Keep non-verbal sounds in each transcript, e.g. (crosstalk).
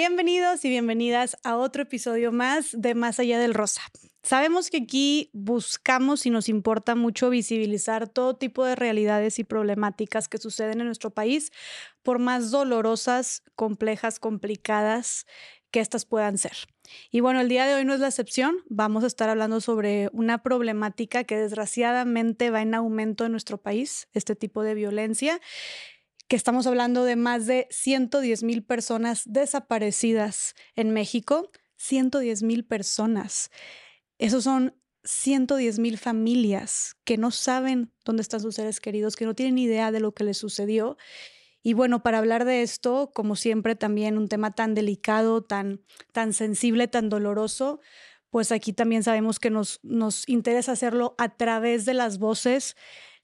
Bienvenidos y bienvenidas a otro episodio más de Más allá del rosa. Sabemos que aquí buscamos y nos importa mucho visibilizar todo tipo de realidades y problemáticas que suceden en nuestro país, por más dolorosas, complejas, complicadas que estas puedan ser. Y bueno, el día de hoy no es la excepción. Vamos a estar hablando sobre una problemática que desgraciadamente va en aumento en nuestro país, este tipo de violencia que estamos hablando de más de 110 mil personas desaparecidas en México. 110 mil personas. Esos son 110 mil familias que no saben dónde están sus seres queridos, que no tienen idea de lo que les sucedió. Y bueno, para hablar de esto, como siempre, también un tema tan delicado, tan, tan sensible, tan doloroso, pues aquí también sabemos que nos, nos interesa hacerlo a través de las voces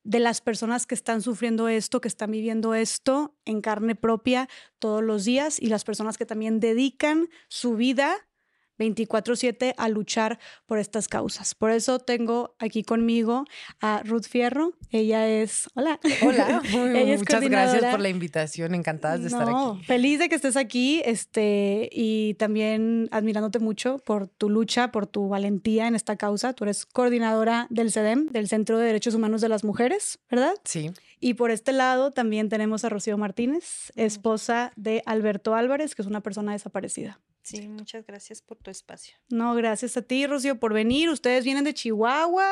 de las personas que están sufriendo esto, que están viviendo esto en carne propia todos los días y las personas que también dedican su vida 24/7 a luchar por estas causas. Por eso tengo aquí conmigo a Ruth Fierro. Ella es, hola. Hola, (laughs) muchas gracias por la invitación, encantadas de estar aquí. Feliz de que estés aquí este, y también admirándote mucho por tu lucha, por tu valentía en esta causa. Tú eres coordinadora del CEDEM, del Centro de Derechos Humanos de las Mujeres, ¿verdad? Sí. Y por este lado también tenemos a Rocío Martínez, esposa de Alberto Álvarez, que es una persona desaparecida. Sí, muchas gracias por tu espacio. No, gracias a ti, Rocío, por venir. Ustedes vienen de Chihuahua,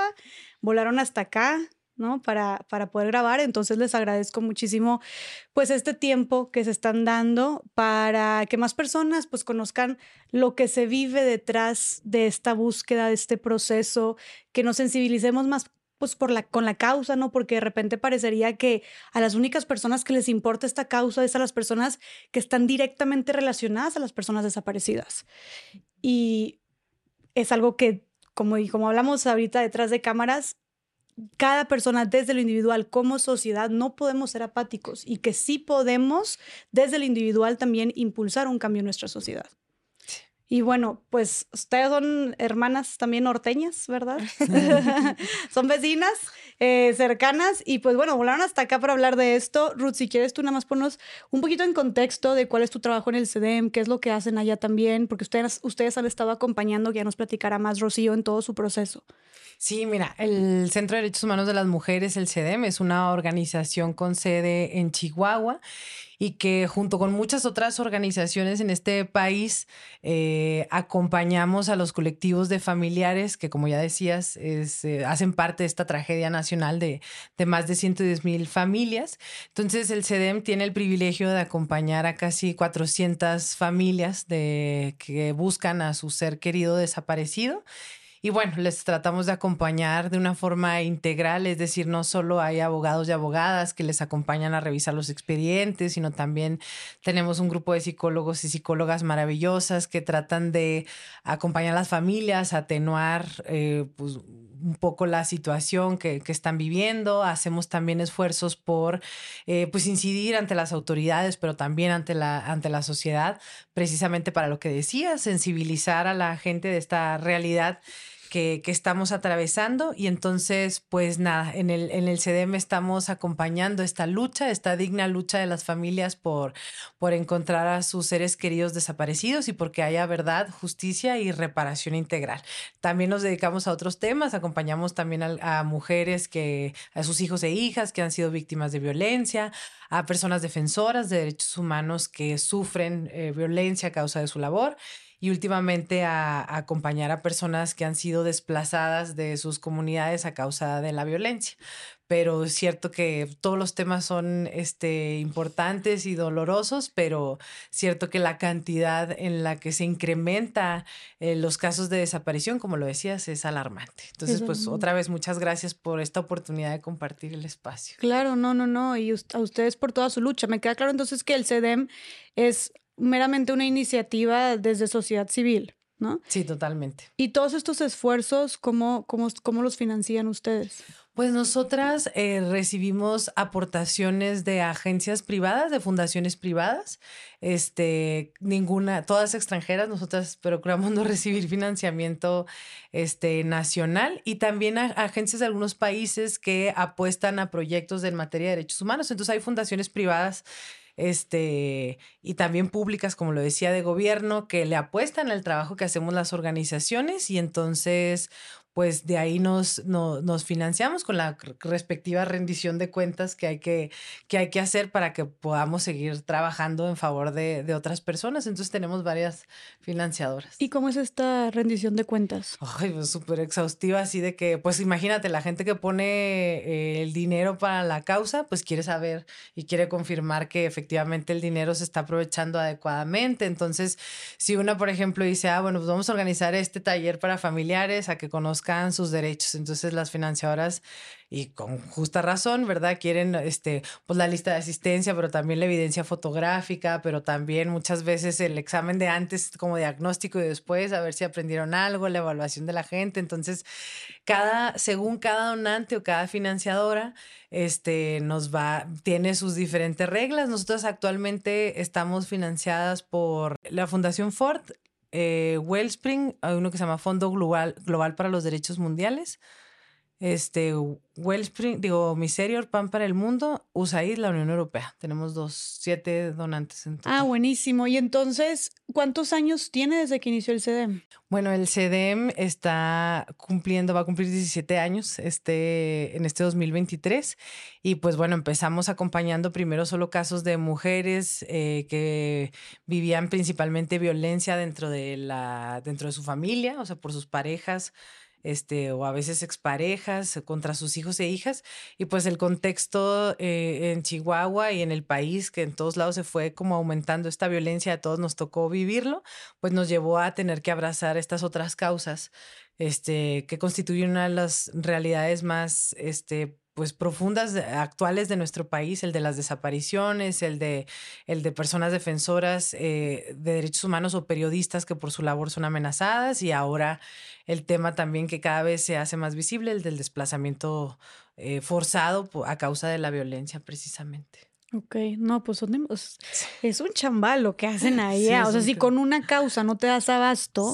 volaron hasta acá, ¿no? Para, para poder grabar. Entonces les agradezco muchísimo, pues, este tiempo que se están dando para que más personas, pues, conozcan lo que se vive detrás de esta búsqueda, de este proceso, que nos sensibilicemos más pues por la, con la causa, ¿no? Porque de repente parecería que a las únicas personas que les importa esta causa es a las personas que están directamente relacionadas a las personas desaparecidas. Y es algo que, como, como hablamos ahorita detrás de cámaras, cada persona desde lo individual como sociedad no podemos ser apáticos y que sí podemos desde lo individual también impulsar un cambio en nuestra sociedad. Y bueno, pues ustedes son hermanas también norteñas, ¿verdad? (laughs) (laughs) son vecinas eh, cercanas y pues bueno, volaron hasta acá para hablar de esto. Ruth, si quieres tú nada más ponos un poquito en contexto de cuál es tu trabajo en el CEDEM, qué es lo que hacen allá también, porque ustedes, ustedes han estado acompañando, que ya nos platicará más Rocío en todo su proceso. Sí, mira, el Centro de Derechos Humanos de las Mujeres, el CEDEM, es una organización con sede en Chihuahua y que junto con muchas otras organizaciones en este país eh, acompañamos a los colectivos de familiares que, como ya decías, eh, hacen parte de esta tragedia nacional de, más de 110 mil familias. Entonces, el CEDEM tiene el privilegio de acompañar a casi 400 familias de, que buscan a su ser querido desaparecido. Y bueno, les tratamos de acompañar de una forma integral, es decir, no solo hay abogados y abogadas que les acompañan a revisar los expedientes, sino también tenemos un grupo de psicólogos y psicólogas maravillosas que tratan de acompañar a las familias, atenuar eh, pues, un poco la situación que, están viviendo. Hacemos también esfuerzos por eh, pues incidir ante las autoridades, pero también ante la, ante la sociedad, precisamente para lo que decía, sensibilizar a la gente de esta realidad que, estamos atravesando y entonces pues nada, en el, en el CDM estamos acompañando esta lucha, esta digna lucha de las familias por, por encontrar a sus seres queridos desaparecidos y porque haya verdad, justicia y reparación integral. También nos dedicamos a otros temas, acompañamos también a, mujeres que, a sus hijos e hijas que han sido víctimas de violencia, a personas defensoras de derechos humanos que sufren eh, violencia a causa de su labor y últimamente a, acompañar a personas que han sido desplazadas de sus comunidades a causa de la violencia. Pero es cierto que todos los temas son este, importantes y dolorosos, pero cierto que la cantidad en la que se incrementa eh, los casos de desaparición, como lo decías, es alarmante. Entonces, pues otra vez, muchas gracias por esta oportunidad de compartir el espacio. Claro, no, no, no. Y a ustedes por toda su lucha. Me queda claro entonces que el CEDEM es meramente una iniciativa desde sociedad civil, ¿no? Sí, totalmente. ¿Y todos estos esfuerzos, cómo, cómo, cómo los financian ustedes? Pues nosotras eh, recibimos aportaciones de agencias privadas, de fundaciones privadas, este, ninguna, todas extranjeras, nosotras procuramos (laughs) no recibir financiamiento este, nacional y también agencias de algunos países que apuestan a proyectos en materia de derechos humanos. Entonces hay fundaciones privadas este, y también públicas, como lo decía, de gobierno, que le apuestan al trabajo que hacemos las organizaciones y entonces pues de ahí nos, nos financiamos con la respectiva rendición de cuentas que hay que, que hay que hacer para que podamos seguir trabajando en favor de, otras personas. Entonces tenemos varias financiadoras. ¿Y cómo es esta rendición de cuentas? Ay, pues súper exhaustiva, así de que, pues imagínate, la gente que pone eh, el dinero para la causa, pues quiere saber y quiere confirmar que efectivamente el dinero se está aprovechando adecuadamente. Entonces, si una, por ejemplo, dice, ah, bueno, pues vamos a organizar este taller para familiares a que conozcan sus derechos. Entonces las financiadoras, y con justa razón, ¿verdad? Quieren este, pues la lista de asistencia, pero también la evidencia fotográfica, pero también muchas veces el examen de antes como diagnóstico y después a ver si aprendieron algo, la evaluación de la gente. Entonces, cada, según cada donante o cada financiadora, este, nos va, tiene sus diferentes reglas. Nosotros actualmente estamos financiadas por la Fundación Ford, eh, Wellspring, hay uno que se llama Fondo Global, Global para los Derechos Mundiales, este, Wellspring, digo, Miserior, Pan para el Mundo, USAID, la Unión Europea. Tenemos dos, siete donantes en Ah, buenísimo. Y entonces, ¿cuántos años tiene desde que inició el CDM? Bueno, el CDM está cumpliendo, va a cumplir 17 años este, en este 2023. Y pues bueno, empezamos acompañando primero solo casos de mujeres eh, que vivían principalmente violencia dentro de, la, dentro de su familia, o sea, por sus parejas este, o a veces exparejas eh, contra sus hijos e hijas. Y pues el contexto eh, en Chihuahua y en el país, que en todos lados se fue como aumentando esta violencia, a todos nos tocó vivirlo, pues nos llevó a tener que abrazar estas otras causas, este, que constituyen una de las realidades más, este, pues profundas actuales de nuestro país, el de las desapariciones, el de, el de personas defensoras eh, de derechos humanos o periodistas que por su labor son amenazadas y ahora el tema también que cada vez se hace más visible, el del desplazamiento eh, forzado a causa de la violencia precisamente. Ok, no, pues es un chambal lo que hacen (laughs) ahí. ¿eh? o sea, si con una causa no te das abasto,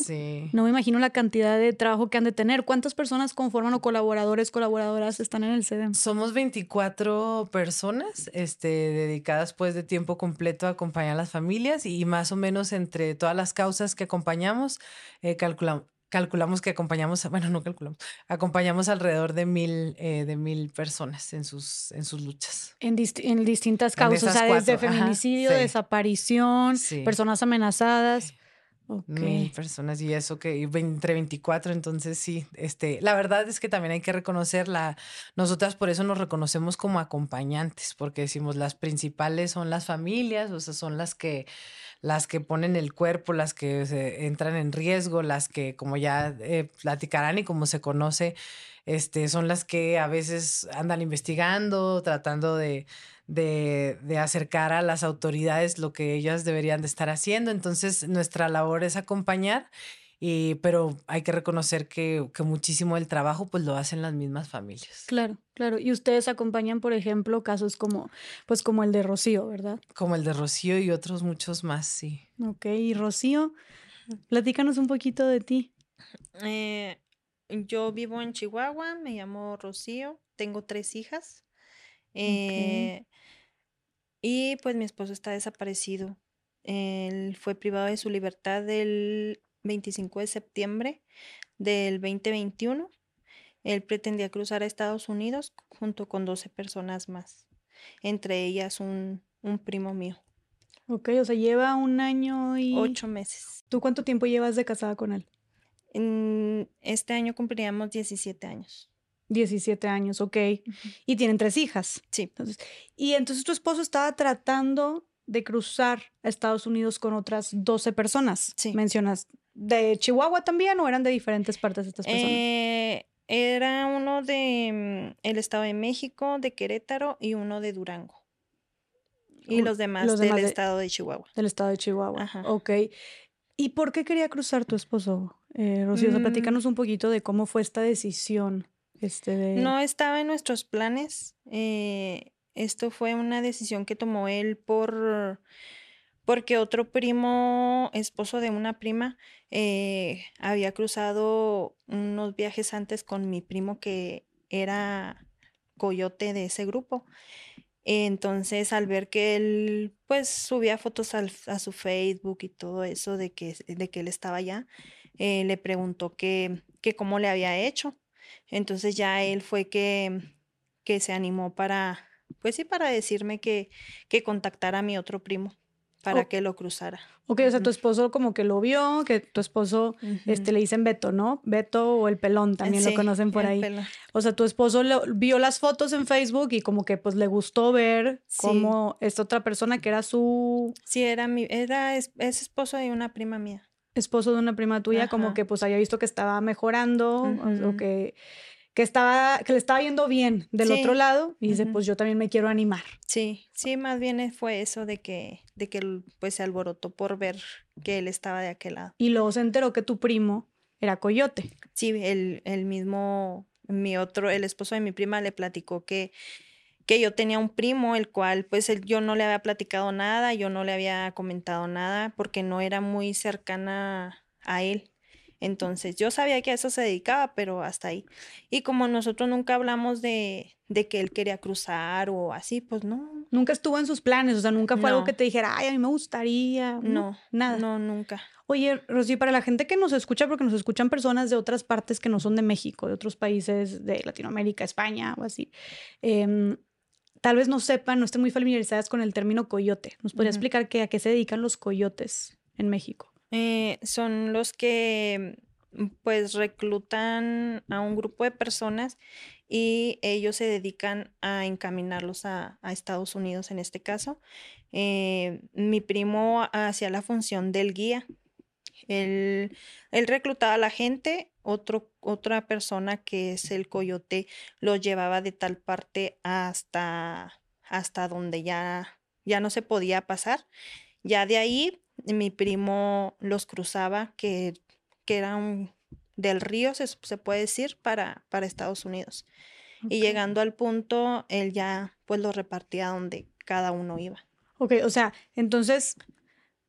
no me imagino la cantidad de trabajo que han de tener. ¿Cuántas personas conforman o colaboradores, colaboradoras están en el CEDEM? Somos 24 personas este, dedicadas pues de tiempo completo a acompañar a las familias y más o menos entre todas las causas que acompañamos, eh, calculamos calculamos que acompañamos, bueno, no calculamos, acompañamos alrededor de mil, eh, de mil personas en sus, en sus luchas. En, en distintas causas, o sea, desde feminicidio, desaparición, personas amenazadas. Mil personas y eso que entre 24, entonces sí, este, la verdad es que también hay que reconocerla. Nosotras por eso nos reconocemos como acompañantes, porque decimos las principales son las familias, o sea, son las que las que ponen el cuerpo, las que se entran en riesgo, las que, como ya eh, platicarán y como se conoce, este, son las que a veces andan investigando, tratando de, de, de, acercar a las autoridades lo que ellas deberían de estar haciendo. Entonces, nuestra labor es acompañar y, pero hay que reconocer que, que, muchísimo del trabajo pues lo hacen las mismas familias. Claro, claro. Y ustedes acompañan, por ejemplo, casos como, pues como el de Rocío, ¿verdad? Como el de Rocío y otros muchos más, sí. Ok, y Rocío, platícanos un poquito de ti. Eh, yo vivo en Chihuahua, me llamo Rocío, tengo tres hijas. Eh, y pues mi esposo está desaparecido. Él fue privado de su libertad del 25 de septiembre del 2021. Él pretendía cruzar a Estados Unidos junto con 12 personas más, entre ellas un, primo mío. Ok, o sea, lleva un año y... Ocho meses. ¿Tú cuánto tiempo llevas de casada con él? En este año cumpliríamos 17 años. 17 años, ok. Y tienen tres hijas. Sí. Entonces, y entonces tu esposo estaba tratando de cruzar a Estados Unidos con otras 12 personas. Sí. Mencionas de Chihuahua también o eran de diferentes partes de estas personas? Eh, era uno de mm, el Estado de México, de Querétaro y uno de Durango. Y los demás, del estado de Chihuahua. Del estado de Chihuahua. Ajá. Ok. ¿Y por qué quería cruzar tu esposo, eh, Rocío? Mm. platícanos un poquito de cómo fue esta decisión. Este de... No estaba en nuestros planes. Eh, esto fue una decisión que tomó él por porque otro primo, esposo de una prima, eh, había cruzado unos viajes antes con mi primo que era coyote de ese grupo. Entonces, al ver que él, pues, subía fotos a su Facebook y todo eso de que, de que él estaba allá, eh, le preguntó que, que cómo le había hecho. Entonces ya él fue que, que se animó para, pues sí, para decirme que, que contactara a mi otro primo para Oh. que lo cruzara. Ok, o sea, tu esposo como que lo vio, que tu esposo, este, le dicen Beto, ¿no? Beto o el pelón, también lo conocen por ahí. pelón. O sea, tu esposo lo- vio las fotos en Facebook y como que pues le gustó ver Sí. cómo esta otra persona que era su Sí, era mi, era, es, es esposo de una prima mía. esposo de una prima tuya, como que pues había visto que estaba mejorando o- que, que estaba, que le estaba yendo bien del otro lado y dice, pues yo también me quiero animar. Sí, sí, más bien eh, fue eso de que, de que él, pues se alborotó por ver que él estaba de aquel lado. Y luego se enteró que tu primo era coyote. Sí, el, el mismo, mi otro, el esposo de mi prima le platicó que, que yo tenía un primo, el cual pues él- yo no le había platicado nada, yo no le había comentado nada porque no era muy cercana a él. Entonces yo sabía que a eso se dedicaba, pero hasta ahí. Y como nosotros nunca hablamos de, de que él quería cruzar o así, pues no, Nunca estuvo en sus planes, o sea, nunca fue algo que te dijera, ay, a mí me gustaría. no, nada. no, nunca. Oye, Rosy, para la gente que nos escucha, porque nos escuchan personas de otras partes que no son de México, de otros países de Latinoamérica, España o así, em, tal vez no sepan, no estén muy familiarizadas con el término coyote. ¿Nos podría explicar qué, a qué se dedican los coyotes en México? Eh, son los que mm, pues reclutan a un grupo de personas y ellos se dedican a encaminarlos a, Estados Unidos en este caso. Eh, mi primo hacía la función del guía. Él, reclutaba a la gente, otro, otra persona que es el coyote lo llevaba de tal parte hasta, hasta donde ya, ya no se podía pasar. Ya de ahí mi primo los cruzaba, que, que eran del río, se, se puede decir, para, para Estados Unidos. Y llegando al punto, él ya pues los repartía donde cada uno iba. Ok, o sea, entonces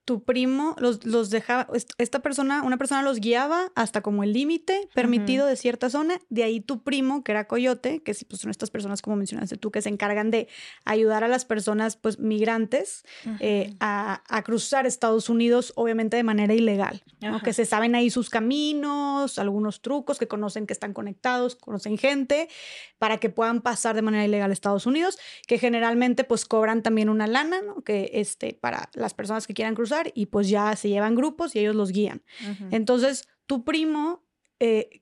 tu primo los, los dejaba, est- esta persona, una persona los guiaba hasta como el límite permitido de cierta zona, de ahí tu primo, que era coyote, que sí, pues son estas personas como mencionaste tú, que se encargan de ayudar a las personas pues migrantes eh, a, a cruzar Estados Unidos, obviamente de manera ilegal, ¿no? Ajá. que se saben ahí sus caminos, algunos trucos, que conocen que están conectados, conocen gente, para que puedan pasar de manera ilegal a Estados Unidos, que generalmente pues cobran también una lana, ¿no? que este, para las personas que quieran cruzar y pues ya se llevan grupos y ellos los guían. Entonces, tu primo eh,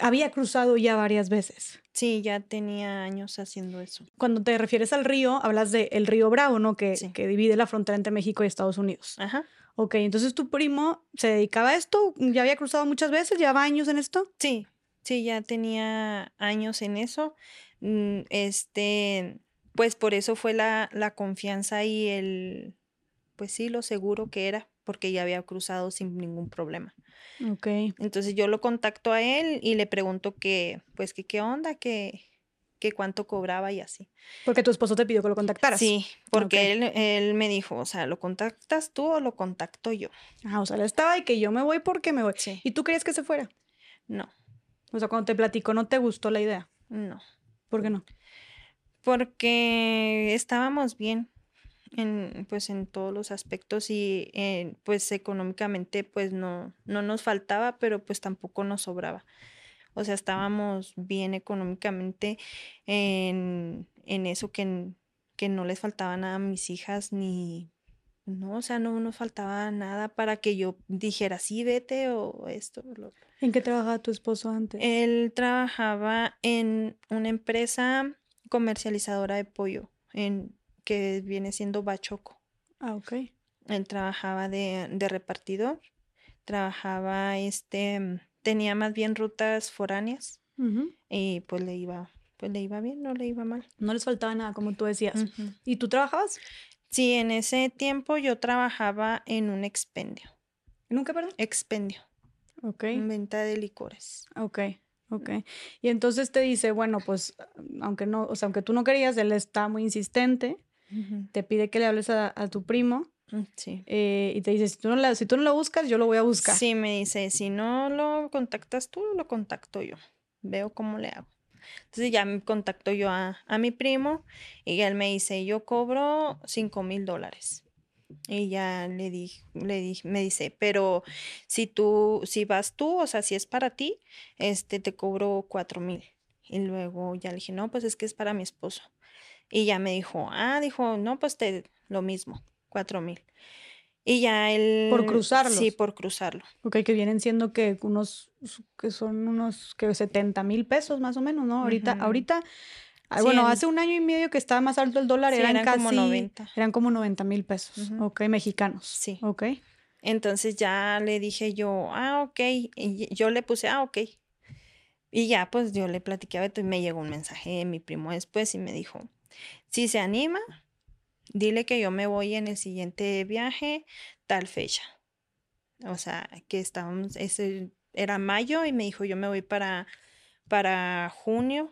había cruzado ya varias veces. Sí, ya tenía años haciendo eso. Cuando te refieres al río, hablas del río Bravo, ¿no? Que, Sí. que divide la frontera entre México y Estados Unidos. Ajá. Ok, entonces tu primo se dedicaba a esto, ya había cruzado muchas veces, llevaba años en esto. Sí, sí, ya tenía años en eso. Mm, Este, pues por eso fue la, la confianza y el, pues sí, lo seguro que era, porque ya había cruzado sin ningún problema. Ok. Entonces yo lo contacto a él y le pregunto que, pues, que qué onda, que, que cuánto cobraba y así. Porque tu esposo te pidió que lo contactaras. Sí, porque él, él me dijo, o sea, ¿lo contactas tú o lo contacto yo? Ah, o sea, él estaba y que yo me voy porque me voy. Sí. ¿Y tú querías que se fuera? No, O sea, cuando te platicó no te gustó la idea. no. ¿Por qué no? porque estábamos bien en pues en todos los aspectos y eh, pues económicamente pues no no nos faltaba pero pues tampoco nos sobraba o sea estábamos bien económicamente en, en eso que, que no les faltaba nada a mis hijas ni no o sea no nos faltaba nada para que yo dijera sí vete o esto lo otro". ¿En qué trabajaba tu esposo antes? Él trabajaba en una empresa comercializadora de pollo, en, que viene siendo Bachoco. Ah, ok. Él trabajaba de, de repartidor, trabajaba, este, mm, tenía más bien rutas foráneas y pues le iba, pues le iba bien, no le iba mal. No les faltaba nada, como tú decías. ¿Y tú trabajabas? Sí, en ese tiempo yo trabajaba en un expendio, ¿Nunca, perdón? expendio, Ok. en venta de licores. Ok, ok. Y entonces te dice, bueno, pues, aunque no, o sea, aunque tú no querías, él está muy insistente, Te pide que le hables a, a tu primo Mm, Sí. eh, y te dice, si tú, no la, si tú no lo buscas, yo lo voy a buscar. Sí, me dice, si no lo contactas tú, lo contacto yo. Veo cómo le hago. Entonces ya me contacto yo a, a mi primo y él me dice, yo cobro 5 mil dólares. Y ya le dije, le dije, me dice, pero si tú, si vas tú, o sea, si es para ti, este, te cobro cuatro mil. Y luego ya le dije, no, pues es que es para mi esposo. Y ya me dijo, ah, dijo, no, pues te, lo mismo, cuatro mil. Y ya él... Por cruzarlo. Sí, por cruzarlo. Ok, que vienen siendo que unos, que son unos, que 70 mil pesos más o menos, ¿no? Ahorita, ahorita, ah, Sí, bueno, en- hace un año y medio que estaba más alto el dólar, Sí, eran, eran casi, como 90. eran como 90 mil pesos, Ujú. ok, mexicanos. Sí. Ok. Entonces ya le dije yo, ah, ok. Y yo le puse, ah, ok. Y ya, pues yo le platiqué a Beto y me llegó un mensaje de mi primo después y me dijo, si se anima, dile que yo me voy en el siguiente viaje, tal fecha. O sea, que estábamos, ese era mayo y me dijo, yo me voy para, para junio,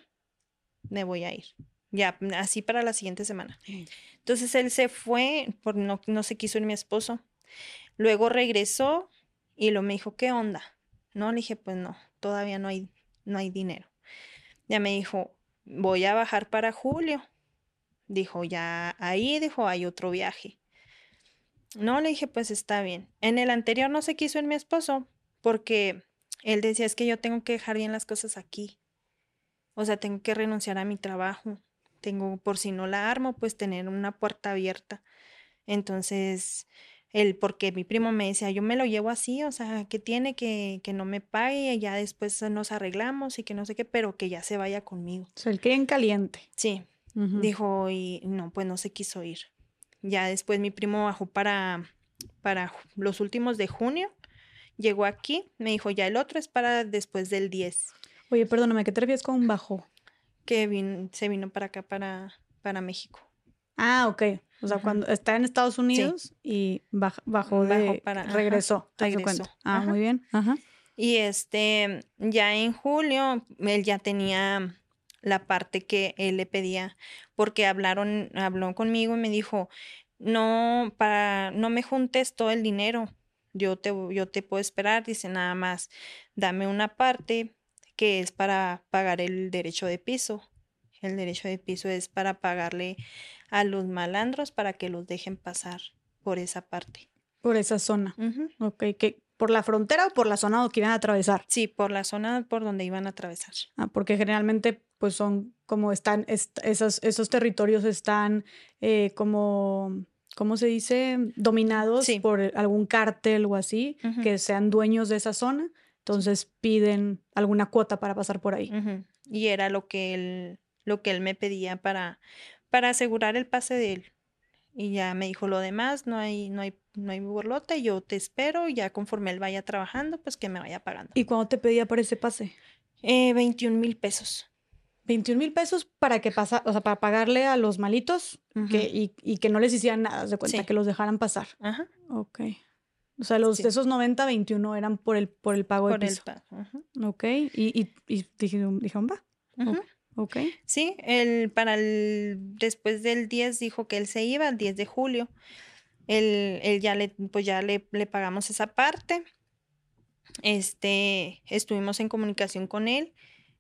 me voy a ir. Ya, así para la siguiente semana. Entonces él se fue, por no, no se quiso ir mi esposo. Luego regresó y lo me dijo, ¿qué onda? No, le dije, pues no, todavía no hay, no hay dinero. Ya me dijo, voy a bajar para julio. Dijo, ya ahí, dijo, hay otro viaje. No, le dije, pues está bien. En el anterior no se quiso ir mi esposo porque él decía, es que yo tengo que dejar bien las cosas aquí. O sea, tengo que renunciar a mi trabajo. Tengo, por si no la armo, pues tener una puerta abierta. Entonces, él, porque mi primo me decía, yo me lo llevo así, o sea, que tiene que, que no me pague, y ya después nos arreglamos y que no sé qué, pero que ya se vaya conmigo. O sea, el quería en caliente. Sí, Ujú. dijo, y no, pues no se quiso ir. Ya después mi primo bajó para, para los últimos de junio, llegó aquí, me dijo, ya el otro es para después del 10, Oye, perdóname, ¿qué te refieres con bajo? que vin- se vino para acá, para, para México. Ah, ok. O sea, cuando está en Estados Unidos y baj- bajó de... Bajó para- ajá, regresó, ¿te das regresó, cuenta? Ah, ajá. muy bien. Ajá. Y este, ya en julio, él ya tenía la parte que él le pedía, porque hablaron, habló conmigo y me dijo, no, para, no me juntes todo el dinero, yo te, yo te puedo esperar, dice nada más, dame una parte que es para pagar el derecho de piso. El derecho de piso es para pagarle a los malandros para que los dejen pasar por esa parte. Por esa zona. Ujú. Ok, que ¿por la frontera o por la zona que iban a atravesar? Sí, por la zona por donde iban a atravesar. Ah, porque generalmente pues son como están, est- esos, esos territorios están eh, como, ¿cómo se dice? Dominados Sí. por algún cártel o así, que sean dueños de esa zona, entonces piden alguna cuota para pasar por ahí. Y era lo que él, lo que él me pedía para, para asegurar el pase de él. Y ya me dijo lo demás, no hay, no hay, no hay borlote, yo te espero, ya conforme él vaya trabajando, pues que me vaya pagando. ¿Y cuándo te pedía por ese pase? Eh, 21 mil pesos. 21 mil pesos para que pasa, o sea, para pagarle a los malitos que, Ujú. y, y que no les hicieran nada, de cuenta, Sí. que los dejaran pasar. Ajá, Ok. O sea, los Sí. de esos 90, 21 eran por el, por el pago por de el piso. pa- ujú, Ok. Y, y, y dijeron, va. ujú. Ok. Sí, él para el después del 10 dijo que él se iba, el 10 de julio. Él, él ya le, pues ya le, le pagamos esa parte. Este, estuvimos en comunicación con él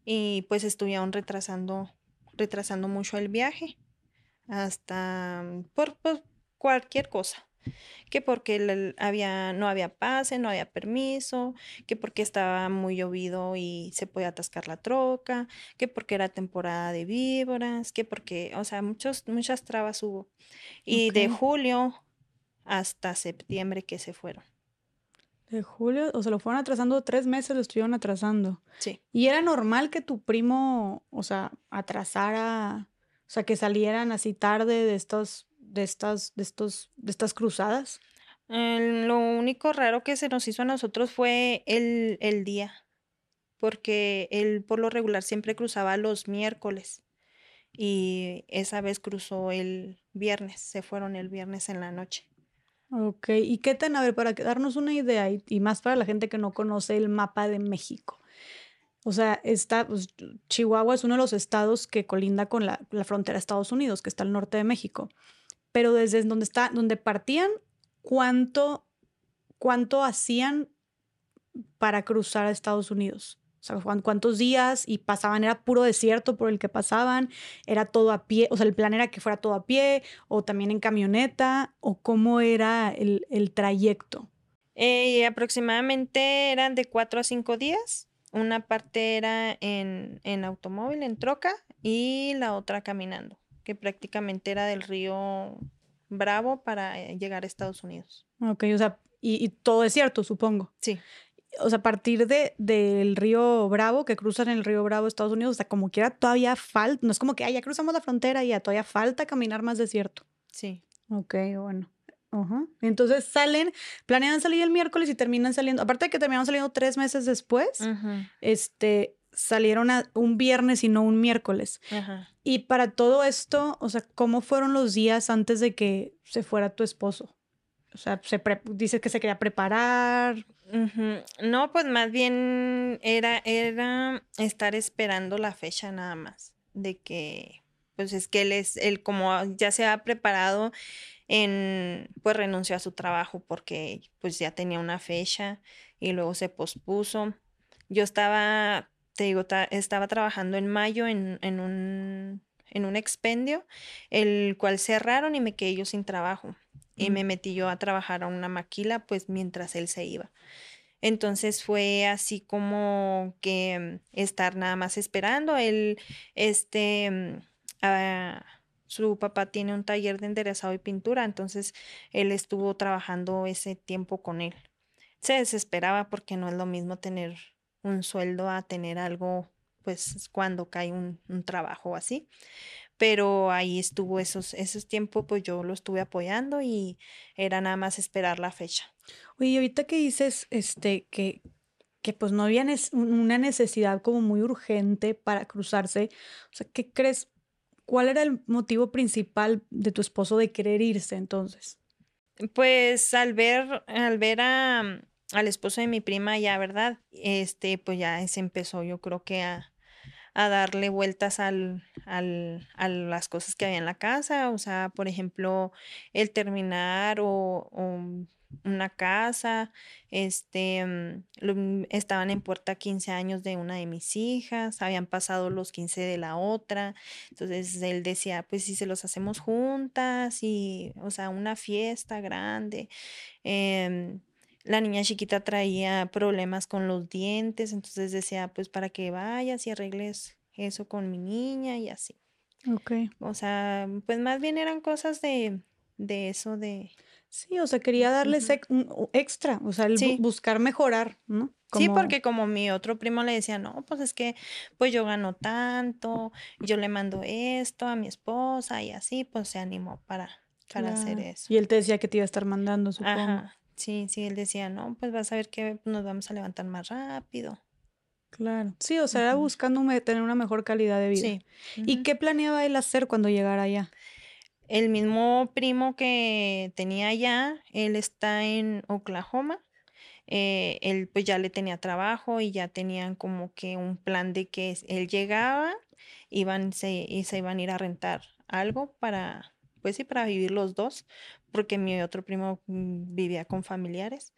y pues estuvieron retrasando, retrasando mucho el viaje. Hasta mm, por, por cualquier cosa. Que porque había, no había pase, no había permiso, que porque estaba muy llovido y se podía atascar la troca, que porque era temporada de víboras, que porque, o sea, muchos, muchas trabas hubo. Y de julio hasta septiembre que se fueron. De julio, o sea, lo fueron atrasando tres meses, lo estuvieron atrasando. Sí. Y era normal que tu primo, o sea, atrasara, o sea, que salieran así tarde de estos, de estas, de estos, de estas cruzadas. Eh, lo único raro que se nos hizo a nosotros fue el, el día, porque él por lo regular siempre cruzaba los miércoles y esa vez cruzó el viernes, se fueron el viernes en la noche. Ok, ¿y qué tan, a ver, para darnos una idea y, y más para la gente que no conoce el mapa de México? O sea, está, pues, Chihuahua es uno de los estados que colinda con la, la frontera de Estados Unidos, que está al norte de México. Pero desde donde está, donde partían, ¿cuánto, cuánto hacían para cruzar a Estados Unidos? O sea, ¿cuántos días? Y pasaban, era puro desierto por el que pasaban, era todo a pie, o sea, el plan era que fuera todo a pie, o también en camioneta, o cómo era el, el trayecto. Eh, aproximadamente eran de cuatro a cinco días. Una parte era en, en automóvil, en troca, y la otra caminando, que prácticamente era del río Bravo para eh, llegar a Estados Unidos. Ok, o sea, y, y todo desierto, supongo. Sí o sea, a partir de, del río Bravo, que cruzan el río Bravo Estados Unidos, o sea, como quiera, todavía falta, no es como que ah, ya cruzamos la frontera y ya todavía falta caminar más desierto. Sí. Ok, bueno. Ajá. Entonces salen, planean salir el miércoles y terminan saliendo, aparte de que terminaron saliendo tres meses después, este, salieron a un viernes y no un miércoles. Ajá. Y para todo esto, o sea, ¿cómo fueron los días antes de que se fuera tu esposo? O sea, se dice que se quería preparar. No, pues más bien era, era estar esperando la fecha nada más. De que, pues es que él es, él como ya se ha preparado en, pues renunció a su trabajo porque pues ya tenía una fecha y luego se pospuso. Yo estaba, te digo, estaba trabajando en mayo en, en un en un expendio, el cual cerraron y me quedé yo sin trabajo y me metí yo a trabajar a una maquila pues mientras él se iba. Entonces fue así como que estar nada más esperando. Él, este, ah, su papá tiene un taller de enderezado y pintura, entonces él estuvo trabajando ese tiempo con él. Se desesperaba porque no es lo mismo tener un sueldo a tener algo, pues cuando cae un, un trabajo así pero ahí estuvo esos, esos tiempos, pues yo lo estuve apoyando y era nada más esperar la fecha. Oye, ahorita que dices este, que, que pues no había una necesidad como muy urgente para cruzarse, o sea, ¿qué crees? ¿Cuál era el motivo principal de tu esposo de querer irse entonces? Pues al ver, al ver a, al esposo de mi prima ya, ¿verdad? Este, pues ya se empezó, yo creo que a, a darle vueltas al, al, a las cosas que había en la casa, o sea, por ejemplo, el terminar o, una casa, este, mm, estaban en puerta 15 años de una de mis hijas, habían pasado los 15 de la otra, entonces él decía, pues si se los hacemos juntas y, o sea, una fiesta grande. Em, la niña chiquita traía problemas con los dientes, entonces decía, pues para que vayas y arregles eso con mi niña y así. Ok. O sea, pues más bien eran cosas de, de eso de... Sí, o sea, quería darles extra, o sea, buscar mejorar, ¿no? Sí, porque como mi otro primo le decía, no, pues es que pues yo gano tanto, yo le mando esto a mi esposa y así, pues se animó para, para hacer eso. Y él te decía que te iba a estar mandando, supongo. Ajá. Sí, sí, él decía, no, pues vas a ver que nos vamos a levantar más rápido. Claro. Sí, o sea, era buscando tener una mejor calidad de vida. Sí. ¿Y qué planeaba él hacer cuando llegara allá? El mismo primo que tenía allá, él está en Oklahoma. Eh, él pues ya le tenía trabajo y ya tenían como que un plan de que él llegaba, iban, se, y se iban a ir a rentar algo para, pues sí, para vivir los dos, porque mi otro primo mm, vivía con familiares.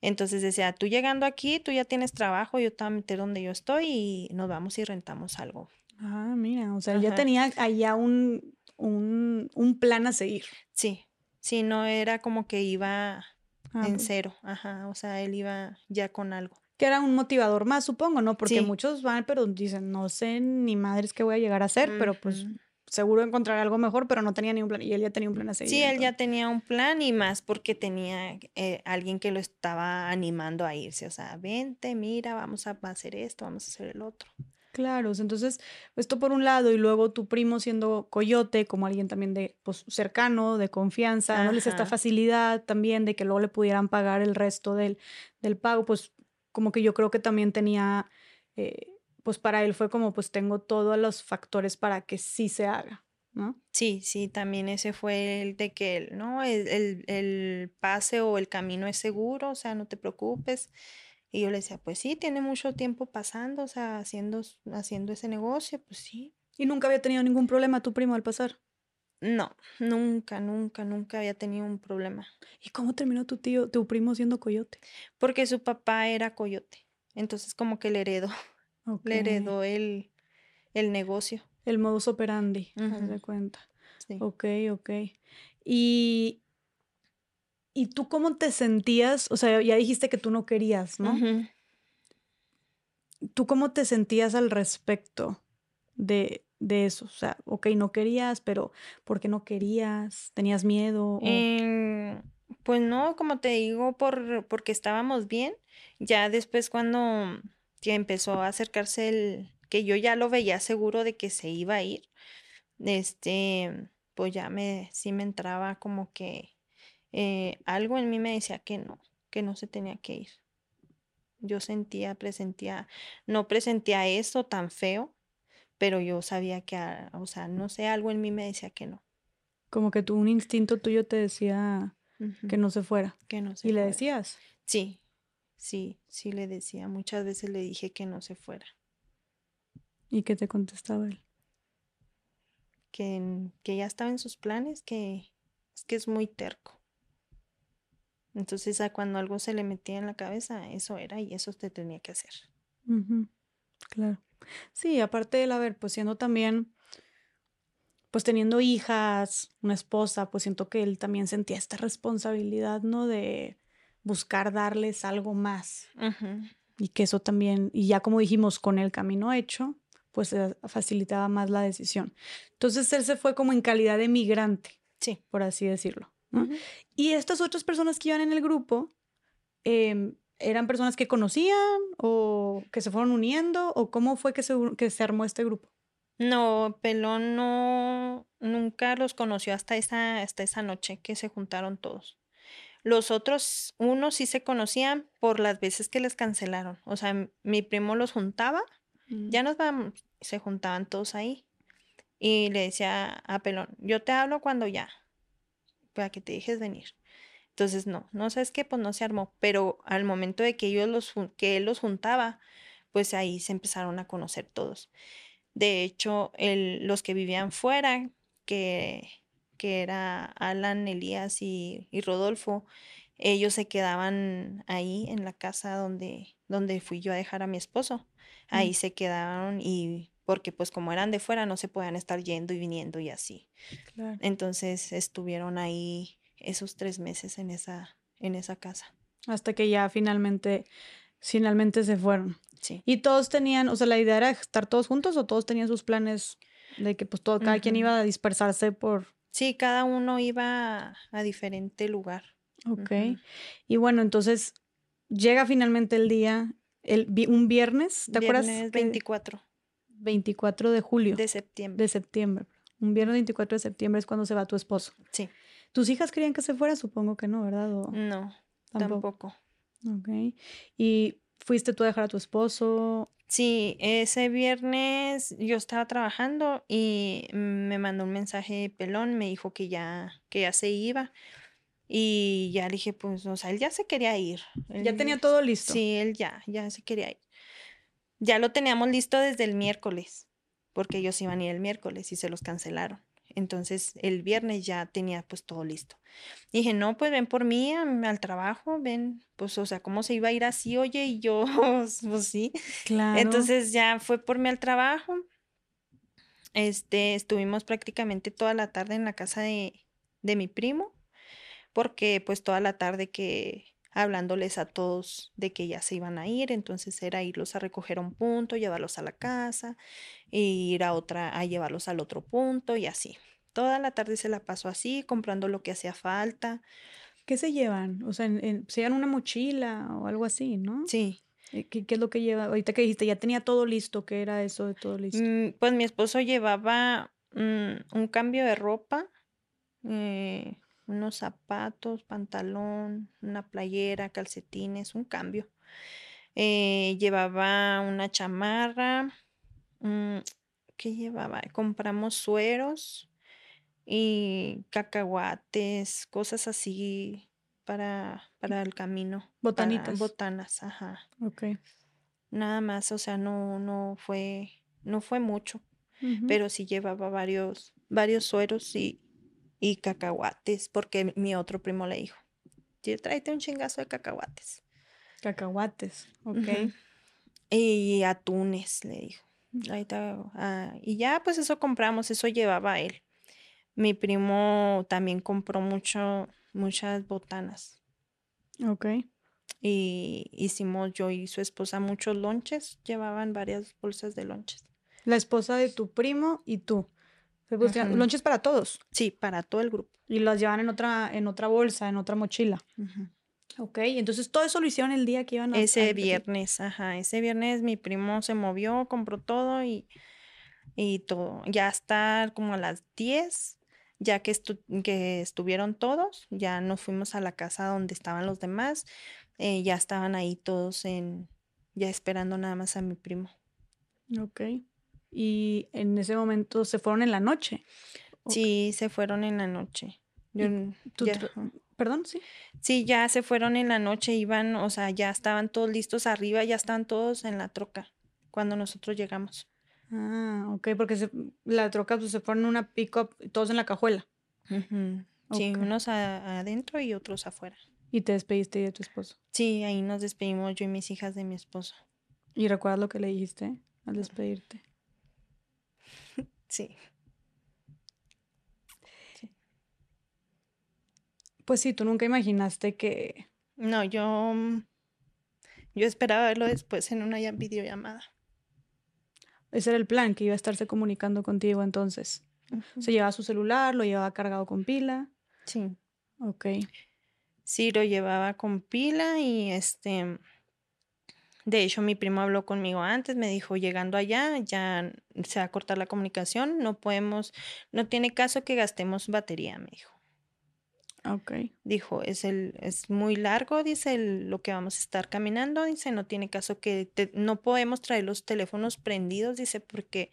Entonces decía, tú llegando aquí, tú ya tienes trabajo, yo te voy a meter donde yo estoy y nos vamos y rentamos algo. Ah, mira, o sea, ya tenía allá un, un, un, plan a seguir. Sí, sí, no era como que iba ah, en cero, ajá, o sea, él iba ya con algo. Que era un motivador más, supongo, ¿no? Porque muchos van, pero dicen, no sé ni madres qué voy a llegar a hacer, pero pues seguro encontrar algo mejor, pero no tenía ni un plan. Y él ya tenía un plan a seguir. Sí, él ya tenía un plan y más porque tenía eh, alguien que lo estaba animando a irse. O sea, vente, mira, vamos a hacer esto, vamos a hacer el otro. Claro, entonces esto por un lado y luego tu primo siendo coyote, como alguien también de pues, cercano, de confianza, no les esta facilidad también de que luego le pudieran pagar el resto del, del pago, pues como que yo creo que también tenía eh, pues para él fue como, pues tengo todos los factores para que sí se haga, ¿no? Sí, sí, también ese fue el de que, ¿no? El, el, pase o el camino es seguro, o sea, no te preocupes. Y yo le decía, pues sí, tiene mucho tiempo pasando, o sea, haciendo, haciendo ese negocio, pues sí. ¿Y nunca había tenido ningún problema tu primo al pasar? No, nunca, nunca, nunca había tenido un problema. ¿Y cómo terminó tu tío, tu primo siendo coyote? Porque su papá era coyote. Entonces como que le heredó Le heredó el, el negocio. El modus operandi, haz de cuenta. Sí. Ok, ok. Y, ¿Y tú cómo te sentías? O sea, ya dijiste que tú no querías, ¿no? ¿Tú cómo te sentías al respecto de, de, eso? O sea, ok, no querías, pero ¿por qué no querías? ¿Tenías miedo? Em, pues no, como te digo, por, porque estábamos bien. Ya después cuando ya empezó a acercarse el, que yo ya lo veía seguro de que se iba a ir, este, pues ya me, sí me entraba como que eh, algo en mí me decía que no, que no se tenía que ir. Yo sentía, presentía, no presentía eso tan feo, pero yo sabía que, ah, o sea, no sé, algo en mí me decía que no. Como que tu, un instinto tuyo te decía que no se fuera. Que no se ¿Y le decías? Sí, sí, sí le decía. Muchas veces le dije que no se fuera. ¿Y qué te contestaba él? Que, que ya estaba en sus planes, que es que es muy terco. Entonces, a cuando algo se le metía en la cabeza, eso era y eso te tenía que hacer. Claro. Sí, aparte de haber, pues siendo también, pues teniendo hijas, una esposa, pues siento que él también sentía esta responsabilidad, ¿no? De buscar darles algo más. Y que eso también, y ya como dijimos, con el camino hecho, pues facilitaba más la decisión. Entonces él se fue como en calidad de migrante, sí. por así decirlo. Y estas otras personas que iban en el grupo, em, ¿eran personas que conocían o que se fueron uniendo? ¿O cómo fue que se, que se armó este grupo? No, Pelón no, nunca los conoció hasta esa, hasta esa noche que se juntaron todos. Los otros, unos sí se conocían por las veces que les cancelaron. O sea, mi primo los juntaba, mm. ya nos vamos, se juntaban todos ahí. Y le decía a Pelón, yo te hablo cuando ya para que te dejes venir. Entonces, no, no sabes qué, pues no se armó, pero al momento de que ellos los, que él los juntaba, pues ahí se empezaron a conocer todos. De hecho, el, los que vivían fuera, que, que era Alan, Elías y, y, Rodolfo, ellos se quedaban ahí en la casa donde, donde fui yo a dejar a mi esposo. Ahí se quedaron y porque pues como eran de fuera no se podían estar yendo y viniendo y así. Entonces estuvieron ahí esos tres meses en esa, en esa casa. Hasta que ya finalmente, finalmente se fueron. Sí. Y todos tenían, o sea, la idea era estar todos juntos o todos tenían sus planes de que pues todo, cada quien iba a dispersarse por... Sí, cada uno iba a diferente lugar. Ok. Y bueno, entonces llega finalmente el día, el, un viernes, ¿te viernes acuerdas? 24. 24 de julio. De septiembre. De septiembre. Un viernes 24 de septiembre es cuando se va tu esposo. Sí. ¿Tus hijas querían que se fuera? Supongo que no, ¿verdad? no, tampoco. Ok. ¿Y fuiste tú a dejar a tu esposo? Sí, ese viernes yo estaba trabajando y me mandó un mensaje pelón, me dijo que ya, que ya se iba. Y ya le dije, pues, o sea, él ya se quería ir. ya tenía todo listo. Sí, él ya, ya se quería ir. Ya lo teníamos listo desde el miércoles, porque ellos iban a ir el miércoles y se los cancelaron. Entonces el viernes ya tenía pues todo listo. dije, no, pues ven por mí al trabajo, ven, pues o sea, ¿cómo se iba a ir así, oye? Y yo, (laughs) pues sí. Claro. Entonces ya fue por mí al trabajo. Este, estuvimos prácticamente toda la tarde en la casa de, de mi primo, porque pues toda la tarde que hablándoles a todos de que ya se iban a ir, entonces era irlos a recoger a un punto, llevarlos a la casa, e ir a otra, a llevarlos al otro punto y así. Toda la tarde se la pasó así, comprando lo que hacía falta. ¿Qué se llevan? O sea, se llevan una mochila o algo así, ¿no? Sí. Eh, ¿Qué, ¿Qué, es lo que lleva? Ahorita que dijiste, ya tenía todo listo, ¿qué era eso de todo listo? Mm, pues mi esposo llevaba mm, un cambio de ropa, eh, unos zapatos, pantalón, una playera, calcetines, un cambio. Eh, llevaba una chamarra. Mm, ¿Qué llevaba? Compramos sueros y cacahuates, cosas así para, para el camino. Botanitas. botanas, ajá. Ok. Nada más, o sea, no, no fue, no fue mucho, pero sí llevaba varios, varios sueros y, y cacahuates, porque mi otro primo le dijo, tráete un chingazo de cacahuates. Cacahuates, ok. Y atunes, le dijo. Ah, y ya, pues eso compramos, eso llevaba él. Mi primo también compró mucho, muchas botanas. Ok. Y hicimos yo y su esposa muchos lonches, llevaban varias bolsas de lonches. La esposa de tu primo y tú. Lonches para todos. Sí, para todo el grupo. Y las llevan en otra, en otra bolsa, en otra mochila. Ok, entonces todo eso lo hicieron el día que iban a... Ese viernes, ajá, ese viernes mi primo se movió, compró todo y, y todo. Ya hasta como a las 10, ya que, que estuvieron todos, ya nos fuimos a la casa donde estaban los demás, eh, ya estaban ahí todos en, ya esperando nada más a mi primo. Ok. Y en ese momento se fueron en la noche. Sí, se fueron en la noche. Perdón, sí. Sí, ya se fueron en la noche, iban, o sea, ya estaban todos listos arriba, ya estaban todos en la troca cuando nosotros llegamos. Ah, ok, porque la troca pues, se fueron en una pick-up, todos en la cajuela. Sí, unos adentro y otros afuera. ¿Y te despediste de tu esposo? Sí, ahí nos despedimos yo y mis hijas de mi esposo. ¿Y recuerdas lo que le dijiste al despedirte? (laughs) sí. Pues sí, tú nunca imaginaste que... No, yo... Mm, yo esperaba verlo después en una videollamada. Ese era el plan, que iba a estarse comunicando contigo entonces. Se llevaba su celular, lo llevaba cargado con pila. Sí. Ok. Sí, lo llevaba con pila y este... De hecho, mi primo habló conmigo antes, me dijo, llegando allá, ya se va a cortar la comunicación, no podemos, no tiene caso que gastemos batería, me dijo. Ok. Dijo, es, el, es muy largo, dice, lo que vamos a estar caminando, dice, no tiene caso que no podemos traer los teléfonos prendidos, dice, porque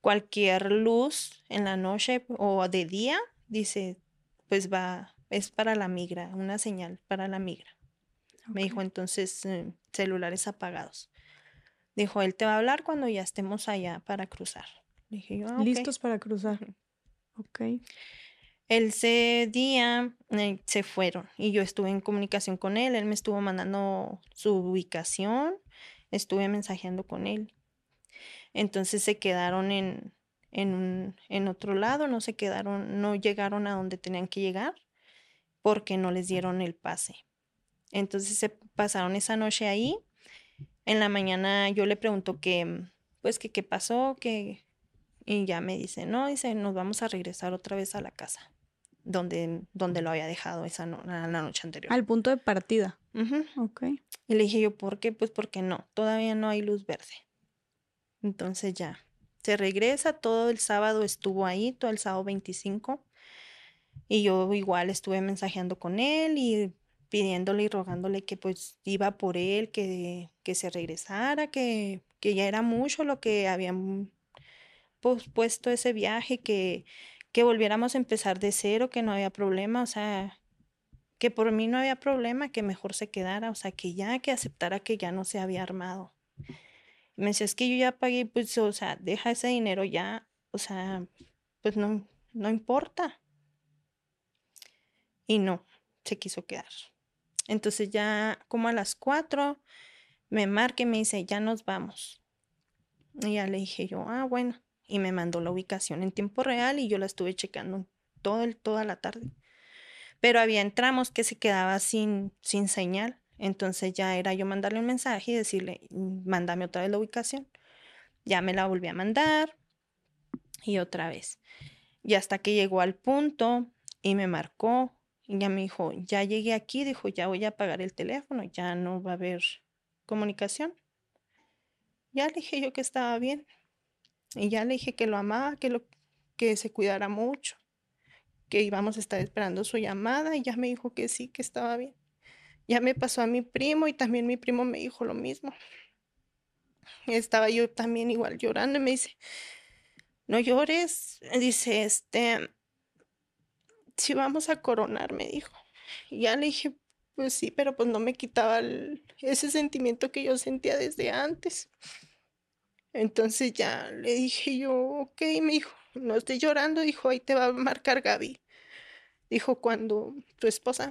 cualquier luz en la noche o de día, dice, pues va, es para la migra, una señal para la migra. Me dijo entonces, eh, celulares apagados. Dijo, él te va a hablar cuando ya estemos allá para cruzar. Dije yo, ah, Listos para cruzar. Ok. Ese día eh, se fueron y yo estuve en comunicación con él. Él me estuvo mandando su ubicación, estuve mensajeando con él. Entonces se quedaron en, en, en otro lado, no se quedaron, no llegaron a donde tenían que llegar porque no les dieron el pase. Entonces se pasaron esa noche ahí. En la mañana yo le pregunto que, pues, que qué pasó, que, y ya me dice, no, dice, nos vamos a regresar otra vez a la casa donde, donde lo había dejado esa la noche anterior. Al punto de partida. Ok. Y le dije yo, ¿por qué? Pues porque no, todavía no hay luz verde. Entonces ya, se regresa, todo el sábado estuvo ahí, todo el sábado 25. Y yo igual estuve mensajeando con él y pidiéndole y rogándole que pues iba por él, que, que se regresara, que, que ya era mucho lo que habían pospuesto ese viaje, que que volviéramos a empezar de cero, que no había problema, o sea, que por mí no había problema, que mejor se quedara, o sea, que ya que aceptara que ya no se había armado. me decía, es que yo ya pagué, pues, o sea, deja ese dinero ya, o sea, pues no, no importa. Y no, se quiso quedar. Entonces ya como a las cuatro me marca y me dice, ya nos vamos. Y ya le dije yo, ah, bueno y me mandó la ubicación en tiempo real y yo la estuve checando todo el, toda la tarde. Pero había entramos que se quedaba sin, sin señal. Entonces ya era yo mandarle un mensaje y decirle, mm, mándame otra vez la ubicación. Ya me la volví a mandar y otra vez. Y hasta que llegó al punto y me marcó y ya me dijo, ya llegué aquí, dijo, ya voy a apagar el teléfono, ya no va a haber comunicación. Ya le dije yo que estaba bien. Y ya le dije que lo amaba, que, lo, que se cuidara mucho, que íbamos a estar esperando su llamada y ya me dijo que sí, que estaba bien. Ya me pasó a mi primo y también mi primo me dijo lo mismo. Estaba yo también igual llorando y me dice, no llores, dice, este, si vamos a coronar, me dijo. Y ya le dije, pues sí, pero pues no me quitaba ese sentimiento que yo sentía desde antes. Entonces ya le dije yo, ok, me dijo, no estés llorando, dijo, ahí te va a marcar Gaby. Dijo, cuando tu esposa,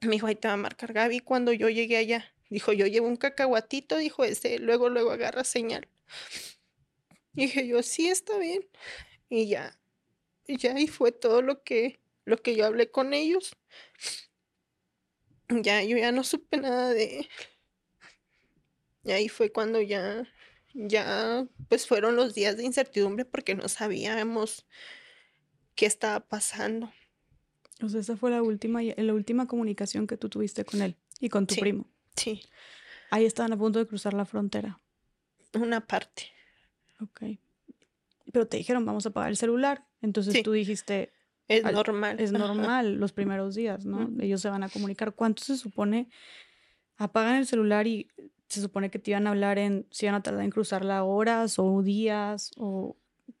me dijo, ahí te va a marcar Gaby cuando yo llegué allá, Dijo, yo llevo un cacahuatito, dijo ese, luego, luego agarra señal. Dije yo, sí, está bien. Y ya, y ya, y fue todo lo que, lo que yo hablé con ellos. Ya, yo ya no supe nada de Y ahí fue cuando ya, ya, pues fueron los días de incertidumbre porque no sabíamos qué estaba pasando. O sea, esa fue la última, la última comunicación que tú tuviste con él y con tu primo. Sí. Ahí estaban a punto de cruzar la frontera. Una parte. Ok. Pero te dijeron, vamos a apagar el celular. Entonces tú dijiste... Es normal. Es normal los primeros días, ¿no? Ellos se van a comunicar. ¿Cuánto se supone? Apagan el celular y se supone que te iban a hablar en, si iban a tardar en cruzarla horas o días o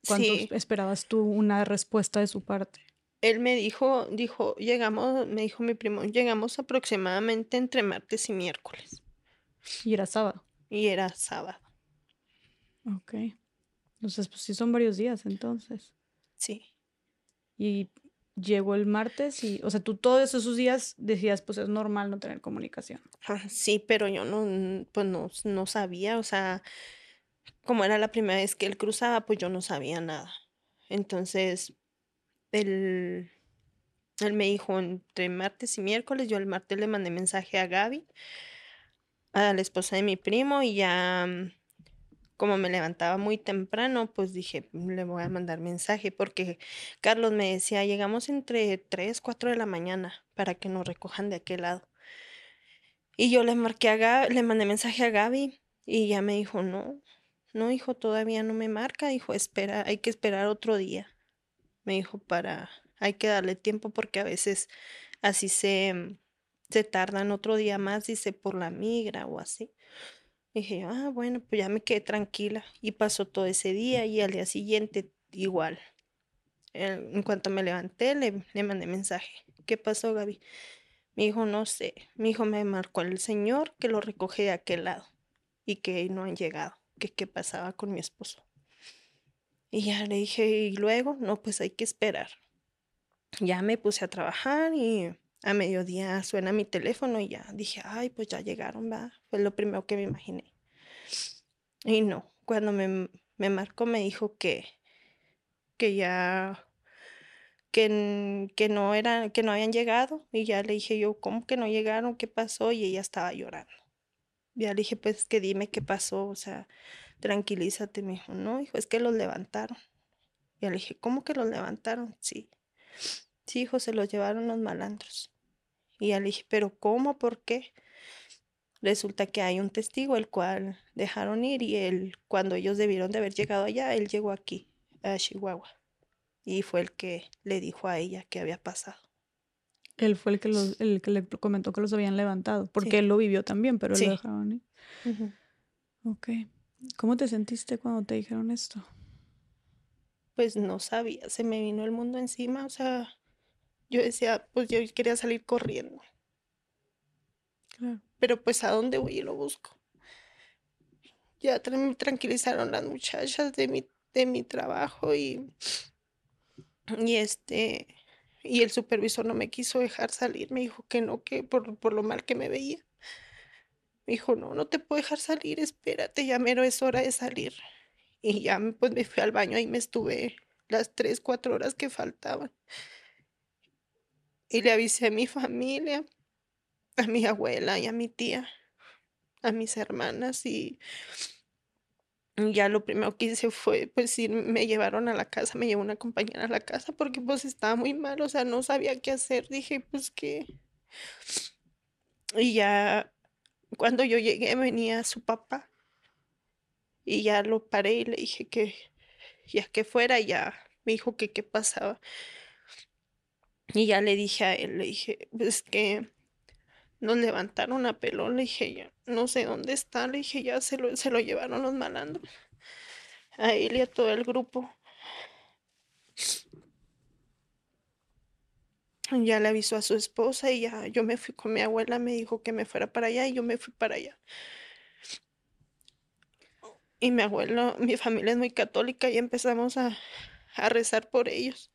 cuánto esperabas tú una respuesta de su parte. Él me dijo, dijo, llegamos, me dijo mi primo, llegamos aproximadamente entre martes y miércoles. Y era sábado. Y era sábado. Ok. Entonces, pues sí son varios días entonces. Sí. Y llegó el martes y, o sea, tú todos esos días decías, pues es normal no tener comunicación. Sí, pero yo no, pues no, no sabía, o sea, como era la primera vez que él cruzaba, pues yo no sabía nada. Entonces, él, él me dijo entre martes y miércoles, yo el martes le mandé mensaje a Gaby, a la esposa de mi primo, y ya mm, como me levantaba muy temprano, pues dije, le voy a mandar mensaje porque Carlos me decía, llegamos entre 3, 4 de la mañana para que nos recojan de aquel lado. Y yo le marqué a Gaby, le mandé mensaje a Gaby y ya me dijo, no, no, hijo, todavía no me marca. Dijo, espera, hay que esperar otro día. Me dijo, para, hay que darle tiempo porque a veces así se, se tardan otro día más, dice, por la migra o así. Dije, ah, bueno, pues ya me quedé tranquila. Y pasó todo ese día y al día siguiente igual. En cuanto me levanté, le, le mandé mensaje. ¿Qué pasó, Gaby? Me dijo, no sé. Mi hijo me marcó el señor que lo recoge de aquel lado y que no han llegado. Qué pasaba con mi esposo. Y ya le dije, y luego, no, pues hay que esperar. Ya me puse a trabajar y a mediodía suena mi teléfono y ya dije, ay, pues ya llegaron, va. Fue lo primero que me imaginé. Y no, cuando me, me marcó me dijo que, que ya, que, que no eran, que no habían llegado. Y ya le dije yo, ¿cómo que no llegaron? ¿Qué pasó? Y ella estaba llorando. Ya le dije, pues que dime qué pasó, o sea, tranquilízate. Me dijo, no, hijo, es que los levantaron. Y le dije, ¿cómo que los levantaron? Sí. Sí, hijo, se los llevaron los malandros. Y ya le dije, ¿pero cómo? ¿Por qué? Resulta que hay un testigo el cual dejaron ir y él, cuando ellos debieron de haber llegado allá, él llegó aquí, a Chihuahua. Y fue el que le dijo a ella qué había pasado. Él fue el que, el que le comentó que los habían levantado, porque él lo vivió también, pero él lo dejaron ir. Ok. ¿Cómo te sentiste cuando te dijeron esto? Pues no sabía, se me vino el mundo encima, o sea, yo decía, pues yo quería salir corriendo. Pero pues a dónde voy y lo busco. Ya me tranquilizaron las muchachas de mi, de mi trabajo y, y este y el supervisor no me quiso dejar salir, me dijo que no, que por, por lo mal que me veía. Me dijo, no, no te puedo dejar salir, espérate, ya mero es hora de salir. Y ya pues me fui al baño y me estuve las tres, cuatro horas que faltaban. Y le avisé a mi familia, a mi abuela y a mi tía, a mis hermanas y ya lo primero que hice fue, pues sí, me llevaron a la casa, me llevó una compañera a la casa porque pues estaba muy mal, o sea, no sabía qué hacer, dije pues que... Y ya cuando yo llegué venía su papá y ya lo paré y le dije que ya que fuera, ya me dijo que qué pasaba. Y ya le dije a él, le dije, pues que nos levantaron a pelón, le dije, ya no sé dónde está, le dije, ya se lo, se lo llevaron los malandros. A él y a todo el grupo. Ya le avisó a su esposa y ya yo me fui con mi abuela, me dijo que me fuera para allá y yo me fui para allá. Y mi abuelo, mi familia es muy católica y empezamos a, a rezar por ellos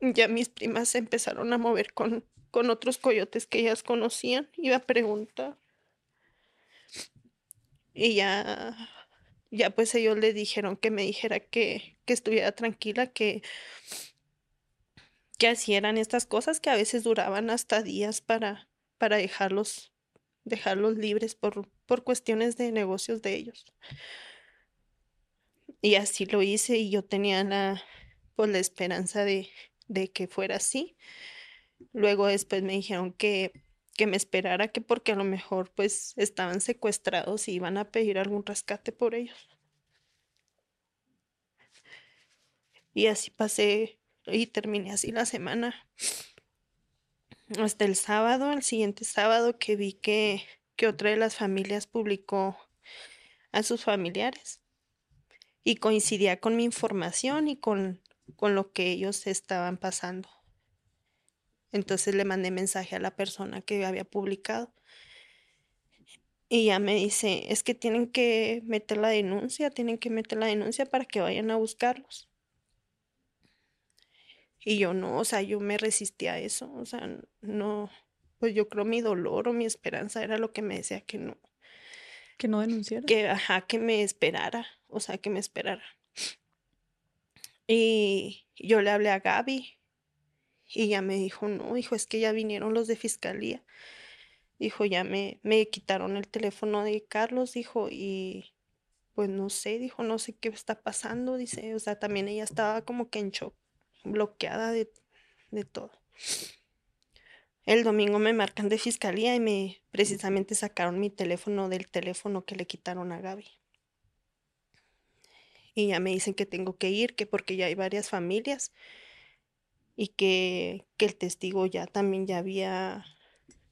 ya mis primas se empezaron a mover con, con otros coyotes que ellas conocían. Iba a preguntar. Y ya, ya pues ellos le dijeron que me dijera que, que estuviera tranquila, que, que así eran estas cosas que a veces duraban hasta días para, para dejarlos, dejarlos libres por, por cuestiones de negocios de ellos. Y así lo hice y yo tenía la, pues, la esperanza de, de que fuera así. Luego después me dijeron que, que me esperara, que porque a lo mejor pues estaban secuestrados y iban a pedir algún rescate por ellos. Y así pasé y terminé así la semana. Hasta el sábado, el siguiente sábado que vi que, que otra de las familias publicó a sus familiares y coincidía con mi información y con, con lo que ellos estaban pasando. Entonces le mandé mensaje a la persona que había publicado. Y ya me dice, es que tienen que meter la denuncia, tienen que meter la denuncia para que vayan a buscarlos. Y yo no, o sea, yo me resistí a eso, o sea, no, pues yo creo mi dolor o mi esperanza era lo que me decía que no. Que no denunciara. Que, ajá, que me esperara, o sea, que me esperara. Y yo le hablé a Gaby y ya me dijo, no, hijo, es que ya vinieron los de fiscalía. Dijo, ya me, me quitaron el teléfono de Carlos, dijo, y pues no sé, dijo, no sé qué está pasando, dice, o sea, también ella estaba como que en shock, bloqueada de, de todo. El domingo me marcan de fiscalía y me precisamente sacaron mi teléfono del teléfono que le quitaron a Gaby. Y ya me dicen que tengo que ir, que porque ya hay varias familias y que, que el testigo ya también ya había,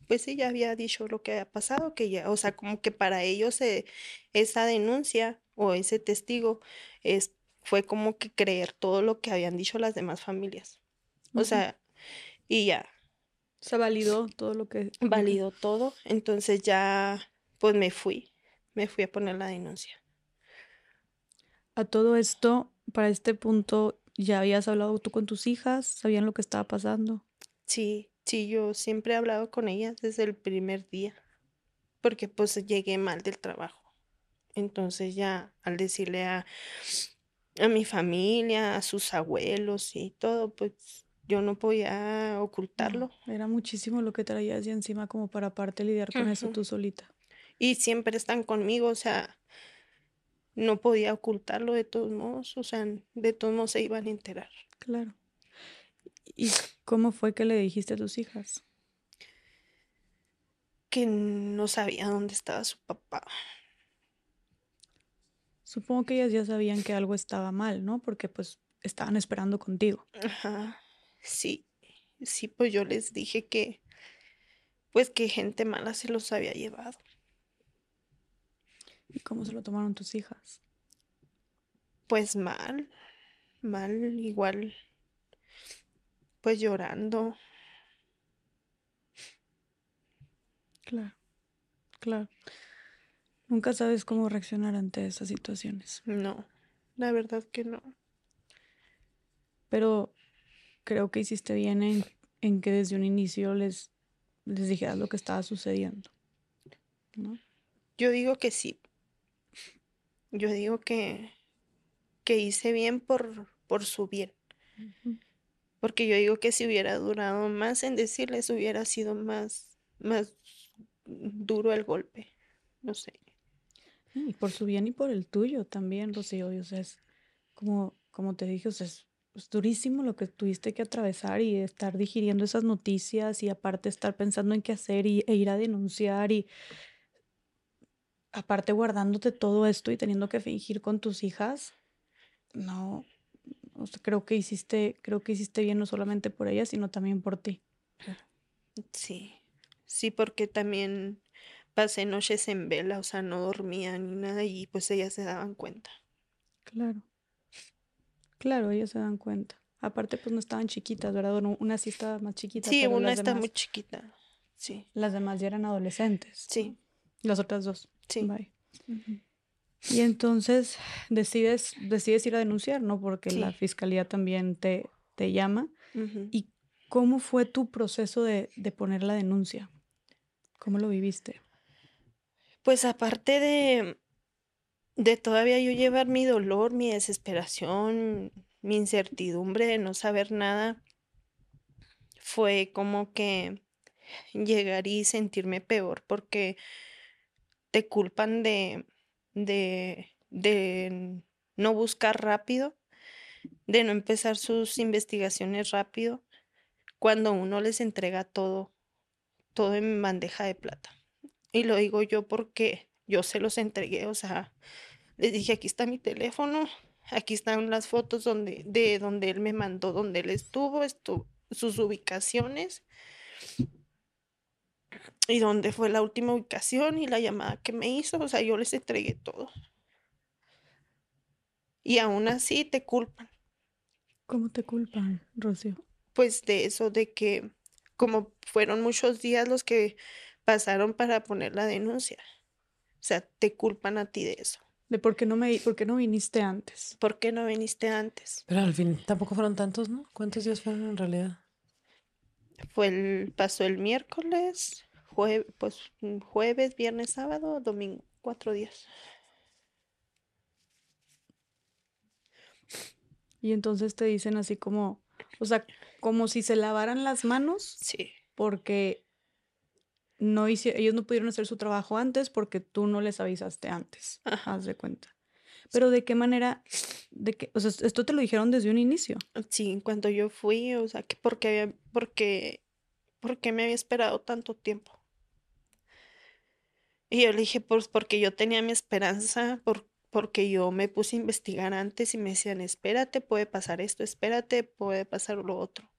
pues sí, ya había dicho lo que había pasado, que ya, o sea, como que para ellos eh, esa denuncia o ese testigo es, fue como que creer todo lo que habían dicho las demás familias. O sea, y ya, Se validó todo lo que... validó todo, entonces ya, pues me fui, me fui a poner la denuncia. A todo esto, para este punto, ¿ya habías hablado tú con tus hijas? ¿Sabían lo que estaba pasando? Sí, sí, yo siempre he hablado con ellas desde el primer día, porque pues llegué mal del trabajo. Entonces ya al decirle a, a mi familia, a sus abuelos y todo, pues yo no podía ocultarlo. era muchísimo lo que traías de encima como para aparte lidiar con eso Ujú. tú solita. Y siempre están conmigo, o sea, no podía ocultarlo de todos modos, o sea, de todos modos se iban a enterar. Claro. ¿Y cómo fue que le dijiste a tus hijas? Que no sabía dónde estaba su papá. Supongo que ellas ya sabían que algo estaba mal, ¿no? Porque pues estaban esperando contigo. Ajá, sí, sí, pues yo les dije que, pues que gente mala se los había llevado. ¿Y cómo se lo tomaron tus hijas? Pues mal, mal, igual, pues llorando. Claro, claro. Nunca sabes cómo reaccionar ante esas situaciones. No, la verdad que no. Pero creo que hiciste bien en, en que desde un inicio les, les dijeras lo que estaba sucediendo. ¿No? Yo digo que sí. Yo digo que, que hice bien por, por su bien. Ujú. Porque yo digo que si hubiera durado más en decirles, hubiera sido más, más duro el golpe. No sé. Y por su bien y por el tuyo también, Rocío. y, O sea, es como, como te dije, o sea, es, es durísimo lo que tuviste que atravesar y estar digiriendo esas noticias y aparte estar pensando en qué hacer y, e ir a denunciar y aparte guardándote todo esto y teniendo que fingir con tus hijas. No, o sea, creo que hiciste, creo que hiciste bien no solamente por ellas, sino también por ti. Sí, sí, porque también pasé noches en vela, o sea, no dormía ni nada y pues ellas se daban cuenta. Claro. Claro, ellas se dan cuenta. Aparte, pues no estaban chiquitas, ¿verdad? Bueno, una sí estaba más chiquita, Sí, pero una las está demás, muy chiquita. Sí, las demás ya eran adolescentes. sí, Las otras dos. sí. Bye. Y entonces decides, decides ir a denunciar, ¿no? Porque la fiscalía también te, te llama. ¿Y cómo fue tu proceso de, de poner la denuncia? ¿Cómo lo viviste? Pues aparte de, de todavía yo llevar mi dolor, mi desesperación, mi incertidumbre de no saber nada, fue como que llegar y sentirme peor porque te culpan de, de, de no buscar rápido, de no empezar sus investigaciones rápido, cuando uno les entrega todo, todo en bandeja de plata. Y lo digo yo porque yo se los entregué, o sea, les dije, aquí está mi teléfono, aquí están las fotos donde, de donde él me mandó, donde él estuvo, estuvo sus ubicaciones y dónde fue la última ubicación y la llamada que me hizo, o sea, yo les entregué todo. Y aún así te culpan. ¿Cómo te culpan, Rocío? Pues de eso, de que como fueron muchos días los que pasaron para poner la denuncia. O sea, te culpan a ti de eso. De por qué no me por qué no viniste antes. ¿Por qué no viniste antes? Pero al fin tampoco fueron tantos, ¿no? ¿Cuántos días fueron en realidad? Fue el, pasó el miércoles, pues jueves, viernes, sábado, domingo, cuatro días. Y entonces te dicen así como, o sea, como si se lavaran las manos. Sí. Porque no ellos no pudieron hacer su trabajo antes porque tú no les avisaste antes. Haz de cuenta. Pero de qué manera, de qué, o sea, esto te lo dijeron desde un inicio. Sí, cuando yo fui, o sea, que porque había, porque, porque me había esperado tanto tiempo. Y yo le dije, pues porque yo tenía mi esperanza, por, porque yo me puse a investigar antes y me decían, espérate, puede pasar esto, espérate, puede pasar lo otro.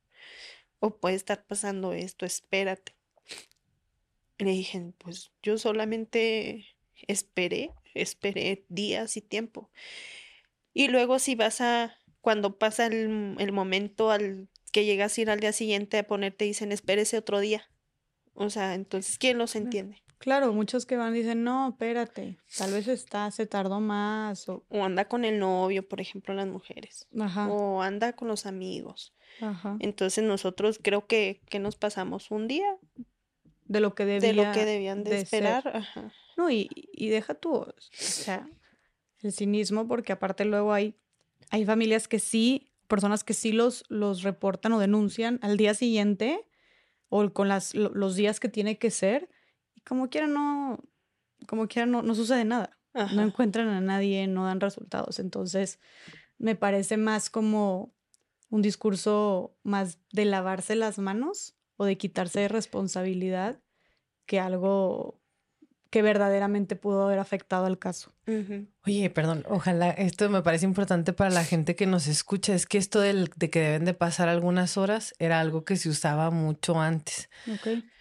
O puede estar pasando esto, espérate. Y le dije, pues yo solamente esperé, esperé días y tiempo. Y luego si vas a, cuando pasa el, el momento al que llegas a ir al día siguiente a ponerte, dicen, espérese otro día. O sea, entonces, ¿quién los entiende? Claro, muchos que van dicen, no, espérate, tal vez está, se tardó más. O, o anda con el novio, por ejemplo, las mujeres. Ajá. O anda con los amigos. Ajá. Entonces nosotros creo que, que nos pasamos un día, de lo que de lo que debían de, esperar. No, y, y, deja tú, o sea, el cinismo, porque aparte luego hay, hay familias que sí, personas que sí los, los reportan o denuncian al día siguiente o con las, los días que tiene que ser, como quiera no, como quiera no, no sucede nada. No encuentran a nadie, no dan resultados. Entonces, me parece más como un discurso más de lavarse las manos o de quitarse de responsabilidad que algo que verdaderamente pudo haber afectado al caso. Oye, perdón, ojalá esto me parece importante para la gente que nos escucha, es que esto del, de que deben de pasar algunas horas era algo que se usaba mucho antes.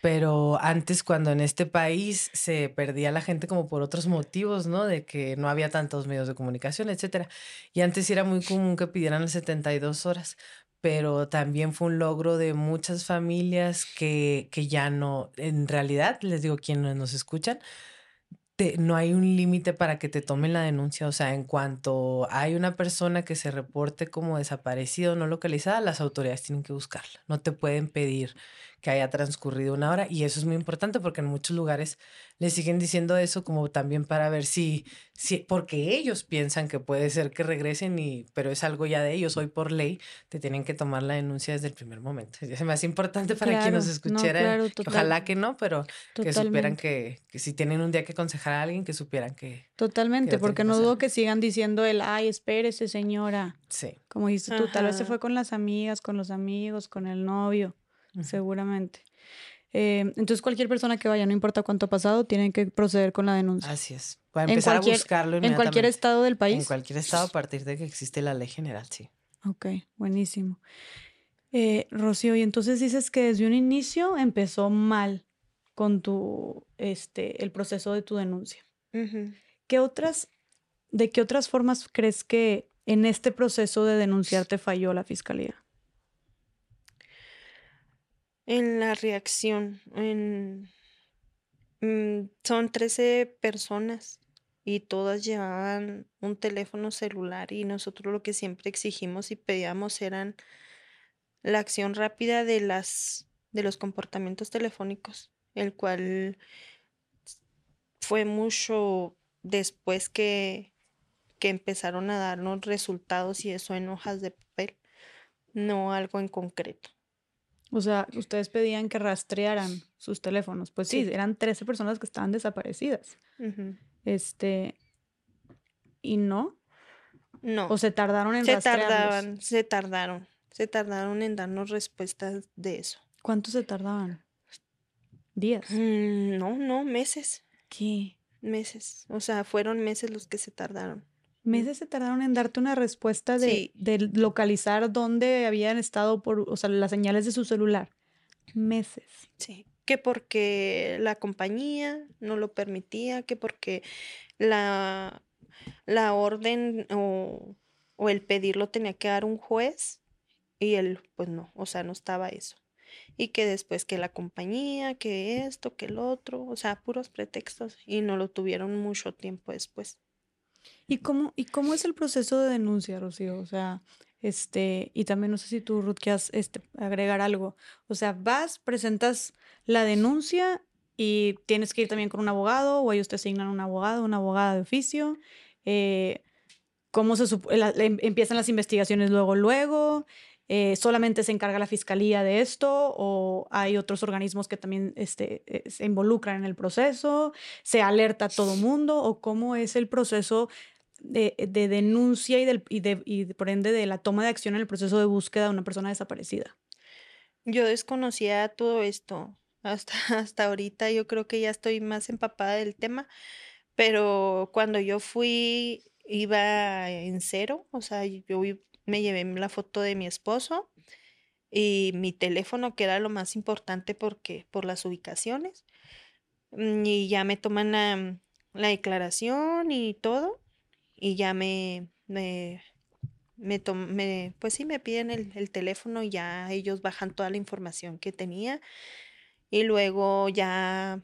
Pero antes cuando en este país se perdía la gente como por otros motivos, ¿no? De que no había tantos medios de comunicación, etcétera. Y antes era muy común que pidieran las 72 horas pero también fue un logro de muchas familias que, que ya no, en realidad, les digo quienes nos escuchan, no hay un límite para que te tomen la denuncia. O sea, en cuanto hay una persona que se reporte como desaparecida o no localizada, las autoridades tienen que buscarla. No te pueden pedir que haya transcurrido una hora y eso es muy importante porque en muchos lugares le siguen diciendo eso como también para ver si, si porque ellos piensan que puede ser que regresen y pero es algo ya de ellos. Hoy por ley te tienen que tomar la denuncia desde el primer momento. (laughs) Es más importante para quien nos escuchara ojalá que no pero que supieran que, que, si tienen un día que aconsejar a alguien que supieran que totalmente porque no dudo que sigan diciendo el ay espérese señora sí. Como dices tú tal vez se fue con las amigas con los amigos con el novio seguramente. Eh, entonces, cualquier persona que vaya, no importa cuánto ha pasado, tiene que proceder con la denuncia. Así es. Para empezar a buscarlo ¿En cualquier estado del país? En cualquier estado a partir de que existe la ley general, sí. Ok, buenísimo. Eh, Rocío, y entonces dices que desde un inicio empezó mal con tu, este, el proceso de tu denuncia. ¿Qué otras, de qué otras formas crees que en este proceso de denunciar te falló la fiscalía? En la reacción. En, mm, son 13 personas y todas llevaban un teléfono celular y nosotros lo que siempre exigimos y pedíamos eran la acción rápida de las de los comportamientos telefónicos, el cual fue mucho después que, que empezaron a darnos resultados y eso en hojas de papel, no algo en concreto. O sea, ustedes pedían que rastrearan sus teléfonos. Pues sí, Sí. eran 13 personas que estaban desaparecidas. Este. ¿Y no? No, ¿O se tardaron en se tardaban, se tardaron, se tardaron en darnos respuestas de eso. ¿Cuánto se tardaban? ¿Días? Mm, No, no, meses, ¿Qué? meses. O sea, fueron meses los que se tardaron. Meses se tardaron en darte una respuesta de, Sí. de localizar dónde habían estado por, o sea, las señales de su celular. Meses. Sí, que porque la compañía no lo permitía, que porque la, la orden o, o el pedirlo tenía que dar un juez y él, pues no, o sea, no estaba eso. Y que después que la compañía, que esto, que el otro, o sea, puros pretextos y no lo tuvieron mucho tiempo después. ¿Y cómo, ¿Y cómo es el proceso de denuncia, Rocío? O sea, este, y también no sé si tú, Ruth, quieras este, agregar algo. O sea, vas, presentas la denuncia y tienes que ir también con un abogado o ellos te asignan un abogado, una abogada de oficio. Eh, ¿Cómo se la- em- empiezan las investigaciones luego, luego? Eh, ¿Solamente se encarga la fiscalía de esto o hay otros organismos que también este, eh, se involucran en el proceso? ¿Se alerta a todo mundo? ¿O cómo es el proceso de, de denuncia y, del, y, de, y por ende de la toma de acción en el proceso de búsqueda de una persona desaparecida? Yo desconocía todo esto hasta, (laughs) hasta ahorita, yo creo que ya estoy más empapada del tema, pero cuando yo fui iba en cero, o sea, yo me llevé la foto de mi esposo y mi teléfono, que era lo más importante porque por las ubicaciones, mm, y ya me toman la, la declaración y todo, y ya me, me, me, me- pues sí, me piden el, el teléfono y ya ellos bajan toda la información que tenía. Y luego ya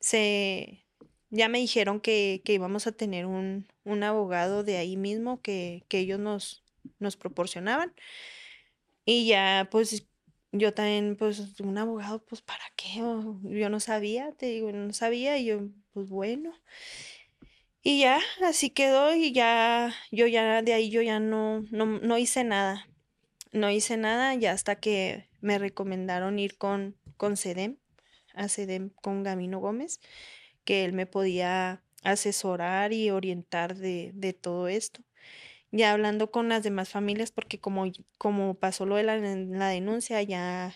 se, ya me dijeron que, que íbamos a tener un, un abogado de ahí mismo que, que ellos nos, nos proporcionaban. Y ya, pues, yo también, pues, un abogado, pues, ¿para qué? Yo no sabía, te digo, no sabía, y yo, pues, bueno. Y ya, así quedó, y ya, yo ya, de ahí yo ya no, no, no hice nada. No hice nada, ya hasta que me recomendaron ir con, con CEDEM, a CEDEM con Gamino Gómez, que él me podía asesorar y orientar de, de todo esto. Ya hablando con las demás familias, porque como, como pasó lo de la denuncia, ya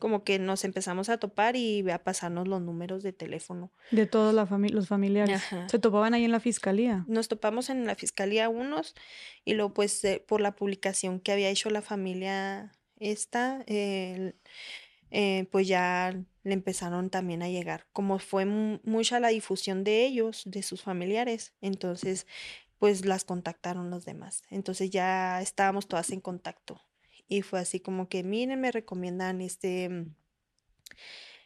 como que nos empezamos a topar y a pasarnos los números de teléfono. De todos la fami- los familiares. Ajá. Se topaban ahí en la fiscalía. Nos topamos en la fiscalía unos y luego pues eh, por la publicación que había hecho la familia esta, eh, eh, pues ya le empezaron también a llegar. Como fue mu- mucha la difusión de ellos, de sus familiares, entonces pues las contactaron los demás. Entonces ya estábamos todas en contacto. Y fue así como que, miren, me recomiendan este, mm,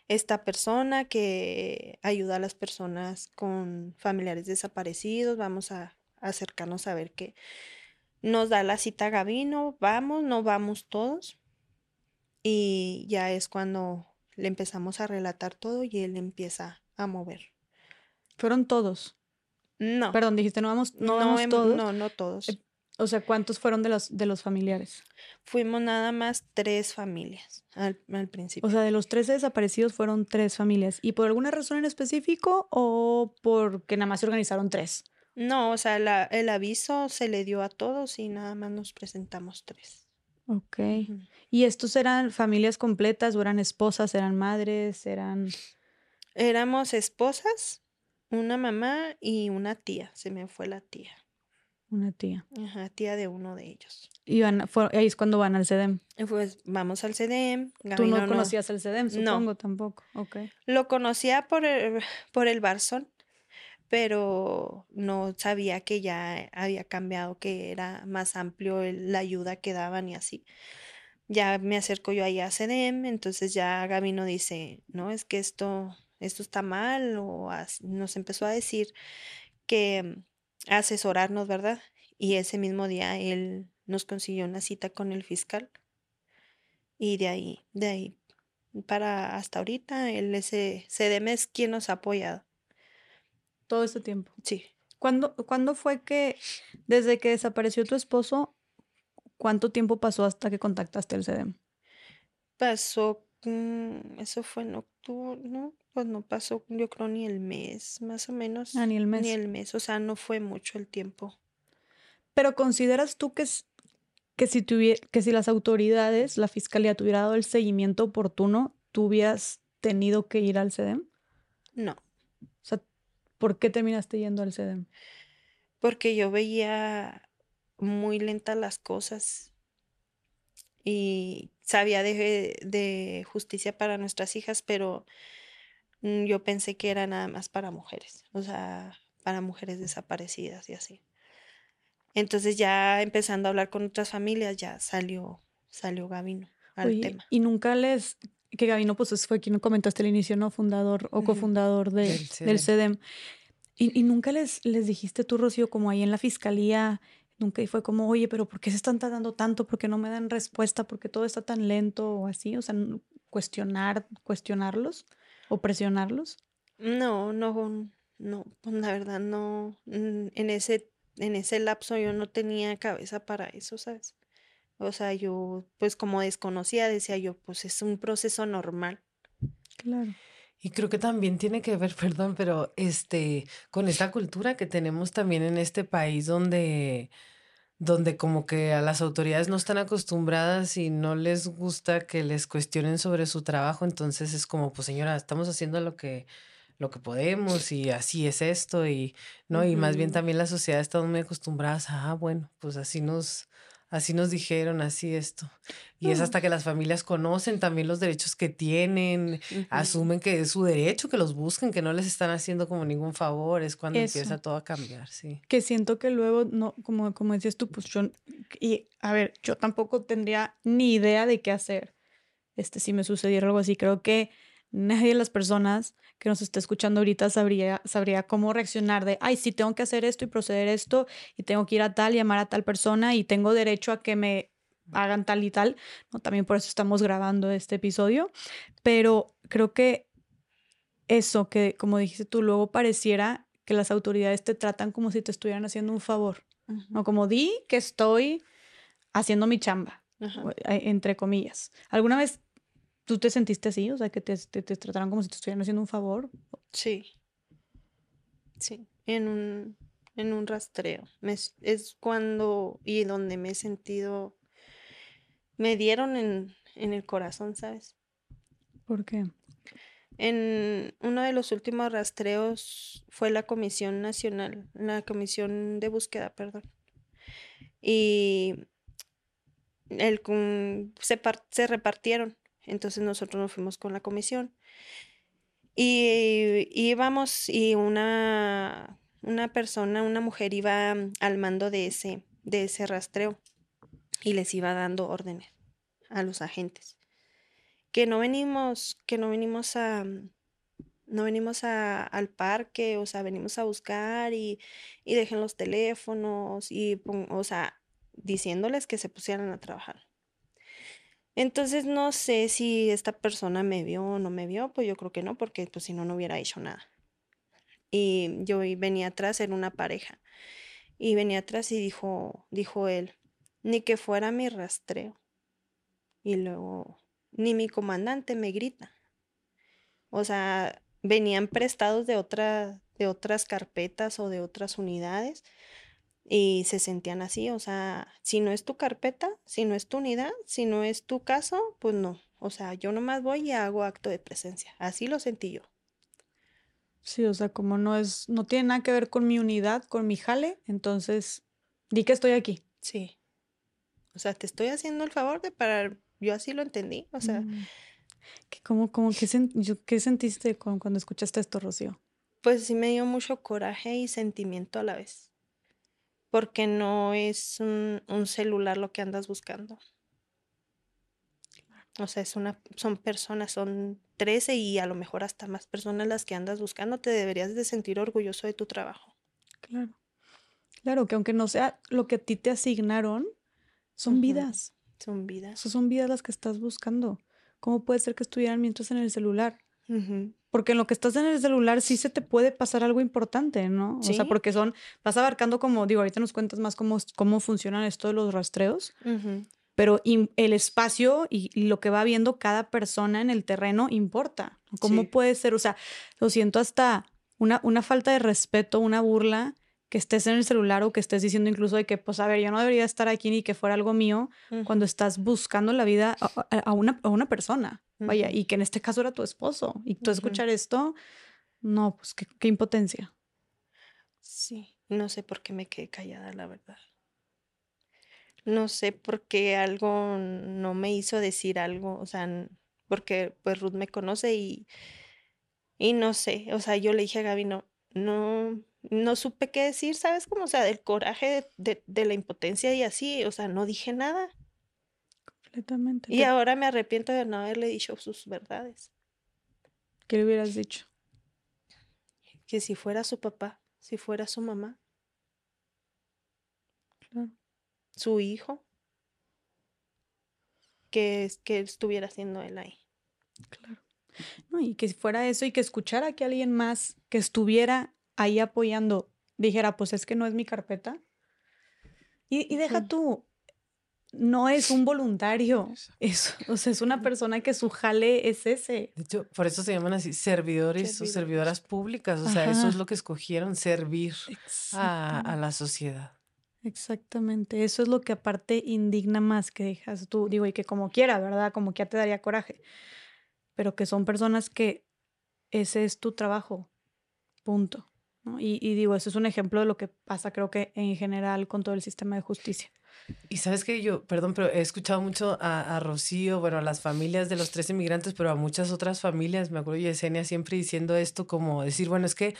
esta persona que ayuda a las personas con familiares desaparecidos. Vamos a, acercarnos a ver qué nos da la cita Gabino. Vamos, no vamos todos. Y ya es cuando le empezamos a relatar todo y él empieza a mover. Fueron todos. No, Perdón, dijiste, no vamos, no, no, vamos todos. no, no todos. O sea, ¿cuántos fueron de los, de los familiares? Fuimos nada más tres familias al, al O principio. sea, de los 13 desaparecidos fueron tres familias. ¿Y por alguna razón en específico o porque nada más se organizaron tres? No, o sea, la- el aviso se le dio a todos y nada más nos presentamos tres. Ok. ¿Y estos eran familias completas o eran esposas, eran madres, eran... Éramos esposas, una mamá y una tía. Se me fue la tía. Una tía. Ajá, tía de uno de ellos. Y van, fue- ahí es cuando van al CEDEM. Y Pues vamos al CDM. Tú no conocías el CEDEM, No. supongo, tampoco. Ok. Lo conocía por el, por el Barzón, pero no sabía que ya había cambiado, que era más amplio el- la ayuda que daban y así. Ya me acerco yo ahí a CDM, entonces ya Gabino dice, no, es que esto, esto está mal, o nos empezó a decir que asesorarnos, ¿verdad? Y ese mismo día él nos consiguió una cita con el fiscal. Y de ahí, de ahí para hasta ahorita, el ese CDM es quien nos ha apoyado. Todo este tiempo. Sí. ¿Cuándo, ¿Cuándo fue que, desde que desapareció tu esposo, cuánto tiempo pasó hasta que contactaste el CEDEM? Pasó, mm, eso fue en octubre, ¿no? Pues no pasó, yo creo, ni el mes, más o menos. Ah, ni el mes. Ni el mes, o sea, no fue mucho el tiempo. Pero ¿consideras tú que, que, si que si las autoridades, la fiscalía, te hubiera dado el seguimiento oportuno, tú hubieras tenido que ir al CEDEM? No. O sea, ¿por qué terminaste yendo al CEDEM? Porque yo veía muy lentas las cosas y sabía de, de justicia para nuestras hijas, pero mm, yo pensé que era nada más para mujeres, o sea, para mujeres desaparecidas y así. Entonces ya empezando a hablar con otras familias, ya salió, salió Gavino al tema. Y nunca les, que Gavino pues fue quien comentaste al inicio, ¿no? Fundador o cofundador de, del CEDEM. Y, y, nunca les, les dijiste tú, Rocío, como ahí en la fiscalía, nunca y fue como, oye, pero ¿por qué se están tardando tanto? ¿Por qué no me dan respuesta? ¿Por qué todo está tan lento o así? O sea, cuestionar, cuestionarlos o presionarlos. No, no, no, pues la verdad no, en ese en ese lapso yo no tenía cabeza para eso, ¿sabes? O sea, yo, pues como desconocía, decía yo, pues es un proceso normal. Claro. Y creo que también tiene que ver, (laughs) perdón, pero este, con esta cultura que tenemos también en este país donde, donde como que a las autoridades no están acostumbradas y no les gusta que les cuestionen sobre su trabajo, entonces es como, pues señora, estamos haciendo lo que, lo que podemos y así es esto y no y más bien también la sociedad está muy acostumbrada a ah bueno pues así nos así nos dijeron así esto. Y es hasta que las familias conocen también los derechos que tienen asumen que es su derecho que los busquen que no les están haciendo como ningún favor es cuando empieza todo a cambiar sí. Que siento que luego no como como decías tú pues yo y a ver yo tampoco tendría ni idea de qué hacer este si me sucediera algo así. Creo que nadie de las personas que nos está escuchando ahorita sabría, sabría cómo reaccionar de, ay, sí, tengo que hacer esto y proceder esto y tengo que ir a tal, llamar a tal persona y tengo derecho a que me hagan tal y tal. ¿no? También por eso estamos grabando este episodio. Pero creo que eso que, como dijiste tú, luego pareciera que las autoridades te tratan como si te estuvieran haciendo un favor. ¿no? Como di que estoy haciendo mi chamba, eh, entre comillas. ¿Alguna vez ¿Tú te sentiste así? O sea, que te, te, trataron como si te estuvieran haciendo un favor. Sí. Sí, en un, en un rastreo. es cuando y donde me he sentido, me dieron en, en el corazón, ¿sabes? ¿Por qué? En uno de los últimos rastreos fue la Comisión Nacional, la Comisión de Búsqueda, perdón. Y el, se, se repartieron entonces nosotros nos fuimos con la comisión. Y íbamos y una, una persona, una mujer iba al mando de ese, de ese rastreo y les iba dando órdenes a los agentes. Que no venimos, que no venimos a, no venimos a, al parque, o sea, venimos a buscar y, y dejen los teléfonos y, o sea, diciéndoles que se pusieran a trabajar. Entonces no sé si esta persona me vio o no me vio, pues yo creo que no, porque pues si no, no hubiera hecho nada. Y yo venía atrás, era una pareja, y venía atrás y dijo, dijo él, ni que fuera mi rastreo. Y luego, ni mi comandante me grita. O sea, venían prestados de, otra, de otras carpetas o de otras unidades y se sentían así, o sea, si no es tu carpeta, si no es tu unidad, si no es tu caso, pues no. O sea, yo nomás voy y hago acto de presencia. Así lo sentí yo. Sí, o sea, como no es, no tiene nada que ver con mi unidad, con mi jale, entonces di que estoy aquí. Sí. O sea, te estoy haciendo el favor de parar. Yo así lo entendí. O sea. Mm. ¿Qué, cómo, cómo, qué, ¿Qué sentiste cuando escuchaste esto, Rocío? Pues sí me dio mucho coraje y sentimiento a la vez porque no es un, celular lo que andas buscando. O sea, es una, son personas, son 13 y a lo mejor hasta más personas las que andas buscando. Te deberías de sentir orgulloso de tu trabajo. Claro. Claro, que aunque no sea lo que a ti te asignaron, son vidas. Son vidas. son vidas las que estás buscando. ¿Cómo puede ser que estuvieran mientras en el celular? Porque en lo que estás en el celular sí se te puede pasar algo importante, ¿no? O sea, porque son, vas abarcando como, digo, ahorita nos cuentas más cómo, cómo funcionan esto de los rastreos, pero el espacio y, lo que va viendo cada persona en el terreno importa. ¿Cómo puede ser? O sea, lo siento hasta una, una falta de respeto, una burla que estés en el celular o que estés diciendo incluso de que, pues, a ver, yo no debería estar aquí ni que fuera algo mío cuando estás buscando la vida a, una, a una, persona, vaya, y que en este caso era tu esposo. Y tú escuchar esto, no, pues qué, qué impotencia. Sí, no sé por qué me quedé callada, la verdad. No sé por qué algo no me hizo decir algo, o sea, porque pues Ruth me conoce y, y no sé, o sea, yo le dije a Gaby, no, no, no supe qué decir, ¿sabes? Como, o sea, del coraje de, de, la impotencia y así, o sea, no dije nada. Completamente. Y ahora me arrepiento de no haberle dicho sus verdades. ¿Qué le hubieras dicho? Que si fuera su papá, si fuera su mamá. Claro su hijo, que, que estuviera haciendo él ahí. Claro. No, y que fuera eso y que escuchara que alguien más que estuviera ahí apoyando dijera, pues es que no es mi carpeta. Y, y deja tú, no es un voluntario, es, (laughs) o sea, es una persona que su jale es ese. De hecho, por eso se llaman así servidores o servidoras públicas, o sea, eso es lo que escogieron, servir a, a, la sociedad. Exactamente, eso es lo que aparte indigna más que dejas tú, digo, y que como quiera, ¿verdad? Como que ya te daría coraje, pero que son personas que ese es tu trabajo, punto. Y, digo, eso es un ejemplo de lo que pasa creo que en general con todo el sistema de justicia. Y sabes que yo, perdón, pero he escuchado mucho a, a, Rocío, bueno, a las familias de los tres inmigrantes, pero a muchas otras familias, me acuerdo Yesenia siempre diciendo esto como decir, bueno, es que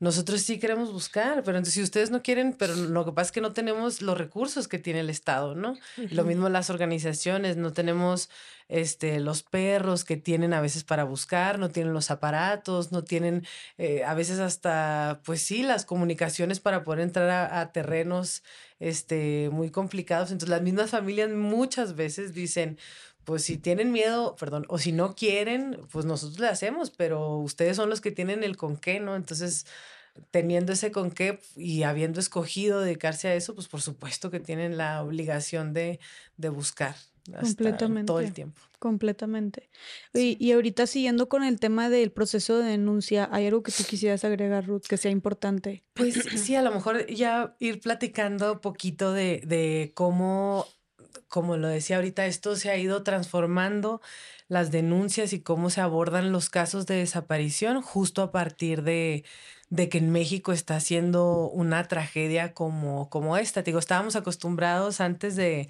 nosotros sí queremos buscar, pero entonces si ustedes no quieren, pero lo que pasa es que no tenemos los recursos que tiene el Estado, ¿no? Lo mismo las organizaciones, no tenemos este, los perros que tienen a veces para buscar, no tienen los aparatos, no tienen eh, a veces hasta, pues sí, las comunicaciones para poder entrar a, a, terrenos este, muy complicados. Entonces las mismas familias muchas veces dicen, pues si tienen miedo, perdón, o si no quieren, pues nosotros le hacemos, pero ustedes son los que tienen el con qué, ¿no? Entonces, teniendo ese con qué y habiendo escogido dedicarse a eso, pues por supuesto que tienen la obligación de, de buscar. Completamente. Todo el tiempo. Completamente. Y, y, ahorita siguiendo con el tema del proceso de denuncia, ¿hay algo que tú quisieras agregar, Ruth, que sea importante? Pues sí, a lo mejor ya ir platicando poquito de, de cómo como lo decía ahorita, esto se ha ido transformando las denuncias y cómo se abordan los casos de desaparición justo a partir de, de que en México está siendo una tragedia como, como esta. digo, estábamos acostumbrados antes de,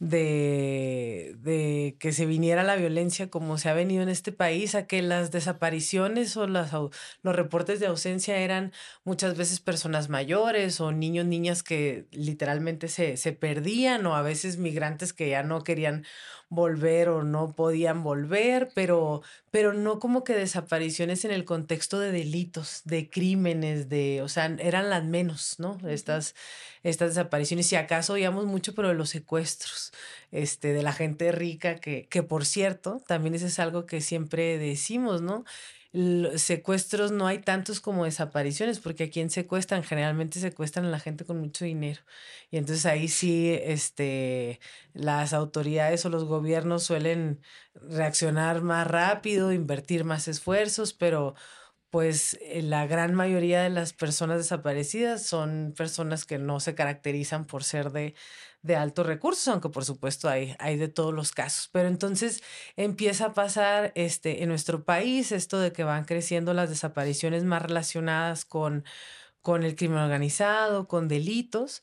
de, de, que se viniera la violencia como se ha venido en este país, a que las desapariciones o las, los reportes de ausencia eran muchas veces personas mayores o niños, niñas que literalmente se, se perdían o a veces migrantes que ya no querían volver o no podían volver, pero, pero no como que desapariciones en el contexto de delitos, de crímenes, de, o sea, eran las menos, ¿no? Estas, estas desapariciones. Si acaso oíamos mucho, pero de los secuestros, este, de la gente rica, que, que por cierto, también eso es algo que siempre decimos, ¿no? Secuestros no hay tantos como desapariciones, porque a quien secuestran, generalmente secuestran a la gente con mucho dinero. Y entonces ahí sí, este, las autoridades o los gobiernos suelen reaccionar más rápido, invertir más esfuerzos, pero pues eh, la gran mayoría de las personas desaparecidas son personas que no se caracterizan por ser de, de altos recursos, aunque por supuesto hay, hay de todos los casos. Pero entonces empieza a pasar este, en nuestro país esto de que van creciendo las desapariciones más relacionadas con, con el crimen organizado, con delitos.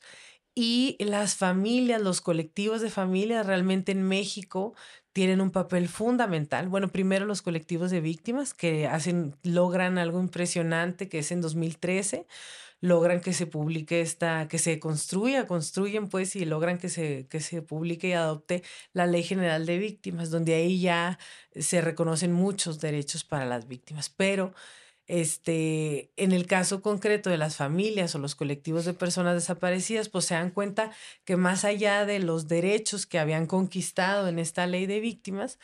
Y las familias, los colectivos de familias realmente en México tienen un papel fundamental. Bueno, primero los colectivos de víctimas que hacen, logran algo impresionante que es en 2013 logran que se publique esta, que se construya, construyen pues y logran que se, que se publique y adopte la Ley General de Víctimas, donde ahí ya se reconocen muchos derechos para las víctimas. Pero este, en el caso concreto de las familias o los colectivos de personas desaparecidas, pues se dan cuenta que más allá de los derechos que habían conquistado en esta ley de víctimas,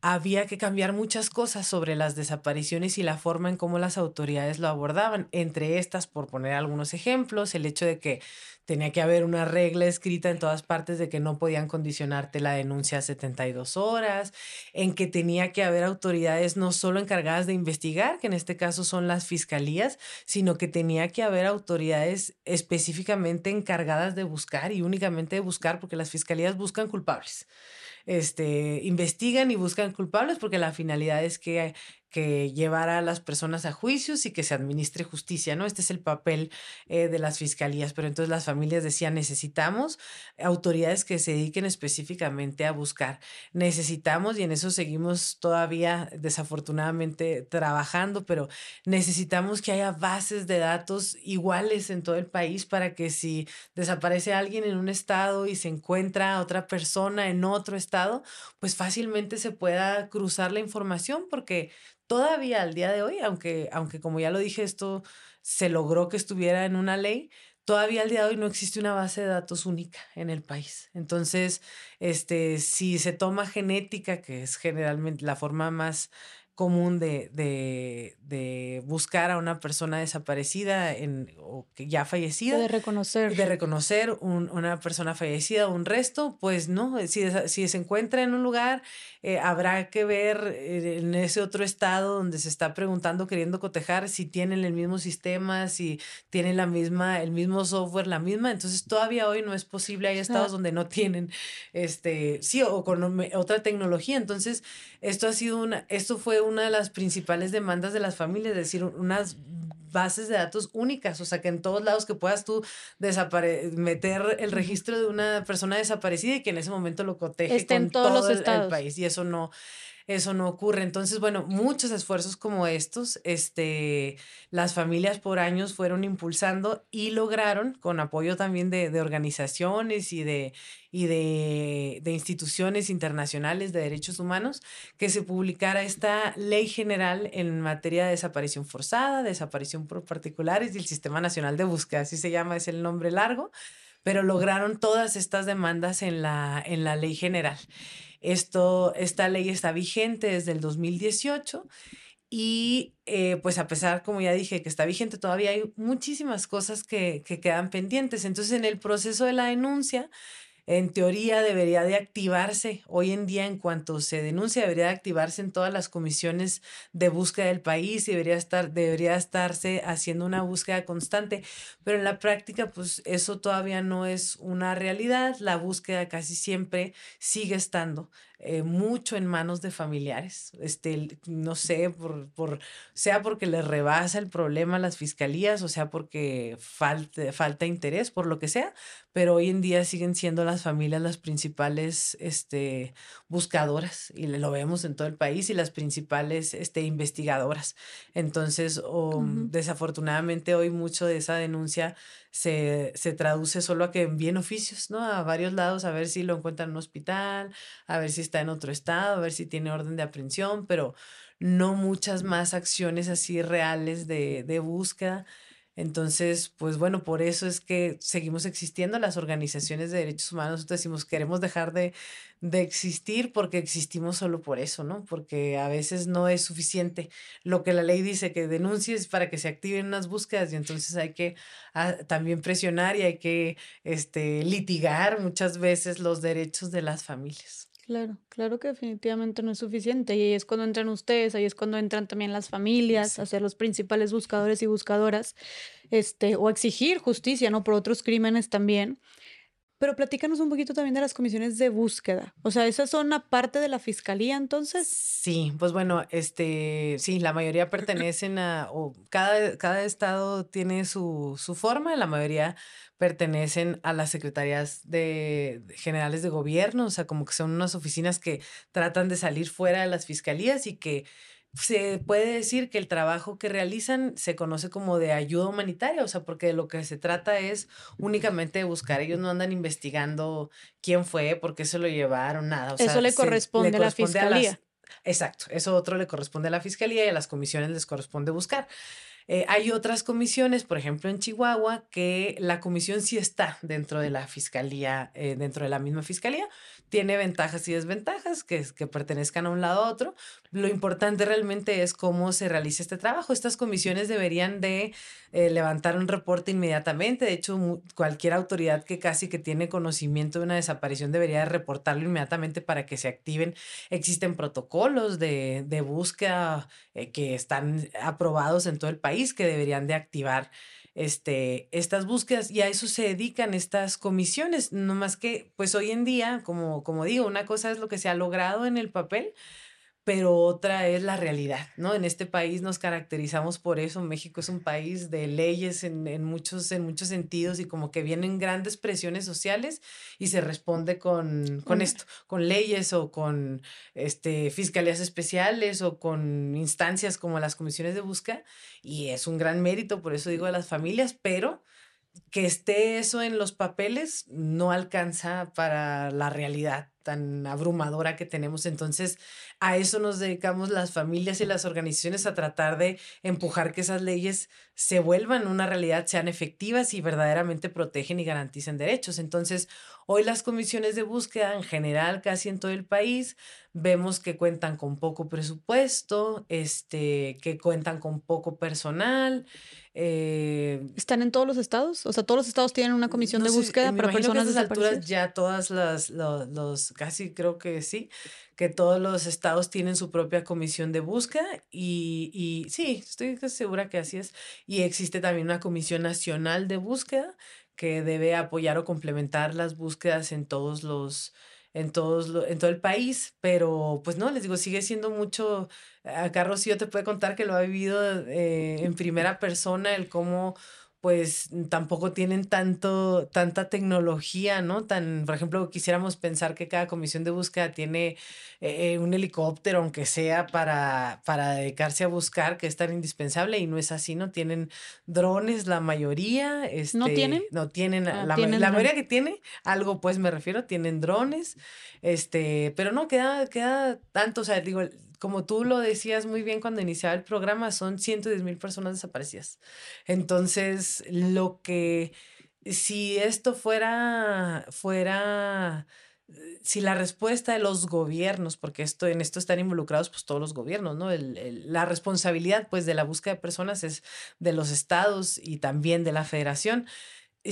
había que cambiar muchas cosas sobre las desapariciones y la forma en cómo las autoridades lo abordaban. Entre estas, por poner algunos ejemplos, el hecho de que tenía que haber una regla escrita en todas partes de que no podían condicionarte la denuncia a 72 horas, en que tenía que haber autoridades no solo encargadas de investigar, que en este caso son las fiscalías, sino que tenía que haber autoridades específicamente encargadas de buscar y únicamente de buscar, porque las fiscalías buscan culpables este, investigan y buscan culpables porque la finalidad es que que llevara a las personas a juicios y que se administre justicia, ¿no? Este es el papel eh, de las fiscalías, pero entonces las familias decían, necesitamos autoridades que se dediquen específicamente a buscar, necesitamos, y en eso seguimos todavía desafortunadamente trabajando, pero necesitamos que haya bases de datos iguales en todo el país para que si desaparece alguien en un estado y se encuentra otra persona en otro estado, pues fácilmente se pueda cruzar la información porque todavía al día de hoy, aunque, aunque como ya lo dije, esto se logró que estuviera en una ley, todavía al día de hoy no existe una base de datos única en el país. Entonces, este, si se toma genética, que es generalmente la forma más común de, de, de, buscar a una persona desaparecida en, o que ya fallecida. De reconocer. De reconocer un, una persona fallecida, un resto, pues no, si, si se encuentra en un lugar, eh, habrá que ver eh, en ese otro estado donde se está preguntando, queriendo cotejar, si tienen el mismo sistema, si tienen la misma, el mismo software, la misma. Entonces todavía hoy no es posible, hay estados donde no tienen, este, sí, o con otra tecnología. Entonces, esto ha sido una, esto fue una de las principales demandas de las familias, es decir, unas bases de datos únicas, o sea, que en todos lados que puedas tú meter el registro de una persona desaparecida y que en ese momento lo coteje con en todos todo los estados. el país y eso no eso no ocurre. Entonces, bueno, muchos esfuerzos como estos, este, las familias por años fueron impulsando y lograron, con apoyo también de, de organizaciones y, de, y de, de, instituciones internacionales de derechos humanos, que se publicara esta ley general en materia de desaparición forzada, desaparición por particulares y el Sistema Nacional de Búsqueda, así se llama, es el nombre largo pero lograron todas estas demandas en la, en la ley general. Esto, esta ley está vigente desde el 2018 y eh, pues a pesar, como ya dije, que está vigente, todavía hay muchísimas cosas que, que quedan pendientes. Entonces, en el proceso de la denuncia, en teoría debería de activarse. Hoy en día en cuanto se denuncia, debería de activarse en todas las comisiones de búsqueda del país y debería, estar, debería estarse haciendo una búsqueda constante, pero en la práctica pues eso todavía no es una realidad, la búsqueda casi siempre sigue estando eh, mucho en manos de familiares, este, no sé, por, por, sea porque les rebasa el problema a las fiscalías o sea porque falta, falta interés, por lo que sea, pero hoy en día siguen siendo las familias las principales este, buscadoras y lo vemos en todo el país y las principales este, investigadoras. Entonces, desafortunadamente hoy mucho de esa denuncia se, se, traduce solo a que envíen oficios, ¿no? A varios lados, a ver si lo encuentran en un hospital, a ver si está en otro estado, a ver si tiene orden de aprehensión, pero no muchas más acciones así reales de, de búsqueda. Entonces, pues bueno, por eso es que seguimos existiendo las organizaciones de derechos humanos. Nosotros decimos, queremos dejar de, de, existir porque existimos solo por eso, ¿no? Porque a veces no es suficiente lo que la ley dice que denuncies para que se activen unas búsquedas y entonces hay que ah, también presionar y hay que este, litigar muchas veces los derechos de las familias. Claro, claro que definitivamente no es suficiente y ahí es cuando entran ustedes, ahí es cuando entran también las familias a ser los principales buscadores y buscadoras, este, o exigir justicia, ¿no? Por otros crímenes también. Pero platícanos un poquito también de las comisiones de búsqueda. O sea, ¿esas son una parte de la fiscalía entonces? Sí, pues bueno, este, sí, la mayoría pertenecen a, o cada, cada estado tiene su, su forma, la mayoría pertenecen a las secretarías de, generales de gobierno, o sea, como que son unas oficinas que tratan de salir fuera de las fiscalías y que se puede decir que el trabajo que realizan se conoce como de ayuda humanitaria, o sea, porque de lo que se trata es únicamente de buscar, ellos no andan investigando quién fue, por qué se lo llevaron, nada. eso le corresponde, a la fiscalía. exacto, eso otro le corresponde a la fiscalía y a las comisiones les corresponde buscar. Eh, hay otras comisiones, por ejemplo en Chihuahua, que la comisión sí está dentro de la fiscalía, eh, dentro de la misma fiscalía. Tiene ventajas y desventajas que, que pertenezcan a un lado a otro. Lo importante realmente es cómo se realiza este trabajo. Estas comisiones deberían de eh, levantar un reporte inmediatamente. De hecho, cualquier autoridad que casi que tiene conocimiento de una desaparición debería reportarlo inmediatamente para que se activen. Existen protocolos de, de búsqueda que están aprobados en todo el país que deberían de activar este, estas búsquedas y a eso se dedican estas comisiones, no más que pues hoy en día, como, como digo, una cosa es lo que se ha logrado en el papel, pero otra es la realidad, ¿no? En este país nos caracterizamos por eso, México es un país de leyes en, muchos, en muchos sentidos y como que vienen grandes presiones sociales y se responde con, con esto, con leyes o con este, fiscalías especiales o con instancias como las comisiones de búsqueda y es un gran mérito, por eso digo de las familias, pero que esté eso en los papeles no alcanza para la realidad tan abrumadora que tenemos. Entonces, a eso nos dedicamos las familias y las organizaciones, a tratar de empujar que esas leyes se vuelvan una realidad, sean efectivas y verdaderamente protegen y garanticen derechos. Entonces, hoy las comisiones de búsqueda en general, casi en todo el país, vemos que cuentan con poco presupuesto, este, que cuentan con poco personal. Eh, ¿Están en todos los estados? O sea, todos los estados tienen una comisión de búsqueda para personas que a alturas ya todas las los casi creo que sí, que todos los estados tienen su propia comisión de búsqueda y, y sí, estoy segura que así es. Y existe también una comisión nacional de búsqueda que debe apoyar o complementar las búsquedas en todos los en todos en todo el país, pero pues no, les digo, sigue siendo mucho, acá Rocío te puede contar que lo ha vivido eh, en primera persona, el cómo pues tampoco tienen tanto, tanta tecnología, ¿no? Tan, por ejemplo, quisiéramos pensar que cada comisión de búsqueda tiene eh, un helicóptero, aunque sea para, para dedicarse a buscar, que es tan indispensable, y no es así, ¿no? Tienen drones, la mayoría. Este, ¿No tienen? No tienen, ah, la, la mayoría que tiene, algo pues me refiero, tienen drones, este, pero no, queda, queda tanto, o sea, digo, como tú lo decías muy bien cuando iniciaba el programa, son 110 mil personas desaparecidas. Entonces, lo que, si esto fuera, fuera, si la respuesta de los gobiernos, porque esto, en esto están involucrados pues todos los gobiernos, ¿no? la responsabilidad pues de la búsqueda de personas es de los estados y también de la federación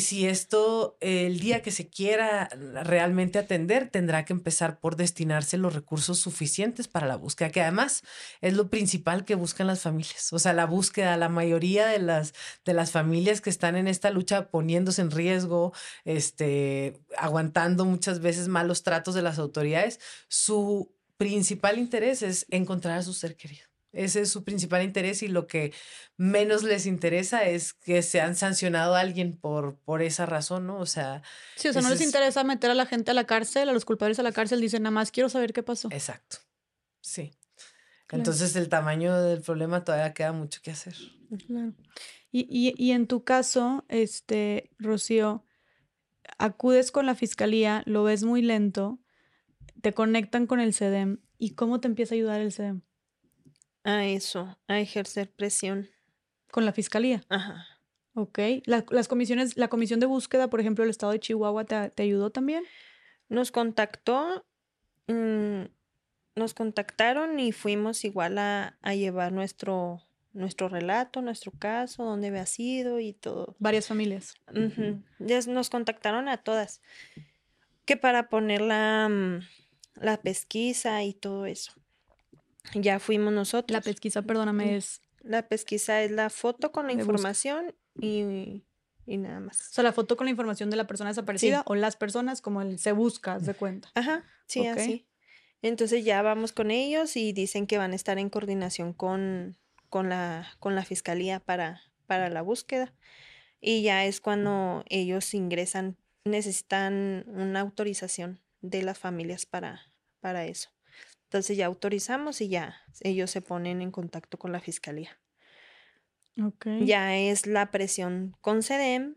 si esto, el día que se quiera realmente atender, tendrá que empezar por destinarse los recursos suficientes para la búsqueda, que además es lo principal que buscan las familias. O sea, la búsqueda, la mayoría de las, de las familias que están en esta lucha poniéndose en riesgo, este, aguantando muchas veces malos tratos de las autoridades, su principal interés es encontrar a su ser querido. Ese es su principal interés y lo que menos les interesa es que se han sancionado a alguien por, por esa razón, ¿no? O sea... Sí, o sea, no les interesa meter a la gente a la cárcel, a los culpables a la cárcel, dicen nada más quiero saber qué pasó. Exacto. Sí. Entonces el tamaño del problema todavía queda mucho que hacer. Claro. Y, y, y en tu caso, este, Rocío, acudes con la fiscalía, lo ves muy lento, te conectan con el CEDEM. ¿Y cómo te empieza a ayudar el CEDEM? A eso, a ejercer presión. ¿Con la fiscalía? Ajá. Ok. las comisiones, la comisión de búsqueda, por ejemplo, el estado de Chihuahua, ¿te, ayudó también? Nos contactó, mm, nos contactaron y fuimos igual a, llevar nuestro, nuestro relato, nuestro caso, dónde había sido y todo. Varias familias. Nos contactaron a todas. Que para poner la, mm, la pesquisa y todo eso ya fuimos nosotros. La pesquisa, perdóname, es... La pesquisa es la foto con la información y, y, nada más. O sea, la foto con la información de la persona desaparecida o las personas como el se busca, de cuenta. Ajá, sí, así. Entonces ya vamos con ellos y dicen que van a estar en coordinación con, con, la, con la fiscalía para, para la búsqueda. Y ya es cuando ellos ingresan, necesitan una autorización de las familias para, para eso. Entonces ya autorizamos y ya ellos se ponen en contacto con la fiscalía. Okay. Ya es la presión con CEDEM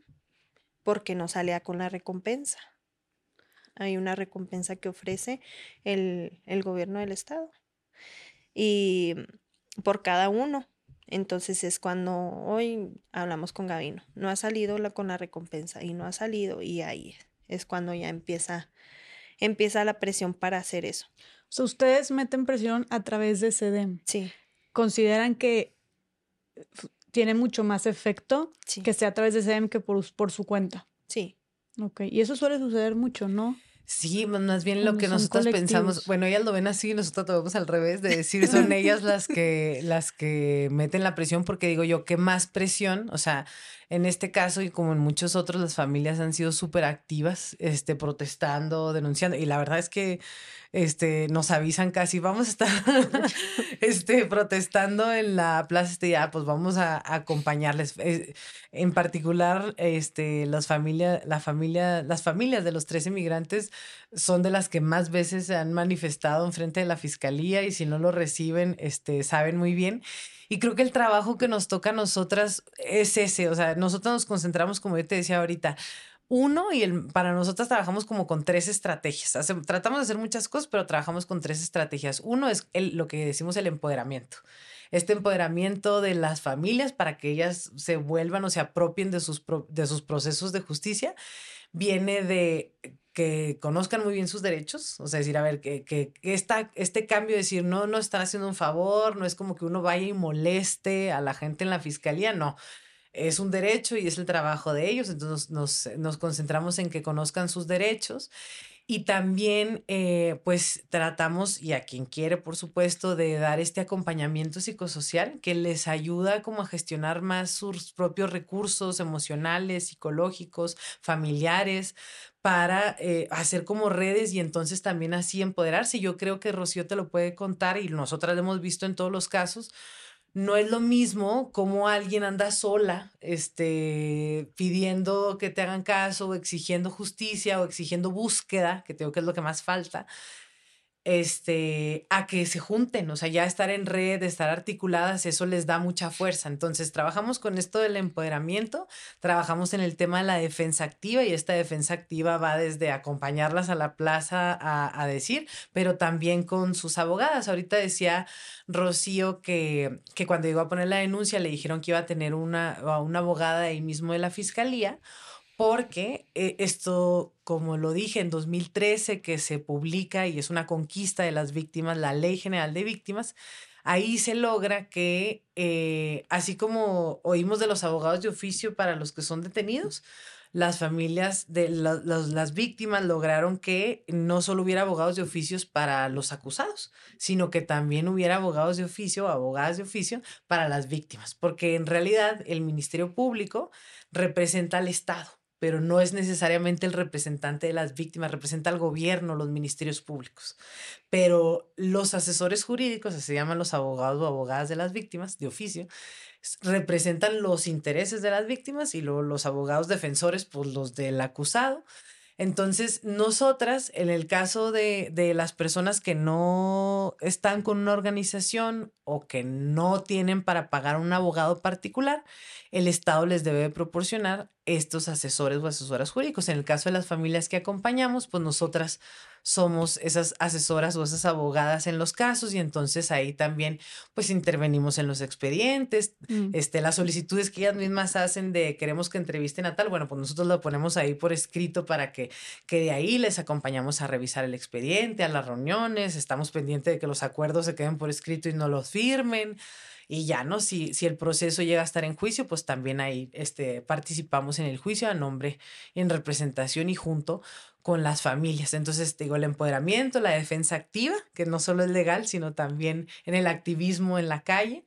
porque no salía con la recompensa. Hay una recompensa que ofrece el, el gobierno del estado. Y por cada uno. Entonces es cuando hoy hablamos con Gabino. No ha salido la, con la recompensa y no ha salido y ahí es cuando ya empieza, empieza la presión para hacer eso. O sea, ustedes meten presión a través de CEDEM. Sí. ¿Consideran que tiene mucho más efecto que sea a través de CEDEM que por, por su cuenta? Sí. Ok, y eso suele suceder mucho, ¿no? Sí, más bien lo que nosotros pensamos, bueno, ellas lo ven así, nosotros lo vemos al revés, de decir, son (laughs) ellas las que, las que meten la presión, porque digo yo, ¿qué más presión? O sea, en este caso y como en muchos otros, las familias han sido súper activas, este, protestando, denunciando, y la verdad es que este, nos avisan casi, vamos a estar (laughs) este, protestando en la plaza este ya, pues vamos a, acompañarles. Eh, en particular, este, las familias, la familia, las familias de los tres inmigrantes son de las que más veces se han manifestado en frente de la fiscalía y si no lo reciben, este, saben muy bien. Y creo que el trabajo que nos toca a nosotras es ese, o sea, nosotros nos concentramos, como yo te decía ahorita, uno y el, para nosotros trabajamos como con tres estrategias. tratamos de hacer muchas cosas, pero trabajamos con tres estrategias. Uno es lo que decimos el empoderamiento. Este empoderamiento de las familias para que ellas se vuelvan o se apropien de sus, de sus procesos de justicia viene de que conozcan muy bien sus derechos, o sea, decir, a ver, que, que, este cambio de decir, no, no están haciendo un favor, no es como que uno vaya y moleste a la gente en la fiscalía, no, es un derecho y es el trabajo de ellos, entonces nos, nos concentramos en que conozcan sus derechos y también eh, pues tratamos, y a quien quiere por supuesto, de dar este acompañamiento psicosocial que les ayuda como a gestionar más sus propios recursos emocionales, psicológicos, familiares, para eh, hacer como redes y entonces también así empoderarse. Yo creo que Rocío te lo puede contar y nosotras lo hemos visto en todos los casos no es lo mismo como alguien anda sola, este, pidiendo que te hagan caso, o exigiendo justicia o exigiendo búsqueda, que creo que es lo que más falta, este, a que se junten, o sea, ya estar en red, estar articuladas, eso les da mucha fuerza. Entonces, trabajamos con esto del empoderamiento, trabajamos en el tema de la defensa activa y esta defensa activa va desde acompañarlas a la plaza a, decir, pero también con sus abogadas. Ahorita decía Rocío que, que cuando llegó a poner la denuncia le dijeron que iba a tener una, una abogada ahí mismo de la fiscalía porque eh, esto, como lo dije en 2013, que se publica y es una conquista de las víctimas, la Ley General de Víctimas, ahí se logra que, eh, así como oímos de los abogados de oficio para los que son detenidos, las familias de las víctimas lograron que no solo hubiera abogados de oficios para los acusados, sino que también hubiera abogados de oficio abogadas de oficio para las víctimas, porque en realidad el Ministerio Público representa al Estado pero no es necesariamente el representante de las víctimas, representa al gobierno, los ministerios públicos. Pero los asesores jurídicos, se llaman los abogados o abogadas de las víctimas, de oficio, representan los intereses de las víctimas y luego los abogados defensores, pues los del acusado. Entonces, nosotras, en el caso de, de, las personas que no están con una organización o que no tienen para pagar un abogado particular, el Estado les debe proporcionar estos asesores o asesoras jurídicos. En el caso de las familias que acompañamos, pues nosotras somos esas asesoras o esas abogadas en los casos y entonces ahí también pues intervenimos en los expedientes, mm. este, las solicitudes que ellas mismas hacen de queremos que entrevisten a tal, bueno, pues nosotros lo ponemos ahí por escrito para que, que de ahí les acompañamos a revisar el expediente, a las reuniones, estamos pendientes de que los acuerdos se queden por escrito y no los firmen y ya, ¿no? Si, si el proceso llega a estar en juicio, pues también ahí este, participamos en el juicio a nombre, en representación y junto con las familias. Entonces, digo, el empoderamiento, la defensa activa, que no solo es legal, sino también en el activismo en la calle,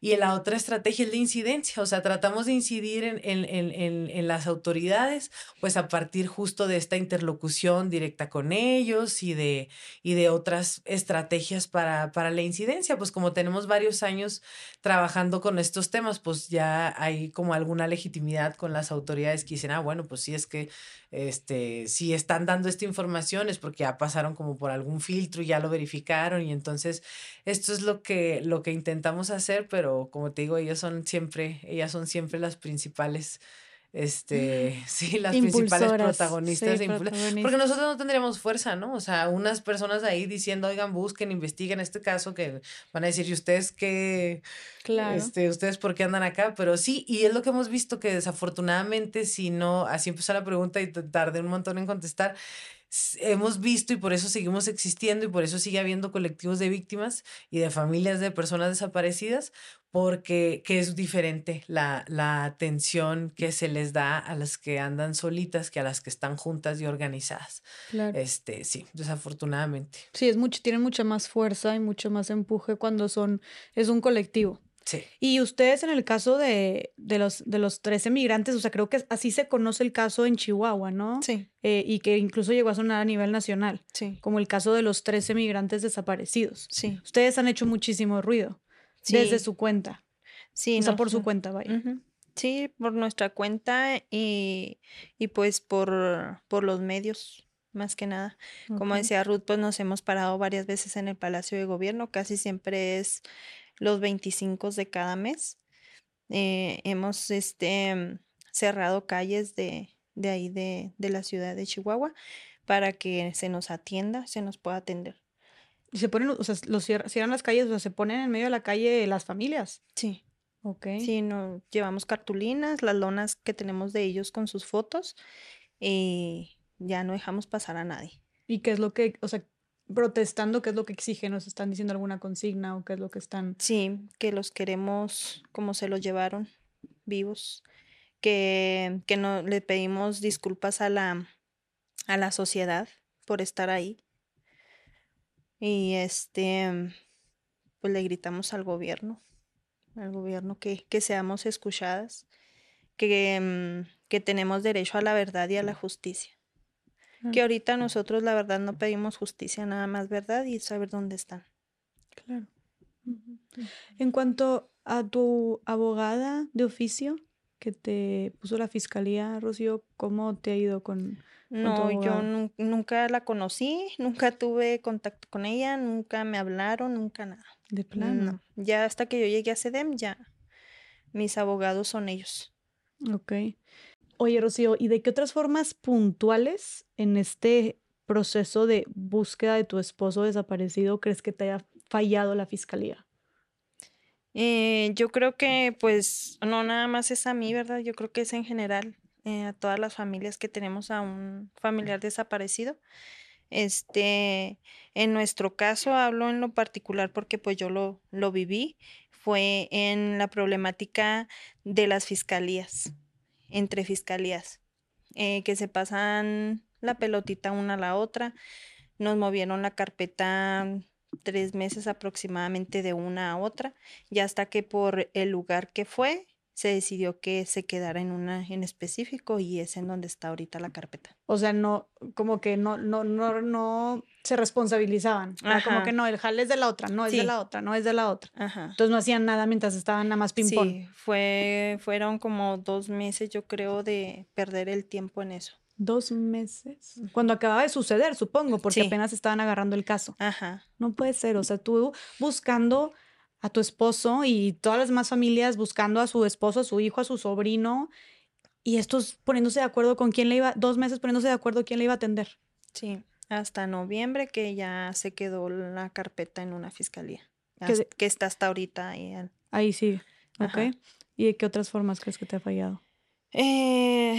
y la otra estrategia es la incidencia, o sea, tratamos de incidir en, en, en, en, las autoridades, pues a partir justo de esta interlocución directa con ellos y de, y de otras estrategias para, para la incidencia. Pues como tenemos varios años trabajando con estos temas, pues ya hay como alguna legitimidad con las autoridades que dicen, ah, bueno, pues sí es que este, si están dando esta información es porque ya pasaron como por algún filtro y ya lo verificaron y entonces esto es lo que, lo que intentamos hacer, pero como te digo, ellas son siempre, ellas son siempre las principales este, (laughs) sí, las principales protagonistas, sí, protagonistas, porque nosotros no tendríamos fuerza, ¿no? O sea, unas personas ahí diciendo, oigan, busquen, investiguen este caso, que van a decir, ¿y ustedes qué? Claro. Este, ¿ustedes por qué andan acá? Pero sí, y es lo que hemos visto que desafortunadamente, si no, así empezó la pregunta y tardé un montón en contestar, hemos visto y por eso seguimos existiendo y por eso sigue habiendo colectivos de víctimas y de familias de personas desaparecidas, porque que es diferente la, la atención que se les da a las que andan solitas que a las que están juntas y organizadas. Claro. Este, sí, desafortunadamente. Sí, es mucho, tienen mucha más fuerza y mucho más empuje cuando son, es un colectivo. Sí. Y ustedes en el caso de, de, los, de los 13 migrantes, o sea, creo que así se conoce el caso en Chihuahua, ¿no? Sí. Eh, y que incluso llegó a sonar a nivel nacional. Sí. Como el caso de los 13 migrantes desaparecidos. Sí. Ustedes han hecho muchísimo ruido desde su cuenta. Sí. O sea, por su cuenta, vaya. Sí, por nuestra cuenta y, y pues por, por los medios más que nada. Como decía Ruth, pues nos hemos parado varias veces en el Palacio de Gobierno, casi siempre es los 25 de cada mes. Eh, hemos este, cerrado calles de, de ahí de, de, la ciudad de Chihuahua para que se nos atienda, se nos pueda atender. ¿Y se ponen, o sea, los cierran las calles, o sea, se ponen en medio de la calle las familias? Sí. Ok. Sí, no, llevamos cartulinas, las lonas que tenemos de ellos con sus fotos y ya no dejamos pasar a nadie. ¿Y qué es lo que, o sea, protestando qué es lo que exigen, nos están diciendo alguna consigna o qué es lo que están. Sí, que los queremos como se los llevaron, vivos, que, que no le pedimos disculpas a la, a la sociedad por estar ahí. Y este, pues le gritamos al gobierno, al gobierno que, que seamos escuchadas, que, mm, que tenemos derecho a la verdad y a la justicia. Que ahorita nosotros la verdad no pedimos justicia, nada más verdad y saber dónde están. Claro. En cuanto a tu abogada de oficio que te puso la fiscalía, Rocío, ¿cómo te ha ido con, no, yo nunca la conocí, nunca tuve contacto con ella, nunca me hablaron, nunca nada. De plano. Ya hasta que yo llegué a CEDEM, ya mis abogados son ellos. Ok. Oye, Rocío, ¿y de qué otras formas puntuales en este proceso de búsqueda de tu esposo desaparecido crees que te haya fallado la fiscalía? Eh, yo creo que pues no nada más es a mí, ¿verdad? Yo creo que es en general eh, a todas las familias que tenemos a un familiar desaparecido. Este, en nuestro caso hablo en lo particular porque pues yo lo, lo viví, fue en la problemática de las fiscalías entre fiscalías, eh, que se pasan la pelotita una a la otra. Nos movieron la carpeta tres meses aproximadamente de una a otra, y hasta que por el lugar que fue, se decidió que se quedara en una en específico y es en donde está ahorita la carpeta. O sea, no, como que no, no, no, no se responsabilizaban. como que no, el jale es de la otra, no es de la otra, no es de la otra. Entonces no hacían nada mientras estaban nada más ping pong. Sí, fue, fueron como dos meses, yo creo, de perder el tiempo en eso. Dos meses. Cuando acababa de suceder, supongo, porque apenas estaban agarrando el caso. Ajá. No puede ser. O sea, tú buscando a tu esposo y todas las demás familias buscando a su esposo, a su hijo, a su sobrino, y estos poniéndose de acuerdo con quién le iba, dos meses poniéndose de acuerdo quién le iba a atender. Sí, hasta noviembre que ya se quedó la carpeta en una fiscalía, que está hasta ahorita ahí. Ahí sí, ok. ¿Y de qué otras formas crees que te ha fallado? Eh,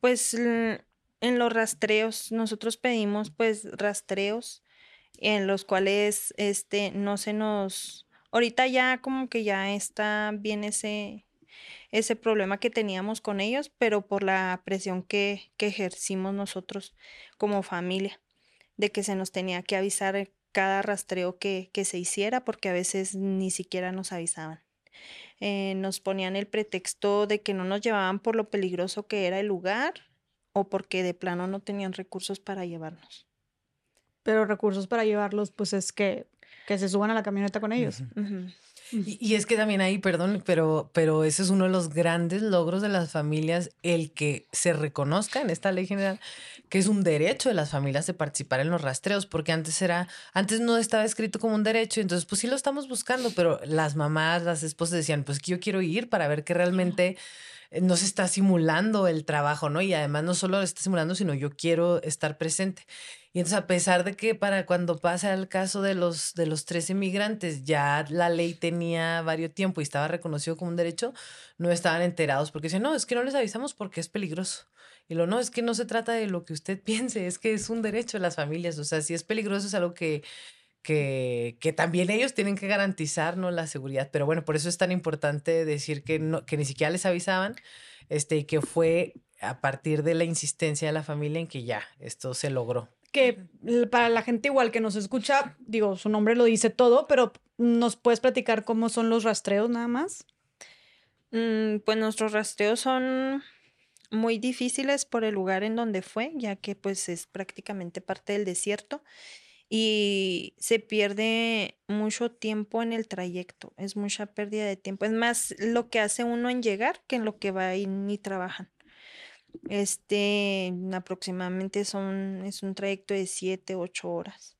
pues en los rastreos, nosotros pedimos pues rastreos en los cuales este no se nos ahorita ya como que ya está bien ese ese problema que teníamos con ellos, pero por la presión que, que ejercimos nosotros como familia, de que se nos tenía que avisar cada rastreo que, que se hiciera, porque a veces ni siquiera nos avisaban. Eh, nos ponían el pretexto de que no nos llevaban por lo peligroso que era el lugar o porque de plano no tenían recursos para llevarnos. Pero recursos para llevarlos, pues es que, que se suban a la camioneta con ellos. y, es que también ahí, perdón, pero, pero ese es uno de los grandes logros de las familias, el que se reconozca en esta ley general que es un derecho de las familias de participar en los rastreos, porque antes era, antes no estaba escrito como un derecho, entonces pues sí lo estamos buscando, pero las mamás, las esposas decían, pues que yo quiero ir para ver que realmente no se está simulando el trabajo, ¿no? Y además no solo está simulando, sino yo quiero estar presente. Y entonces, a pesar de que para cuando pasa el caso de los, de los tres inmigrantes, ya la ley tenía varios tiempo y estaba reconocido como un derecho, no estaban enterados porque decían, no, es que no les avisamos porque es peligroso. Y lo no, es que no se trata de lo que usted (laughs) piense, es que es un derecho de las familias. O sea, si es peligroso es algo que, que, que también ellos tienen que garantizar ¿no? la seguridad. Pero bueno, por eso es tan importante decir que, no, que ni siquiera les avisaban este, y que fue a partir de la insistencia de la familia en que ya esto se logró que para la gente igual que nos escucha, digo, su nombre lo dice todo, pero ¿nos puedes platicar cómo son los rastreos nada más? Mm, pues nuestros rastreos son muy difíciles por el lugar en donde fue, ya que pues es prácticamente parte del desierto y se pierde mucho tiempo en el trayecto, es mucha pérdida de tiempo, es más lo que hace uno en llegar que en lo que va y ni trabajan. Este, aproximadamente son, es un trayecto de 7, 8 horas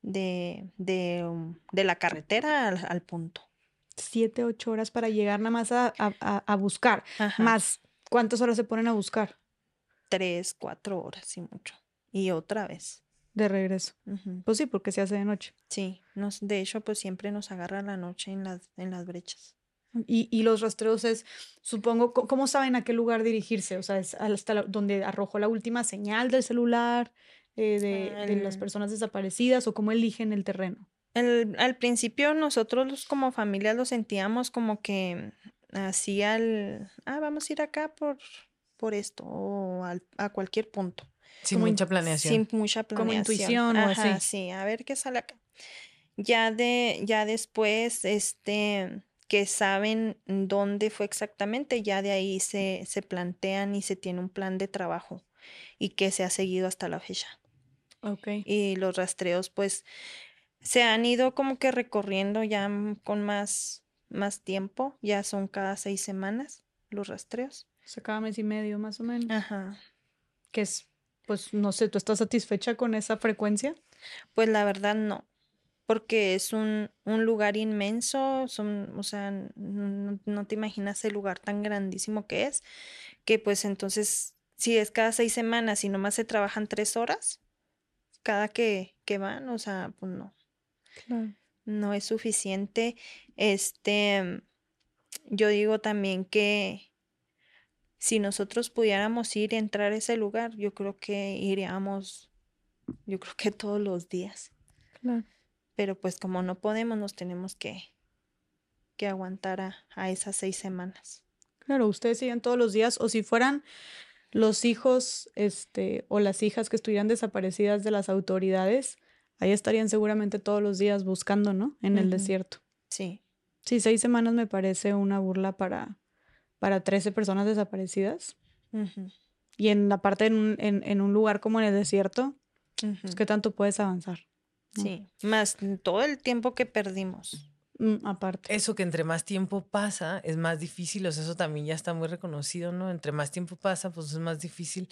de, de, um, de la carretera al, al, punto. 7, 8 horas para llegar nada más a, a, a buscar. Ajá. Más, ¿cuántas horas se ponen a buscar? 3, 4 horas y mucho. Y otra vez. De regreso. Uh -huh. Pues sí, porque se hace de noche. Sí, nos, de hecho, pues siempre nos agarra la noche en las, en las brechas. Y, y, los rastreos es, supongo, ¿cómo saben a qué lugar dirigirse? O sea, es hasta la, donde arrojó la última señal del celular eh, de, el, de, las personas desaparecidas o cómo eligen el terreno. El, al principio nosotros como familia lo sentíamos como que así al, ah, vamos a ir acá por, por esto o al, a cualquier punto. Sin mucha planeación. Sin mucha planeación. Como intuición Ajá, o así. Sí, a ver qué sale acá. Ya de, ya después, este que saben dónde fue exactamente, ya de ahí se, se plantean y se tiene un plan de trabajo y que se ha seguido hasta la fecha. Okay. Y los rastreos, pues, se han ido como que recorriendo ya con más, más tiempo, ya son cada seis semanas los rastreos. O sea, cada mes y medio más o menos. Ajá. Que es, pues, no sé, ¿tú estás satisfecha con esa frecuencia? Pues la verdad no porque es un, un lugar inmenso, son, o sea, no, no, te imaginas el lugar tan grandísimo que es, que pues entonces, si es cada seis semanas y nomás se trabajan tres horas, cada que, que van, o sea, pues no. Claro. No es suficiente. Este, yo digo también que si nosotros pudiéramos ir y entrar a ese lugar, yo creo que iríamos, yo creo que todos los días. Claro pero pues como no podemos, nos tenemos que, que aguantar a, a, esas seis semanas. Claro, ustedes siguen todos los días, o si fueran los hijos este, o las hijas que estuvieran desaparecidas de las autoridades, ahí estarían seguramente todos los días buscando, ¿no? En uh -huh. el desierto. Sí. Sí, seis semanas me parece una burla para, para 13 personas desaparecidas. Uh -huh. Y en la parte en un, en, en un lugar como en el desierto, uh -huh. pues, ¿qué tanto puedes avanzar? Sí, más todo el tiempo que perdimos. Mm, aparte. Eso que entre más tiempo pasa es más difícil, o sea, eso también ya está muy reconocido, ¿no? Entre más tiempo pasa, pues es más difícil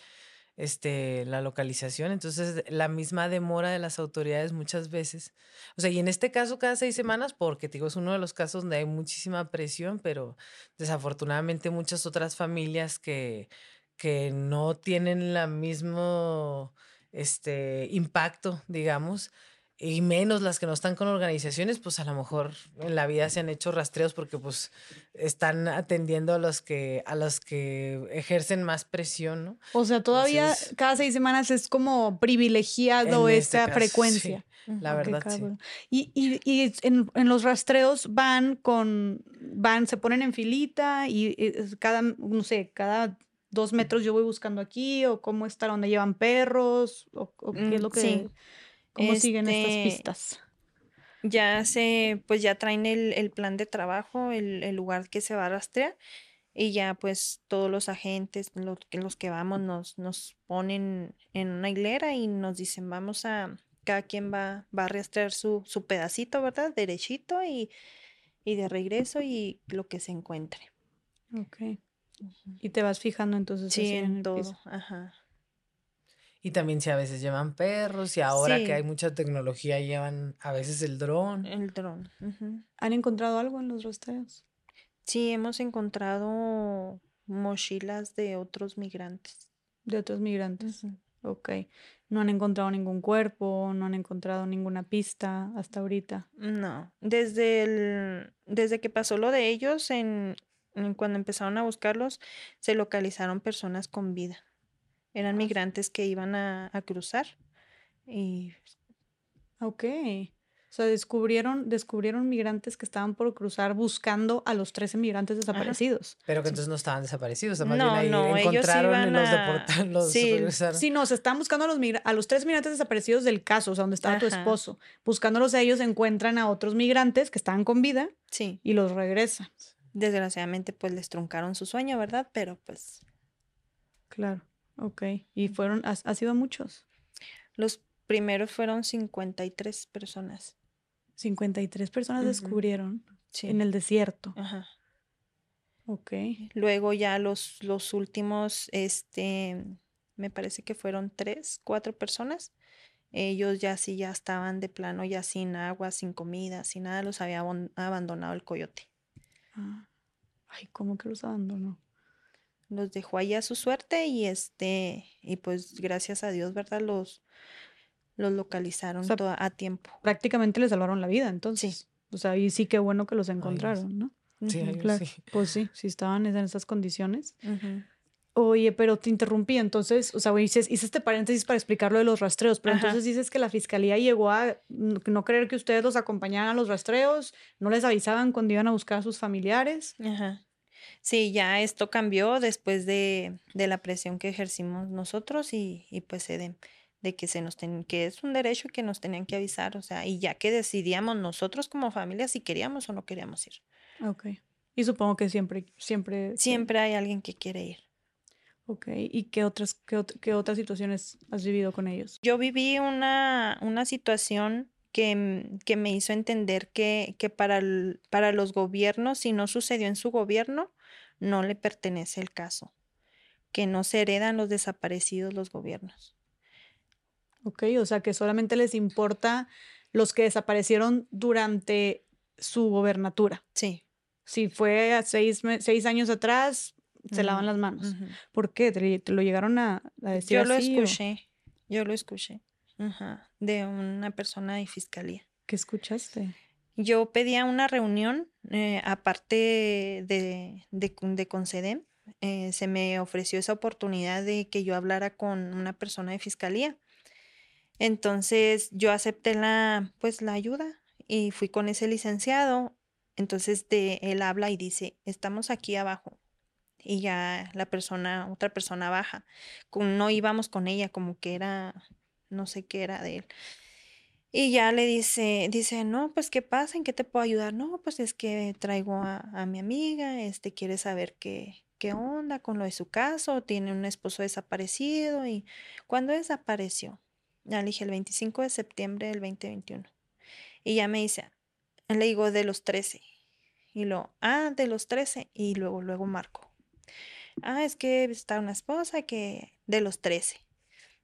este, la localización. Entonces, la misma demora de las autoridades muchas veces. O sea, y en este caso cada seis semanas, porque digo, es uno de los casos donde hay muchísima presión, pero desafortunadamente muchas otras familias que, que no tienen el mismo este, impacto, digamos, y menos las que no están con organizaciones, pues a lo mejor en la vida se han hecho rastreos porque pues están atendiendo a los que a los que ejercen más presión, ¿no? O sea, todavía Entonces, cada seis semanas es como privilegiado esta este frecuencia. Sí, la verdad, sí. Y, y, y en, en, los rastreos van con, van, se ponen en filita y, y cada, no sé, cada dos metros yo voy buscando aquí o cómo está donde llevan perros o, o qué es lo que... Sí. ¿Cómo este, siguen estas Este, pistas? Ya se, pues ya traen el, el plan de trabajo, el, el, lugar que se va a rastrear y ya pues todos los agentes, los, los que vamos, nos, nos ponen en una hilera y nos dicen vamos a, cada quien va, va a rastrear su, su pedacito, ¿verdad? Derechito y, y de regreso y lo que se encuentre. Ok. Uh -huh. Y te vas fijando entonces. Sí, en, en todo. Piso. Ajá. Y también si a veces llevan perros y ahora sí. que hay mucha tecnología llevan a veces el dron. El dron. Uh -huh. ¿Han encontrado algo en los rastreos? Sí, hemos encontrado mochilas de otros migrantes. De otros migrantes. Ok. No han encontrado ningún cuerpo, no han encontrado ninguna pista hasta ahorita. No. Desde el, desde que pasó lo de ellos, en, cuando empezaron a buscarlos, se localizaron personas con vida. Eran migrantes que iban a, a cruzar y Ok. O sea, descubrieron, descubrieron migrantes que estaban por cruzar buscando a los 13 migrantes desaparecidos. Pero que entonces no estaban desaparecidos, no, no, encontraron y los deportaron, los sí, Sí, no, se estaban buscando a los, a los tres migrantes desaparecidos del caso, o sea, donde estaba tu esposo. Buscándolos a ellos encuentran a otros migrantes que estaban con vida sí. y los regresan. Desgraciadamente, pues les truncaron su sueño, ¿verdad? Pero pues... Claro, ok. ¿Y fueron, ha, ha sido muchos? Los primeros fueron 53 personas. 53 personas descubrieron en el desierto. Ajá. Ok. Luego ya los, los últimos, este, me parece que fueron tres, cuatro personas. Ellos ya sí, ya estaban de plano, ya sin agua, sin comida, sin nada, los había abandonado el coyote. Ah. Ay, ¿cómo que los abandonó? Los dejó ahí a su suerte y este, y pues gracias a Dios, ¿verdad? Los, los localizaron a tiempo. Prácticamente les salvaron la vida, entonces. O sea, y sí que bueno que los encontraron, ¿no? Sí, claro. sí. Pues sí, si estaban en esas condiciones. Oye, pero te interrumpí, entonces, o sea, hice, hice, este paréntesis para explicar lo de los rastreos, pero entonces dices que la fiscalía llegó a no creer que ustedes los acompañaran a los rastreos, no les avisaban cuando iban a buscar a sus familiares. Ajá. Sí, ya esto cambió después de, de la presión que ejercimos nosotros y, y pues se, de, de que se nos ten, que es un derecho que nos tenían que avisar, o sea, y ya que decidíamos nosotros como familia si queríamos o no queríamos ir. Ok. Y supongo que siempre, siempre. Siempre hay alguien que quiere ir. Ok. ¿Y qué otras, qué, otras situaciones has vivido con ellos? Yo viví una, una situación que, que, me hizo entender que, que para, para los gobiernos, si no sucedió en su gobierno, no le pertenece el caso. Que no se heredan los desaparecidos los gobiernos. Ok, o sea que solamente les importa los que desaparecieron durante su gobernatura. Sí. Si fue seis, seis años atrás, se lavan las manos. ¿Por qué? ¿Te, lo llegaron a, decir Yo lo escuché, yo lo escuché. De una persona de fiscalía. ¿Qué escuchaste? Yo pedía una reunión, eh, aparte de, de, de Concedem, eh, se me ofreció esa oportunidad de que yo hablara con una persona de fiscalía entonces yo acepté la, pues, la ayuda y fui con ese licenciado. Entonces de, él habla y dice, estamos aquí abajo. Y ya la persona, otra persona baja. No íbamos con ella, como que era, no sé qué era de él. Y ya le dice, dice, no, pues qué pasa, ¿en qué te puedo ayudar? No, pues es que traigo a, a mi amiga, este quiere saber qué, qué onda con lo de su caso, tiene un esposo desaparecido y cuando desapareció, ya le dije el 25 de septiembre del 2021. Y ya me dice, le digo de los 13. Y luego, ah, de los 13. Y luego, luego marco. Ah, es que está una esposa que de los 13.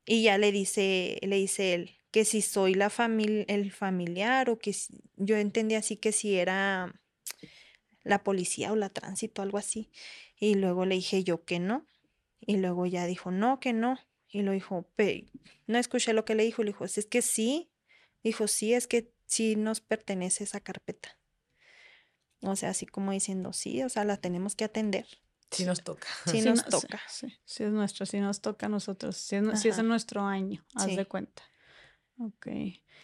Y ya le dice, le dice él que si soy la familia, el familiar o que yo entendí así que si era la policía o la tránsito, algo así. Y luego le dije yo que no. Y luego ya dijo, no, que no. Y lo dijo, no escuché lo que le dijo, le dijo, es que sí, dijo, sí, es que sí nos pertenece esa carpeta. O sea, así como diciendo, sí, o sea, la tenemos que atender. Sí nos toca. (laughs) Sí, nos toca. Sí, sí, es nuestro, sí nos toca a nosotros, sí es, nuestro año, haz de cuenta. Ok.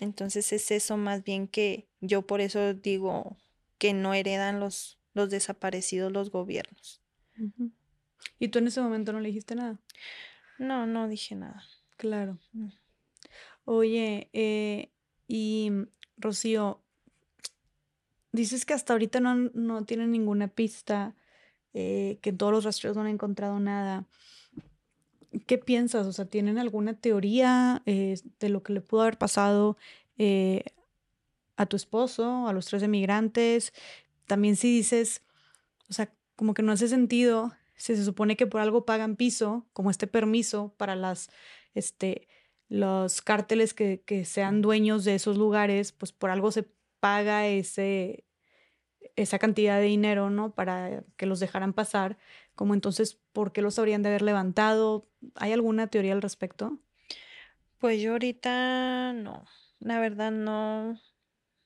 Entonces es eso más bien que yo por eso digo que no heredan los, los desaparecidos los gobiernos. ¿Y tú en ese momento no le dijiste nada? No, no dije nada. Claro. Mm. Oye, eh, y Rocío, dices que hasta ahorita no, no tienen ninguna pista, eh, que en todos los rastreos no han encontrado nada. ¿Qué piensas? O sea, ¿tienen alguna teoría eh, de lo que le pudo haber pasado a tu esposo, a los tres emigrantes? También si dices, o sea, como que no hace sentido si se supone que por algo pagan piso, como este permiso para las, este, los cárteles que, que sean dueños de esos lugares, pues por algo se paga ese, esa cantidad de dinero, ¿no? Para que los dejaran pasar, como entonces, ¿por qué los habrían de haber levantado? ¿Hay alguna teoría al respecto? Pues yo ahorita no, la verdad no,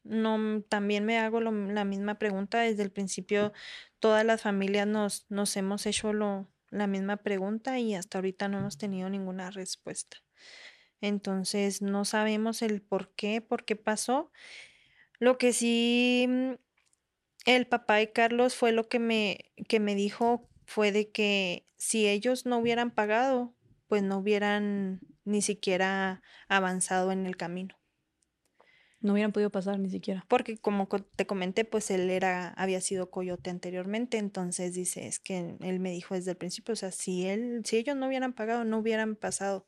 no, también me hago la misma pregunta. Desde el principio, todas las familias nos, nos hemos hecho lo, la misma pregunta y hasta ahorita no hemos tenido ninguna respuesta. Entonces, no sabemos el por qué, por qué pasó. Lo que sí el papá de Carlos fue lo que me, que me dijo fue de que si ellos no hubieran pagado, pues no hubieran ni siquiera avanzado en el camino. No hubieran podido pasar ni siquiera. Porque como te comenté, pues él era, había sido coyote anteriormente, entonces dice, es que él me dijo desde el principio, o sea, si él, si ellos no hubieran pagado, no hubieran pasado.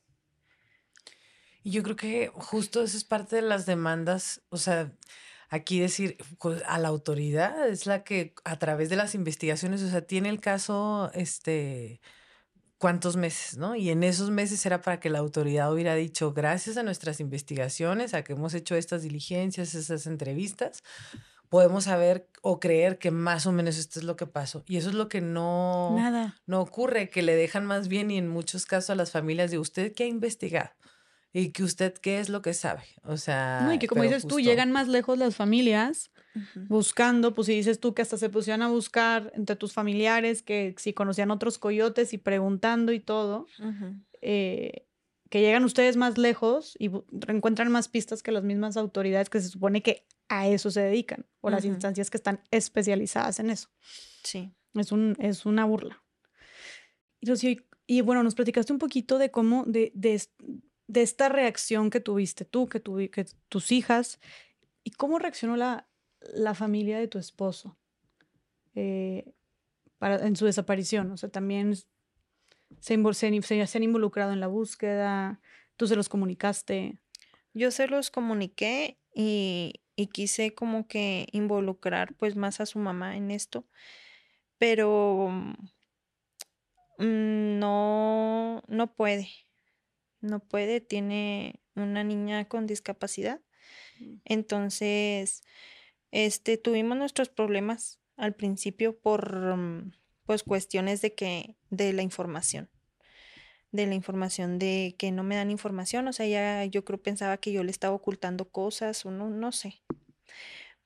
Y yo creo que justo eso es parte de las demandas, o sea, aquí decir pues, a la autoridad es la que a través de las investigaciones, o sea, tiene el caso, este, cuántos meses, ¿no? Y en esos meses era para que la autoridad hubiera dicho, gracias a nuestras investigaciones, a que hemos hecho estas diligencias, esas entrevistas, podemos saber o creer que más o menos esto es lo que pasó. Y eso es lo que no, Nada. no ocurre, que le dejan más bien y en muchos casos a las familias de usted que ha investigado y que usted qué es lo que sabe. O sea... No, y que como dices tú, llegan más lejos las familias buscando, pues si dices tú que hasta se pusieron a buscar entre tus familiares, que si conocían otros coyotes y preguntando y todo, eh, que llegan ustedes más lejos y encuentran más pistas que las mismas autoridades que se supone que a eso se dedican, o las instancias que están especializadas en eso. Sí. Es, un, es una burla. Y, y bueno, nos platicaste un poquito de cómo, de, de, de esta reacción que tuviste tú, que, tu, que tus hijas, y cómo reaccionó la, la familia de tu esposo eh, para, en su desaparición. O sea, también se, se, se, han involucrado en la búsqueda, tú se los comunicaste. Yo se los comuniqué y, y quise como que involucrar pues más a su mamá en esto, pero mm, no, no puede, no puede, tiene una niña con discapacidad. Mm. Entonces, este, tuvimos nuestros problemas al principio por mm, pues cuestiones de que, de la información. De la información de que no me dan información. O sea, ya yo creo pensaba que yo le estaba ocultando cosas o no, no sé.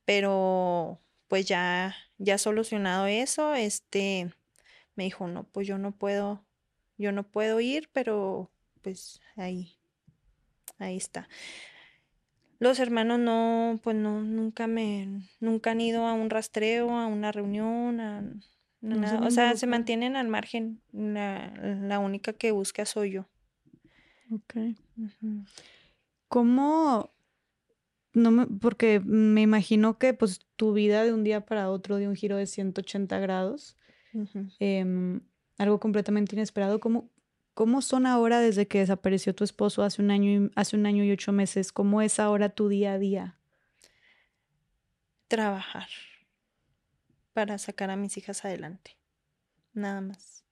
Pero pues ya, ya solucionado eso, este me dijo, no, pues yo no puedo, yo no puedo ir, pero pues ahí, ahí está. Los hermanos no, pues no, nunca me, nunca han ido a un rastreo, a una reunión, a, nada. O sea, se mantienen al margen. La, única que busca soy yo. Ok. ¿Cómo? No me, porque me imagino que pues tu vida de un día para otro de un giro de 180 grados, em, algo completamente inesperado. ¿Cómo, ¿Cómo son ahora desde que desapareció tu esposo hace un año y, hace un año y ocho meses? ¿Cómo es ahora tu día a día? Trabajar para sacar a mis hijas adelante. Nada más.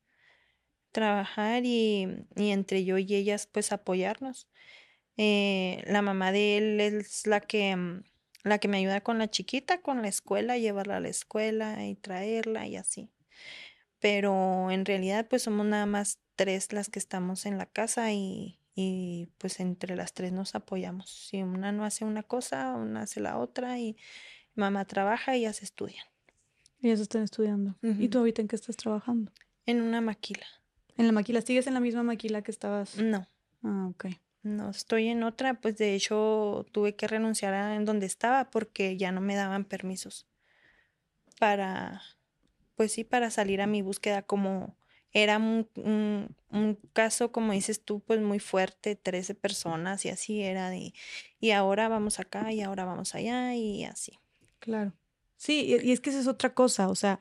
Trabajar y, entre yo y ellas pues apoyarnos. Eh, la mamá de él es la que, la que me ayuda con la chiquita, con la escuela, llevarla a la escuela y traerla y así. Pero en realidad pues somos nada más tres las que estamos en la casa y, pues entre las tres nos apoyamos. Si una no hace una cosa, una hace la otra y mamá trabaja y ellas estudian. Ellas están estudiando. ¿Y tú ahorita en qué estás trabajando? En una maquila. ¿En la maquila? ¿Sigues en la misma maquila que estabas? No. Ah, ok. No, estoy en otra, pues de hecho tuve que renunciar a en donde estaba porque ya no me daban permisos para, pues sí, para salir a mi búsqueda como era un, caso, como dices tú, pues muy fuerte, 13 personas y así era y ahora vamos acá y ahora vamos allá y así. Claro. Sí, y, es que esa es otra cosa, o sea,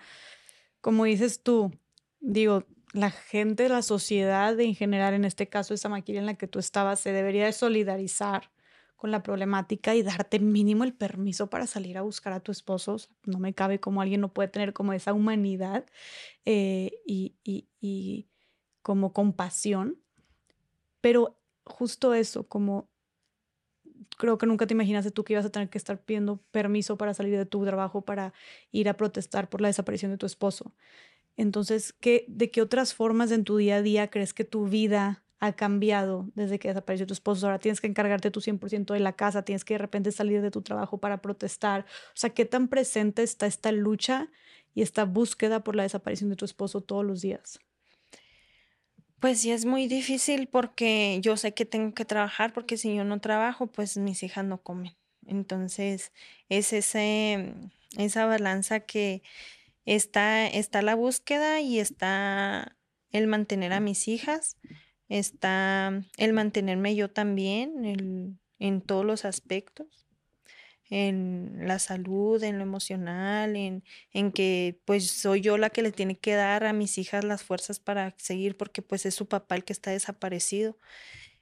como dices tú, digo, la gente, la sociedad en general, en este caso esa maquila en la que tú estabas, se debería de solidarizar con la problemática y darte mínimo el permiso para salir a buscar a tu esposo. no me cabe como alguien no puede tener como esa humanidad eh, y, y, como compasión. Pero justo eso, como creo que nunca te imaginaste tú que ibas a tener que estar pidiendo permiso para salir de tu trabajo para ir a protestar por la desaparición de tu esposo. Entonces, ¿qué, ¿de qué otras formas en tu día a día crees que tu vida ha cambiado desde que desapareció tu esposo? Ahora tienes que encargarte tú 100% de la casa, tienes que de repente salir de tu trabajo para protestar. O sea, ¿qué tan presente está esta lucha y esta búsqueda por la desaparición de tu esposo todos los días? Pues sí, es muy difícil porque yo sé que tengo que trabajar, porque si yo no trabajo, pues mis hijas no comen. Entonces, es ese, esa balanza que está, está la búsqueda y está el mantener a mis hijas, está el mantenerme yo también en todos los aspectos en la salud, en lo emocional, en, en que pues soy yo la que le tiene que dar a mis hijas las fuerzas para seguir porque pues es su papá el que está desaparecido.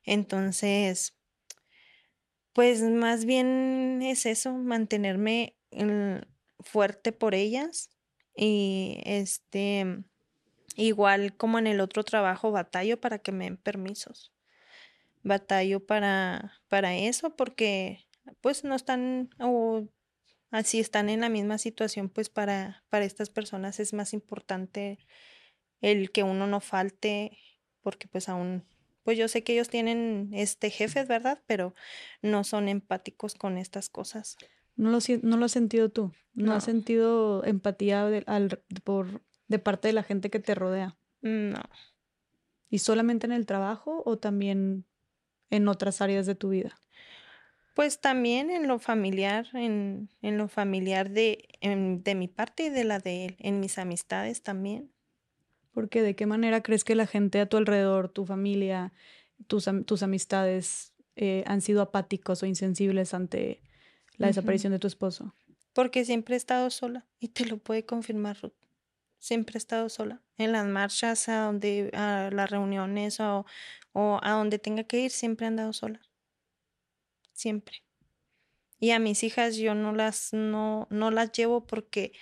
Entonces, pues más bien es eso, mantenerme fuerte por ellas y este, igual como en el otro trabajo, batallo para que me den permisos. Batallo para, para eso porque pues no están o así están en la misma situación, pues para, para estas personas es más importante el que uno no falte, porque pues aún, pues yo sé que ellos tienen este jefes, ¿verdad? Pero no son empáticos con estas cosas. No lo, no lo has sentido tú, no, has sentido empatía de, al, por, de parte de la gente que te rodea. No. ¿Y solamente en el trabajo o también en otras áreas de tu vida? Pues también en lo familiar, en, en lo familiar de, de mi parte y de la de él, en mis amistades también. Porque de qué manera crees que la gente a tu alrededor, tu familia, tus, tus amistades eh, han sido apáticos o insensibles ante la desaparición de tu esposo? Porque siempre he estado sola y te lo puede confirmar Ruth. Siempre he estado sola. En las marchas, a donde, a las reuniones o, o a donde tenga que ir, siempre he andado sola siempre. Y a mis hijas yo no las, no, no las llevo porque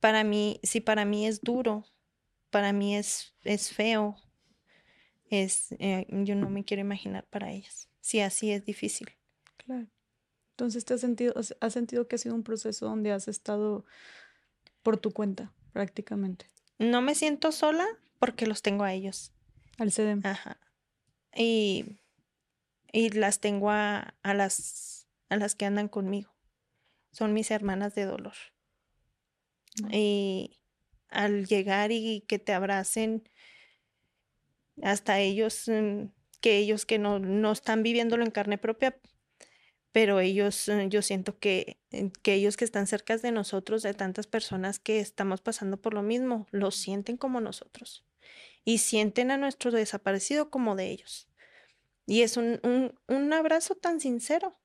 para mí, si para mí es duro, para mí es, es feo, es, eh, yo no me quiero imaginar para ellas. Si así es difícil. Claro. Entonces, ¿te has sentido, has sentido que ha sido un proceso donde has estado por tu cuenta, prácticamente? No me siento sola porque los tengo a ellos. Al CEDEM. Ajá. Y y las tengo a, las, a las que andan conmigo. Son mis hermanas de dolor. Y al llegar y que te abracen, hasta ellos, mm, que ellos que no, no están viviéndolo en carne propia, pero ellos, mm, yo siento que, eh, que ellos que están cerca de nosotros, de tantas personas que estamos pasando por lo mismo, lo sienten como nosotros y sienten a nuestro desaparecido como de ellos. Y es un, un, un abrazo tan sincero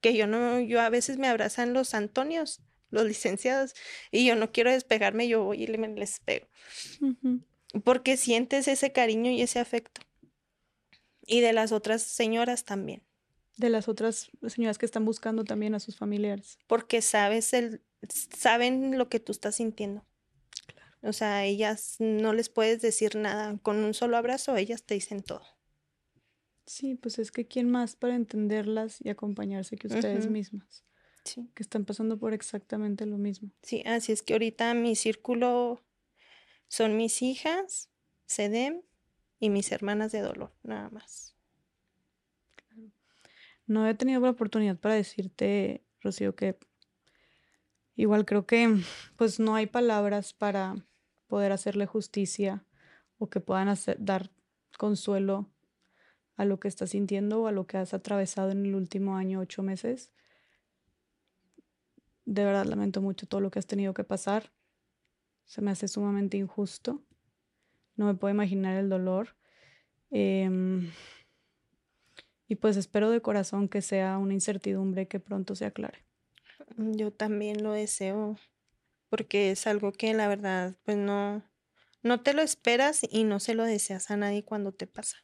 que yo no, yo a veces me abrazan los Antonios, los licenciados, y yo no quiero despegarme, yo voy y me les pego. Porque sientes ese cariño y ese afecto. Y de las otras señoras también. De las otras señoras que están buscando también a sus familiares. Porque sabes el, saben lo que tú estás sintiendo. O sea, ellas no les puedes decir nada. Con un solo abrazo, ellas te dicen todo. Sí, pues es que quién más para entenderlas y acompañarse que ustedes mismas. Sí. Que están pasando por exactamente lo mismo. Sí, así es que ahorita mi círculo son mis hijas, Sedem y mis hermanas de dolor, nada más. No he tenido la oportunidad para decirte, Rocío, que igual creo que pues no hay palabras para poder hacerle justicia o que puedan dar consuelo a lo que estás sintiendo o a lo que has atravesado en el último año, ocho meses. De verdad lamento mucho todo lo que has tenido que pasar. Se me hace sumamente injusto. No me puedo imaginar el dolor. Em, y pues espero de corazón que sea una incertidumbre que pronto se aclare. Yo también lo deseo, porque es algo que la verdad, pues no, no te lo esperas y no se lo deseas a nadie cuando te pasa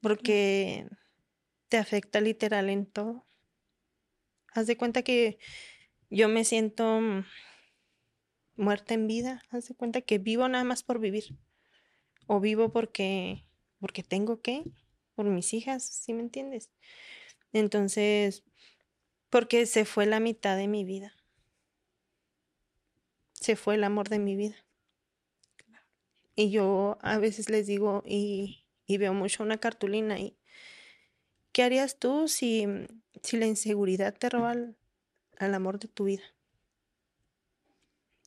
porque te afecta literal en todo. Haz de cuenta que yo me siento mm, muerta en vida, haz de cuenta que vivo nada más por vivir. O vivo porque porque tengo que, por mis hijas, ¿sí me entiendes? Entonces, porque se fue la mitad de mi vida. Se fue el amor de mi vida. Y yo a veces les digo y, y veo mucho una cartulina y ¿qué harías tú si, si la inseguridad te roba al, al amor de tu vida?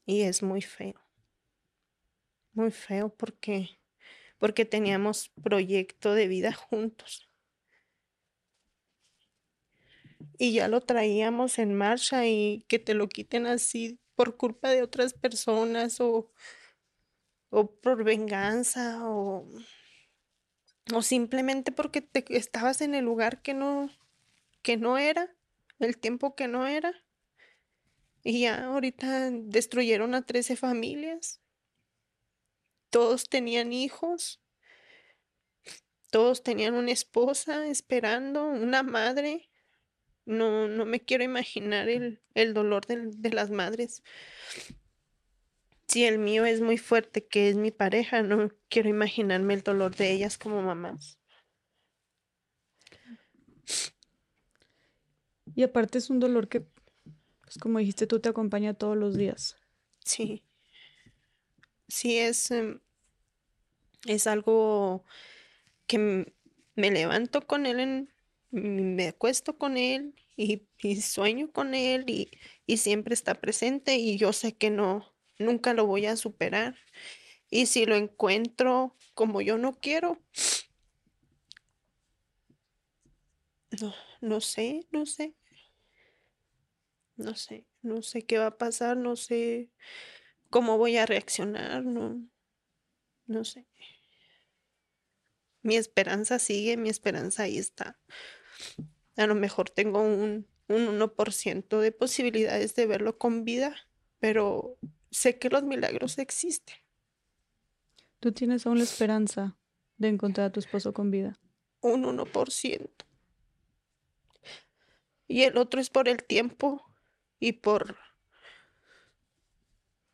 Y es muy feo. Muy feo porque porque teníamos proyecto de vida juntos. Y ya lo traíamos en marcha y que te lo quiten así por culpa de otras personas o, o por venganza o, o simplemente porque te, estabas en el lugar que no, que no era, el tiempo que no era. Y ya ahorita destruyeron a 13 familias. Todos tenían hijos. Todos tenían una esposa esperando, una madre. No, no me quiero imaginar el, el dolor de, de las madres. Si el mío es muy fuerte, que es mi pareja, no quiero imaginarme el dolor de ellas como mamás. Y aparte es un dolor que, pues como dijiste, tú te acompaña todos los días. Sí. Sí, es, em, es algo que me levanto con él, me acuesto con él y, y sueño con él y, y siempre está presente y yo sé que no, nunca lo voy a superar. Y si lo encuentro como yo no quiero, no, no sé, no sé, no sé, no sé qué va a pasar, no sé cómo voy a reaccionar, no, no sé. Mi esperanza sigue, mi esperanza ahí está. A lo mejor tengo un, un 1% de posibilidades de verlo con vida, pero sé que los milagros existen. Tú tienes aún la esperanza de encontrar a tu esposo con vida. Un 1%. Y el otro es por el tiempo y por...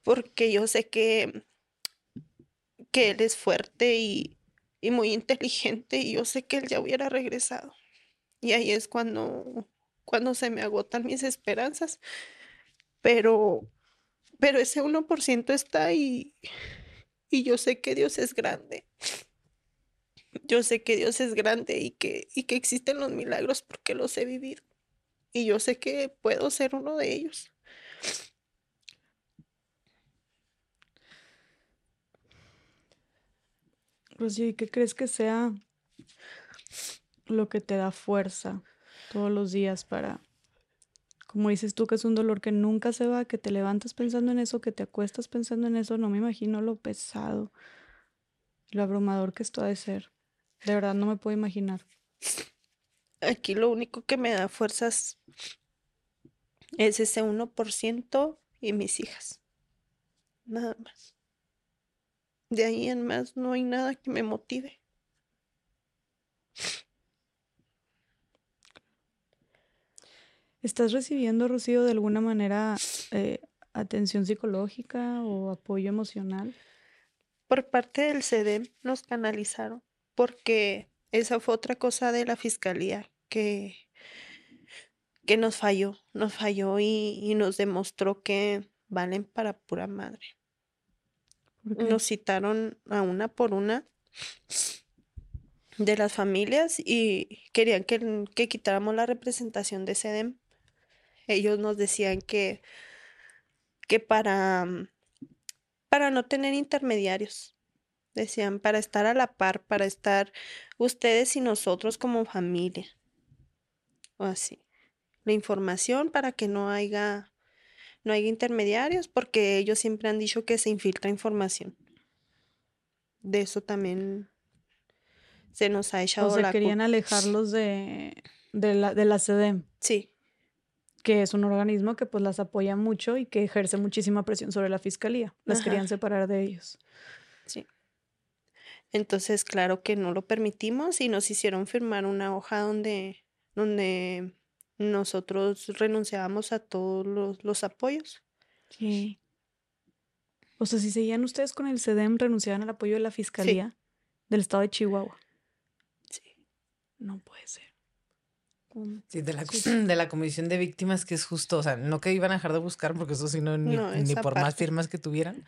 Porque yo sé que, que él es fuerte y, y muy inteligente y yo sé que él ya hubiera regresado. Y ahí es cuando, cuando se me agotan mis esperanzas. Pero, pero ese 1% está y, y yo sé que Dios es grande. Yo sé que Dios es grande y que, y que existen los milagros porque los he vivido. Y yo sé que puedo ser uno de ellos. Rocío, ¿y qué crees que sea lo que te da fuerza todos los días para, como dices tú, que es un dolor que nunca se va, que te levantas pensando en eso, que te acuestas pensando en eso? No me imagino lo pesado, lo abrumador que esto ha de ser. De verdad no me puedo imaginar. Aquí lo único que me da fuerzas es ese 1% y mis hijas. Nada más. De ahí en más no hay nada que me motive. ¿Estás recibiendo, Rocío, de alguna manera eh, atención psicológica o apoyo emocional? Por parte del CEDEM nos canalizaron porque esa fue otra cosa de la fiscalía que, que nos falló, nos falló y, y nos demostró que valen para pura madre. ¿Por qué? Nos citaron a una por una de las familias y querían que, que quitáramos la representación de CEDEM. Ellos nos decían que, que para, mm, para no tener intermediarios, decían, para estar a la par, para estar ustedes y nosotros como familia, o así. La información para que no haya, no haya intermediarios, porque ellos siempre han dicho que se infiltra información. De eso también se nos ha O echado sea, la querían alejarlos de, de la, de la CEDEM, Sí, que es un organismo que pues las apoya mucho y que ejerce muchísima presión sobre la fiscalía. Las Ajá. querían separar de ellos. sí. Entonces, claro que no lo permitimos y nos hicieron firmar una hoja donde, donde nosotros renunciábamos a todos los, los apoyos. ¿Qué? O sea, si seguían ustedes con el CEDEM, renunciaban al apoyo de la fiscalía del estado de Chihuahua. Sí. No puede ser. Sí, de la, (clears throat) de la comisión de víctimas, que es justo, o sea, no que iban a dejar de buscar, porque eso sí, no, ni, ni por más firmas que tuvieran,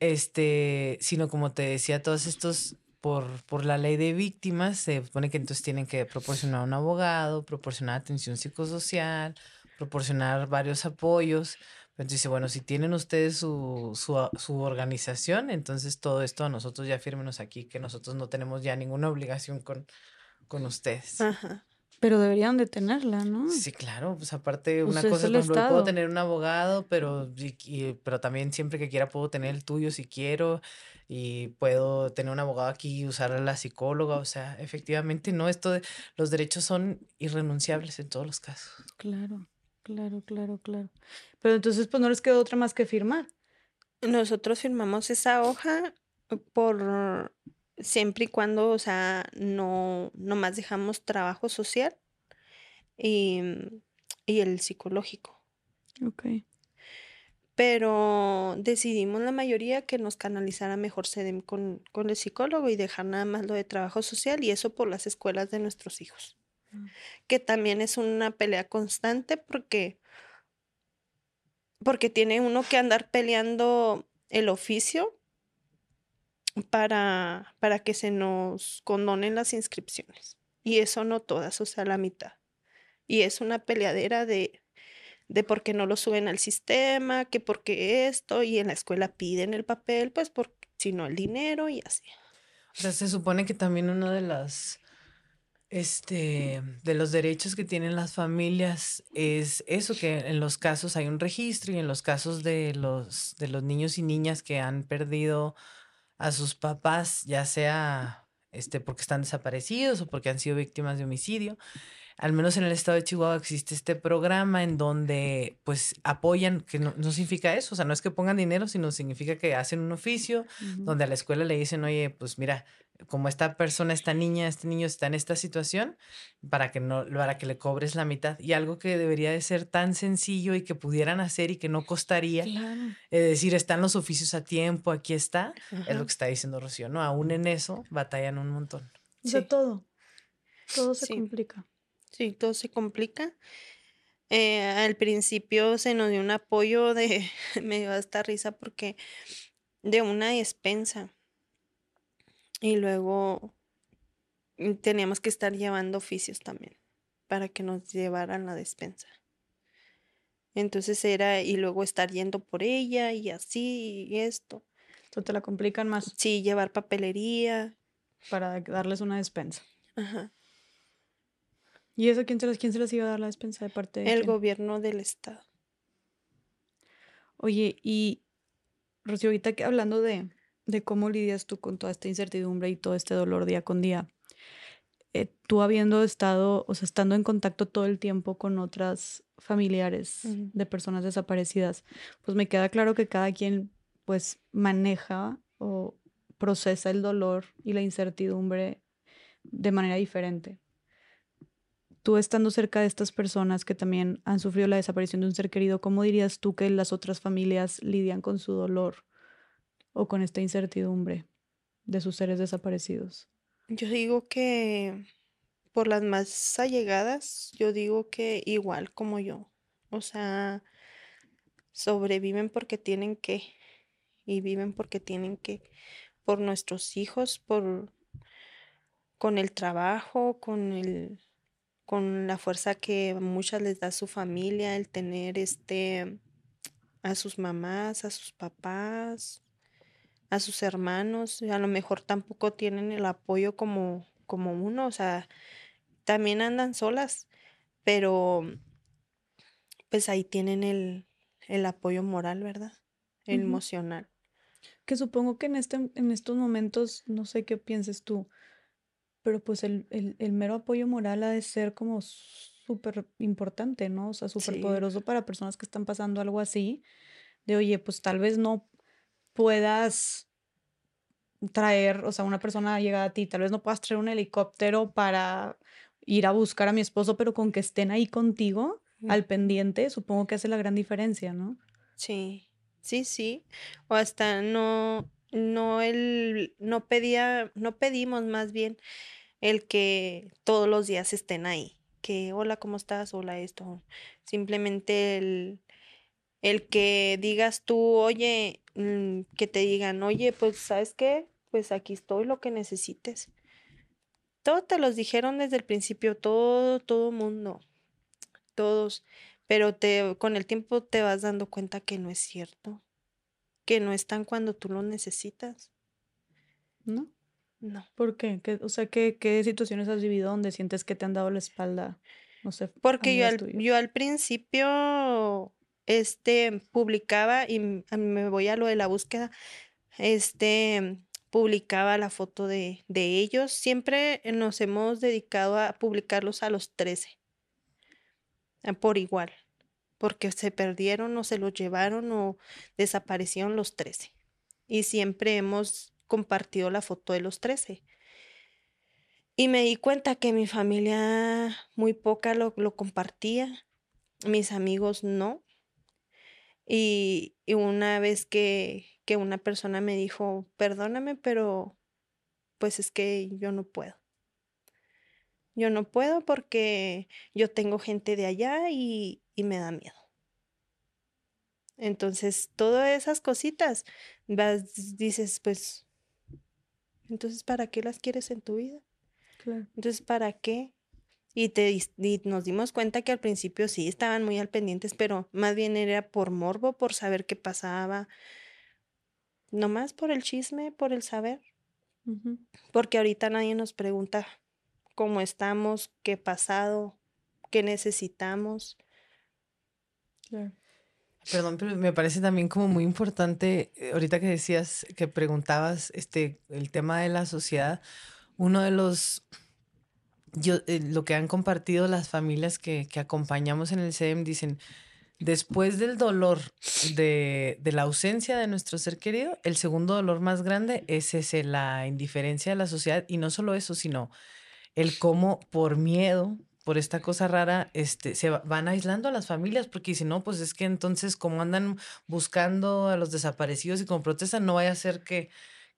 este, sino como te decía, todos estos, por, por la ley de víctimas, se supone que entonces tienen que proporcionar un abogado, proporcionar atención psicosocial, proporcionar varios apoyos. Entonces dice, bueno, si tienen ustedes su, su, su, organización, entonces todo esto nosotros ya fírmenos aquí, que nosotros no tenemos ya ninguna obligación con, con ustedes. Ajá. Pero deberían de tenerla, ¿no? Sí, claro. Pues aparte, pues una cosa es, por puedo tener un abogado, pero, pero también siempre que quiera puedo tener el tuyo si quiero. Y puedo tener un abogado aquí y usar a la psicóloga. O sea, efectivamente, no, esto de los derechos son irrenunciables en todos los casos. Claro, claro, claro, claro. Pero entonces, pues no les quedó otra más que firmar. Nosotros firmamos esa hoja por siempre y cuando, o sea, no, no más dejamos trabajo social y, y el psicológico. Ok. Pero decidimos la mayoría que nos canalizara mejor CEDEM con, con el psicólogo y dejar nada más lo de trabajo social y eso por las escuelas de nuestros hijos. Mm. Que también es una pelea constante porque, porque tiene uno que andar peleando el oficio para, para que se nos condonen las inscripciones. Y eso no todas, o sea, la mitad. Y es una peleadera de, de por qué no lo suben al sistema, que por qué esto, y en la escuela piden el papel, pues por si no el dinero y así. O sea, se supone que también uno de las este de los derechos que tienen las familias es eso que en los casos hay un registro y en los casos de los de los niños y niñas que han perdido a sus papás, ya sea este, porque están desaparecidos o porque han sido víctimas de homicidio. Al menos en el estado de Chihuahua existe este programa en donde pues apoyan, que no, significa eso, o sea, no es que pongan dinero, sino significa que hacen un oficio donde a la escuela le dicen, oye, pues mira, como esta persona, esta niña, este niño está en esta situación, para que no, para que le cobres la mitad. Y algo que debería de ser tan sencillo y que pudieran hacer y que no costaría, es decir, están los oficios a tiempo, aquí está, es lo que está diciendo Rocío, ¿no? Aún en eso batallan un montón. De todo. Todo se complica. Sí, todo se complica. Eh, al principio se nos dio un apoyo de, (laughs) me dio hasta risa porque de una despensa y luego teníamos que estar llevando oficios también para que nos llevaran la despensa. Entonces era, y luego estar yendo por ella y así y esto. Esto te la complican más. Sí, llevar papelería. Para darles una despensa. Ajá. ¿Y eso quién se, las, quién se les iba a dar la despensa de parte de El gobierno del estado. Oye, y Rocío, ahorita que hablando de, de cómo lidias tú con toda esta incertidumbre y todo este dolor día con día. Eh, tú habiendo estado, o sea, estando en contacto todo el tiempo con otras familiares de personas desaparecidas, pues me queda claro que cada quien pues maneja o procesa el dolor y la incertidumbre de manera diferente. Tú estando cerca de estas personas que también han sufrido la desaparición de un ser querido, ¿cómo dirías tú que las otras familias lidian con su dolor o con esta incertidumbre de sus seres desaparecidos? Yo digo que por las más allegadas, yo digo que igual como yo. O sea, sobreviven porque tienen que y viven porque tienen que por nuestros hijos, por con el trabajo, con el con la fuerza que muchas les da su familia, el tener este a sus mamás, a sus papás, a sus hermanos, a lo mejor tampoco tienen el apoyo como, como uno, o sea, también andan solas, pero pues ahí tienen el, el apoyo moral, ¿verdad? El emocional. Que supongo que en, este, en estos momentos, no sé qué pienses tú, pero pues el, el, mero apoyo moral ha de ser como súper importante, ¿no? O sea, súper poderoso para personas que están pasando algo así, de oye, pues tal vez no puedas traer, o sea, una persona llega a ti, tal vez no puedas traer un helicóptero para ir a buscar a mi esposo, pero con que estén ahí contigo, al pendiente, supongo que hace la gran diferencia, ¿no? Sí, sí, sí. O hasta no, no el, no pedía, no pedimos más bien el que todos los días estén ahí. que hola, ¿cómo estás? Hola, esto. Simplemente el, el que digas tú, oye, mm, que te digan, oye, pues, ¿sabes qué? Pues aquí estoy, lo que necesites. Todo te los dijeron desde el principio, todo, todo mundo, todos, pero te, con el tiempo te vas dando cuenta que no es cierto, que no están cuando tú lo necesitas. ¿No? No. ¿Por qué? ¿Qué- o sea, ¿qué, ¿qué situaciones has vivido donde sientes que te han dado la espalda? No sé. Porque yo al, yo al principio, este, publicaba, y me voy a lo de la búsqueda, este, publicaba la foto de, de ellos. Siempre nos hemos dedicado a publicarlos a los 13, ah, por igual, porque se perdieron o se los llevaron o desaparecieron los 13. Y siempre hemos compartido la foto de los 13. Y me di cuenta que mi familia muy poca lo, lo compartía, mis amigos no. Y, una vez que, que una persona me dijo, perdóname, pero pues es que yo no puedo. Yo no puedo porque yo tengo gente de allá y, y me da miedo. Entonces, todas esas cositas, vas, dices, pues, entonces, ¿para qué las quieres en tu vida? Claro. Entonces, ¿para qué? Y, te, y nos dimos cuenta que al principio sí estaban muy al pendientes, pero más bien era por morbo, por saber qué pasaba, nomás por el chisme, por el saber, porque ahorita nadie nos pregunta cómo estamos, qué pasado, qué necesitamos. Perdón, pero me parece también como muy importante, eh, ahorita que decías, que preguntabas este, el tema de la sociedad, uno de los, yo, eh, lo que han compartido las familias que, que acompañamos en el CEDEM, dicen, después del dolor de, de la ausencia de nuestro ser querido, el segundo dolor más grande es ese, la indiferencia de la sociedad, y no solo eso, sino el cómo por miedo, por esta cosa rara, este, se va- van aislando a las familias, porque si no, pues es que entonces como andan buscando a los desaparecidos y como protestan, no vaya a ser que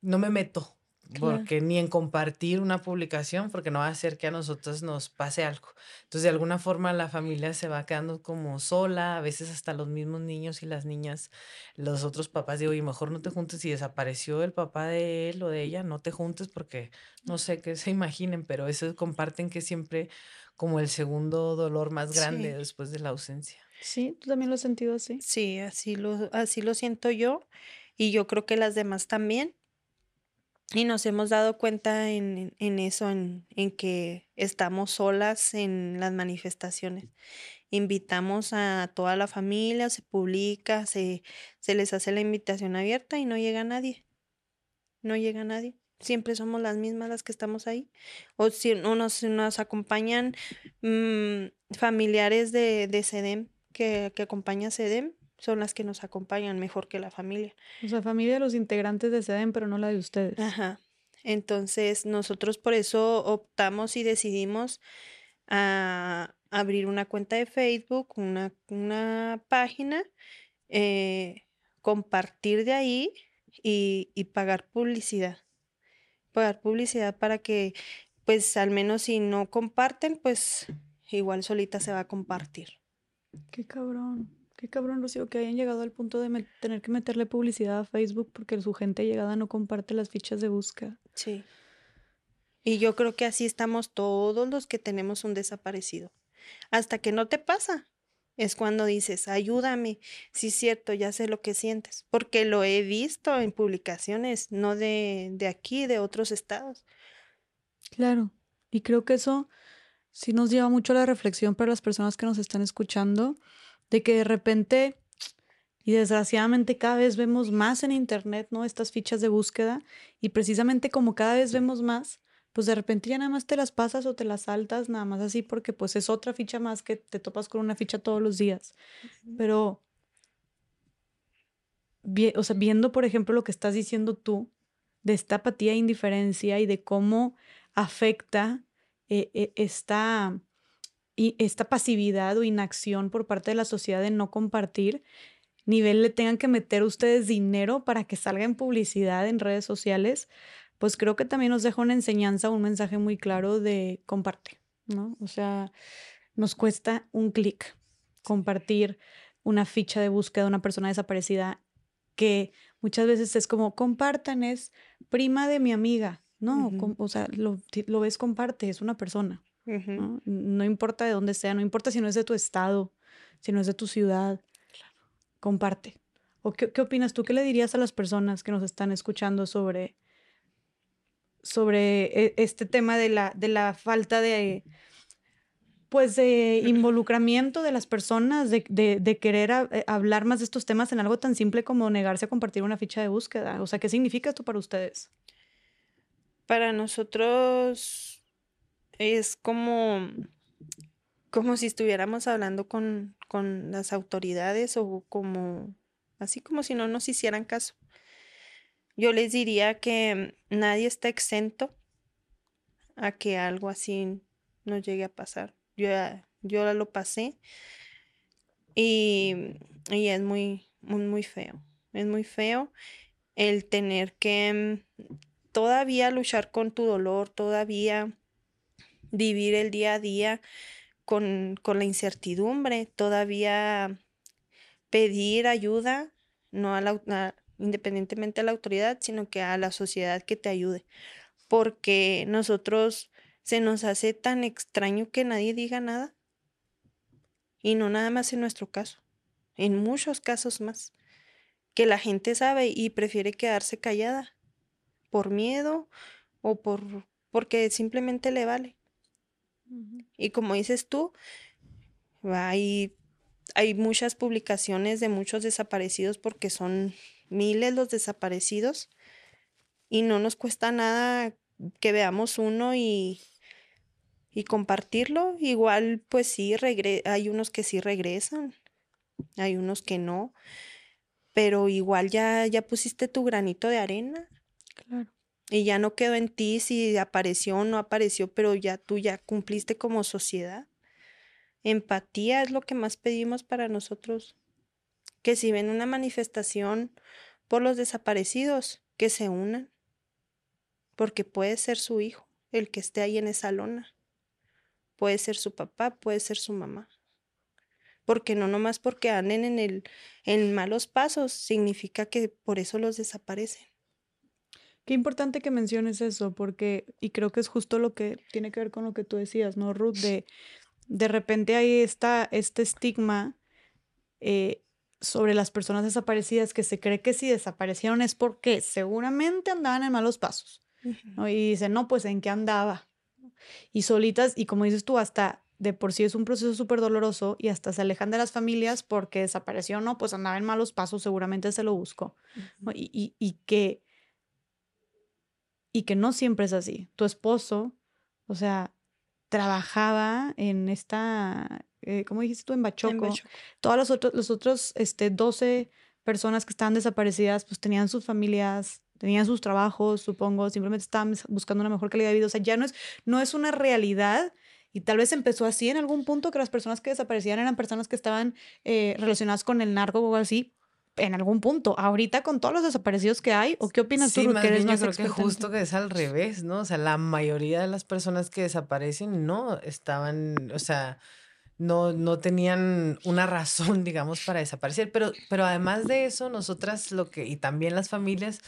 no me meto, Claro. porque ni en compartir una publicación, porque no va a ser que a nosotros nos pase algo. Entonces, de alguna forma la familia se va quedando como sola, a veces hasta los mismos niños y las niñas, los otros papás digo, y mejor no te juntes si desapareció el papá de él o de ella, no te juntes porque no sé qué se (laughs) imaginen, pero eso comparten que siempre como el segundo dolor más grande Sí. después de la ausencia. Sí, ¿tú también lo has sentido así? Sí, así lo, así lo siento yo y yo creo que las demás también. Y nos hemos dado cuenta en, en- en eso, en, en que estamos solas en las manifestaciones. Invitamos a toda la familia, se publica, se, se les hace la invitación abierta y no llega nadie. No llega nadie. Siempre somos las mismas las que estamos ahí. O si o nos, acompañan mm, familiares de, de SEDEM que, que acompaña a SEDEM, son las que nos acompañan mejor que la familia. O sea, familia de los integrantes de SEDEN, pero no la de ustedes. Ajá. Entonces, nosotros por eso optamos y decidimos a abrir una cuenta de Facebook, una, una página, eh, compartir de ahí y, y pagar publicidad. Pagar publicidad para que, pues, al menos si no comparten, pues, igual solita se va a compartir. Qué cabrón. Qué cabrón, Rocío, que hayan llegado al punto de tener que meterle publicidad a Facebook porque su gente llegada no comparte las fichas de búsqueda. Sí. Y yo creo que así estamos todos los que tenemos un desaparecido. Hasta que no te pasa, es cuando dices, ayúdame. Sí, es cierto, ya sé lo que sientes. Porque lo he visto en publicaciones, no de, de aquí, de otros estados. Claro. Y creo que eso sí nos lleva mucho a la reflexión para las personas que nos están escuchando, de que de repente, y desgraciadamente cada vez vemos más en internet, ¿no? Estas fichas de búsqueda, y precisamente como cada vez vemos más, pues de repente ya nada más te las pasas o te las saltas, nada más así, porque pues es otra ficha más que te topas con una ficha todos los días. Pero, vi- o sea, viendo, por ejemplo, lo que estás diciendo tú, de esta apatía e indiferencia y de cómo afecta eh, eh, esta, y esta pasividad o inacción por parte de la sociedad de no compartir, nivel le tengan que meter ustedes dinero para que salga en publicidad en redes sociales, pues creo que también nos deja una enseñanza, un mensaje muy claro de comparte. ¿no? O sea, nos cuesta un clic compartir una ficha de búsqueda de una persona desaparecida que muchas veces es como, compartan, es prima de mi amiga. No, o sea, lo, ves, comparte, es una persona. ¿no? importa de dónde sea, no importa si no es de tu estado, si no es de tu ciudad, comparte. ¿O qué, qué opinas tú? ¿Qué le dirías a las personas que nos están escuchando sobre, sobre e, este tema de la, de la falta de, pues de involucramiento de las personas, de, de, querer eh, hablar más de estos temas en algo tan simple como negarse a compartir una ficha de búsqueda. O sea, ¿qué significa esto para ustedes? Para nosotros es como, como si estuviéramos hablando con, con las autoridades o como, así como si no nos hicieran caso. Yo les diría que nadie está exento a que algo así nos llegue a pasar yo ya, yo lo pasé y, es muy, muy, feo. Es muy feo el tener que mm, todavía luchar con tu dolor, todavía vivir el día a día con, la incertidumbre, todavía pedir ayuda, no a la, independientemente a la autoridad, sino que a la sociedad que te ayude. Porque nosotros se nos hace tan extraño que nadie diga nada. Y no nada más en nuestro caso, en muchos casos más, que la gente sabe y prefiere quedarse callada por miedo o por porque simplemente le vale. Y como dices tú, hay, hay muchas publicaciones de muchos desaparecidos porque son miles los desaparecidos y no nos cuesta nada que veamos uno y, y compartirlo. Igual, pues sí, hay unos que sí regresan, hay unos que no, pero igual ya, ya pusiste tu granito de arena. Claro. Y ya no quedó en ti si apareció o no apareció, pero ya tú ya cumpliste como sociedad. Empatía es lo que más pedimos para nosotros. Que si ven una manifestación por los desaparecidos, que se unan. Porque puede ser su hijo el que esté ahí en esa lona. Puede ser su papá, puede ser su mamá. Porque no nomás porque anden en, el, en malos pasos, significa que por eso los desaparecen. Qué importante que menciones eso, porque, y creo que es justo lo que tiene que ver con lo que tú decías, ¿no, Ruth? De, de repente hay esta, este estigma eh, sobre las personas desaparecidas que se cree que si desaparecieron es porque seguramente andaban en malos pasos. Y dicen, no, pues en qué andaba y solitas, y como dices tú, hasta de por sí es un proceso súper doloroso y hasta se alejan de las familias porque desapareció, no, pues andaba en malos pasos, seguramente se lo buscó. y, y, que, y que no siempre es así. Tu esposo, o sea, trabajaba en esta, eh, ¿cómo dijiste tú? En Bachoco. Todas los otros, los otros este, 12 personas que estaban desaparecidas, pues tenían sus familias, tenían sus trabajos, supongo, simplemente estaban buscando una mejor calidad de vida. O sea, ya no es, no es una realidad. Y tal vez empezó así en algún punto que las personas que desaparecían eran personas que estaban eh, relacionadas con el narco o algo así, en algún punto. Ahorita con todos los desaparecidos que hay, ¿o qué opinas tú? Más que eres yo creo que justo que es al revés, ¿no? O sea, la mayoría de las personas que desaparecen no estaban, o sea, no, no tenían una razón, (laughs) digamos, para desaparecer. Pero, pero además de eso, nosotras lo que, y también las familias,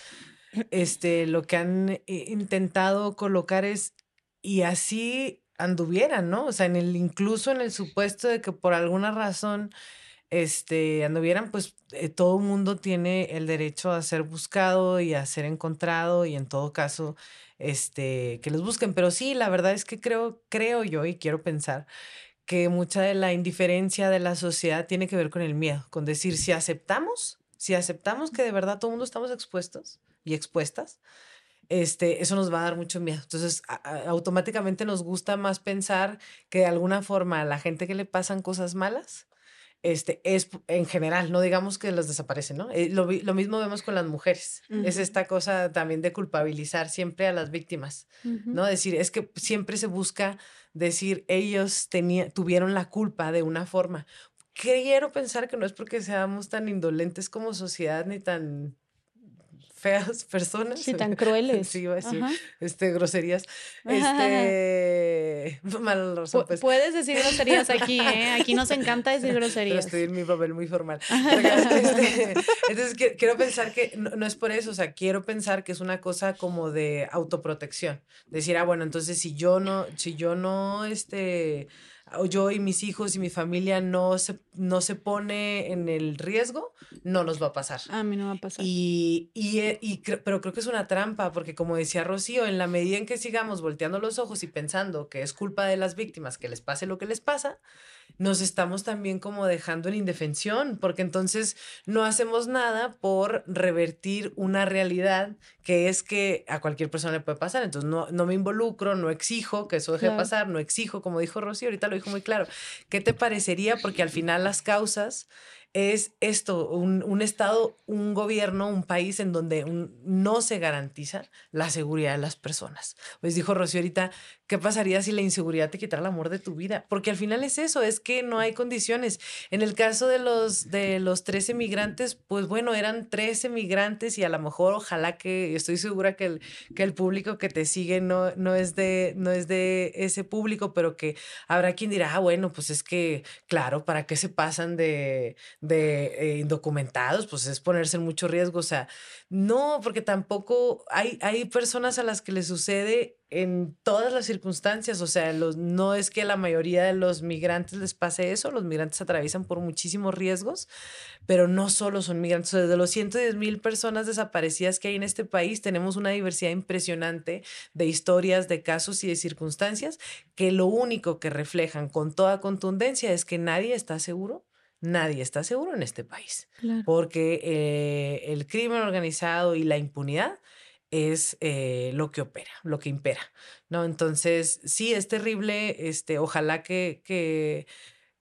este, lo que han eh, intentado colocar es, y así anduvieran, ¿no? O sea, en el, incluso en el supuesto de que por alguna razón este, anduvieran, pues eh, todo mundo tiene el derecho a ser buscado y a ser encontrado y en todo caso, este, que los busquen. Pero sí, la verdad es que creo, creo yo y quiero pensar que mucha de la indiferencia de la sociedad tiene que ver con el miedo, con decir, si aceptamos, si aceptamos que de verdad todo el mundo estamos expuestos, y expuestas, este, eso nos va a dar mucho miedo. Entonces, automáticamente nos gusta más pensar que de alguna forma a la gente que le pasan cosas malas, este, es en general, no digamos que los desaparecen, ¿no? Eh, lo, lo, mismo vemos con las mujeres. Es esta cosa también de culpabilizar siempre a las víctimas, ¿no? Decir, es que siempre se busca decir, ellos tenía, tuvieron la culpa de una forma. Quiero pensar que no es porque seamos tan indolentes como sociedad ni tan feas personas. Sí, tan (laughs) crueles. Sí, iba a decir, este, groserías. (laughs) Este, (laughs) razón, pues. Puedes decir groserías aquí, ¿eh? Aquí nos encanta decir groserías. Pero estoy en mi papel muy formal. Este, entonces, quiero pensar que no, es por eso, o sea, quiero pensar que es una cosa como de autoprotección. Decir, ah, bueno, entonces si yo no, si yo no, este yo y mis hijos y mi familia no se, no se pone en el riesgo, no nos va a pasar. A mí no va a pasar. Y, y, eh, y, pero creo que es una trampa, porque como decía Rocío, en la medida en que sigamos volteando los ojos y pensando que es culpa de las víctimas que les pase lo que les pasa, nos estamos también como dejando en indefensión, porque entonces no hacemos nada por revertir una realidad que es que a cualquier persona le puede pasar. Entonces no, no me involucro, no exijo que eso deje de pasar, no exijo, como dijo Rocío, ahorita lo dijo muy claro. ¿Qué te parecería? Porque al final las causas es esto, un, Estado, un gobierno, un país en donde no se garantiza la seguridad de las personas. Pues dijo Rocío ahorita, ¿qué pasaría si la inseguridad te quitara el amor de tu vida? Porque al final es eso, es que no hay condiciones. En el caso de los, de los 13 migrantes, pues bueno, eran 13 migrantes y a lo mejor ojalá que, estoy segura que el, que el público que te sigue no, no, es de, no es de ese público, pero que habrá quien dirá, ah, bueno, pues es que, claro, ¿para qué se pasan de de eh, indocumentados, pues es ponerse en mucho riesgo. O sea, no, porque tampoco hay, hay personas a las que les sucede en todas las circunstancias. O sea, los, no es que la mayoría de los migrantes les pase eso, los migrantes atraviesan por muchísimos riesgos, pero no solo son migrantes. O sea, de los 110 mil personas desaparecidas que hay en este país, tenemos una diversidad impresionante de historias, de casos y de circunstancias que lo único que reflejan con toda contundencia es que nadie está seguro nadie está seguro en este país, porque eh, el crimen organizado y la impunidad es eh, lo que opera, lo que impera, ¿no? Entonces, sí, es terrible, este, ojalá que, que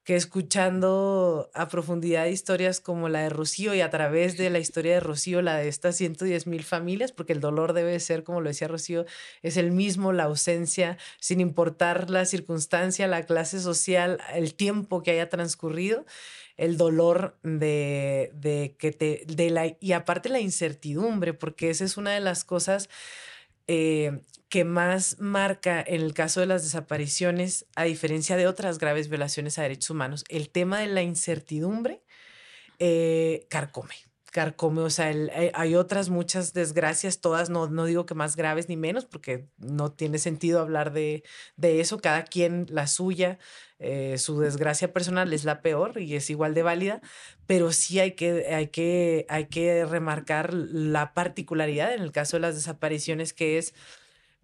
que escuchando a profundidad historias como la de Rocío y a través de la historia de Rocío, la de estas 110 mil familias, porque el dolor debe ser, como lo decía Rocío, es el mismo, la ausencia, sin importar la circunstancia, la clase social, el tiempo que haya transcurrido, el dolor de, de que te, de la, y aparte la incertidumbre, porque esa es una de las cosas eh, que más marca en el caso de las desapariciones, a diferencia de otras graves violaciones a derechos humanos, el tema de la incertidumbre eh, carcome. Carcome, o sea, hay otras muchas desgracias, todas, no, no digo que más graves ni menos, porque no tiene sentido hablar de, de eso, cada quien la suya, eh, su desgracia personal es la peor y es igual de válida, pero sí hay que, hay que, hay que remarcar la particularidad en el caso de las desapariciones, que es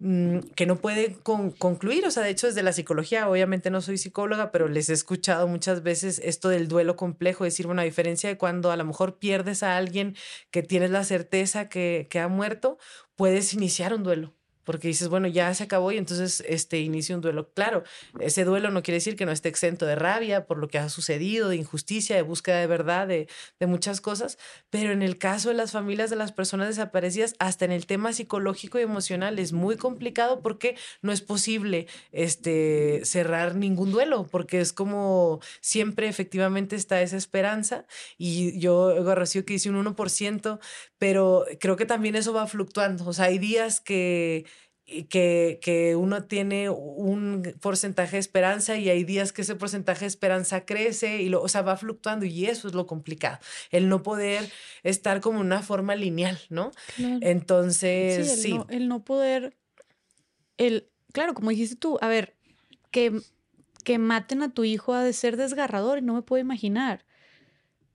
Mm, que no puede concluir. O sea, de hecho, desde la psicología, obviamente no soy psicóloga, pero les he escuchado muchas veces esto del duelo complejo, decir, bueno, a diferencia de cuando a lo mejor pierdes a alguien que tienes la certeza que ha muerto, puedes iniciar un duelo porque dices, bueno, ya se acabó y entonces este, inicia un duelo. Claro, ese duelo no quiere decir que no esté exento de rabia por lo que ha sucedido, de injusticia, de búsqueda de verdad, de, de muchas cosas, pero en el caso de las familias de las personas desaparecidas, hasta en el tema psicológico y emocional es muy complicado porque no es posible este, cerrar ningún duelo, porque es como siempre efectivamente está esa esperanza y yo, Rocío, que hice un 1%, pero creo que también eso va fluctuando, o sea, hay días que que, que, uno tiene un porcentaje de esperanza y hay días que ese porcentaje de esperanza crece y lo, o sea, va fluctuando y eso es lo complicado, el no poder estar como una forma lineal, ¿no? Entonces, sí. El, No, el no poder, el, claro, como dijiste tú, a ver, que, que maten a tu hijo ha de ser desgarrador y no me puedo imaginar,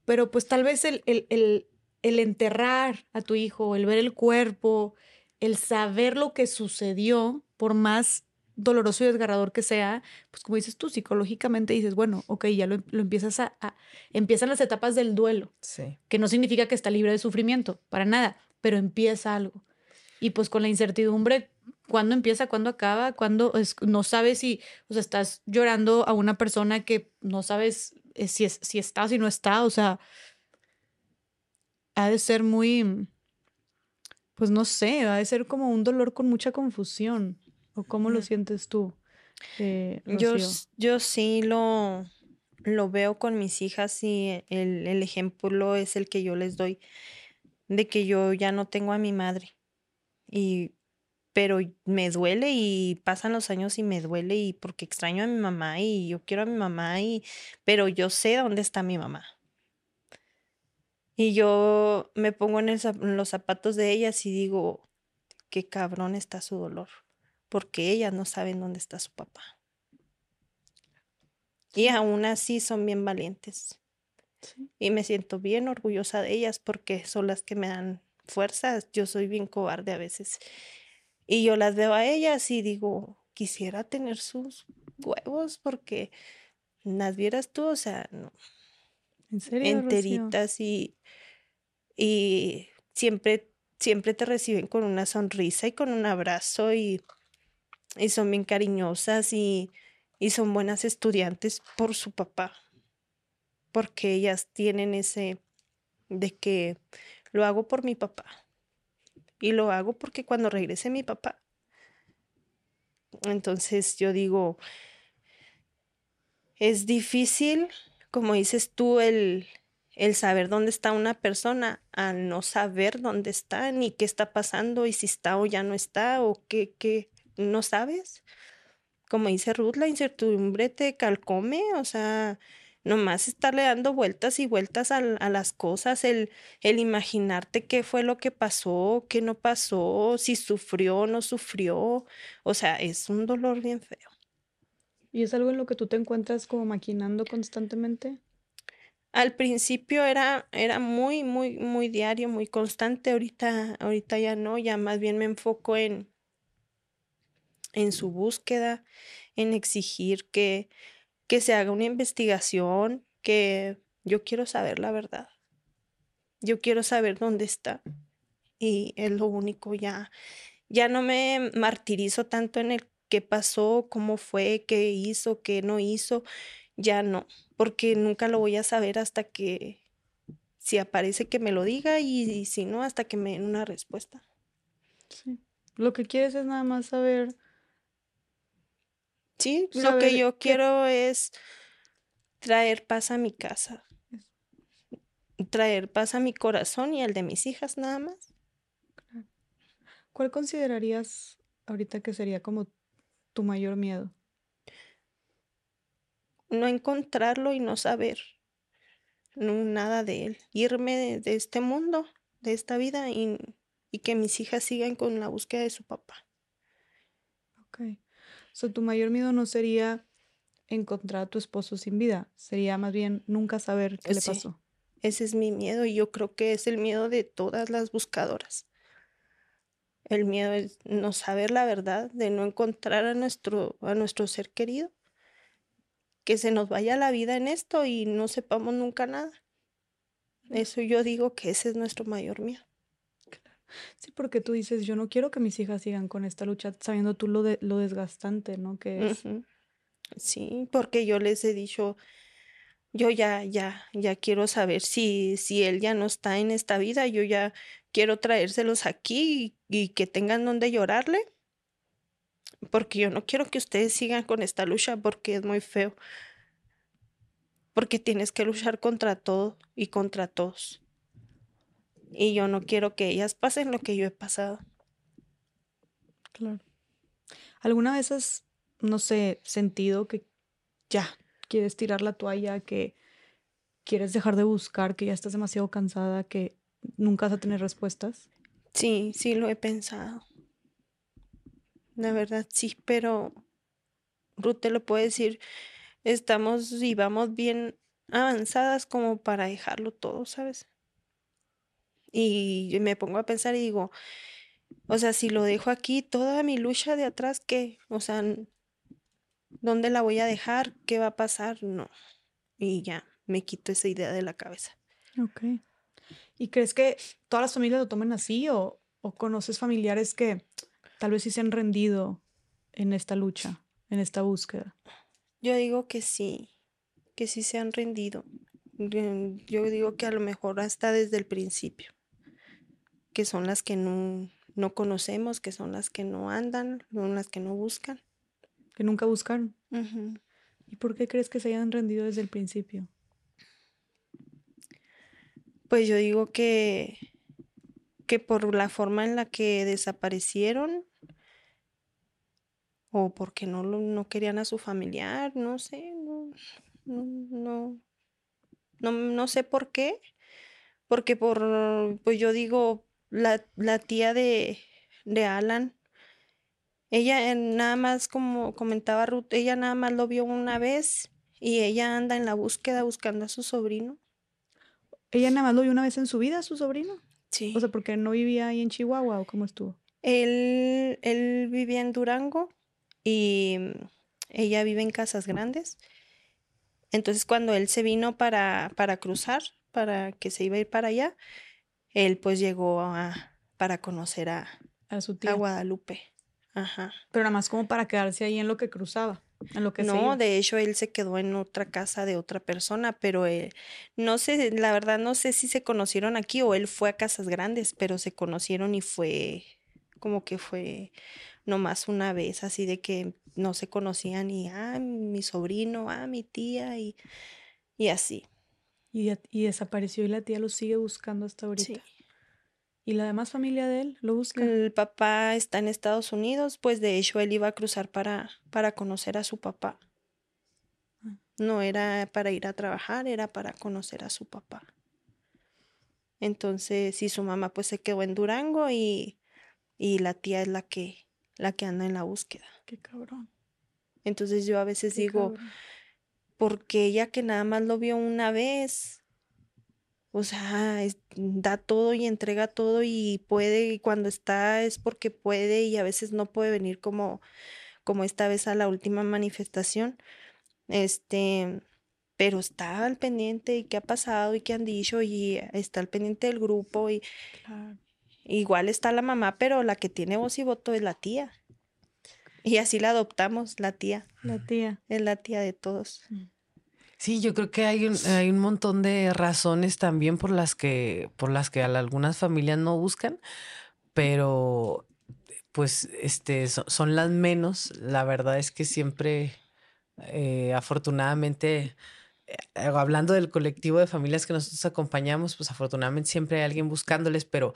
pero pues tal vez el, el, el, el enterrar a tu hijo, el ver el cuerpo, el saber lo que sucedió, por más doloroso y desgarrador que sea, pues como dices tú, psicológicamente dices, bueno, ok, ya lo, empiezas a, Empiezan las etapas del duelo, sí. que no significa que está libre de sufrimiento, para nada, pero empieza algo. Y pues con la incertidumbre, ¿cuándo empieza? ¿Cuándo acaba? ¿Cuándo no sabes si, o sea, estás llorando a una persona que no sabes eh, si, es, si está o si no está? O sea, ha de ser muy pues no sé, va a ser como un dolor con mucha confusión. ¿O cómo lo sientes tú? Eh, yo, yo sí lo, lo veo con mis hijas y el, el, ejemplo es el que yo les doy de que yo ya no tengo a mi madre. Y pero me duele y pasan los años y me duele y porque extraño a mi mamá y yo quiero a mi mamá y pero yo sé dónde está mi mamá. Y yo me pongo en, en los zapatos de ellas y digo, qué cabrón está su dolor, porque ellas no saben dónde está su papá. Y aún así son bien valientes. Y me siento bien orgullosa de ellas porque son las que me dan fuerzas. Yo soy bien cobarde a veces. Y yo las veo a ellas y digo, quisiera tener sus huevos porque las vieras tú, o sea, no. ¿En serio, enteritas y, y siempre, siempre te reciben con una sonrisa y con un abrazo y, y son bien cariñosas y, y son buenas estudiantes por su papá porque ellas tienen ese de que lo hago por mi papá. Y lo hago porque cuando regrese mi papá. Entonces yo digo, es difícil, como dices tú, el, el saber dónde está una persona al no saber dónde está ni qué está pasando y si está o ya no está o qué, qué no sabes. Como dice Ruth, la incertidumbre te calcome, o sea, nomás estarle dando vueltas y vueltas a, las cosas, el, el, imaginarte qué fue lo que pasó, qué no pasó, si sufrió o no sufrió, o sea, es un dolor bien feo. ¿Y es algo en lo que tú te encuentras como maquinando constantemente? Al principio era, era muy, muy, muy diario, muy constante, ahorita, ahorita ya no, ya más bien me enfoco en, en su búsqueda, en exigir que que se haga una investigación, que yo quiero saber la verdad. Yo quiero saber dónde está. Y es lo único, ya, ya no me martirizo tanto en el qué pasó, cómo fue, qué hizo, qué no hizo. Ya no, porque nunca lo voy a saber hasta que, si aparece que me lo diga y, si no, hasta que me den una respuesta. Sí. Lo que quieres es nada más saber Sí, lo que yo quiero es traer paz a mi casa, traer paz a mi corazón y al de mis hijas nada más. ¿Cuál considerarías ahorita que sería como tu mayor miedo? No encontrarlo y no saber nada de él. Irme de, este mundo, de esta vida y, y que mis hijas sigan con la búsqueda de su papá. Ok sea, tu mayor miedo no sería encontrar a tu esposo sin vida, sería más bien nunca saber qué le pasó. Ese es mi miedo y yo creo que es el miedo de todas las buscadoras. El miedo es no saber la verdad, de no encontrar a nuestro, a nuestro ser querido, que se nos vaya la vida en esto y no sepamos nunca nada. Eso yo digo que ese es nuestro mayor miedo. Sí, porque tú dices, yo no quiero que mis hijas sigan con esta lucha, sabiendo tú lo, de, lo desgastante, ¿no? Que es. Sí, porque yo les he dicho, yo ya, ya, ya quiero saber si, si él ya no está en esta vida, yo ya quiero traérselos aquí y, que tengan donde llorarle, porque yo no quiero que ustedes sigan con esta lucha porque es muy feo, porque tienes que luchar contra todo y contra todos y yo no quiero que ellas pasen lo que yo he pasado. Claro. ¿Alguna vez has, no sé, sentido que ya quieres tirar la toalla, que quieres dejar de buscar, que ya estás demasiado cansada, que nunca vas a tener respuestas? Sí, sí lo he pensado. La verdad sí, pero Ruth te lo puede decir, estamos y vamos bien avanzadas como para dejarlo todo, ¿sabes? Y me pongo a pensar y digo, o sea, si lo dejo aquí, toda mi lucha de atrás, ¿qué? O sea, ¿dónde la voy a dejar? ¿Qué va a pasar? No. Y ya, me quito esa idea de la cabeza. Ok. ¿Y crees que todas las familias lo tomen así o, o conoces familiares que tal vez sí se han rendido en esta lucha, en esta búsqueda? Yo digo que sí, que sí se han rendido. Yo digo que a lo mejor hasta desde el principio que son las que no, no conocemos, que son las que no andan, son las que no buscan. Que nunca buscaron. ¿Y por qué crees que se hayan rendido desde el principio? Pues yo digo que, que por la forma en la que desaparecieron, o porque no, no querían a su familiar, no sé, no, no, no, no, sé por qué, porque por, pues yo digo, la, la tía de, de Alan, ella nada más, como comentaba Ruth, ella nada más lo vio una vez y ella anda en la búsqueda buscando a su sobrino. ¿Ella nada más lo vio una vez en su vida a su sobrino? Sí. O sea, porque no vivía ahí en Chihuahua o cómo estuvo. Él, él vivía en Durango y ella vive en Casas Grandes. Entonces, cuando él se vino para, para cruzar, para que se iba a ir para allá, él pues llegó a, para conocer a, a su tía. A Guadalupe. Ajá. Pero nada más como para quedarse ahí en lo que cruzaba. En lo que no, de hecho él se quedó en otra casa de otra persona, pero eh, no sé, la verdad no sé si se conocieron aquí o él fue a Casas Grandes, pero se conocieron y fue como que fue nomás una vez, así de que no se conocían y, ah, mi sobrino, ah, mi tía y, y así. Y, y desapareció y la tía lo sigue buscando hasta ahorita. ¿Y la demás familia de él lo busca? El papá está en Estados Unidos, pues de hecho él iba a cruzar para, para conocer a su papá. Ah. No era para ir a trabajar, era para conocer a su papá. Entonces, sí, su mamá pues se quedó en Durango y, y la tía es la que, la que anda en la búsqueda. Qué cabrón. Entonces yo a veces digo, porque ella que nada más lo vio una vez, o sea, da todo y entrega todo y puede, y cuando está es porque puede y a veces no puede venir como, como esta vez a la última manifestación. Este, pero está al pendiente y qué ha pasado y qué han dicho y está al pendiente del grupo y igual está la mamá, pero la que tiene voz y voto es la tía. Y así la adoptamos, la tía. La tía. Es la tía de todos. Mm. Sí, yo creo que hay un, hay un montón de razones también por las que, por las que algunas familias no buscan, pero pues este, son, las menos. La verdad es que siempre, eh, afortunadamente, eh, hablando del colectivo de familias que nosotros acompañamos, pues afortunadamente siempre hay alguien buscándoles, pero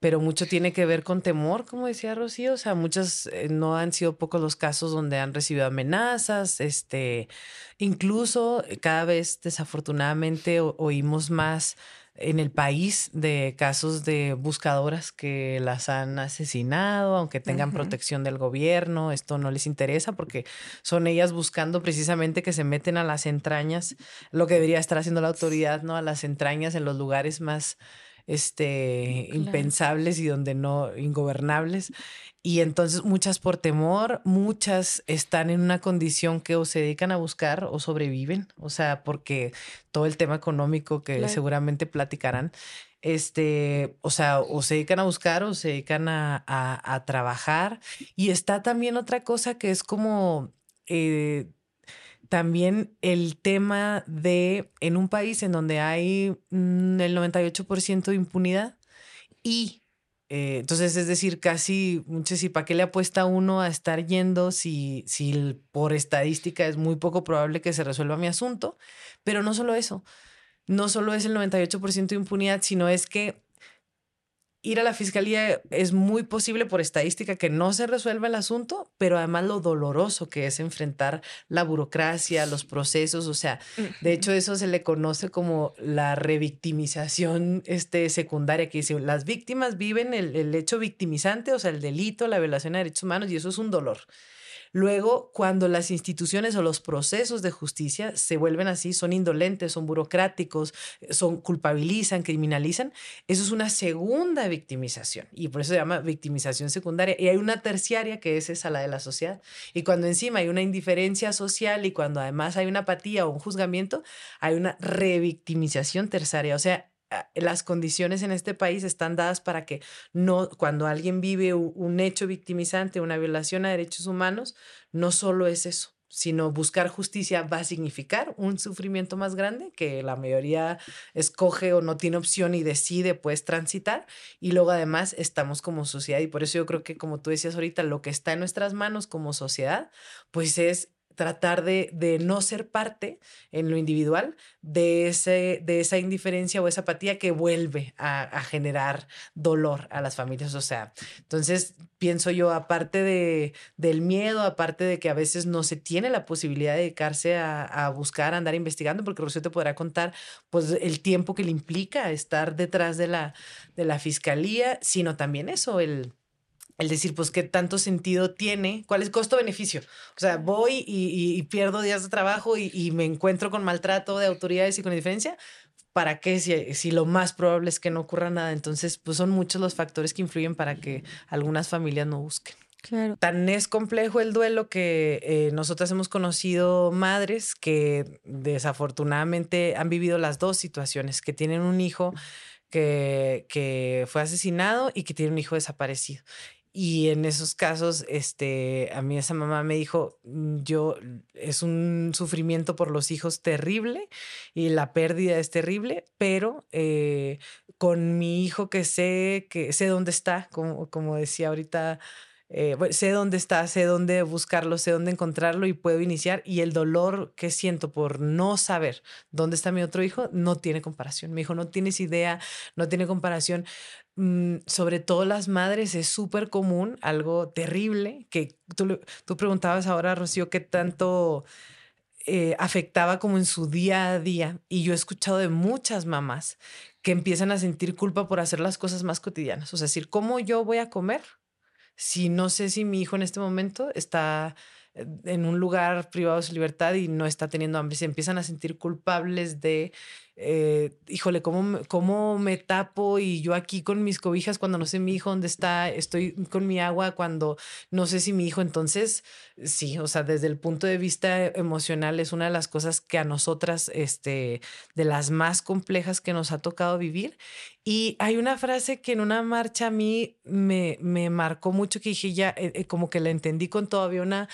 pero mucho tiene que ver con temor, como decía Rocío, o sea, muchas, eh, no han sido pocos los casos donde han recibido amenazas, este, incluso eh, cada vez desafortunadamente oímos más en el país de casos de buscadoras que las han asesinado, aunque tengan protección del gobierno, esto no les interesa porque son ellas buscando precisamente que se meten a las entrañas, lo que debería estar haciendo la autoridad, ¿no? A las entrañas en los lugares más este, impensables y donde no, ingobernables. Y entonces muchas por temor, muchas están en una condición que o se dedican a buscar o sobreviven, o sea, porque todo el tema económico que seguramente platicarán, este, o sea, o se dedican a buscar o se dedican a, a, trabajar. Y está también otra cosa que es como... Eh, también el tema de en un país en donde hay mm, el 98% de impunidad y eh, entonces es decir, casi, y para qué le apuesta uno a estar yendo si, si por estadística es muy poco probable que se resuelva mi asunto, pero no solo eso, no solo es el 98% de impunidad, sino es que ir a la fiscalía es muy posible por estadística que no se resuelva el asunto, pero además lo doloroso que es enfrentar la burocracia, los procesos, o sea, de hecho eso se le conoce como la revictimización este, secundaria, que dice, las víctimas viven el, el hecho victimizante, o sea, el delito, la violación de derechos humanos, y eso es un dolor. Luego, cuando las instituciones o los procesos de justicia se vuelven así, son indolentes, son burocráticos, son culpabilizan, criminalizan, eso es una segunda victimización y por eso se llama victimización secundaria. Y hay una terciaria que es esa, la de la sociedad. Y cuando encima hay una indiferencia social y cuando además hay una apatía o un juzgamiento, hay una revictimización terciaria. O sea, las condiciones en este país están dadas para que no, cuando alguien vive un hecho victimizante, una violación a derechos humanos, no solo es eso, sino buscar justicia va a significar un sufrimiento más grande que la mayoría escoge o no tiene opción y decide pues transitar y luego además estamos como sociedad y por eso yo creo que como tú decías ahorita lo que está en nuestras manos como sociedad pues es tratar de, de, no ser parte en lo individual de, ese, de esa indiferencia o esa apatía que vuelve a, generar dolor a las familias. O sea, entonces pienso yo, aparte de, del miedo, aparte de que a veces no se tiene la posibilidad de dedicarse a, a buscar, a andar investigando, porque Rocío te podrá contar pues el tiempo que le implica estar detrás de la, de la fiscalía, sino también eso, el el decir, pues, qué tanto sentido tiene, cuál es costo-beneficio. O sea, voy y, pierdo días de trabajo y, me encuentro con maltrato de autoridades y con diferencia. ¿Para qué? Si, si, lo más probable es que no ocurra nada. Entonces, pues son muchos los factores que influyen para que algunas familias no busquen. Claro. Tan es complejo el duelo que eh, nosotras hemos conocido madres que desafortunadamente han vivido las dos situaciones, que tienen un hijo que, que fue asesinado y que tiene un hijo desaparecido. Y en esos casos, este, a mí esa mamá me dijo, mm, yo, es un sufrimiento por los hijos terrible y la pérdida es terrible, pero eh, con mi hijo que sé, que sé dónde está, como, como decía ahorita eh, sé dónde está, sé dónde buscarlo, sé dónde encontrarlo y puedo iniciar. Y el dolor que siento por no saber dónde está mi otro hijo no tiene comparación. Mi hijo no tienes idea, no tiene comparación. Mm, sobre todo las madres es súper común, algo terrible, que tú, tú preguntabas ahora, Rocío, qué tanto... Eh, afectaba como en su día a día. Y yo he escuchado de muchas mamás que empiezan a sentir culpa por hacer las cosas más cotidianas. O sea, decir, ¿cómo yo voy a comer? si no sé si mi hijo en este momento está eh, en un lugar privado de su libertad y no está teniendo hambre, se empiezan a sentir culpables de eh, híjole, ¿cómo, ¿cómo me tapo? Y yo aquí con mis cobijas cuando no sé mi hijo dónde está, estoy con mi agua cuando no sé si mi hijo, entonces, sí, o sea, desde el punto de vista emocional es una de las cosas que a nosotras, este, de las más complejas que nos ha tocado vivir. Y hay una frase que en una marcha a mí me, me marcó mucho, que dije ya, eh, eh, como que la entendí con todavía una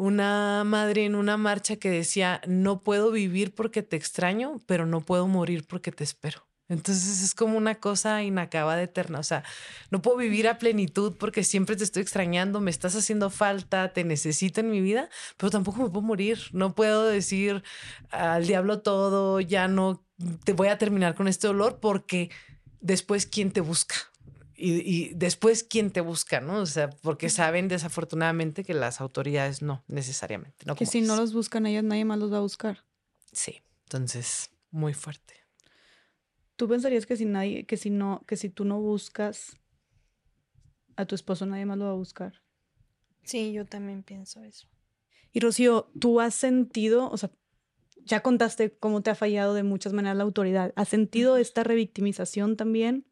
una madre en una marcha que decía, no puedo vivir porque te extraño, pero no puedo morir porque te espero. Entonces es como una cosa inacabada eterna. O sea, no puedo vivir a plenitud porque siempre te estoy extrañando, me estás haciendo falta, te necesito en mi vida, pero tampoco me puedo morir. No puedo decir al diablo todo, ya no te voy a terminar con este dolor porque después, ¿quién te busca? Y, después quién te busca, ¿no? O sea, porque saben desafortunadamente que las autoridades no necesariamente. que si no los buscan ellas, nadie más los va a buscar. Sí, entonces, muy fuerte. ¿Tú pensarías que si nadie, que si no, que si tú no buscas a tu esposo, nadie más lo va a buscar? Sí, yo también pienso eso. Y Rocío, ¿tú has sentido, o sea, ya contaste cómo te ha fallado de muchas maneras la autoridad, ¿has sentido esta revictimización también?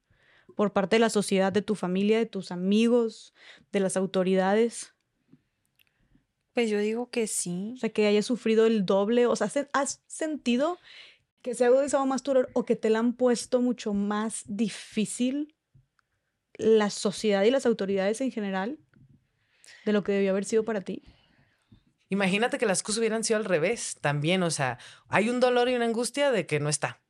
Por parte de la sociedad, de tu familia, de tus amigos, de las autoridades? Pues yo digo que sí. O sea, que hayas sufrido el doble. O sea, ¿has sentido que se ha agudizado más tu dolor o que te la han puesto mucho más difícil la sociedad y las autoridades en general de lo que debió haber sido para ti? Imagínate que las cosas hubieran sido al revés también. O sea, hay un dolor y una angustia de que no está.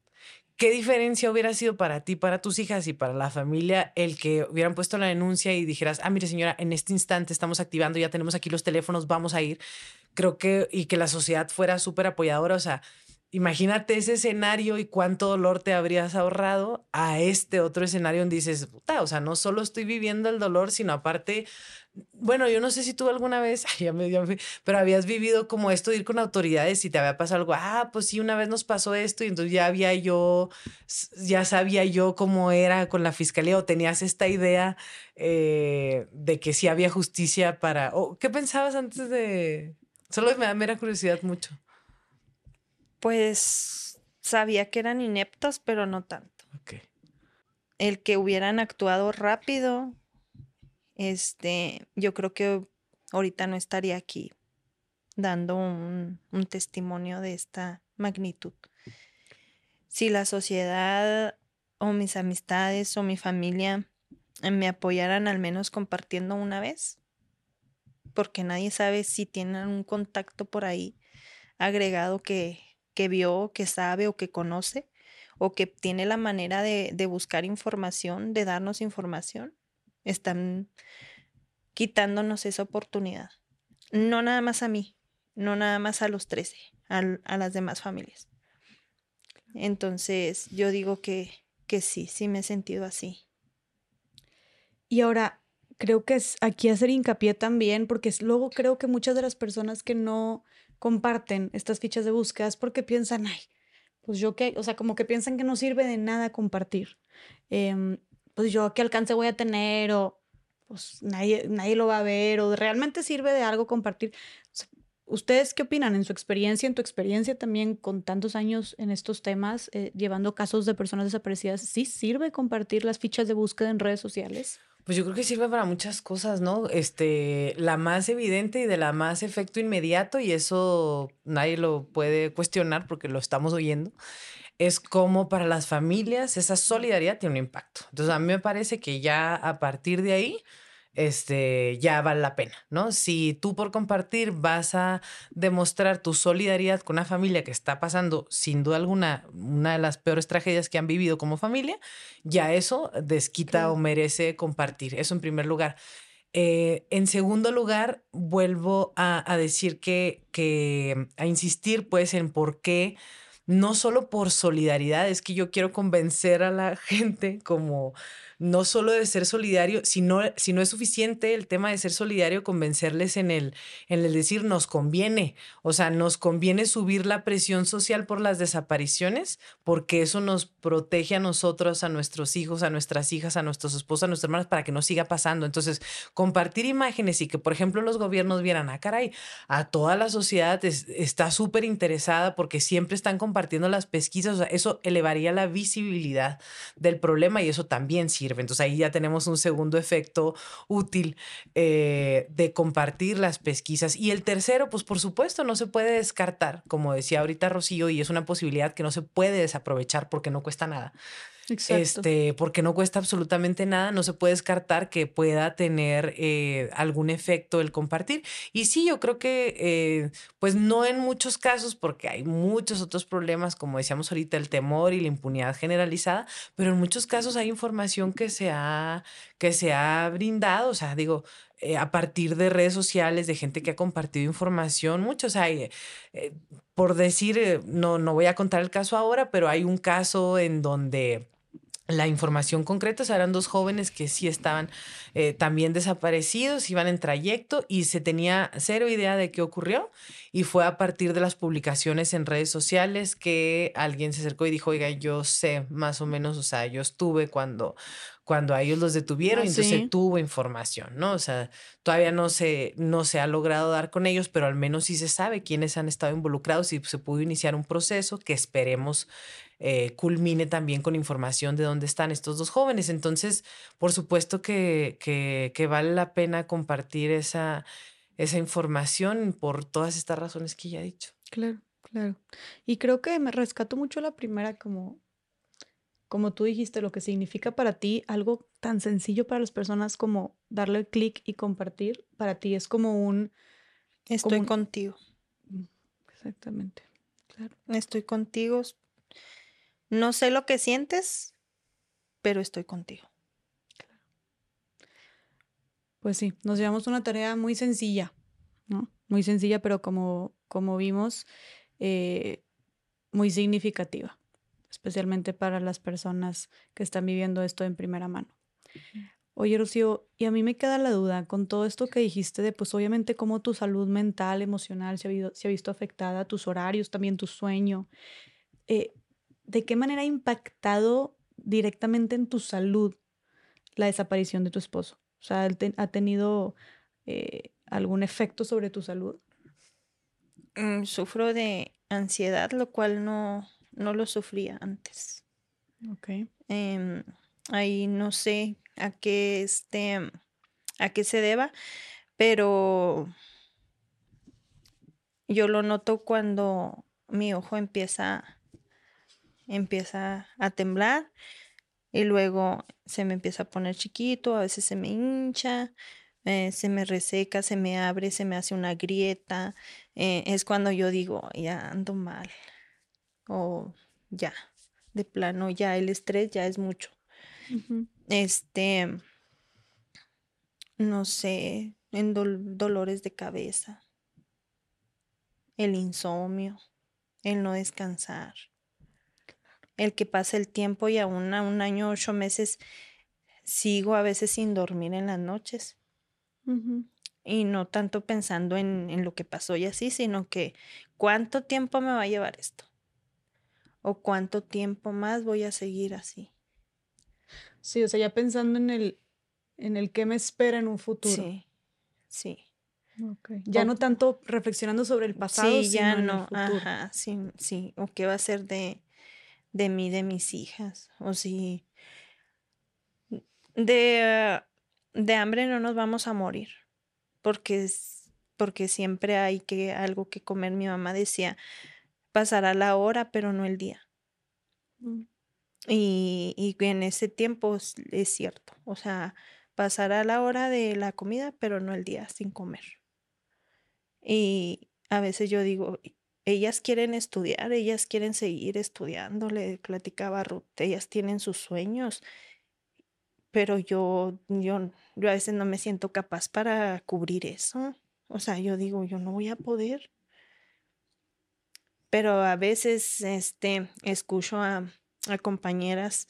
¿Qué diferencia hubiera sido para ti, para tus hijas y para la familia el que hubieran puesto la denuncia y dijeras, ah, mire señora, en este instante estamos activando, ya tenemos aquí los teléfonos, vamos a ir? Creo que, y que la sociedad fuera súper apoyadora, o sea, imagínate ese escenario y cuánto dolor te habrías ahorrado a este otro escenario donde dices, puta, o sea, no solo estoy viviendo el dolor, sino aparte bueno, yo no sé si tú alguna vez, (laughs) ya me, ya pero habías vivido como esto de ir con autoridades y te había pasado algo, ah, pues sí, una vez nos pasó esto y entonces ya había yo, ya sabía yo cómo era con la fiscalía o tenías esta idea eh, de que sí había justicia para, o ¿qué pensabas antes de, solo me da mera curiosidad mucho? Pues sabía que eran ineptos, pero no tanto. El que hubieran actuado rápido, este, yo creo que ahorita no estaría aquí dando un, testimonio de esta magnitud. Si la sociedad o mis amistades o mi familia me apoyaran al menos compartiendo una vez, porque nadie sabe si tienen un contacto por ahí agregado que, que vio, que sabe o que conoce, o que tiene la manera de, de buscar información, de darnos información están quitándonos esa oportunidad. No nada más a mí, no nada más a los 13, a las demás familias. Entonces, yo digo que, que sí, sí me he sentido así. Y ahora, creo que es aquí hacer hincapié también, porque luego creo que muchas de las personas que no comparten estas fichas de búsqueda es porque piensan, ay, pues yo qué, o sea, como que piensan que no sirve de nada compartir. Em, pues yo qué alcance voy a tener o pues nadie, nadie lo va a ver o realmente sirve de algo compartir. ¿Ustedes qué opinan en su experiencia, en tu experiencia también con tantos años en estos temas, eh, llevando casos de personas desaparecidas? ¿Sí sirve compartir las fichas de búsqueda en redes sociales? Pues yo creo que sirve para muchas cosas, ¿no? Este, la más evidente y de la más efecto inmediato, y eso nadie lo puede cuestionar porque lo estamos oyendo, es como para las familias esa solidaridad tiene un impacto. Entonces, a mí me parece que ya a partir de ahí, este, ya vale la pena, ¿no? Si tú por compartir vas a demostrar tu solidaridad con una familia que está pasando, sin duda alguna, una de las peores tragedias que han vivido como familia, ya eso desquita o merece compartir. Eso en primer lugar. Eh, en segundo lugar, vuelvo a, decir que, que, a insistir pues en por qué no solo por solidaridad, es que yo quiero convencer a la (laughs) gente como no solo de ser solidario, sino si no es suficiente el tema de ser solidario, convencerles en el, en el decir nos conviene, o sea, nos conviene subir la presión social por las desapariciones, porque eso nos protege a nosotros, a nuestros hijos, a nuestras hijas, a nuestros esposos, a nuestras hermanas, para que no siga pasando. Entonces, compartir imágenes y que, por ejemplo, los gobiernos vieran, ah, caray, a toda la sociedad está súper interesada porque siempre están compartiendo las pesquisas, o sea, eso elevaría la visibilidad del problema y eso también sirve entonces ahí ya tenemos un segundo efecto útil eh, de compartir las pesquisas. Y el tercero, pues por supuesto, no se puede descartar, como decía ahorita Rocío, y es una posibilidad que no se puede desaprovechar porque no cuesta nada. Este, porque no cuesta absolutamente nada, no se puede descartar que pueda tener eh, algún efecto el compartir. Y sí, yo creo que, eh, pues no en muchos casos, porque hay muchos otros problemas, como decíamos ahorita, el temor y la impunidad generalizada, pero en muchos casos hay información que se ha, que se ha brindado, o sea, digo, eh, a partir de redes sociales, de gente que ha compartido información, muchos hay. por decir, no, no voy a contar el caso ahora, pero hay un caso en donde la información concreta, o eran dos jóvenes que sí estaban eh, también desaparecidos, iban en trayecto y se tenía cero idea de qué ocurrió. Y fue a partir de las publicaciones en redes sociales que alguien se acercó y dijo, oiga, yo sé más o menos, o sea, yo estuve cuando, cuando a ellos los detuvieron, ah, entonces tuvo información, ¿no? O sea, todavía no se, no se ha logrado dar con ellos, pero al menos sí se sabe quiénes han estado involucrados y se pudo iniciar un proceso que esperemos eh, culmine también con información de dónde están estos dos jóvenes. Entonces, por supuesto que, que, vale la pena compartir esa, esa información por todas estas razones que ya he dicho. Claro, claro. Y creo que me rescato mucho la primera como como tú dijiste, lo que significa para ti algo tan sencillo para las personas como darle clic y compartir, para ti es como un... Estoy contigo. Mm, exactamente, claro. Estoy contigo, no sé lo que sientes, pero estoy contigo. Pues sí, nos llevamos una tarea muy sencilla, ¿no? Muy sencilla, pero como, como vimos, eh, muy significativa, especialmente para las personas que están viviendo esto en primera mano. Oye, Rocío, y a mí me queda la duda con todo esto que dijiste de, pues obviamente, cómo tu salud mental, emocional se ha, se ha visto afectada, tus horarios, también tu sueño. Eh, ¿de qué manera ha impactado directamente en tu salud la desaparición de tu esposo? O sea, ¿ha tenido eh, algún efecto sobre tu salud? Mm, sufro de ansiedad, lo cual no, no lo sufría antes. Ok. Em, ahí no sé a qué este a qué se deba, pero yo lo noto cuando mi ojo empieza empieza a temblar y luego se me empieza a poner chiquito, a veces se me hincha, eh, se me reseca, se me abre, se me hace una grieta. Eh, es cuando yo digo, ya ando mal. O ya, de plano, ya el estrés ya es mucho. Este, no sé, en dolores de cabeza. el insomnio, el no descansar, el que pasa el tiempo y aún a un año, ocho meses, sigo a veces sin dormir en las noches. Y no tanto pensando en, en, lo que pasó y así, sino que cuánto tiempo me va a llevar esto. O cuánto tiempo más voy a seguir así. Sí, o sea, ya pensando en el, en el qué me espera en un futuro. Sí, sí. Okay. Ya no tanto reflexionando sobre el pasado, sí, ya no, Ajá, sí, sí. O qué va a ser de, de mí, de mis hijas. O si de, de hambre no nos vamos a morir. Porque, porque siempre hay que, algo que comer. Mi mamá decía, pasará la hora, pero no el día. Mm. Y, y en ese tiempo es, es cierto. O sea, pasará la hora de la comida, pero no el día sin comer. Y a veces yo digo, ellas quieren estudiar, ellas quieren seguir estudiando, le platicaba Ruth, ellas tienen sus sueños, pero yo, yo, yo a veces no me siento capaz para cubrir eso. O sea, yo digo, yo no voy a poder. Pero a veces, este, escucho a, a compañeras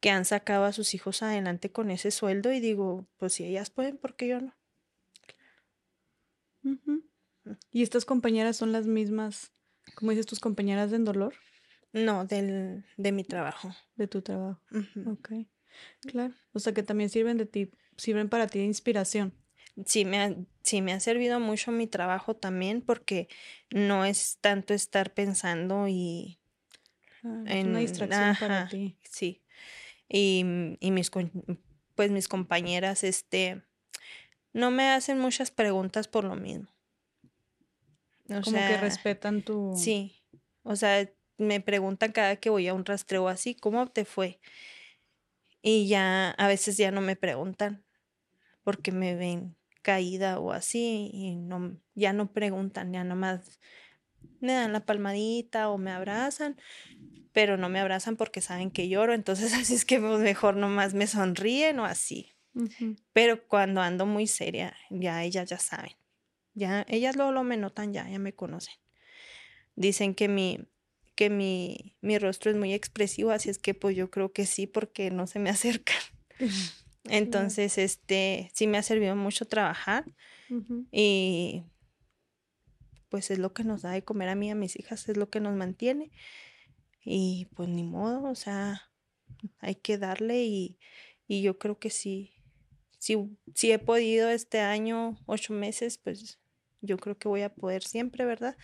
que han sacado a sus hijos adelante con ese sueldo y digo, pues si ellas pueden, ¿por qué yo no? ¿Y estas compañeras son las mismas, como dices, tus compañeras de dolor? No, del, de mi trabajo. De tu trabajo. Ok. Claro. O sea que también sirven de ti, sirven para ti de inspiración. Sí me, ha, sí, me ha servido mucho mi trabajo también porque no es tanto estar pensando y... en, una distracción para ti. Sí. Y, y mis, pues mis compañeras, este, no me hacen muchas preguntas por lo mismo. Como que respetan tu... Sí, o sea, me preguntan cada que voy a un rastreo así, ¿cómo te fue? Y ya a veces ya no me preguntan porque me ven caída o así y no, ya no preguntan, ya nomás me dan la palmadita o me abrazan, pero no me abrazan porque saben que lloro, entonces (laughs) así es que pues, mejor nomás me sonríen o así. Pero cuando ando muy seria, ya ellas ya saben. Ya, ellas luego lo me notan ya, ya me conocen. Dicen que mi, que mi, mi rostro es muy expresivo, así es que pues yo creo que sí, porque no se me (laughs) acercan. (laughs) Entonces, este, sí me ha servido mucho trabajar y pues es lo que nos da de comer a mí y a mis hijas, es lo que nos mantiene. Y pues ni modo, o sea, hay que darle y, y yo creo que sí, si, si he podido este año, ocho meses, pues yo creo que voy a poder siempre, ¿verdad?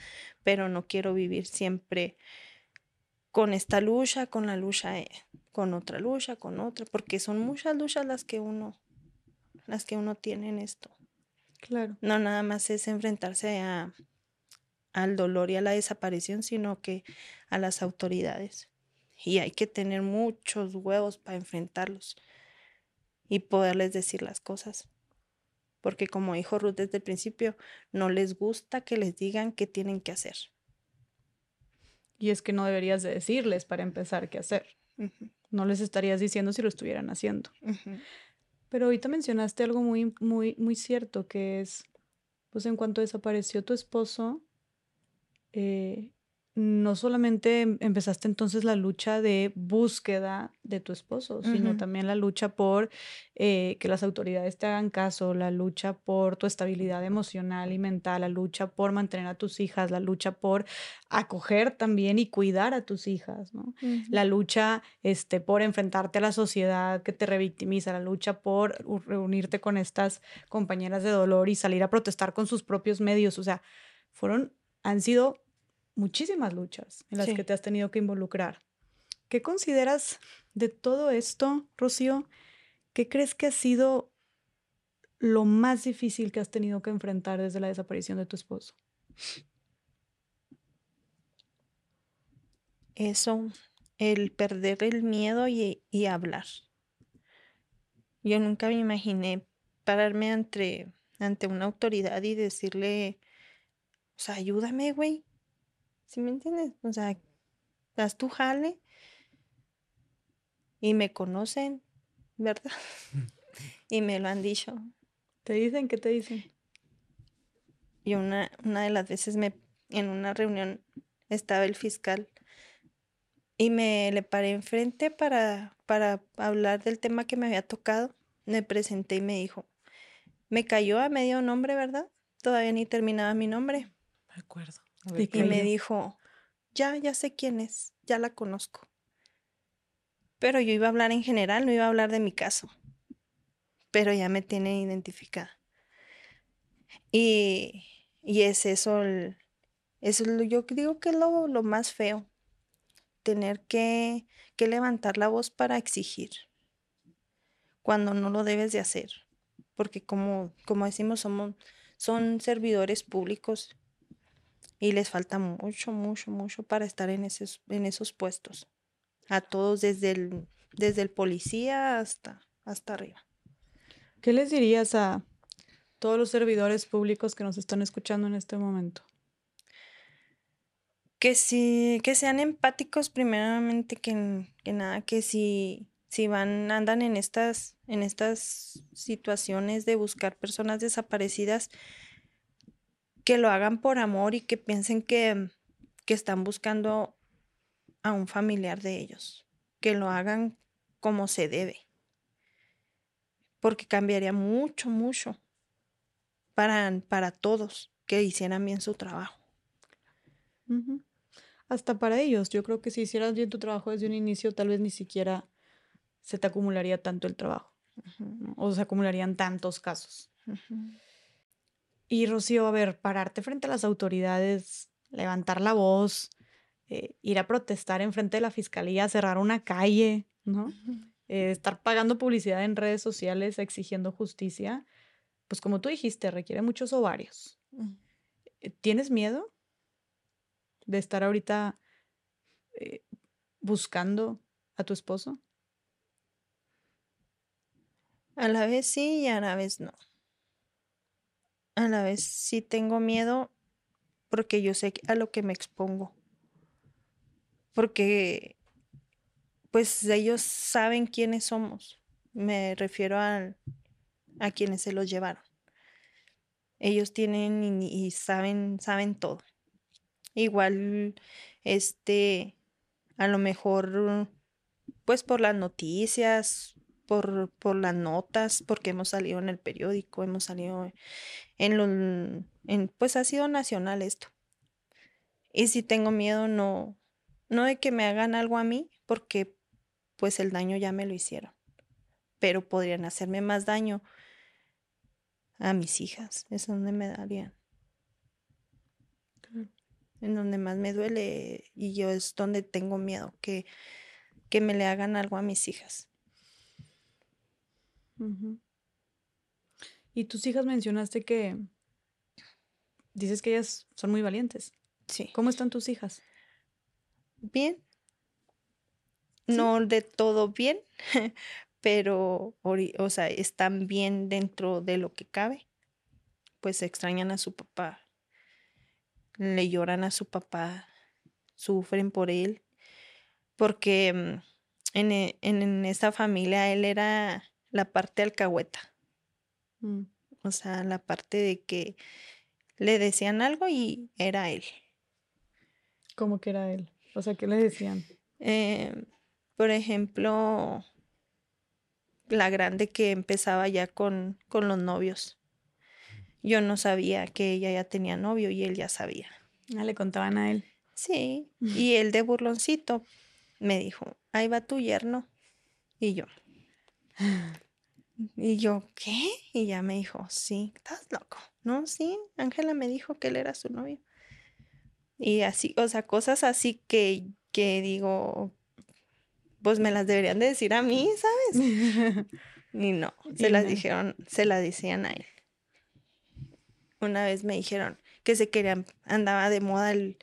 Pero no quiero vivir siempre con esta lucha, con la lucha, eh, con otra lucha, con otra, porque son muchas luchas las que uno, las que uno tiene en esto. Claro. No nada más es enfrentarse a, al dolor y a la desaparición, sino que a las autoridades. Y hay que tener muchos huevos para enfrentarlos y poderles decir las cosas porque como dijo Ruth desde el principio, no les gusta que les digan qué tienen que hacer. Y es que no deberías de decirles para empezar qué hacer. No les estarías diciendo si lo estuvieran haciendo. Pero ahorita mencionaste algo muy, muy, muy cierto, que es, pues en cuanto desapareció tu esposo, eh, no solamente em, empezaste entonces la lucha de búsqueda de tu esposo, sino también la lucha por eh, que las autoridades te hagan caso, la lucha por tu estabilidad emocional y mental, la lucha por mantener a tus hijas, la lucha por acoger también y cuidar a tus hijas, ¿no? La lucha este, por enfrentarte a la sociedad que te revictimiza, la lucha por reunirte con estas compañeras de dolor y salir a protestar con sus propios medios, o sea, fueron, han sido muchísimas luchas en las que te has tenido que involucrar. ¿Qué consideras de todo esto, Rocío? ¿Qué crees que ha sido lo más difícil que has tenido que enfrentar desde la desaparición de tu esposo? Eso, el perder el miedo y, y hablar. Yo nunca me imaginé pararme ante, ante una autoridad y decirle, o sea, ayúdame, güey. ¿Sí me entiendes? O sea, das tu jale y me conocen, ¿verdad? (laughs) y me lo han dicho. ¿Te dicen? ¿Qué te dicen? Y una, una de las veces me, en una reunión estaba el fiscal y me le paré enfrente para, para hablar del tema que me había tocado. Me presenté y me dijo, me cayó a medio nombre, ¿verdad? Todavía ni terminaba mi nombre. Me acuerdo. Y me dijo, ya, ya sé quién es, ya la conozco. Pero yo iba a hablar en general, no iba a hablar de mi caso. Pero ya me tiene identificada. Y, y es eso, el, yo digo que es lo, lo más feo, tener que, que levantar la voz para exigir cuando no lo debes de hacer. Porque como, como decimos, somos, son servidores públicos y les falta mucho, mucho, mucho para estar en esos, en esos puestos. A todos, desde el, desde el policía hasta, hasta arriba. ¿Qué les dirías a todos los servidores públicos que nos están escuchando en este momento? Que si, que sean empáticos primeramente que, que nada, que si, si van, andan en estas, en estas situaciones de buscar personas desaparecidas, que lo hagan por amor y que piensen que, que están buscando a un familiar de ellos, que lo hagan como se debe, porque cambiaría mucho, mucho para, para todos que hicieran bien su trabajo hasta para ellos. Yo creo que si hicieras bien tu trabajo desde un inicio, tal vez ni siquiera se te acumularía tanto el trabajo. O se acumularían tantos casos. Y Rocío, a ver, pararte frente a las autoridades, levantar la voz, eh, ir a protestar en frente de la fiscalía, cerrar una calle, ¿no? Eh, estar pagando publicidad en redes sociales exigiendo justicia, pues como tú dijiste, requiere muchos ovarios. Eh, ¿Tienes miedo? de estar ahorita eh, buscando a tu esposo? A la vez sí y a la vez no. A la vez sí tengo miedo porque yo sé a lo que me expongo. Porque pues ellos saben quiénes somos. Me refiero a, quienes se los llevaron. Ellos tienen y, y saben, saben todo. Igual, este, a lo mejor, pues por las noticias, por, por las notas, porque hemos salido en el periódico, hemos salido en lo, en, pues ha sido nacional esto. Y si tengo miedo, no, no de que me hagan algo a mí, porque pues el daño ya me lo hicieron, pero podrían hacerme más daño a mis hijas, es donde me darían en donde más me duele y yo es donde tengo miedo que, que me le hagan algo a mis hijas. Y tus hijas mencionaste que dices que ellas son muy valientes. Sí. ¿Cómo están tus hijas? Bien. No de todo bien, (laughs) pero, o sea, están bien dentro de lo que cabe. Pues extrañan a su papá le lloran a su papá, sufren por él, porque mm, en, e, en, esa familia él era la parte alcahueta. Mm. O sea, la parte de que le decían algo y era él. ¿Cómo que era él? O sea, ¿qué le decían? Eh, por ejemplo, la grande que empezaba ya con, con los novios. Yo no sabía que ella ya tenía novio y él ya sabía. Ah, le contaban a él. Sí, (laughs) y él de burloncito me dijo, ahí va tu yerno. Y yo. Y yo, ¿qué? Y ya me dijo, sí, estás loco. No, sí, Ángela me dijo que él era su novio. Y así, o sea, cosas así que, que digo, pues me las deberían de decir a mí, ¿sabes? (laughs) y no, se las dijeron, se las decían a él una vez me dijeron que se querían, andaba de moda el,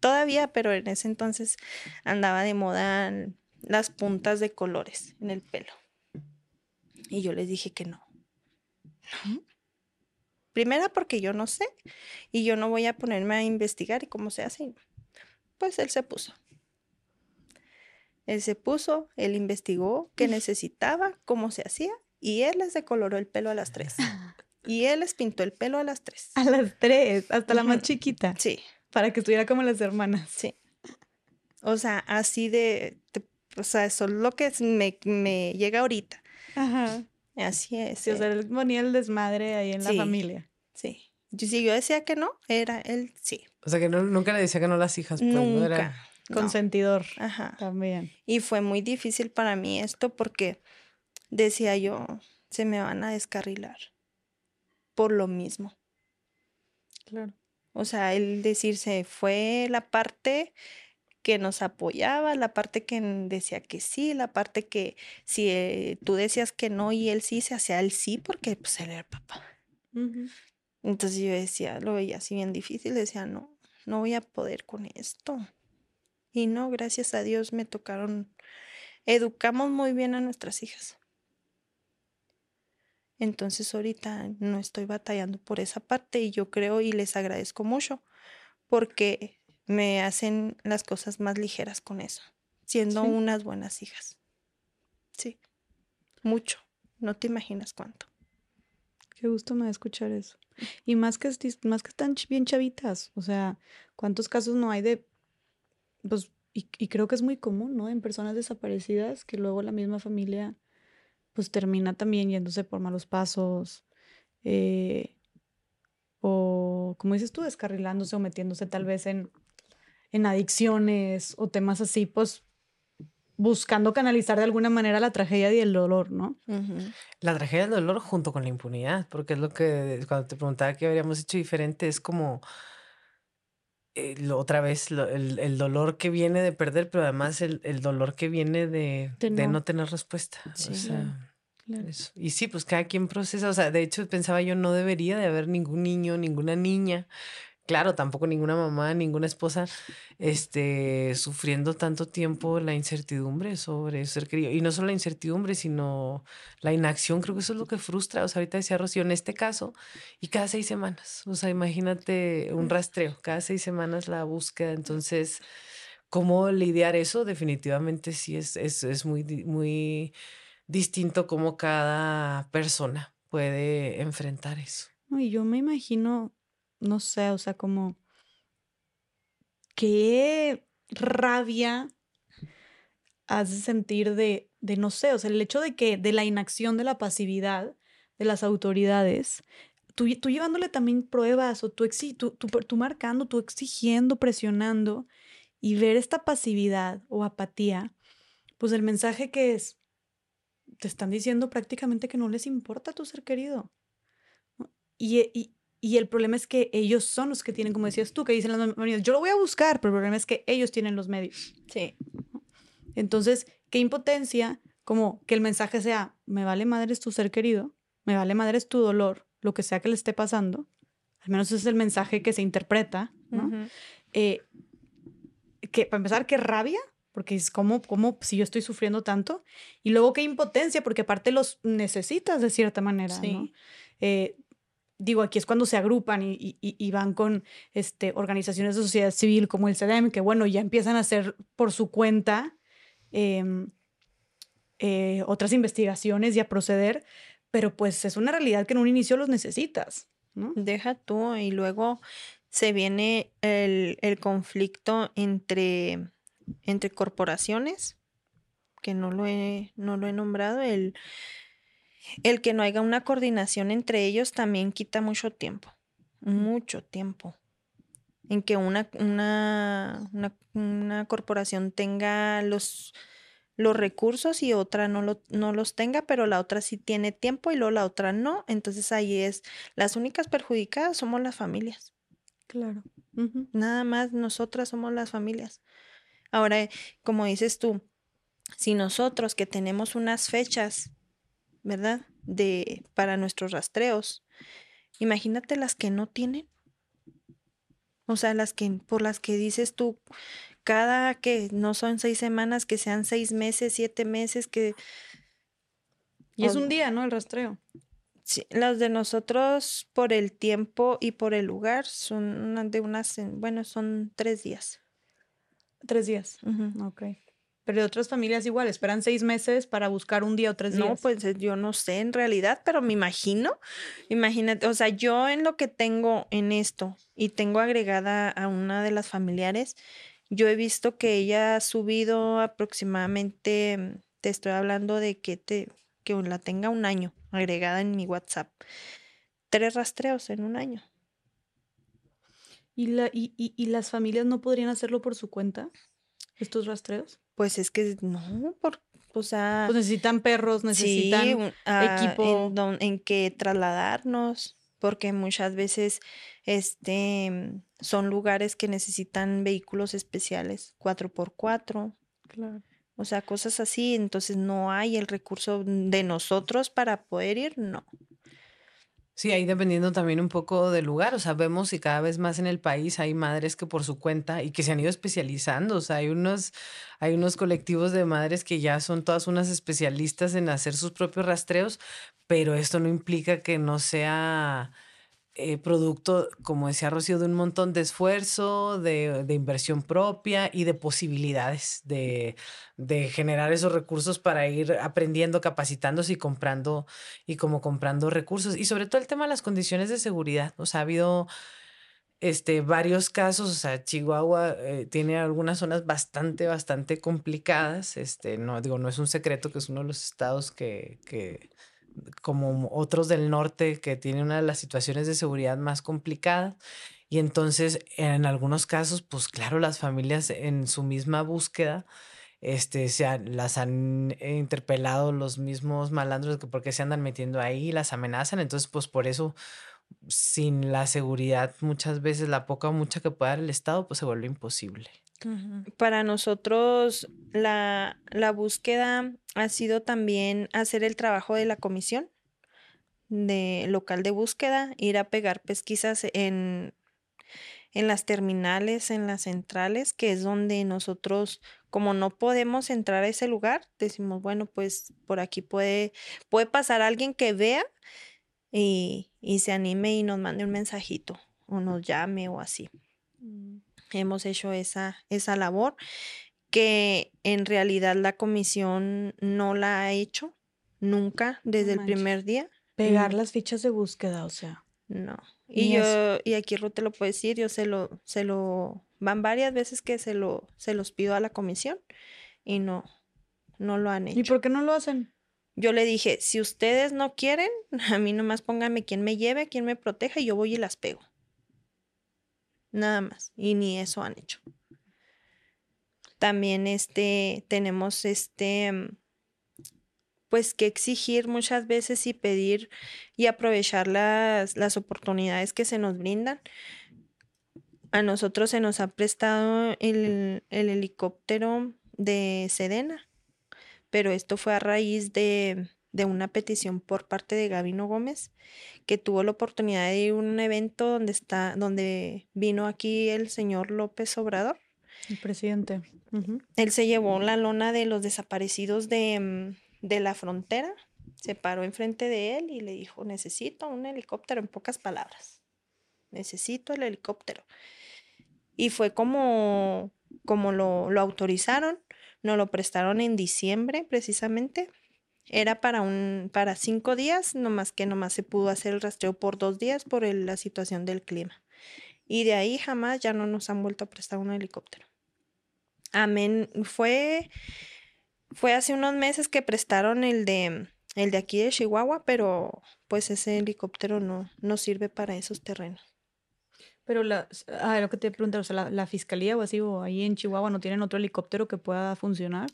todavía, pero en ese entonces andaba de moda las puntas de colores en el pelo. Y yo les dije que no. Primera porque yo no sé y yo no voy a ponerme a investigar y cómo se hace. Pues él se puso. Él se puso, él investigó qué necesitaba, cómo se hacía y él les decoloró el pelo a las tres. (laughs) Y él les pintó el pelo a las tres. A las tres, hasta la más chiquita. Sí. Para que estuviera como las hermanas. Sí. O sea, así de, o sea, eso es lo que me, me llega ahorita. Ajá. Así es. Sí, o sea, eh, él ponía el desmadre ahí en la familia. sí. Yo, si yo decía que no, era él sí. O sea, que no- nunca le decía que no las hijas. Pues, ¿no? Nunca. Era- no. Consentidor Ajá. también. Y fue muy difícil para mí esto porque decía yo, se me van a descarrilar por lo mismo. Claro. O sea, el decirse fue la parte que nos apoyaba, la parte que decía que sí, la parte que si eh, tú decías que no y él sí, se hacía el sí porque pues él era el papá. Entonces yo decía, lo veía así bien difícil, decía, no, no voy a poder con esto. Y no, gracias a Dios me tocaron, educamos muy bien a nuestras hijas. Entonces ahorita no estoy batallando por esa parte y yo creo y les agradezco mucho porque me hacen las cosas más ligeras con eso, siendo Sí. unas buenas hijas. Sí, mucho, no te imaginas cuánto. Qué gusto me da escuchar eso. Y más que, más que están bien chavitas. O sea, ¿cuántos casos no hay de... Pues, y, y creo que es muy común, ¿no? En personas desaparecidas que luego la misma familia pues termina también yéndose por malos pasos. eh, o, como dices tú, descarrilándose o metiéndose tal vez en, en adicciones o temas así, pues buscando canalizar de alguna manera la tragedia y el dolor, ¿no? La tragedia del dolor junto con la impunidad, porque es lo que cuando te preguntaba qué habríamos hecho diferente, es como eh, lo- otra vez lo- el, el dolor que viene de perder, pero además el, el dolor que viene de, De de no. no tener respuesta. Sí. O sea, Claro. eso. Y sí, pues cada quien procesa, o sea, de hecho pensaba yo, no debería de haber ningún niño, ninguna niña, claro, tampoco ninguna mamá, ninguna esposa, este, sufriendo tanto tiempo la incertidumbre sobre ser querido. Y no solo la incertidumbre, sino la inacción, creo que eso es lo que frustra. O sea, ahorita decía Rocío, en este caso, y cada seis semanas, o sea, imagínate un rastreo, cada seis semanas la búsqueda, entonces... ¿Cómo lidiar eso? Definitivamente sí es, es, es muy, muy distinto cómo cada persona puede enfrentar eso. Y yo me imagino, no sé, o sea, como qué rabia hace sentir de, de, no sé, o sea, el hecho de que de la inacción, de la pasividad de las autoridades, tú, tú llevándole también pruebas o tú, exi- tú, tú, tú marcando, tú exigiendo, presionando y ver esta pasividad o apatía, pues el mensaje que es, te están diciendo prácticamente que no les importa tu ser querido. y, y el problema es que ellos son los que tienen, como decías tú, que dicen las mamás, yo lo voy a buscar, pero el problema es que ellos tienen los medios. Sí. Entonces, qué impotencia, como que el mensaje sea, me vale madres tu ser querido, me vale madres tu dolor, lo que sea que le esté pasando. Al menos ese es el mensaje que se interpreta, ¿no? Eh, que para empezar, qué rabia, porque es como, como si yo estoy sufriendo tanto, y luego qué impotencia, porque aparte los necesitas de cierta manera, ¿no? Sí. Eh, digo, aquí es cuando se agrupan y, van con este, organizaciones de sociedad civil como el CEDEM, que bueno, ya empiezan a hacer por su cuenta em, eh, otras investigaciones y a proceder, pero pues es una realidad que en un inicio los necesitas. Deja tú y luego se viene el, el conflicto entre, entre corporaciones, que no lo he, no lo he nombrado, el, el que no haya una coordinación entre ellos también quita mucho tiempo, mucho tiempo. En que una, una, una, una corporación tenga los, los recursos y otra no, lo, no los tenga, pero la otra sí tiene tiempo y luego la otra no. Entonces ahí es, las únicas perjudicadas somos las familias. Claro. Nada más nosotras somos las familias. Ahora, como dices tú, si nosotros que tenemos unas fechas, ¿verdad? De para nuestros rastreos, imagínate las que no tienen. O sea, las que por las que dices tú, cada que no son seis semanas, que sean seis meses, siete meses, que Y es un día, ¿no? El rastreo. sí, las de nosotros por el tiempo y por el lugar son de unas, en- bueno, son tres días. Tres días. Ujú. Ok. Pero de otras familias igual, esperan seis meses para buscar un día o tres días. No, pues eh, yo no sé en realidad, pero me imagino, imagínate, o sea, yo en lo que tengo en esto y tengo agregada a una de las familiares, yo he visto que ella ha subido aproximadamente, te estoy hablando de que te que la tenga un año agregada en mi WhatsApp. Tres rastreos en un año. ¿Y, la, y, y las familias no podrían hacerlo por su cuenta? ¿Estos rastreos? Pues es que no, por, o sea. Pues necesitan perros, necesitan ah, equipo. En, en, que trasladarnos, porque muchas veces este, son lugares que necesitan vehículos especiales, 4x4. Claro. O sea, cosas así, entonces no hay el recurso de nosotros para poder ir, no. Sí, ahí dependiendo también un poco del lugar, o sea, vemos y cada vez más en el país hay madres que por su cuenta y que se han ido especializando, o sea, hay unos, hay unos colectivos de madres que ya son todas unas especialistas en hacer sus propios rastreos, pero esto no implica que no sea eh, producto, como decía Rocío, de un montón de esfuerzo, de, inversión propia y de posibilidades de, generar esos recursos para ir aprendiendo, capacitándose y comprando, y como comprando recursos. Y sobre todo el tema de las condiciones de seguridad. O sea, ha habido este, varios casos, o sea, Chihuahua eh, tiene algunas zonas bastante, bastante complicadas. Este, no, digo, no es un secreto que es uno de los estados que, que como otros del norte que tienen una de las situaciones de seguridad más complicadas. Y entonces, en algunos casos, pues claro, las familias en su misma búsqueda, este, se las han interpelado los mismos malandros que por qué se andan metiendo ahí, las amenazan. Entonces, pues por eso, sin la seguridad, muchas veces la poca o mucha que pueda dar el Estado, pues se vuelve imposible. Para nosotros la, búsqueda ha sido también hacer el trabajo de la comisión de local de búsqueda, ir a pegar pesquisas en, en las terminales, en las centrales, que es donde nosotros, como no podemos entrar a ese lugar, decimos, bueno, pues por aquí puede, puede pasar alguien que vea y, se anime y nos mande un mensajito o nos llame o así. Mm hemos hecho esa, esa labor que en realidad la comisión no la ha hecho nunca desde el primer día. Pegar las fichas de búsqueda, o sea. No. Y yo, y aquí Ruth te lo puede decir, yo se lo, se lo, van varias veces que se lo, se los pido a la comisión y no, no lo han hecho. ¿Y por qué no lo hacen? Yo le dije, si ustedes no quieren, (laughs) a mí nomás pónganme quien me lleve, quien me proteja y yo voy y las pego nada más. Y ni eso han hecho. También este, tenemos este, mm, pues que exigir muchas veces y pedir y aprovechar las, las oportunidades que se nos brindan. A nosotros se nos ha prestado el, el helicóptero de Sedena, pero esto fue a raíz de, de una petición por parte de Gabino Gómez, que tuvo la oportunidad de ir a un evento donde está, donde vino aquí el señor López Obrador. El presidente. Él se llevó la lona de los desaparecidos de, mm, de la frontera, se paró enfrente de él y le dijo, necesito un helicóptero, en pocas palabras. Necesito el helicóptero. Y fue como, como lo, lo autorizaron, nos lo prestaron en diciembre precisamente era para un para cinco días, nomás que nomás se pudo hacer el rastreo por dos días por la situación del clima. Y de ahí jamás ya no nos han vuelto a prestar un helicóptero. Amén. Fue, fue hace unos meses que prestaron el de, el de aquí de Chihuahua, pero pues ese helicóptero no, no sirve para esos terrenos. Pero la, ah, lo que te pregunto, o sea, la, la, fiscalía o así, o ahí en Chihuahua no tienen otro helicóptero que pueda funcionar.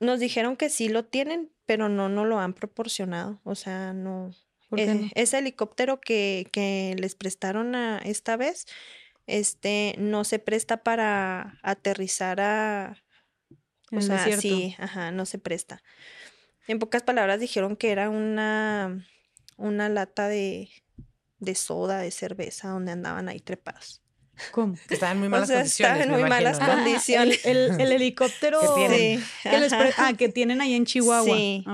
Nos dijeron que sí lo tienen, pero no no lo han proporcionado. O sea, no. Eh, ese helicóptero que, que les prestaron a esta vez, este, no se presta para aterrizar a. O sea, sí, ajá, no se presta. En pocas palabras dijeron que era una, una lata de, de soda, de cerveza, donde andaban ahí trepados. ¿Cómo? Que estaban en muy malas condiciones. Estaban en muy malas condiciones. el, helicóptero que tienen. ah, que tienen ahí en Chihuahua. Sí.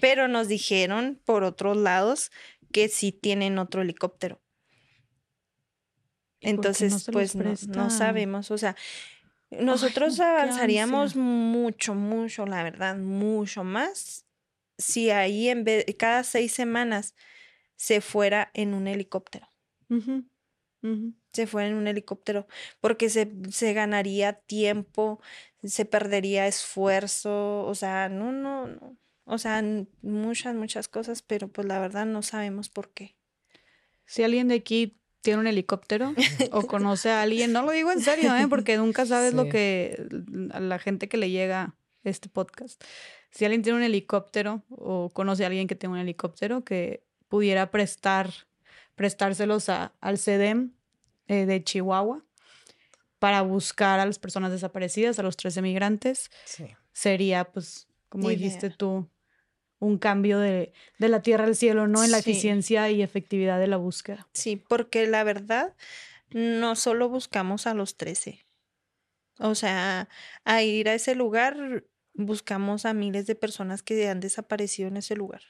Pero nos dijeron por otros lados que sí tienen otro helicóptero. Entonces, pues no, sabemos. O sea, Nosotros avanzaríamos mucho, mucho, la verdad, mucho más si ahí en vez cada seis semanas se fuera en un helicóptero. Se fuera en un helicóptero, porque se, se ganaría tiempo, se perdería esfuerzo, o sea, no, no, no. O sea, muchas, muchas cosas, pero pues la verdad no sabemos por qué. Si alguien de aquí tiene un helicóptero (laughs) o conoce a alguien, no lo digo en serio, ¿eh? porque nunca sabes lo que a la gente que le llega este podcast. Si alguien tiene un helicóptero o conoce a alguien que tiene un helicóptero que pudiera prestar, prestárselos a, al CEDEM eh, de Chihuahua para buscar a las personas desaparecidas, a los tres emigrantes, sería, pues, como dijiste tú, un cambio de, la tierra al cielo, ¿no? En la eficiencia y efectividad de la búsqueda. Sí, porque la verdad, no solo buscamos a los 13. O sea, a ir a ese lugar, buscamos a miles de personas que han desaparecido en ese lugar.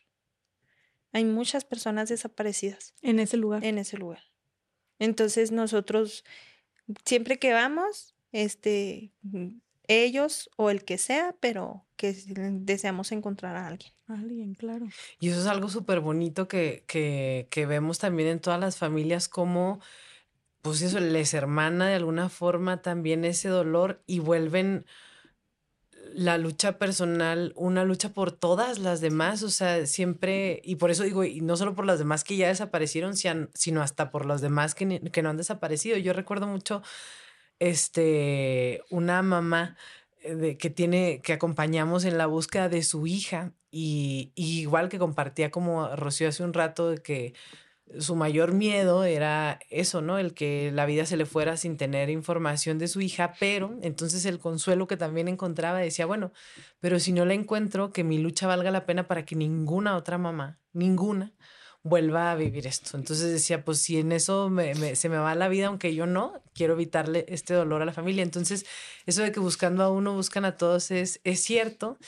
Hay muchas personas desaparecidas. En ese lugar. En ese lugar. Entonces nosotros, siempre que vamos, este, ellos o el que sea, pero que deseamos encontrar a alguien. alguien, claro. Y eso es algo súper bonito que, que, que, vemos también en todas las familias, como, pues eso, les hermana de alguna forma también ese dolor y vuelven la lucha personal una lucha por todas las demás, o sea, siempre, y por eso digo, y no solo por las demás que ya desaparecieron, sino hasta por las demás que, que no han desaparecido. Yo recuerdo mucho este, una mamá eh, de, que tiene, que acompañamos en la búsqueda de su hija y, igual que compartía como Rocío hace un rato de que su mayor miedo era eso, ¿no? El que la vida se le fuera sin tener información de su hija, pero entonces el consuelo que también encontraba decía, bueno, pero si no la encuentro, que mi lucha valga la pena para que ninguna otra mamá, ninguna, vuelva a vivir esto. Entonces decía, pues si en eso se me va la vida, aunque yo no, quiero evitarle este dolor a la familia. Entonces, eso de que buscando a uno buscan a todos es, es cierto.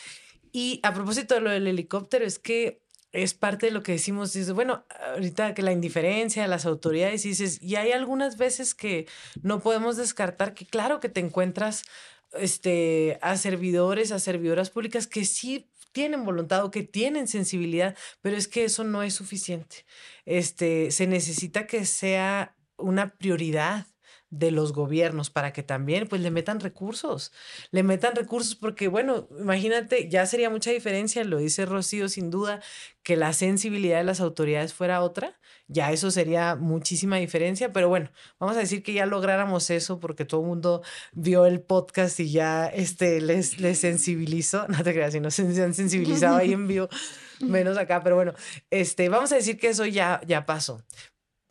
Y a propósito de lo del helicóptero, es que es parte de lo que decimos, dice, bueno, ahorita que la indiferencia las autoridades, dices, y hay algunas veces que no podemos descartar que claro que te encuentras este, a servidores, a servidoras públicas que sí tienen voluntad o que tienen sensibilidad, pero es que eso no es suficiente. Este, se necesita que sea una prioridad de los gobiernos para que también pues le metan recursos, le metan recursos porque bueno, imagínate, ya sería mucha diferencia, lo dice Rocío sin duda, que la sensibilidad de las autoridades fuera otra, ya eso sería muchísima diferencia, pero bueno, vamos a decir que ya lográramos eso porque todo el mundo vio el podcast y ya este, les, les sensibilizó, (laughs) no te creas, si no se han sensibilizado ahí en vivo, (laughs) menos acá, pero bueno, este, vamos a decir que eso ya, ya pasó.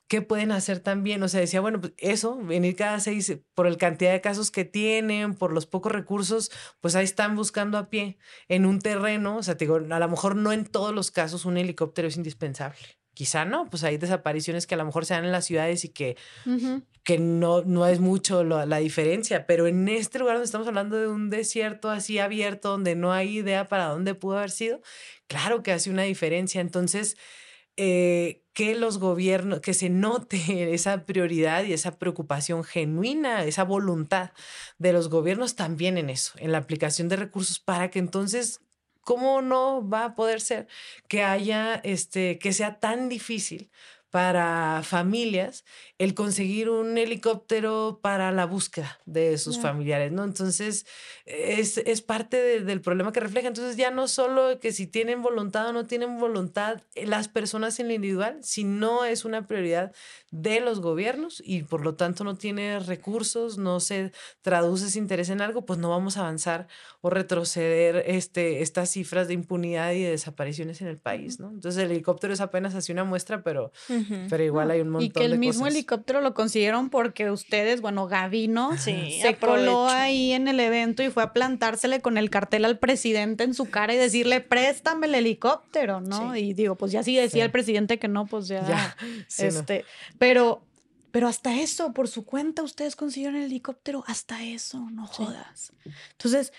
¿Qué pueden hacer también? O sea, decía, bueno, pues eso, venir cada seis, por el cantidad de casos que tienen, por los pocos recursos, pues ahí están buscando a pie en un terreno. O sea, te digo, a lo mejor no en todos los casos un helicóptero es indispensable. Quizá no, pues hay desapariciones que a lo mejor se dan en las ciudades y que, que no, no es mucho la diferencia, pero en este lugar donde estamos hablando de un desierto así abierto, donde no hay idea para dónde pudo haber sido, claro que hace una diferencia. Entonces, eh, que los gobiernos, que se note (laughs) esa prioridad y esa preocupación genuina, esa voluntad de los gobiernos también en eso, en la aplicación de recursos para que entonces, ¿cómo no va a poder ser que haya, este, que sea tan difícil para familias el conseguir un helicóptero para la búsqueda de sus familiares, ¿no? Entonces, es, es parte del problema que refleja. Entonces, ya no solo que si tienen voluntad o no tienen voluntad eh, las personas en lo individual, sino es una prioridad de los gobiernos y por lo tanto no tiene recursos, no se traduce ese interés en algo, pues no vamos a avanzar o retroceder este, estas cifras de impunidad y de desapariciones en el país, ¿no? Entonces, el helicóptero es apenas así una muestra, pero pero igual hay un montón de Y que el mismo helicóptero lo consiguieron porque ustedes, bueno, Gavino se coló ahí en el evento y fue a plantársele con el cartel al presidente en su cara y decirle, préstame el helicóptero, ¿no? Y digo, pues ya sí decía el presidente que no, pues ya. (laughs) este, pero pero hasta eso, por su cuenta, ustedes consiguieron el helicóptero. Hasta eso, no jodas. Entonces,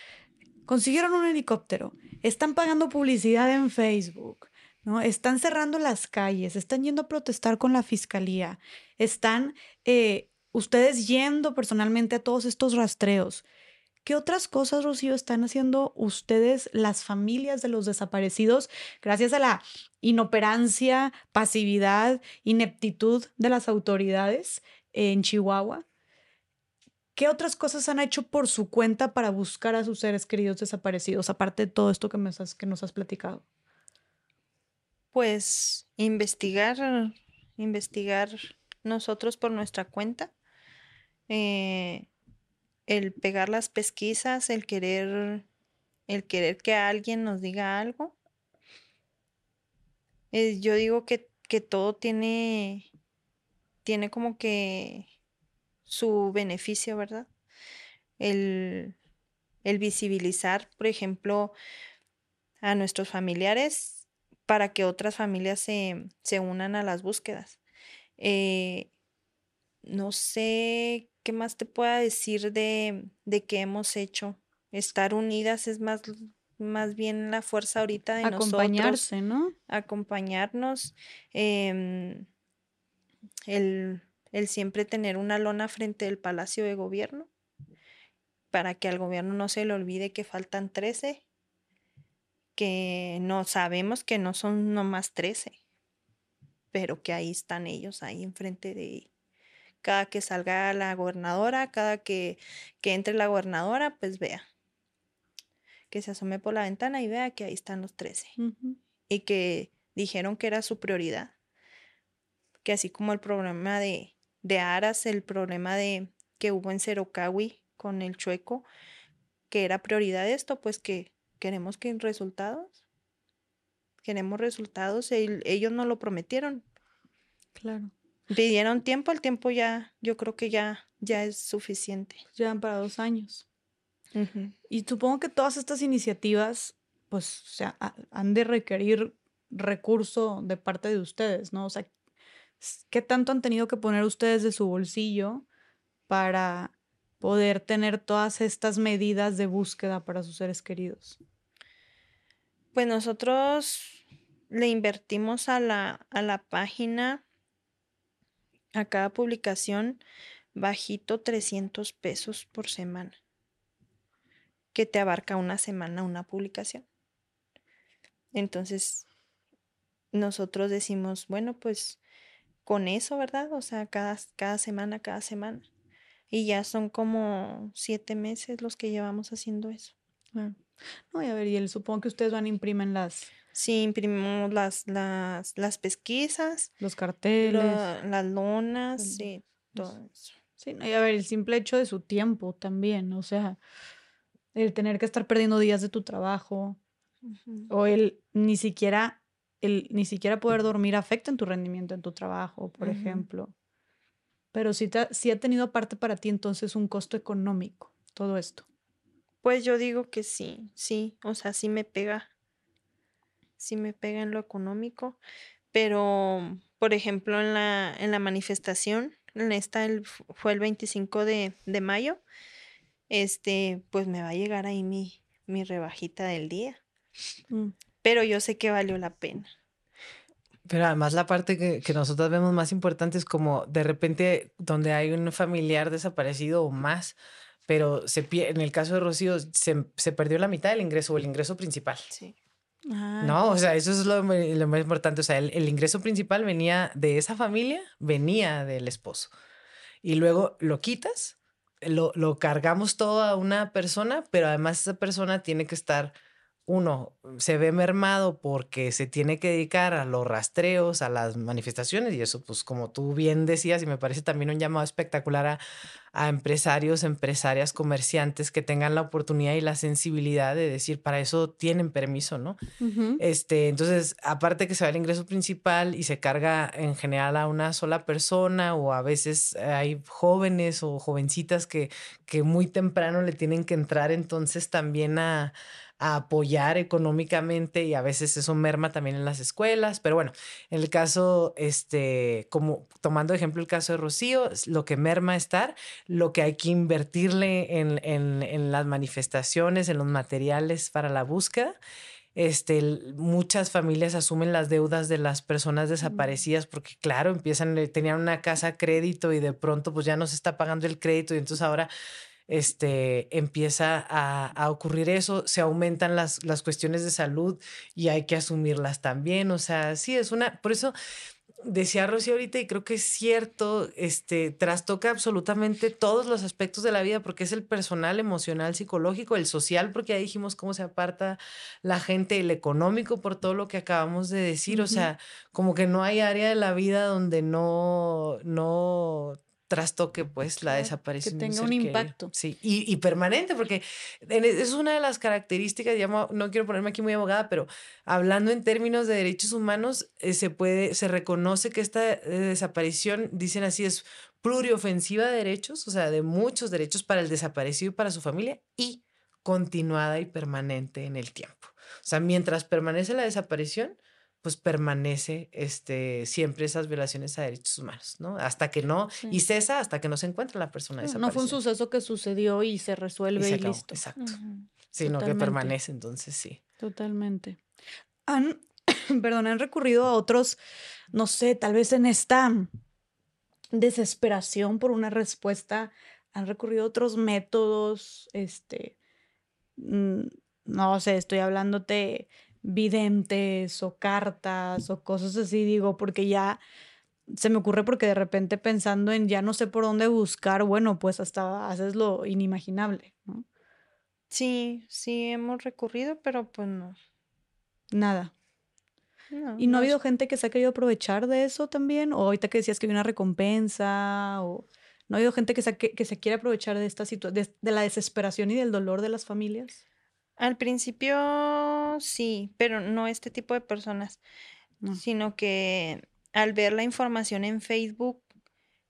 consiguieron un helicóptero. Están pagando publicidad en Facebook. ¿no? Están cerrando las calles, están yendo a protestar con la fiscalía, están eh, ustedes yendo personalmente a todos estos rastreos. ¿Qué otras cosas, Rocío, están haciendo ustedes, las familias de los desaparecidos, gracias a la inoperancia, pasividad, ineptitud de las autoridades en Chihuahua? ¿Qué otras cosas han hecho por su cuenta para buscar a sus seres queridos desaparecidos, aparte de todo esto que, me que nos has platicado? Pues investigar, investigar nosotros por nuestra cuenta. Eh, el pegar las pesquisas, el querer, el querer que alguien nos diga algo. Eh, yo digo que, que, todo tiene, tiene como que su beneficio, ¿verdad? El, el visibilizar, por ejemplo, a nuestros familiares para que otras familias se, se unan a las búsquedas. Eh, no sé qué más te pueda decir de, de qué hemos hecho. Estar unidas es más, más bien la fuerza ahorita de Acompañarse, ¿no? Acompañarnos. Em, el, el siempre tener una lona frente al Palacio de Gobierno para que al gobierno no se le olvide que faltan 13, que no sabemos que no son nomás 13 pero que ahí están ellos, ahí enfrente de cada que salga la gobernadora, cada que, que entre la gobernadora, pues vea, que se asome por la ventana y vea que ahí están los 13 y que dijeron que era su prioridad, que así como el problema de, de Aras, el problema de que hubo en Cerocawi con el chueco, que era prioridad esto, pues que queremos que resultados queremos resultados. ellos no lo prometieron. Claro. Pidieron tiempo, el tiempo ya, yo creo que ya, ya es suficiente. Llevan para dos años. Y supongo que todas estas iniciativas, pues, o sea, han de requerir recurso de parte de ustedes, ¿no? O sea, ¿qué tanto han tenido que poner ustedes de su bolsillo para poder tener todas estas medidas de búsqueda para sus seres queridos? Pues nosotros le invertimos a la, a la página, a cada publicación, bajito 300 pesos por semana, que te abarca una semana una publicación. Entonces, nosotros decimos, bueno, pues con eso, ¿verdad? O sea, cada, cada semana, cada semana. Y ya son como siete meses los que llevamos haciendo eso. No, y a ver, y supongo que ustedes van a imprimir las, Sí, imprimimos las, las, las pesquisas. Los carteles. las lonas, sí, todo eso. Sí, y a ver, el simple hecho de su tiempo también, o sea, el tener que estar perdiendo días de tu trabajo o el ni siquiera, el ni siquiera poder dormir afecta en tu rendimiento en tu trabajo, por ejemplo. Pero sí, sí ha tenido aparte para ti entonces un costo económico todo esto. Pues yo digo que sí, sí, o sea, sí me pega sí me pega en lo económico, pero por ejemplo en la, en la manifestación, en esta fue el 25 de, mayo, este, pues me va a llegar ahí mi, mi rebajita del día. Mm. Pero yo sé que valió la pena. Pero además la parte que, que, nosotros vemos más importante es como de repente donde hay un familiar desaparecido o más, pero se en el caso de Rocío se, se perdió la mitad del ingreso o el ingreso principal. Sí. No, o sea, eso es lo, más importante. O sea, el, ingreso principal venía de esa familia, venía del esposo. Y luego lo quitas, lo, lo cargamos todo a una persona, pero además esa persona tiene que estar uno se ve mermado porque se tiene que dedicar a los rastreos, a las manifestaciones y eso, pues como tú bien decías, y me parece también un llamado espectacular a, empresarios, empresarias, comerciantes que tengan la oportunidad y la sensibilidad de decir, para eso tienen permiso, ¿no? este, entonces, aparte que se va el ingreso principal y se carga en general a una sola persona o a veces hay jóvenes o jovencitas que, que muy temprano le tienen que entrar entonces también a a apoyar económicamente y a veces eso merma también en las escuelas. Pero bueno, en el caso, este, como tomando ejemplo el caso de Rocío, lo que merma estar, lo que hay que invertirle en, en, en las manifestaciones, en los materiales para la búsqueda. Este, muchas familias asumen las deudas de las personas desaparecidas porque claro, empiezan, eh, tenían una casa a crédito y de pronto pues ya no se está pagando el crédito y entonces ahora este, empieza a, ocurrir eso, se aumentan las, las cuestiones de salud y hay que asumirlas también. O sea, sí, es una, por eso decía Rocío ahorita y creo que es cierto, este, trastoca absolutamente todos los aspectos de la vida porque es el personal, emocional, psicológico, el social, porque ya dijimos cómo se aparta la gente, el económico por todo lo que acabamos de decir, o sea, como que no hay área de la vida donde no, no trastoque pues la desaparición. Que tenga un impacto. Sí, y, permanente, porque e, es una de las características, no quiero ponerme aquí muy abogada, pero hablando en términos de derechos humanos, eh, se puede, se reconoce que esta eh, desaparición, dicen así, es pluriofensiva de derechos, o sea, de muchos derechos para el desaparecido y para su familia, y continuada y permanente en el tiempo. O sea, mientras permanece la desaparición, pues permanece este, siempre esas violaciones a derechos humanos, ¿no? Hasta que no, y cesa hasta que no se encuentra la persona desaparecida. No fue un suceso que sucedió y se resuelve y, listo. Exacto. Sino que permanece, entonces sí. Totalmente. Han, (clears throat) perdón, han recurrido a otros, no sé, tal vez en esta desesperación por una respuesta, han recurrido a otros métodos, este, mm, no sé, estoy hablándote videntes o cartas o cosas así, digo, porque ya se me ocurre porque de repente pensando en ya no sé por dónde buscar, bueno, pues hasta haces lo inimaginable, ¿no? Sí, sí hemos recurrido, pero pues no. Nada. ¿Y no, ha habido gente que se ha querido aprovechar de eso también? ¿O ahorita que decías que hay una recompensa? ¿O no ha habido gente que se, que se quiere aprovechar de esta situación, de la desesperación y del dolor de las familias? Al principio sí, pero no este tipo de personas, sino que al ver la información en Facebook,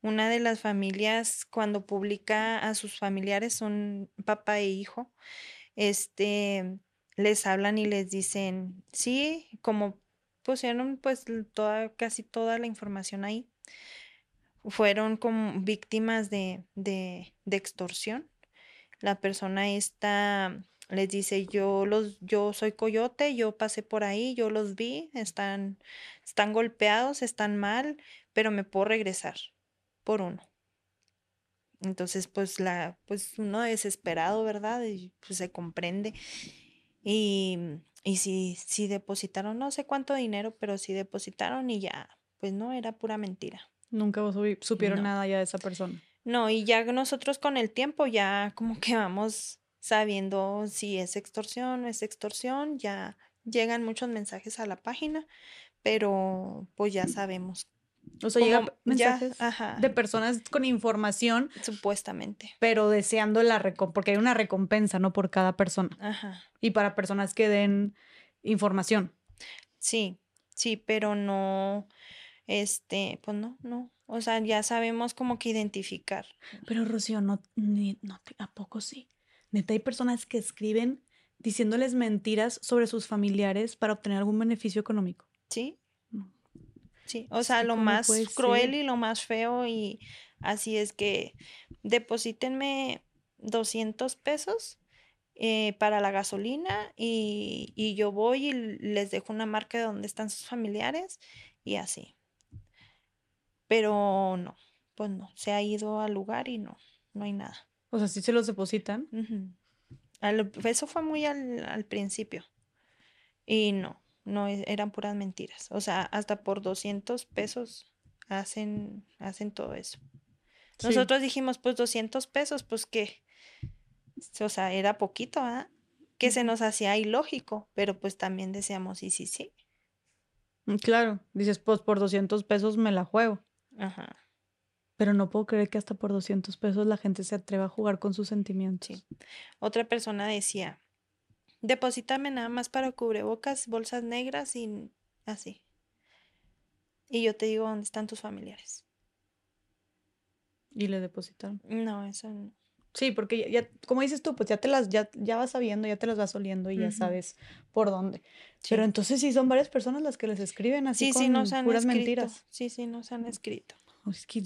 una de las familias cuando publica a sus familiares son papá e hijo, este les hablan y les dicen, sí, como pusieron pues toda, casi toda la información ahí, fueron como víctimas de, de, de extorsión. La persona está les dice, yo los, yo soy coyote, yo pasé por ahí, yo los vi, están, están golpeados, están mal, pero me puedo regresar por uno. Entonces, pues la, pues uno desesperado, ¿verdad? Y pues se comprende. Y, y si, si depositaron, no sé cuánto dinero, pero si depositaron y ya, pues no, era pura mentira. Nunca supieron nada ya de esa persona. No, y ya nosotros con el tiempo ya como que vamos sabiendo si es extorsión o es extorsión. Ya llegan muchos mensajes a la página, pero pues ya sabemos. O sea, llegan mensajes de personas con información. Supuestamente. Pero deseando la recompensa, porque hay una recompensa, ¿no? Por cada persona. Ajá. Y para personas que den información. Sí, sí, pero no, este, pues no, no. O sea, ya sabemos como que identificar. Pero Rocío, no, ni, no, ¿a poco sí? Neta, hay personas que escriben diciéndoles mentiras sobre sus familiares para obtener algún beneficio económico. Sí. Sí, o sea, lo más cruel y lo más feo y así es que deposítenme 200 pesos eh, para la gasolina y, y, yo voy y les dejo una marca de dónde están sus familiares y así. Pero no, pues no, se ha ido al lugar y no, no hay nada. O sea, sí se los depositan. eso fue muy al, principio. Y no, no e, eran puras mentiras. O sea, hasta por 200 pesos hacen, hacen todo eso. Nosotros dijimos, pues 200 pesos, pues qué. O sea, era poquito, ¿ah? Que se nos hacía ilógico, pero pues también decíamos, sí, sí, sí. Mm, claro, dices, pues por 200 pesos me la juego. Ajá. Pero no puedo creer que hasta por 200 pesos la gente se atreva a jugar con sus sentimientos. Otra persona decía, deposítame nada más para cubrebocas, bolsas negras y así. Y yo te digo, ¿dónde están tus familiares? ¿Y le depositaron? No, eso no. Sí, porque ya, como dices tú, pues ya te las, ya, ya vas sabiendo, ya te las vas oliendo y ya sabes por dónde. Pero entonces sí son varias personas las que les escriben así con puras mentiras. Sí, sí, nos han escrito. Es que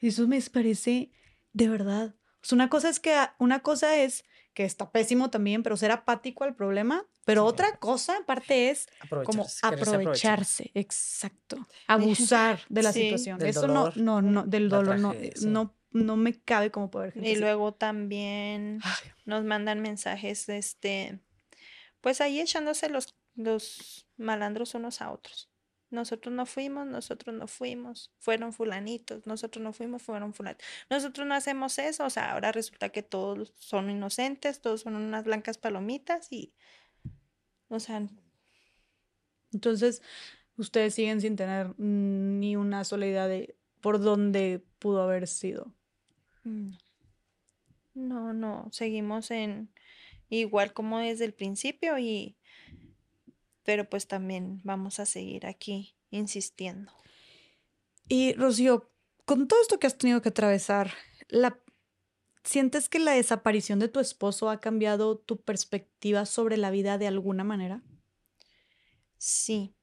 eso, me parece de verdad. una cosa es que una cosa es que está pésimo también, pero ser apático al problema, pero otra cosa aparte es como aprovecharse, exacto, abusar de la situación. eso no, no, no, del dolor, no, no, no me cabe como poder. Y luego también nos mandan mensajes, este, pues ahí echándose los, los malandros unos a otros. Nosotros no fuimos, nosotros no fuimos, fueron fulanitos, nosotros no fuimos, fueron fulanitos. Nosotros no hacemos eso, o sea, ahora resulta que todos son inocentes, todos son unas blancas palomitas y, o sea... Entonces, ustedes siguen sin tener ni una sola idea de por dónde pudo haber sido. Mm. No, no, seguimos en igual como desde el principio y pero pues también vamos a seguir aquí insistiendo. Y Rocío, con todo esto que has tenido que atravesar, la ¿sientes que la desaparición de tu esposo ha cambiado tu perspectiva sobre la vida de alguna manera? Sí.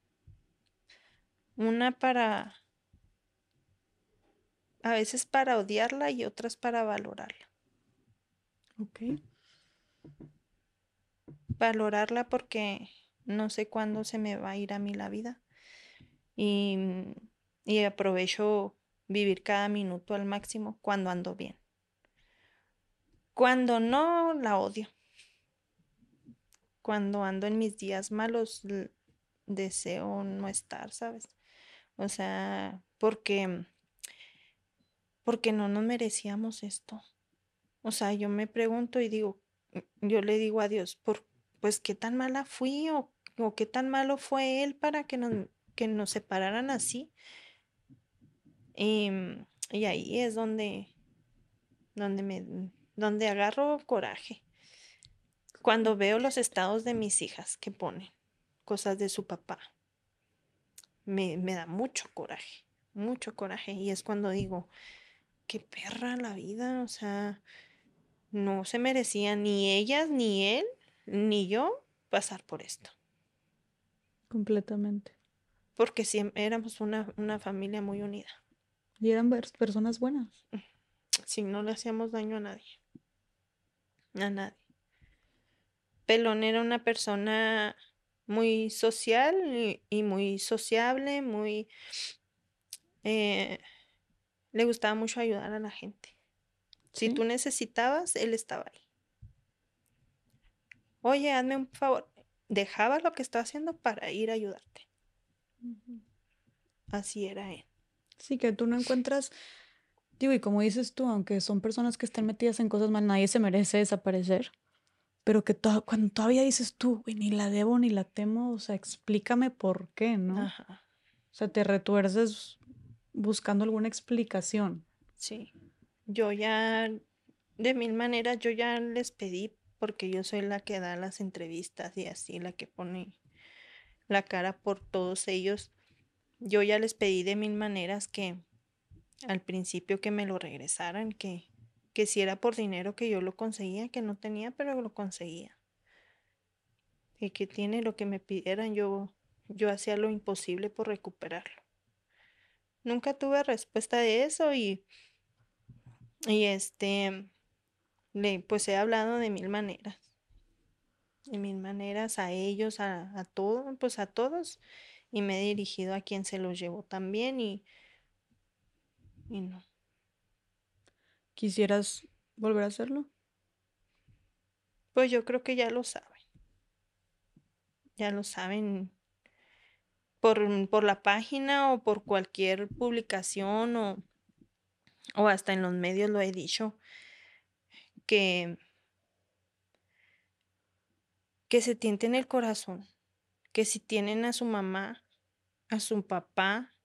Una para a veces para odiarla y otras para valorarla. Ok. Valorarla porque no sé cuándo se me va a ir a mí la vida. Y, y aprovecho vivir cada minuto al máximo cuando ando bien. Cuando no, la odio. Cuando ando en mis días malos, deseo no estar, ¿sabes? O sea, porque porque no nos merecíamos esto. O sea, yo me pregunto y digo, mm, yo le digo a Dios, por, pues qué tan mala fui qué tan malo fue Él para que nos, que nos separaran así. Y, mm, y ahí es donde, donde, me, donde agarro coraje. Cuando veo los estados de mis hijas que ponen cosas de su papá, me, me da mucho coraje, mucho coraje. Y es cuando digo, qué perra la vida, o sea, no se merecía ni ellas, ni él, ni yo pasar por esto. Completamente. Porque siempre éramos una, una familia muy unida. Y eran personas buenas. Sí, no le hacíamos daño a nadie. A nadie. Pelón era una persona muy social y, muy sociable, muy... Eh, le gustaba mucho ayudar a la gente. Si tú necesitabas, él estaba ahí. Oye, hazme un favor. Dejaba lo que estaba haciendo para ir a ayudarte. Así era él. Sí, que tú no encuentras, digo, y como dices tú, aunque son personas que estén metidas en cosas mal, nadie se merece desaparecer. Pero que cuando todavía dices tú, ni la debo ni la temo, o sea, explícame por qué, ¿no? Ajá. O sea, te retuerces buscando alguna explicación. Sí, yo ya, de mil maneras, yo ya les pedí, porque yo soy la que da las entrevistas y así, la que pone la cara por todos ellos. Yo ya les pedí de mil maneras que al principio que me lo regresaran, que, que si era por dinero que yo lo conseguía, que no tenía, pero lo conseguía. Y que tiene lo que me pidieran, yo, yo hacía lo imposible por recuperarlo. Nunca tuve respuesta de eso y, y este, le, pues he hablado de mil maneras. De mil maneras a ellos, a, a todos, pues a todos. Y me he dirigido a quien se los llevó también y, y no. ¿Quisieras volver a hacerlo? Pues yo creo que ya lo saben. Ya lo saben por, la página o por cualquier publicación o, o hasta en los medios lo he dicho, que, que se tienten el corazón, que si tienen a su mamá, a su papá,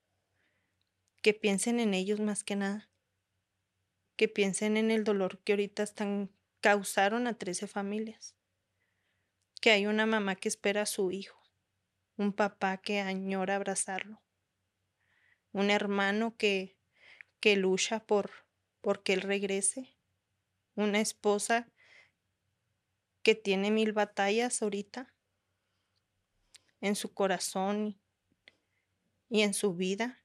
que piensen en ellos más que nada, que piensen en el dolor que ahorita están causaron a 13 familias, que hay una mamá que espera a su hijo un papá que añora abrazarlo, un hermano que, que lucha por, que él regrese, una esposa que tiene mil batallas ahorita en su corazón y en su vida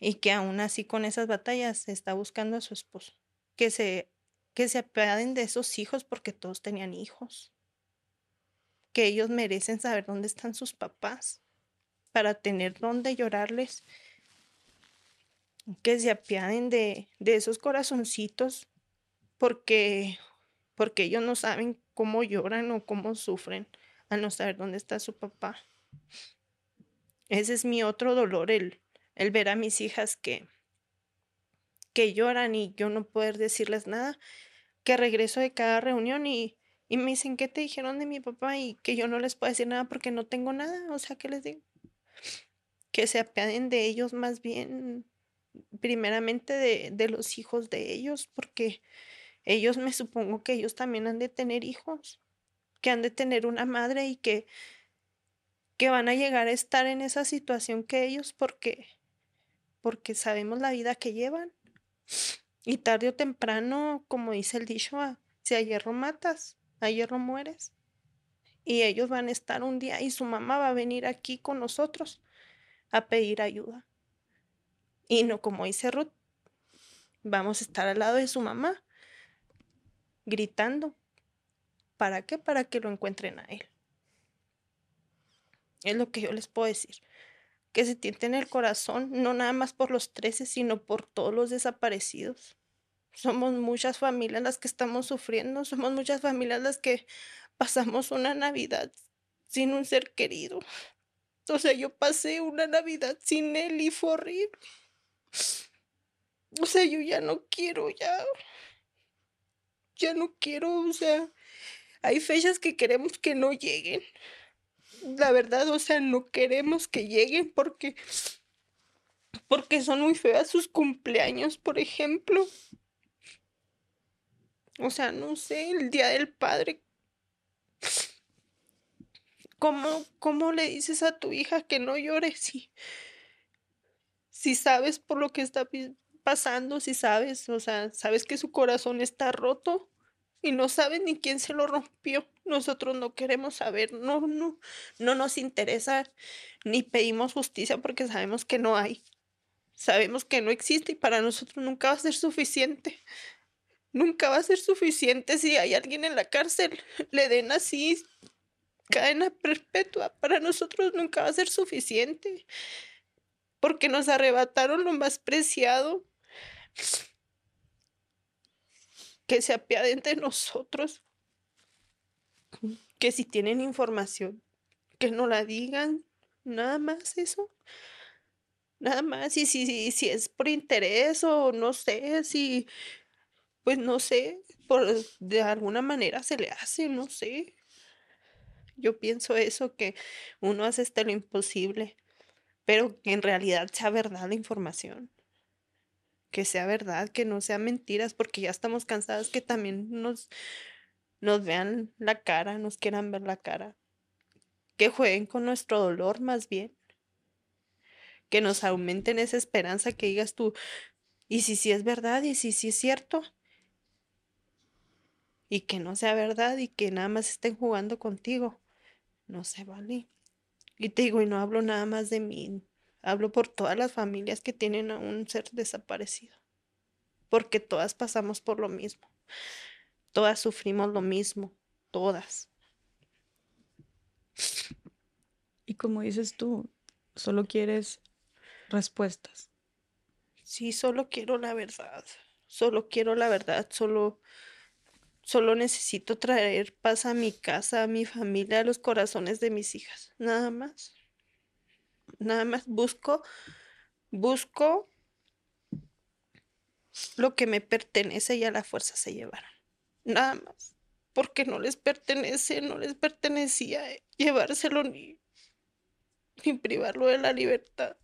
y que aún así con esas batallas está buscando a su esposo, que se que se apiaden de esos hijos porque todos tenían hijos. Que ellos merecen saber dónde están sus papás para tener dónde llorarles. Que se apiaden de, de esos corazoncitos porque, porque ellos no saben cómo lloran o cómo sufren al no saber dónde está su papá. Ese es mi otro dolor, el, el ver a mis hijas que, que lloran y yo no poder decirles nada, que regreso de cada reunión y, y me dicen, ¿qué te dijeron de mi papá? Y que yo no les puedo decir nada porque no tengo nada. O sea, ¿qué les digo? Que se apiaden de ellos más bien, primeramente de, de los hijos de ellos, porque ellos me supongo que ellos también han de tener hijos, que han de tener una madre y que, que van a llegar a estar en esa situación que ellos porque, porque sabemos la vida que llevan. Y tarde o temprano, como dice el dicho, ah, si a hierro matas, a hierro mueres. Y ellos van a estar un día y su mamá va a venir aquí con nosotros a pedir ayuda. Y no como dice Ruth, vamos a estar al lado de su mamá gritando. ¿Para qué? Para que lo encuentren a él. Es lo que yo les puedo decir. Que se tienten el corazón, no nada más por los trece, sino por todos los desaparecidos. Somos muchas familias las que estamos sufriendo, somos muchas familias las que pasamos una Navidad sin un ser querido. O sea, yo pasé una Navidad sin él y fue horrible. O sea, yo ya no quiero, ya. Ya no quiero, o sea, hay fechas que queremos que no lleguen. La verdad, o sea, no queremos que lleguen porque porque son muy feas sus cumpleaños, por ejemplo. O sea, no sé, el día del padre. ¿Cómo, cómo le dices a tu hija que no llore si, si sabes por lo que está pasando, si sabes, o sea, sabes que su corazón está roto y no sabes ni quién se lo rompió? Nosotros no queremos saber, no, no, no nos interesa ni pedimos justicia porque sabemos que no hay. Sabemos que no existe y para nosotros nunca va a ser suficiente nunca va a ser suficiente si hay alguien en la cárcel. (laughs) Le den así cadena perpetua. Para nosotros nunca va a ser suficiente. Porque nos arrebataron lo más preciado. Que se apiaden de nosotros. Que si tienen información, que no la digan. Nada más eso. Nada más. Y si, si es por interés o no sé, si pues no sé, por de alguna manera se le hace, no sé. Yo pienso eso, que uno hace hasta lo imposible, pero que en realidad sea verdad la información. Que sea verdad, que no sea mentiras, porque ya estamos cansadas que también nos, nos vean la cara, nos quieran ver la cara. Que jueguen con nuestro dolor más bien. Que nos aumenten esa esperanza que digas tú, y si sí es verdad, y si sí es cierto, y que no sea verdad y que nada más estén jugando contigo. No se vale. Y te digo, y no hablo nada más de mí, hablo por todas las familias que tienen a un ser desaparecido. Porque todas pasamos por lo mismo. Todas sufrimos lo mismo, todas. Y como dices tú, solo quieres respuestas. Sí, solo quiero la verdad. Solo quiero la verdad, solo Solo necesito traer paz a mi casa, a mi familia, a los corazones de mis hijas. Nada más. Nada más busco, busco lo que me pertenece y a la fuerza se llevarán. Nada más. Porque no les pertenece, no les pertenecía llevárselo ni, ni privarlo de la libertad.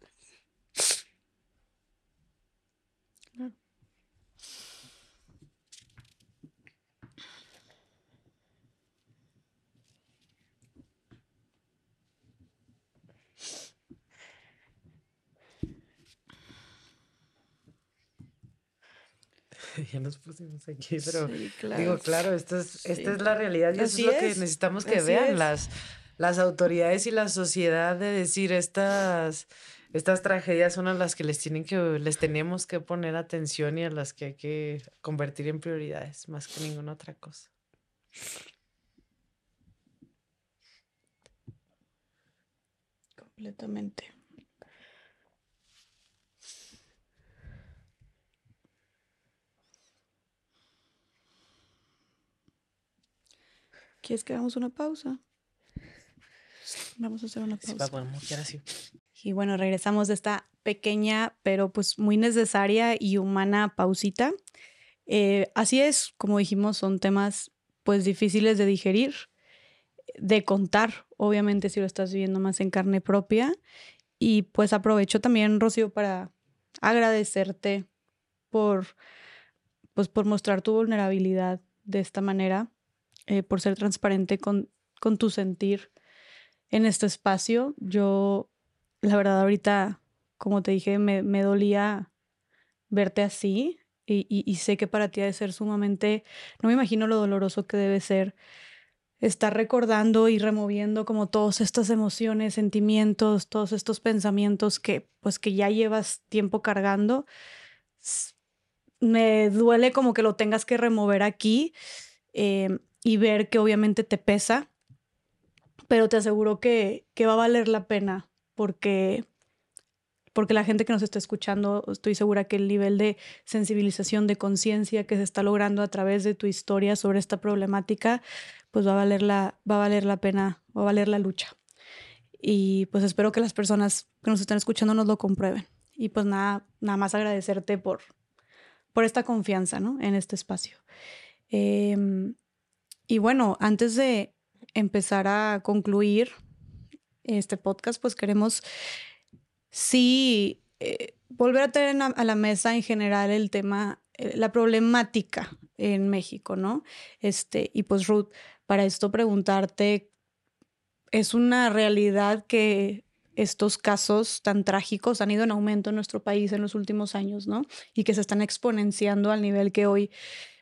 (laughs) ya nos pusimos aquí, pero digo, claro, esta es, esta es la realidad y eso es lo que necesitamos que vean las, las autoridades y la sociedad de decir estas, estas tragedias son a las que les tienen que, les tenemos que poner atención y a las que hay que convertir en prioridades, más que ninguna otra cosa. Completamente. ¿Quieres que hagamos una pausa? Vamos a hacer una pausa. Sí, Y bueno, regresamos de esta pequeña, pero pues muy necesaria y humana pausita. Eh, así es, como dijimos, son temas pues difíciles de digerir, de contar, obviamente si lo estás viviendo más en carne propia. Y pues aprovecho también, Rocío, para agradecerte por, pues, por mostrar tu vulnerabilidad de esta manera, eh, por ser transparente con, con tu sentir en este espacio. Yo, la verdad, ahorita, como te dije, me, me dolía verte así y, y, sé que para ti ha de ser sumamente, no me imagino lo doloroso que debe ser estar recordando y removiendo como todas estas emociones, sentimientos, todos estos pensamientos que pues que ya llevas tiempo cargando. Me duele como que lo tengas que remover aquí eh, y ver que obviamente te pesa, pero te aseguro que, que va a valer la pena porque porque la gente que nos está escuchando, estoy segura que el nivel de sensibilización, de conciencia que se está logrando a través de tu historia sobre esta problemática, pues va a valer la, va a valer la pena, va a valer la lucha. Y pues espero que las personas que nos están escuchando nos lo comprueben. Y pues nada, nada más agradecerte por, por esta confianza ¿no? en este espacio. Eh, y bueno, antes de empezar a concluir este podcast, pues queremos sí eh, volver a tener a la mesa en general el tema, eh, la problemática en México, ¿no? Este, y pues Ruth, para esto preguntarte, ¿es una realidad que estos casos tan trágicos han ido en aumento en nuestro país en los últimos años, ¿no? Y que se están exponenciando al nivel que hoy,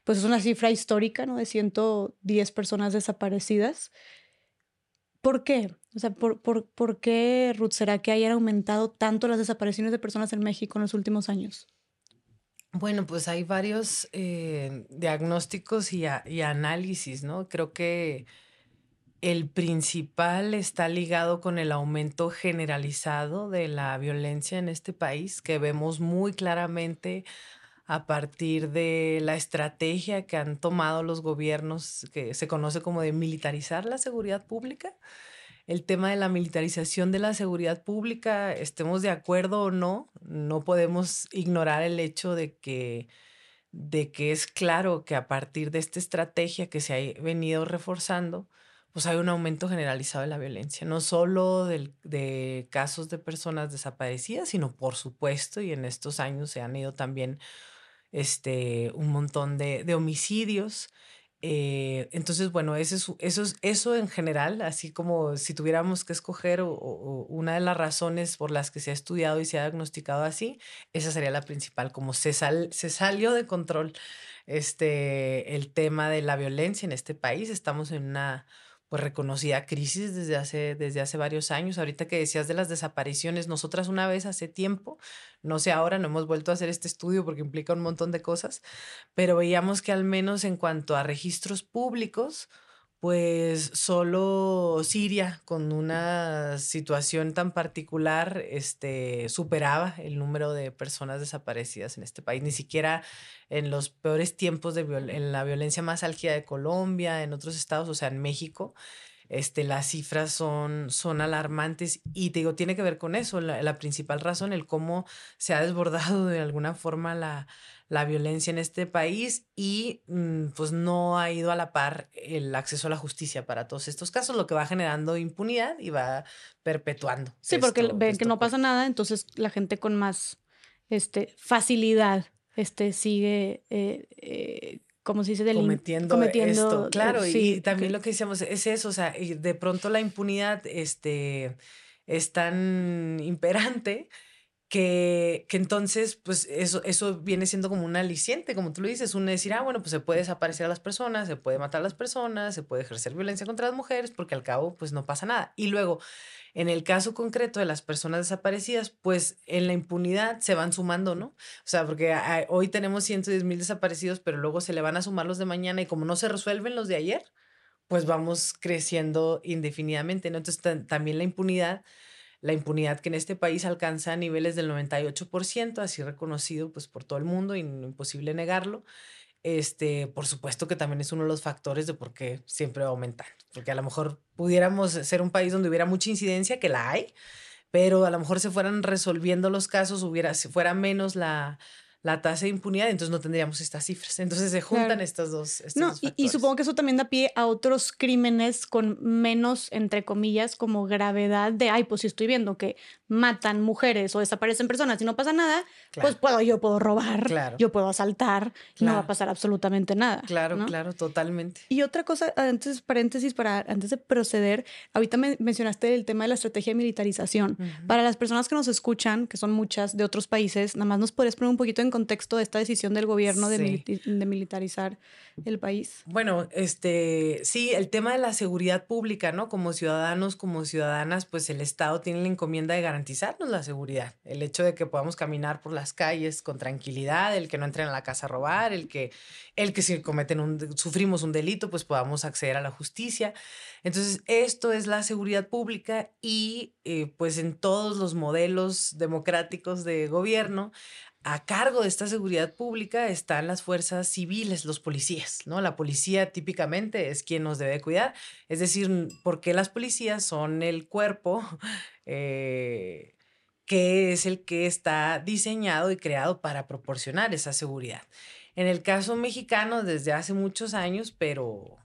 pues es una cifra histórica, ¿no? De 110 personas desaparecidas. ¿Por qué? O sea, ¿por, por, por qué, Ruth, será que hayan aumentado tanto las desapariciones de personas en México en los últimos años? Bueno, pues hay varios eh, diagnósticos y, y, análisis, ¿no? Creo que el principal está ligado con el aumento generalizado de la violencia en este país, que vemos muy claramente a partir de la estrategia que han tomado los gobiernos, que se conoce como de militarizar la seguridad pública. El tema de la militarización de la seguridad pública, estemos de acuerdo o no, no podemos ignorar el hecho de que, de que es claro que a partir de esta estrategia que se ha venido reforzando, pues hay un aumento generalizado de la violencia, no solo de, de casos de personas desaparecidas, sino por supuesto, y en estos años se han ido también este, un montón de, de homicidios. Eh, entonces, bueno, eso, eso, eso en general, así como si tuviéramos que escoger o, una de las razones por las que se ha estudiado y se ha diagnosticado así, esa sería la principal, como se, sal, se salió de control este, el tema de la violencia en este país. Estamos en una pues reconocida crisis desde hace, desde hace varios años. Ahorita que decías de las desapariciones, nosotras una vez hace tiempo, no sé ahora, no hemos vuelto a hacer este estudio porque implica un montón de cosas, pero veíamos que al menos en cuanto a registros públicos, pues solo Siria, con una situación tan particular, este, superaba el número de personas desaparecidas en este país. Ni siquiera en los peores tiempos de en la violencia más álgida de Colombia, en otros estados, o sea, en México, este, las cifras son, son alarmantes y te digo, tiene que ver con eso, la principal razón, el cómo se ha desbordado de alguna forma la, la violencia en este país y mm, pues no ha ido a la par el acceso a la justicia para todos estos casos, lo que va generando impunidad y va perpetuando. Sí, porque ven que no pasa nada, entonces la gente con más este, facilidad este, sigue, eh, eh, como se dice, del cometiendo, cometiendo esto. Claro, sí, y también lo que decíamos es eso, o sea, de pronto la impunidad este, es tan imperante que, que, entonces, pues eso, eso viene siendo como un aliciente, como tú lo dices, uno decir, ah, bueno, pues se puede desaparecer a las personas, se puede matar a las personas, se puede ejercer violencia contra las mujeres, porque al cabo, pues no pasa nada. Y luego, en el caso concreto de las personas desaparecidas, pues en la impunidad se van sumando, ¿no? O sea, porque hoy tenemos 110 mil desaparecidos, pero luego se le van a sumar los de mañana y como no se resuelven los de ayer, pues vamos creciendo indefinidamente, ¿no? Entonces también la impunidad la impunidad que en este país alcanza niveles del 98%, así reconocido pues por todo el mundo, imposible negarlo. este, por supuesto que también es uno de los factores de por qué siempre va aumentando. Porque a lo mejor pudiéramos ser un país donde hubiera mucha incidencia, que la hay, pero a lo mejor se fueran resolviendo los casos, hubiera, si fuera menos la, la tasa de impunidad, entonces no tendríamos estas cifras. Entonces se juntan estas dos. no, y, supongo que eso también da pie a otros crímenes con menos, entre comillas, como gravedad de, ay, pues si estoy viendo que matan mujeres o desaparecen personas y no pasa nada, pues puedo, yo puedo robar, yo puedo asaltar, no va a pasar absolutamente nada. Claro, claro, totalmente. Y otra cosa, antes, paréntesis, para, antes de proceder, ahorita me mencionaste el tema de la estrategia de militarización. Para las personas que nos escuchan, que son muchas de otros países, nada más nos podrías poner un poquito en contexto de esta decisión del gobierno de, de militarizar el país. Bueno, este, sí, el tema de la seguridad pública, ¿no? Como ciudadanos, como ciudadanas, pues el Estado tiene la encomienda de garantizar garantizarnos la seguridad. El hecho de que podamos caminar por las calles con tranquilidad, el que no entren a la casa a robar, el que, el que si cometen un, sufrimos un delito, pues podamos acceder a la justicia. Entonces, esto es la seguridad pública y eh, pues en todos los modelos democráticos de gobierno a cargo de esta seguridad pública están las fuerzas civiles, los policías, ¿no? La policía típicamente es quien nos debe cuidar, es decir, porque las policías son el cuerpo (laughs) eh, que es el que está diseñado y creado para proporcionar esa seguridad. En el caso mexicano, desde hace muchos años, pero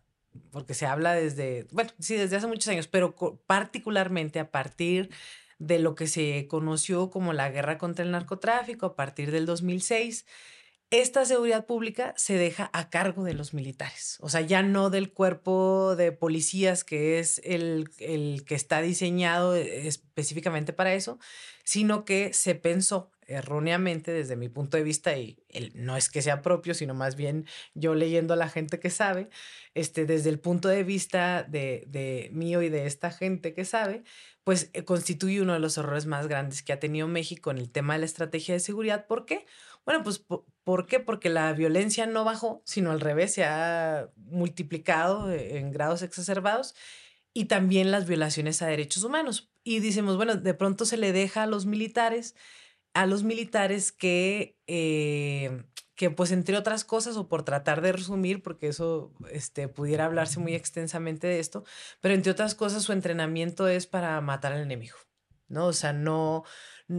porque se habla desde, bueno, sí, desde hace muchos años, pero particularmente a partir de lo que se conoció como la guerra contra el narcotráfico a partir del 2006. Esta seguridad pública se deja a cargo de los militares, o sea, ya no del cuerpo de policías que es el, el que está diseñado específicamente para eso, sino que se pensó erróneamente desde mi punto de vista, y no es que sea propio, sino más bien yo leyendo a la gente que sabe, este, desde el punto de vista de, de mío y de esta gente que sabe, pues eh, constituye uno de los errores más grandes que ha tenido México en el tema de la estrategia de seguridad. ¿Por qué? Bueno, pues ¿por qué? Porque la violencia no bajó, sino al revés, se ha multiplicado eh, en grados exacerbados y también las violaciones a derechos humanos. Y decimos, bueno, de pronto se le deja a los militares, a los militares que eh, que pues entre otras cosas, o por tratar de resumir, porque eso este, pudiera hablarse muy extensamente de esto, pero entre otras cosas su entrenamiento es para matar al enemigo, ¿no? O sea, no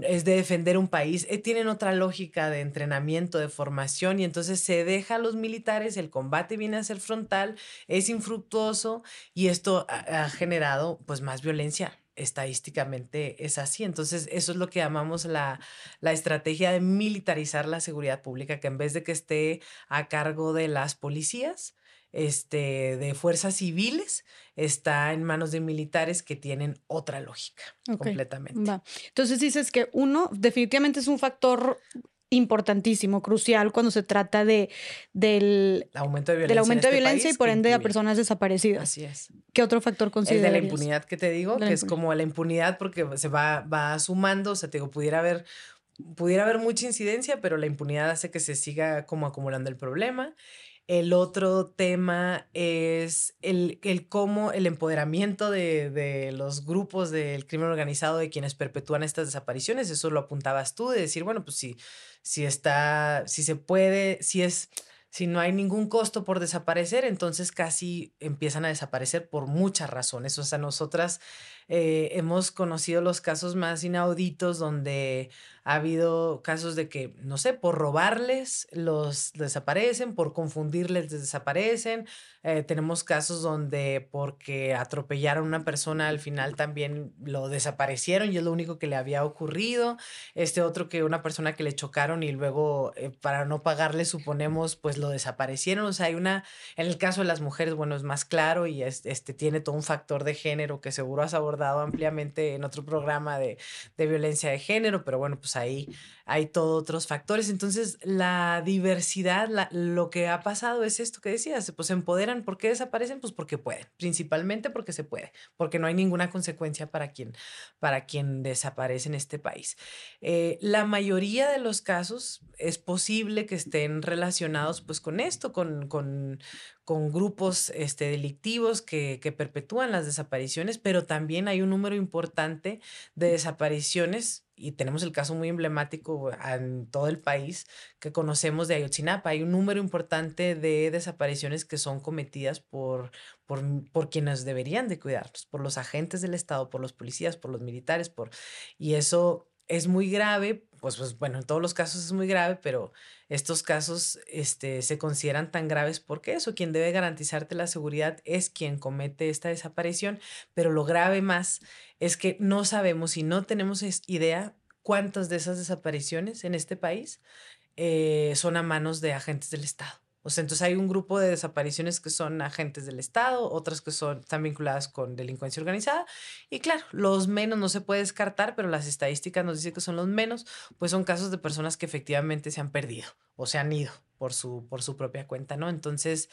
es de defender un país, eh, tienen otra lógica de entrenamiento, de formación, y entonces se deja a los militares, el combate viene a ser frontal, es infructuoso, y esto ha, ha generado pues más violencia estadísticamente es así. Entonces, eso es lo que llamamos la, la, estrategia de militarizar la seguridad pública, que en vez de que esté a cargo de las policías, este, de fuerzas civiles, está en manos de militares que tienen otra lógica completamente. Entonces dices que uno definitivamente es un factor importantísimo, crucial cuando se trata de, del aumento de violencia, del aumento de este violencia y por ende a personas desaparecidas. Así es. ¿Qué otro factor consideras? El de la impunidad que te digo, que es como la impunidad porque se va, va sumando, o sea, te digo, pudiera haber, pudiera haber mucha incidencia, pero la impunidad hace que se siga como acumulando el problema. El otro tema es el, el cómo el empoderamiento de, de, los grupos del crimen organizado de quienes perpetúan estas desapariciones. Eso lo apuntabas tú, de decir, bueno, pues si, si está, si se puede, si es, si no hay ningún costo por desaparecer, entonces casi empiezan a desaparecer por muchas razones. O sea, nosotras eh, hemos conocido los casos más inauditos donde ha habido casos de que, no sé, por robarles los desaparecen, por confundirles desaparecen. Eh, tenemos casos donde porque atropellaron a una persona al final también lo desaparecieron y es lo único que le había ocurrido. Este otro que una persona que le chocaron y luego eh, para no pagarle suponemos pues lo desaparecieron. O sea, hay una, en el caso de las mujeres, bueno, es más claro y este tiene todo un factor de género que seguro has abordado ampliamente en otro programa de, de violencia de género, pero bueno, pues ahí hay todos otros factores. Entonces, la diversidad, lo que ha pasado es esto que decías, pues se empoderan. ¿Por qué desaparecen? Pues porque pueden, principalmente porque se puede, porque no hay ninguna consecuencia para quien, para quien desaparece en este país. Eh, la mayoría de los casos es posible que estén relacionados pues con esto, con, con, con grupos este, delictivos que, que perpetúan las desapariciones, pero también hay un número importante de desapariciones y tenemos el caso muy emblemático en todo el país que conocemos de Ayotzinapa. Hay un número importante de desapariciones que son cometidas por, por, por quienes deberían de cuidarnos, por los agentes del Estado, por los policías, por los militares, por, y eso es muy grave, pues, pues bueno, en todos los casos es muy grave, pero estos casos este, se consideran tan graves porque eso, quien debe garantizarte la seguridad es quien comete esta desaparición, pero lo grave más es que no sabemos y no tenemos idea cuántas de esas desapariciones en este país eh, son a manos de agentes del Estado. O sea, entonces hay un grupo de desapariciones que son agentes del Estado, otras que son, están vinculadas con delincuencia organizada. Y claro, los menos no se puede descartar, pero las estadísticas nos dicen que son los menos, pues son casos de personas que efectivamente se han perdido o se han ido por su, por su propia cuenta, ¿no? Entonces,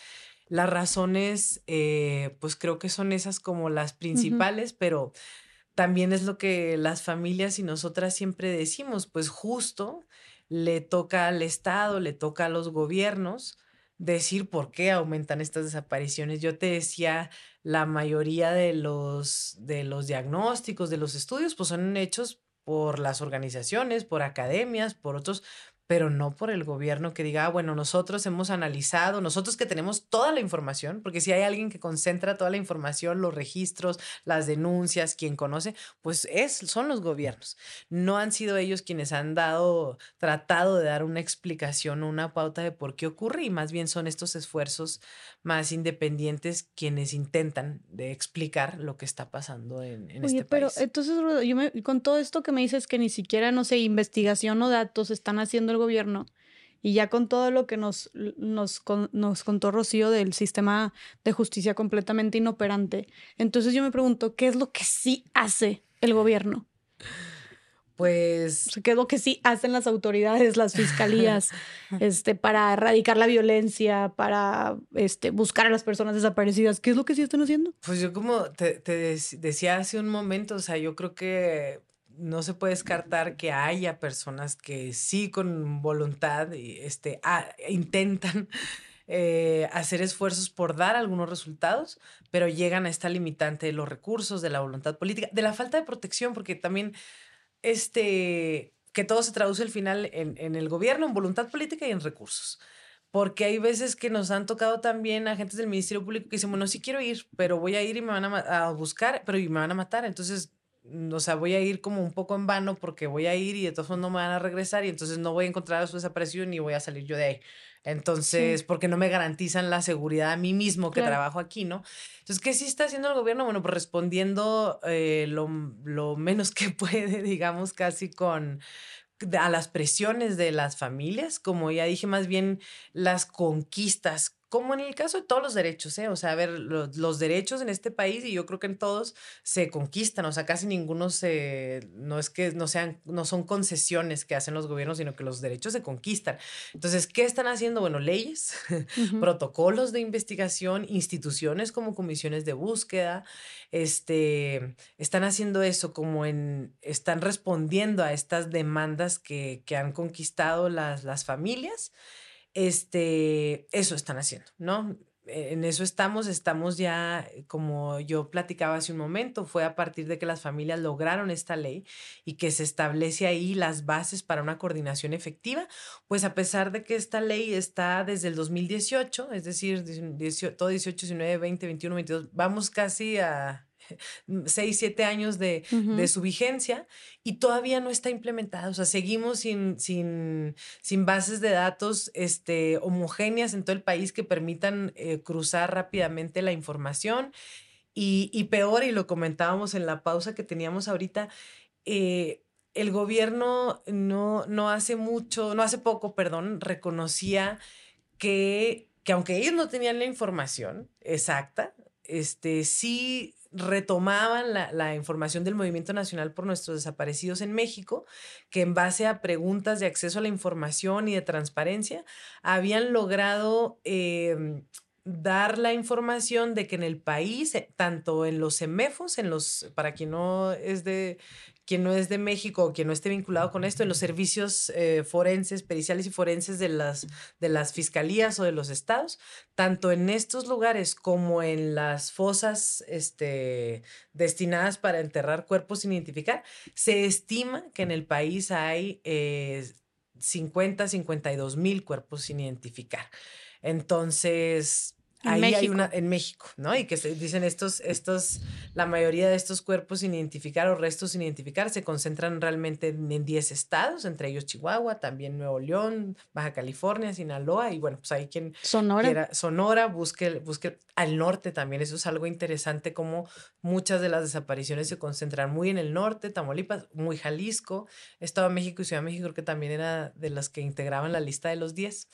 las razones, eh, pues creo que son esas como las principales, pero también es lo que las familias y nosotras siempre decimos, pues justo le toca al Estado, le toca a los gobiernos decir por qué aumentan estas desapariciones. Yo te decía, la mayoría de los, de los diagnósticos, de los estudios, pues son hechos por las organizaciones, por academias, por otros, pero no por el gobierno que diga, ah, bueno, nosotros hemos analizado, nosotros que tenemos toda la información, porque si hay alguien que concentra toda la información, los registros, las denuncias, quien conoce, pues es, son los gobiernos. No han sido ellos quienes han dado, tratado de dar una explicación o una pauta de por qué ocurre y más bien son estos esfuerzos más independientes quienes intentan de explicar lo que está pasando en, en Oye, este pero entonces, yo me, con todo esto que me dices que ni siquiera, no sé, investigación o datos están haciendo el gobierno y ya con todo lo que nos, nos, nos contó Rocío del sistema de justicia completamente inoperante, entonces yo me pregunto, ¿qué es lo que sí hace el gobierno? Pues. ¿Qué es lo que sí hacen las autoridades, las fiscalías, (laughs) este, para erradicar la violencia, para este, buscar a las personas desaparecidas? ¿Qué es lo que sí están haciendo? Pues yo, como te, te decía hace un momento, o sea, yo creo que no se puede descartar que haya personas que sí con voluntad este, ah, intentan eh, hacer esfuerzos por dar algunos resultados, pero llegan a esta limitante de los recursos, de la voluntad política, de la falta de protección, porque también este, que todo se traduce al final en, en el gobierno, en voluntad política y en recursos porque hay veces que nos han tocado también agentes del Ministerio Público que dicen, bueno, sí quiero ir, pero voy a ir y me van a, a, buscar, pero y me van a matar. Entonces, o sea, voy a ir como un poco en vano porque voy a ir y de todos modos no me van a regresar y entonces no voy a encontrar a su desaparición ni voy a salir yo de ahí. Entonces, porque no me garantizan la seguridad a mí mismo que trabajo aquí, ¿no? Entonces, ¿qué sí está haciendo el gobierno? Bueno, pues respondiendo eh, lo, lo menos que (laughs) puede, digamos, casi con a las presiones de las familias, como ya dije, más bien las conquistas como en el caso de todos los derechos, ¿eh? O sea, a ver, los, derechos en este país, y yo creo que en todos, se conquistan, o sea, casi ninguno se, no es que no sean, no son concesiones que hacen los gobiernos, sino que los derechos se conquistan. Entonces, ¿qué están haciendo? Bueno, leyes, (laughs) protocolos de investigación, instituciones como comisiones de búsqueda, este, están haciendo eso como en, están respondiendo a estas demandas que, que han conquistado las, las familias este, eso están haciendo, ¿no? En eso estamos, estamos ya, eh, como yo platicaba hace un momento, fue a partir de que las familias lograron esta ley y que se establece ahí las bases para una coordinación efectiva, pues a pesar de que esta ley está desde el 2018, es decir, todo 18, 19, 20, 21, 22, vamos casi a (laughs) seis, siete años de, su vigencia y todavía no está implementada. O sea, seguimos sin, sin, sin bases de datos este, homogéneas en todo el país que permitan eh, cruzar rápidamente la información. Y, peor, y lo comentábamos en la pausa que teníamos ahorita, eh, el gobierno no, no hace mucho, no hace poco, perdón, reconocía que, que aunque ellos no tenían la información exacta, este, sí retomaban la, información del Movimiento Nacional por Nuestros Desaparecidos en México, que en base a preguntas de acceso a la información y de transparencia, habían logrado em, dar la información de que en el país, eh, tanto en los semefos, en los, para quien no es de, quien no es de México o quien no esté vinculado con esto, en los servicios eh, forenses, periciales y forenses de las, de las fiscalías o de los estados, tanto en estos lugares como en las fosas este, destinadas para enterrar cuerpos sin identificar, se estima que en el país hay 50, 52 mil cuerpos sin identificar. Entonces, ahí hay una en México, ¿no? Y que se dicen estos, estos, la mayoría de estos cuerpos sin identificar o restos sin identificar se concentran realmente en 10 estados, entre ellos Chihuahua, también Nuevo León, Baja California, Sinaloa, y bueno, pues hay quien Sonora. Sonora, busque, busque al norte también. Eso es algo interesante, como muchas de las desapariciones se concentran muy en el norte, Tamaulipas, muy Jalisco, Estado de México y Ciudad de México, creo que también era de las que integraban la lista de los 10.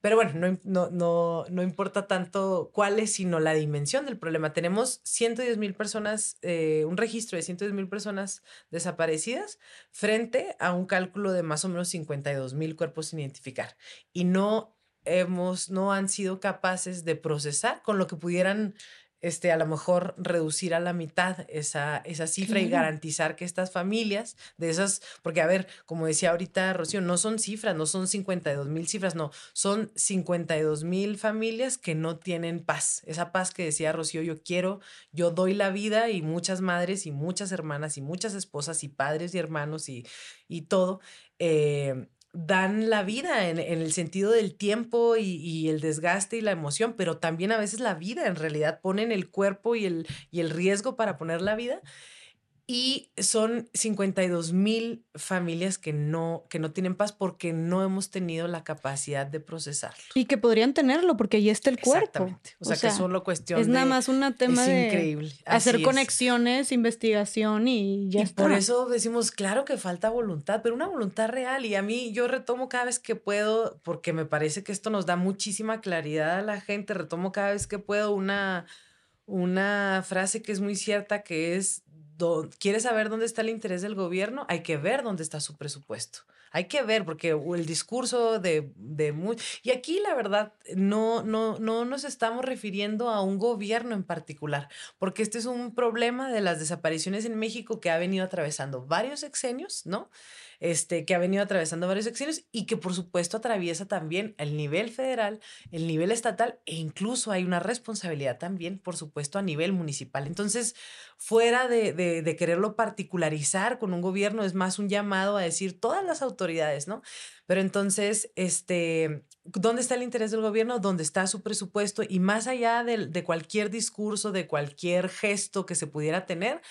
Pero bueno, no, no, no, no importa tanto cuál es, sino la dimensión del problema. Tenemos 110 mil personas, eh, un registro de 110 mil personas desaparecidas frente a un cálculo de más o menos 52 mil cuerpos sin identificar. Y no hemos, no han sido capaces de procesar con lo que pudieran este, a lo mejor reducir a la mitad esa, esa cifra y garantizar que estas familias, de esas, porque a ver, como decía ahorita Rocío, no son cifras, no son 52 mil cifras, no, son 52 mil familias que no tienen paz. Esa paz que decía Rocío, yo quiero, yo doy la vida y muchas madres y muchas hermanas y muchas esposas y padres y hermanos y, y todo. Eh, dan la vida en, el sentido del tiempo y, el desgaste y la emoción, pero también a veces la vida en realidad ponen el cuerpo y el, y el riesgo para poner la vida. Y son 52 mil familias que no, que no tienen paz porque no hemos tenido la capacidad de procesarlo. Y que podrían tenerlo porque ahí está el cuerpo. Exactamente. O sea, que es solo cuestión Es nada más un tema de increíble. hacer conexiones, investigación y ya y Por eso decimos, claro que falta voluntad, pero una voluntad real. Y a mí yo retomo cada vez que puedo, porque me parece que esto nos da muchísima claridad a la gente, retomo cada vez que puedo una, una frase que es muy cierta, que es ¿Quieres saber dónde está el interés del gobierno? Hay que ver dónde está su presupuesto. Hay que ver, porque el discurso de, de y aquí la verdad no, no, no nos estamos refiriendo a un gobierno en particular, porque este es un problema de las desapariciones en México que ha venido atravesando varios sexenios, ¿no? Este, que ha venido atravesando varios sexenios y que por supuesto atraviesa también el nivel federal, el nivel estatal e incluso hay una responsabilidad también, por supuesto, a nivel municipal. Entonces, fuera de, de, quererlo particularizar con un gobierno, es más un llamado a decir todas las autoridades, ¿no? Pero entonces, este, ¿dónde está el interés del gobierno? ¿Dónde está su presupuesto? Y más allá de, de cualquier discurso, de cualquier gesto que se pudiera tener,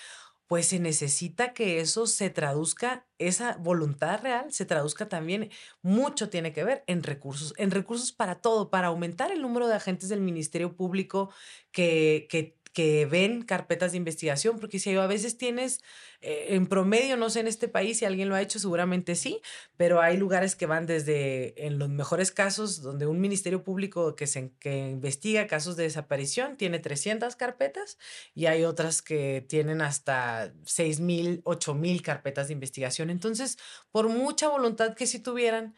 pues se necesita que eso se traduzca, esa voluntad real se traduzca también, mucho tiene que ver en recursos, en recursos para todo, para aumentar el número de agentes del Ministerio Público que, que que ven carpetas de investigación, porque si a veces tienes, eh, en promedio, no sé en este país si alguien lo ha hecho, seguramente sí, pero hay lugares que van desde, en los mejores casos, donde un ministerio público que, se, que investiga casos de desaparición tiene 300 carpetas y hay otras que tienen hasta 6 mil, 8 mil carpetas de investigación. Entonces, por mucha voluntad que si tuvieran,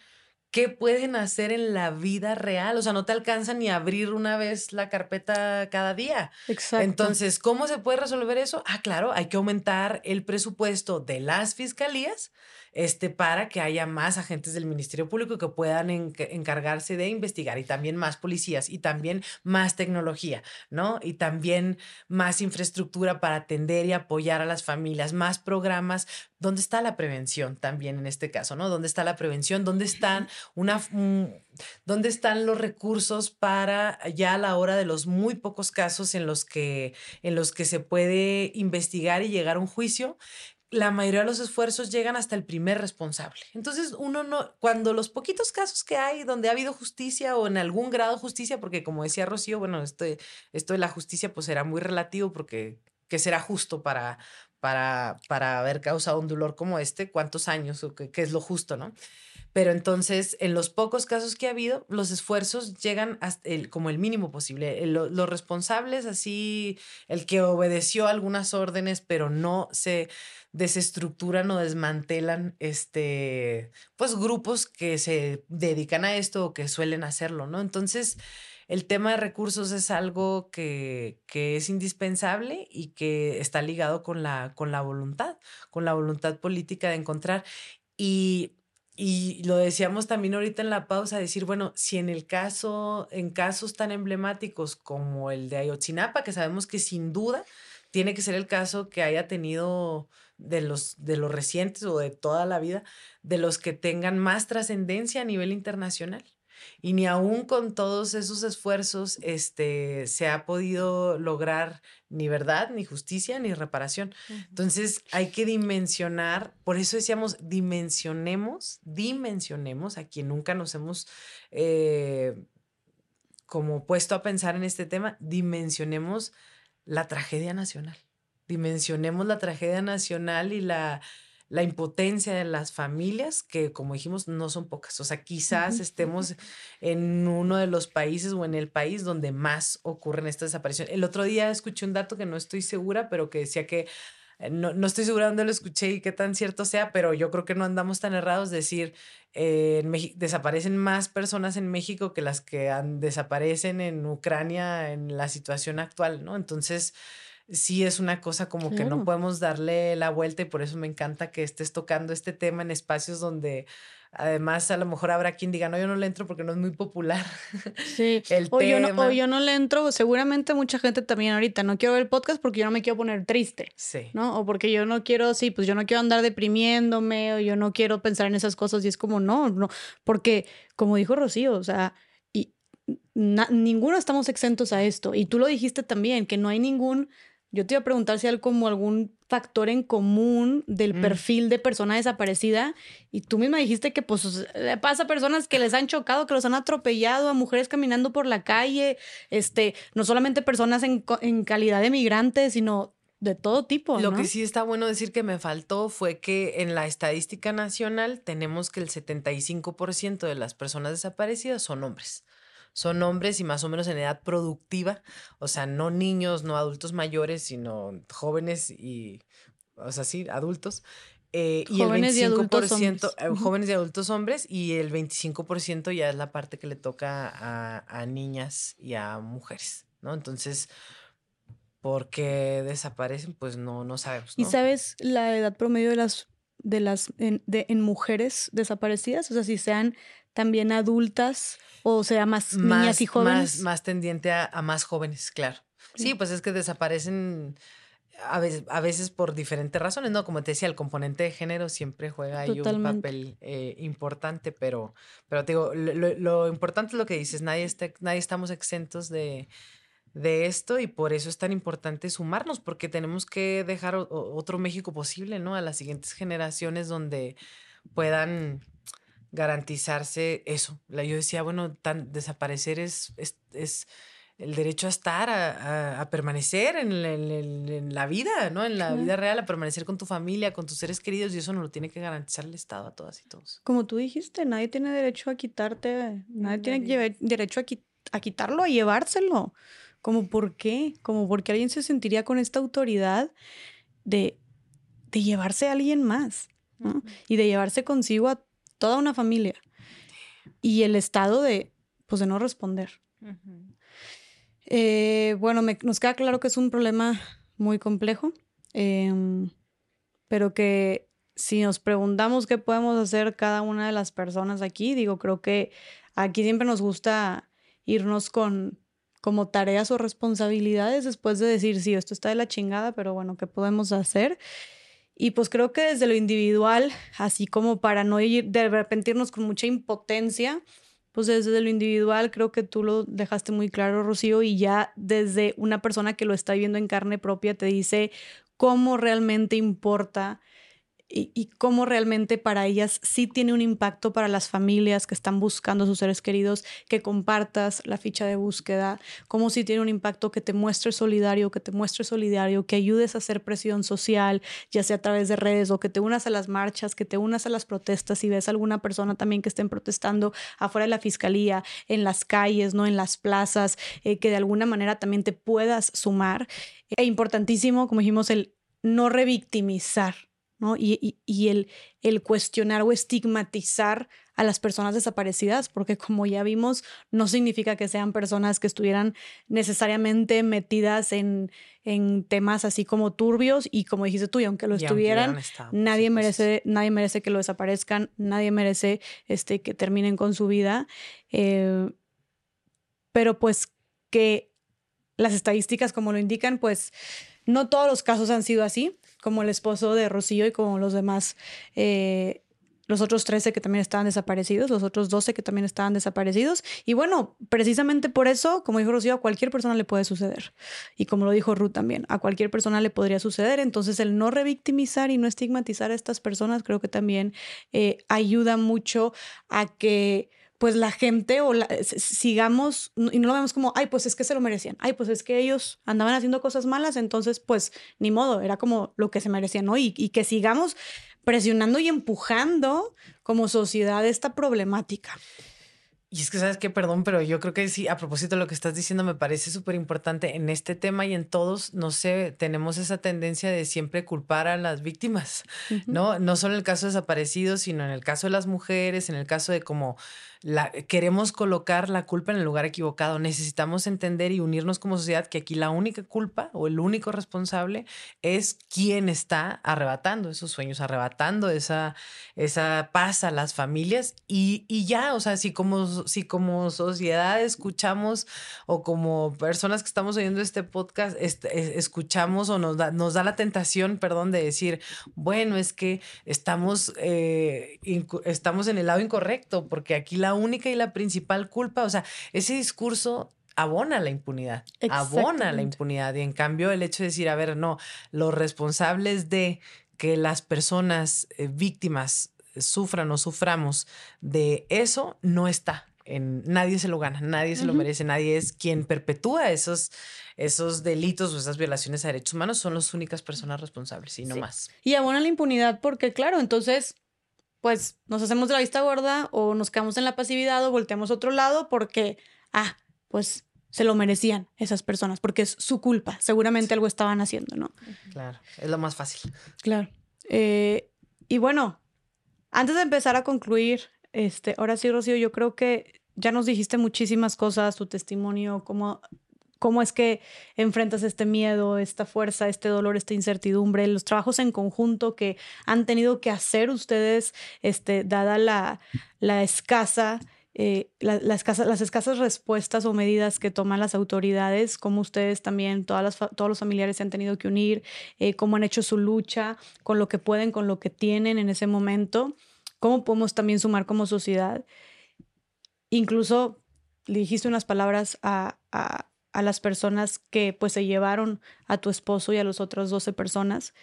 qué pueden hacer en la vida real. O sea, no te alcanza ni abrir una vez la carpeta cada día. Exacto. Entonces, ¿cómo se puede resolver eso? Ah, claro, hay que aumentar el presupuesto de las fiscalías este, para que haya más agentes del Ministerio Público que puedan encargarse de investigar y también más policías y también más tecnología, ¿no? Y también más infraestructura para atender y apoyar a las familias, más programas. ¿Dónde está la prevención también en este caso, ¿no? ¿Dónde está la prevención? ¿Dónde están una... ¿Dónde están los recursos para ya a la hora de los muy pocos casos en los que, en los que se puede investigar y llegar a un juicio? La mayoría de los esfuerzos llegan hasta el primer responsable. Entonces, uno no, cuando los poquitos casos que hay donde ha habido justicia o en algún grado justicia, porque como decía Rocío, bueno, esto, esto de la justicia pues será muy relativo porque ¿qué será justo para, para, para haber causado un dolor como este? ¿Cuántos años o qué, qué es lo justo, no? Pero entonces, en los pocos casos que ha habido, los esfuerzos llegan hasta el, como el mínimo posible. los responsables, así, el que obedeció algunas órdenes, pero no se desestructuran o desmantelan este, pues grupos que se dedican a esto o que suelen hacerlo, ¿no? Entonces, el tema de recursos es algo que, que, es indispensable y que está ligado con la, con la voluntad, con la voluntad política de encontrar. Y, y lo decíamos también ahorita en la pausa, decir, bueno, si en el caso, en casos tan emblemáticos como el de Ayotzinapa, que sabemos que sin duda tiene que ser el caso que haya tenido de los, de los recientes o de toda la vida, de los que tengan más trascendencia a nivel internacional. Y ni aún con todos esos esfuerzos este, se ha podido lograr ni verdad, ni justicia, ni reparación. Entonces hay que dimensionar, por eso decíamos, dimensionemos, dimensionemos a quien nunca nos hemos eh, como puesto a pensar en este tema, dimensionemos la tragedia nacional. Dimensionemos la tragedia nacional y la, la impotencia de las familias, que como dijimos, no son pocas. O sea, quizás estemos en uno de los países o en el país donde más ocurren estas desapariciones. El otro día escuché un dato que no estoy segura, pero que decía que no, no, estoy segura dónde lo escuché y qué tan cierto sea, pero yo creo que no andamos tan errados. Decir, eh, desaparecen más personas en México que las que desaparecen en Ucrania en la situación actual, ¿no? Entonces, sí es una cosa como que no podemos darle la vuelta y por eso me encanta que estés tocando este tema en espacios donde Además, a lo mejor habrá quien diga, no, yo no le entro porque no es muy popular. Sí, (laughs) el o, Yo no, o yo no le entro, seguramente mucha gente también ahorita, no quiero ver el podcast porque yo no me quiero poner triste, sí. ¿no? O porque yo no quiero, sí, pues yo no quiero andar deprimiéndome o yo no quiero pensar en esas cosas y es como, no, no, porque como dijo Rocío, o sea, y ninguno estamos exentos a esto. Y tú lo dijiste también, que no hay ningún yo te iba a preguntar si hay como algún factor en común del mm. perfil de persona desaparecida y tú misma dijiste que pues le pasa a personas que les han chocado, que los han atropellado, a mujeres caminando por la calle, este, no solamente personas en, en calidad de migrantes, sino de todo tipo. Lo que sí está bueno decir que me faltó fue que en la estadística nacional tenemos que el 75% de las personas desaparecidas son hombres son hombres y más o menos en edad productiva, o sea, no niños, no adultos mayores, sino jóvenes y, o sea, sí, adultos. Eh, y jóvenes el 25%, y adultos hombres. Eh, jóvenes y adultos hombres, y el 25% ya es la parte que le toca a, a niñas y a mujeres, ¿no? Entonces, ¿por qué desaparecen? Pues no, no sabemos. ¿Y sabes la edad promedio de las, de las, en, de, en mujeres desaparecidas? O sea, si sean también adultas o sea más, niñas y jóvenes. Más, más tendiente a, más jóvenes, claro. Sí, pues es que desaparecen a veces, a veces por diferentes razones, ¿no? Como te decía, el componente de género siempre juega ahí un papel eh, importante, pero, pero te digo, lo, importante es lo que dices, nadie, está, nadie estamos exentos de, de esto y por eso es tan importante sumarnos, porque tenemos que dejar otro México posible, ¿no? A las siguientes generaciones donde puedan garantizarse eso. Yo decía, bueno, tan, desaparecer es, es, el derecho a estar, a, permanecer en, la vida, ¿no? En la vida real, a permanecer con tu familia, con tus seres queridos, y eso no lo tiene que garantizar el Estado a todas y todos. Como tú dijiste, nadie tiene derecho a quitarte, nadie, tiene derecho a, a quitarlo, a llevárselo. Como por qué, como porque alguien se sentiría con esta autoridad de, de llevarse a alguien más, Y de llevarse consigo a toda una familia. Y el estado de, pues, de no responder. Eh, bueno, nos queda claro que es un problema muy complejo, em, pero que si nos preguntamos qué podemos hacer cada una de las personas aquí, digo, creo que aquí siempre nos gusta irnos con como tareas o responsabilidades después de decir, sí, esto está de la chingada, pero bueno, ¿qué podemos hacer? Y pues creo que desde lo individual, así como para no ir de arrepentirnos con mucha impotencia, pues desde lo individual creo que tú lo dejaste muy claro, Rocío, y ya desde una persona que lo está viendo en carne propia te dice cómo realmente importa y, cómo realmente para ellas sí tiene un impacto para las familias que están buscando a sus seres queridos, que compartas la ficha de búsqueda, cómo sí tiene un impacto que te muestre solidario, que te muestre solidario, que ayudes a hacer presión social, ya sea a través de redes o que te unas a las marchas, que te unas a las protestas y ves a alguna persona también que estén protestando afuera de la fiscalía, en las calles, no en las plazas, eh, que de alguna manera también te puedas sumar. E importantísimo, como dijimos, el no revictimizar ¿no? Y, el, el, cuestionar o estigmatizar a las personas desaparecidas, porque como ya vimos, no significa que sean personas que estuvieran necesariamente metidas en, en temas así como turbios y como dijiste tú, y aunque lo estuvieran, nadie, merece, nadie merece que lo desaparezcan, nadie merece este, que terminen con su vida. Eh, pero pues que las estadísticas como lo indican, pues no todos los casos han sido así, como el esposo de Rocío y como los demás, eh, los otros 13 que también estaban desaparecidos, los otros 12 que también estaban desaparecidos. Y bueno, precisamente por eso, como dijo Rocío, a cualquier persona le puede suceder. Y como lo dijo Ruth también, a cualquier persona le podría suceder. Entonces, el no revictimizar y no estigmatizar a estas personas creo que también eh, ayuda mucho a que pues la gente o la, sigamos y no lo vemos como, ay, pues es que se lo merecían, ay, pues es que ellos andaban haciendo cosas malas, entonces pues ni modo, era como lo que se merecían, ¿no? Y, y que sigamos presionando y empujando como sociedad esta problemática. Y es que, ¿sabes qué? Perdón, pero yo creo que sí, a propósito de lo que estás diciendo, me parece súper importante en este tema y en todos, no sé, tenemos esa tendencia de siempre culpar a las víctimas, ¿no? No solo en el caso de desaparecidos, sino en el caso de las mujeres, en el caso de como queremos colocar la culpa en el lugar equivocado. Necesitamos entender y unirnos como sociedad que aquí la única culpa o el único responsable es quien está arrebatando esos sueños, arrebatando esa, esa paz a las familias y, y ya, o sea, si como, si como sociedad escuchamos o como personas que estamos oyendo este podcast, este, escuchamos o nos da, nos da la tentación, perdón, de decir, bueno, es que estamos, eh, estamos en el lado incorrecto porque aquí la única y la principal culpa. O sea, ese discurso abona la impunidad, abona la impunidad. Y en cambio, el hecho de decir, a ver, no, los responsables de que las personas eh, víctimas sufran o suframos de eso no está. En, nadie se lo gana, nadie se lo merece, nadie es quien perpetúa esos, esos delitos o esas violaciones a derechos humanos, son las únicas personas responsables y no más. Y abona la impunidad porque, claro, entonces pues nos hacemos de la vista gorda o nos quedamos en la pasividad o volteamos a otro lado porque, ah, pues se lo merecían esas personas porque es su culpa, seguramente algo estaban haciendo, ¿no? Claro, es lo más fácil. Claro. Eh, y bueno, antes de empezar a concluir, este, ahora sí, Rocío, yo creo que ya nos dijiste muchísimas cosas, tu testimonio, cómo cómo es que enfrentas este miedo, esta fuerza, este dolor, esta incertidumbre, los trabajos en conjunto que han tenido que hacer ustedes, este, dada la, escasa... Eh, las escasas respuestas o medidas que toman las autoridades, cómo ustedes también, todas todos los familiares se han tenido que unir, eh, cómo han hecho su lucha con lo que pueden, con lo que tienen en ese momento, cómo podemos también sumar como sociedad. Incluso le dijiste unas palabras a las personas que pues se llevaron a tu esposo y a las otras 12 personas.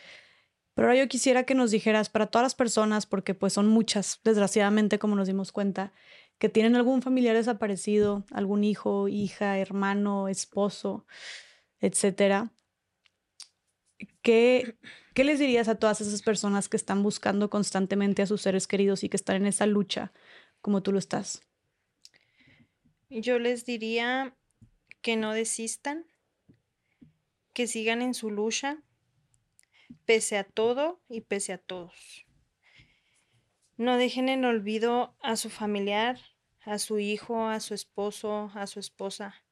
Pero ahora yo quisiera que nos dijeras para todas las personas, porque pues son muchas, desgraciadamente, como nos dimos cuenta, que tienen algún familiar desaparecido, algún hijo, hija, hermano, esposo, etcétera. ¿Qué, ¿Qué les dirías a todas esas personas que están buscando constantemente a sus seres queridos y que están en esa lucha como tú lo estás? Yo les diría que no desistan, que sigan en su lucha, pese a todo y pese a todos. No dejen en olvido a su familiar, a su hijo, a su esposo, a su esposa,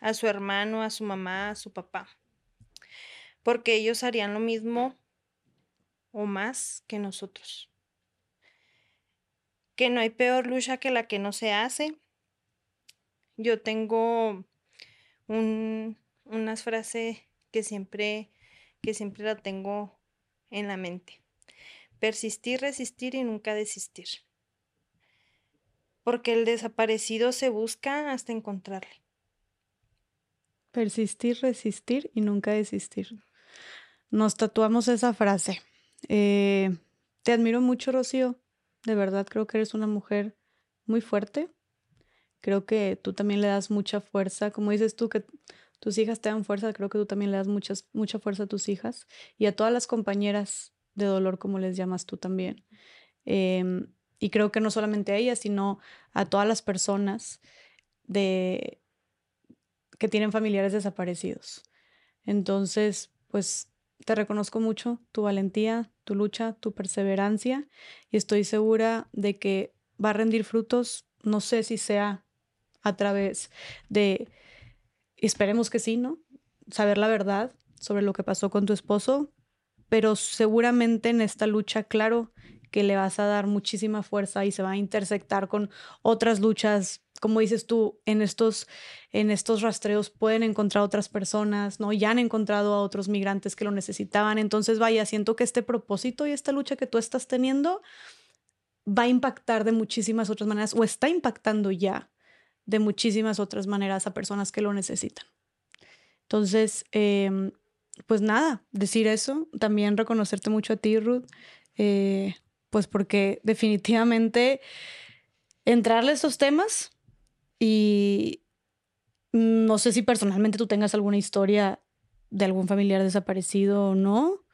a su hermano, a su mamá, a su papá, porque ellos harían lo mismo o más que nosotros. Que no hay peor lucha que la que no se hace. Yo tengo un, una frase que siempre, que siempre la tengo en la mente. Persistir, resistir y nunca desistir. Porque el desaparecido se busca hasta encontrarle. Persistir, resistir y nunca desistir. Nos tatuamos esa frase. Eh, te admiro mucho, Rocío. De verdad creo que eres una mujer muy fuerte, Creo que tú también le das mucha fuerza, como dices tú, que tus hijas te dan fuerza, creo que tú también le das muchas, mucha fuerza a tus hijas y a todas las compañeras de dolor, como les llamas tú también. Em, y creo que no solamente a ellas, sino a todas las personas de, que tienen familiares desaparecidos. Entonces, pues te reconozco mucho tu valentía, tu lucha, tu perseverancia y estoy segura de que va a rendir frutos. No sé si sea a través de, esperemos que sí, ¿no? Saber la verdad sobre lo que pasó con tu esposo, pero seguramente en esta lucha, claro, que le vas a dar muchísima fuerza y se va a intersectar con otras luchas como dices tú, en estos, en estos rastreos pueden encontrar otras personas, ¿no? Ya han encontrado a otros migrantes que lo necesitaban. Entonces, vaya, siento que este propósito y esta lucha que tú estás teniendo va a impactar de muchísimas otras maneras o está impactando ya de muchísimas otras maneras a personas que lo necesitan. Entonces, em, pues nada, decir eso, también reconocerte mucho a ti, Ruth, eh, pues porque definitivamente entrarle a estos temas y no sé si personalmente tú tengas alguna historia de algún familiar desaparecido o no.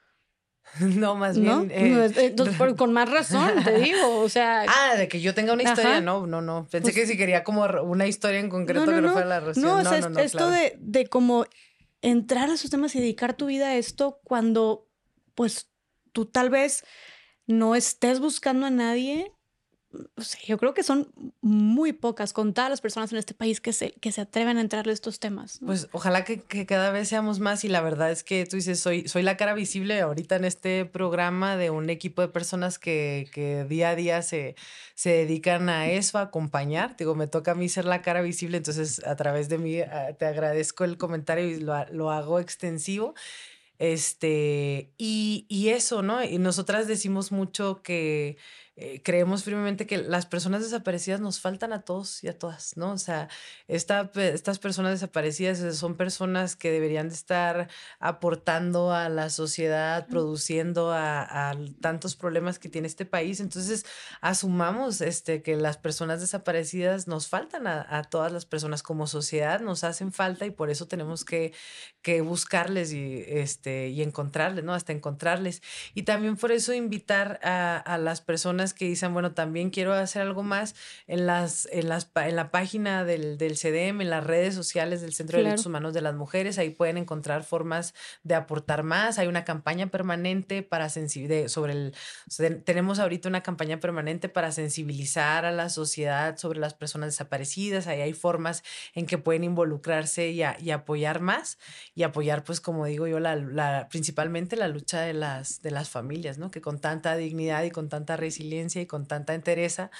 (laughs) No, más bien. Eh, Entonces, (laughs) con más razón, te (laughs) digo. O sea. Ah, de que yo tenga una historia, no, no, no. Pensé pues que si quería como una historia en concreto que no, fuera la razón. No, no, no, esto de, de como entrar a esos temas y dedicar tu vida a esto cuando, pues, tú tal vez no estés buscando a nadie yo creo que son muy pocas contadas las personas en este país que se, que se atreven a entrarle a estos temas. Pues ojalá que, cada vez seamos más y la verdad es que tú dices, soy, soy la cara visible ahorita en este programa de un equipo de personas que, que día a día se, se dedican a eso, a acompañar. Digo, me toca a mí ser la cara visible, entonces a través de mí ah, te agradezco el comentario y lo, lo hago extensivo. Este, y, y eso, ¿no? Y nosotras decimos mucho que eh, creemos firmemente que las personas desaparecidas nos faltan a todos y a todas, ¿no? O sea, esta, estas personas desaparecidas eh, son personas que deberían de estar aportando a la sociedad, produciendo a, tantos problemas que tiene este país. Entonces, asumamos este, que las personas desaparecidas nos faltan a, todas las personas como sociedad, nos hacen falta y por eso tenemos que, que buscarles y, este, y encontrarles, ¿no? Hasta encontrarles. Y también por eso invitar a, a las personas que dicen, bueno, también quiero hacer algo más en, las, en, las, en la página del, del CDM, en las redes sociales del Centro de Derechos Humanos de las Mujeres, ahí pueden encontrar formas de aportar más. Hay una campaña permanente para sensibilizar sobre el, tenemos ahorita una campaña permanente para sensibilizar a la sociedad sobre las personas desaparecidas, ahí hay formas en que pueden involucrarse y, y apoyar más y apoyar, pues como digo yo, la, la, principalmente la lucha de las, de las familias, ¿no? Que con tanta dignidad y con tanta resiliencia y con tanta entereza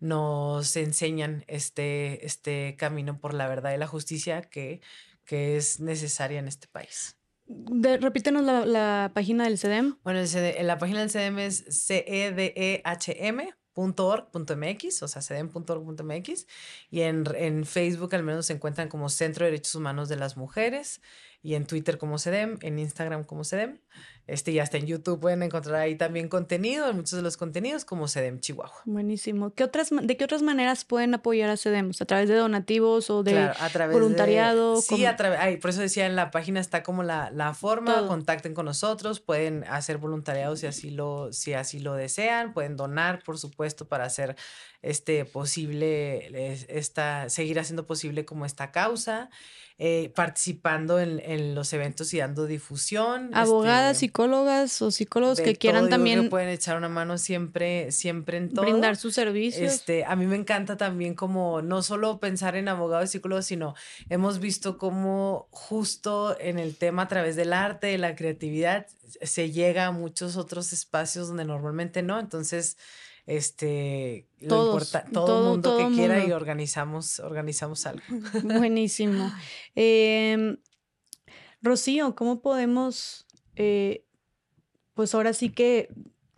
nos enseñan este, este camino por la verdad y la justicia que, que es necesaria en este país. repítenos la, página del CEDEM. Bueno, el la página del CEDEM es cedehm.org.mx, o sea, cedem.org.mx, y en, en Facebook al menos se encuentran como Centro de Derechos Humanos de las Mujeres, y en Twitter como CEDEM, en Instagram como CEDEM. Este, y hasta en YouTube pueden encontrar ahí también contenido, muchos de los contenidos como CEDEM Chihuahua. Buenísimo. ¿Qué otras, ¿De qué otras maneras pueden apoyar a CEDEM? ¿A través de donativos o de voluntariado? sí, a través, por eso decía en la página está como la, la forma, contacten con nosotros, pueden hacer voluntariado si así lo, si así lo desean, pueden donar, por supuesto, para hacer este posible, esta, seguir haciendo posible como esta causa. Eh, participando en, en, los eventos y dando difusión. Abogadas, este, psicólogas o psicólogos que quieran también. pueden echar una mano siempre, siempre en todo. Brindar sus servicios. Este, a mí me encanta también como no solo pensar en abogados y psicólogos, sino hemos visto cómo justo en el tema a través del arte, de la creatividad, se llega a muchos otros espacios donde normalmente no. Entonces, este todo, el mundo que quiera y organizamos, organizamos algo. (laughs) Buenísimo. (laughs) Em, Rocío, ¿cómo podemos, eh, pues ahora sí que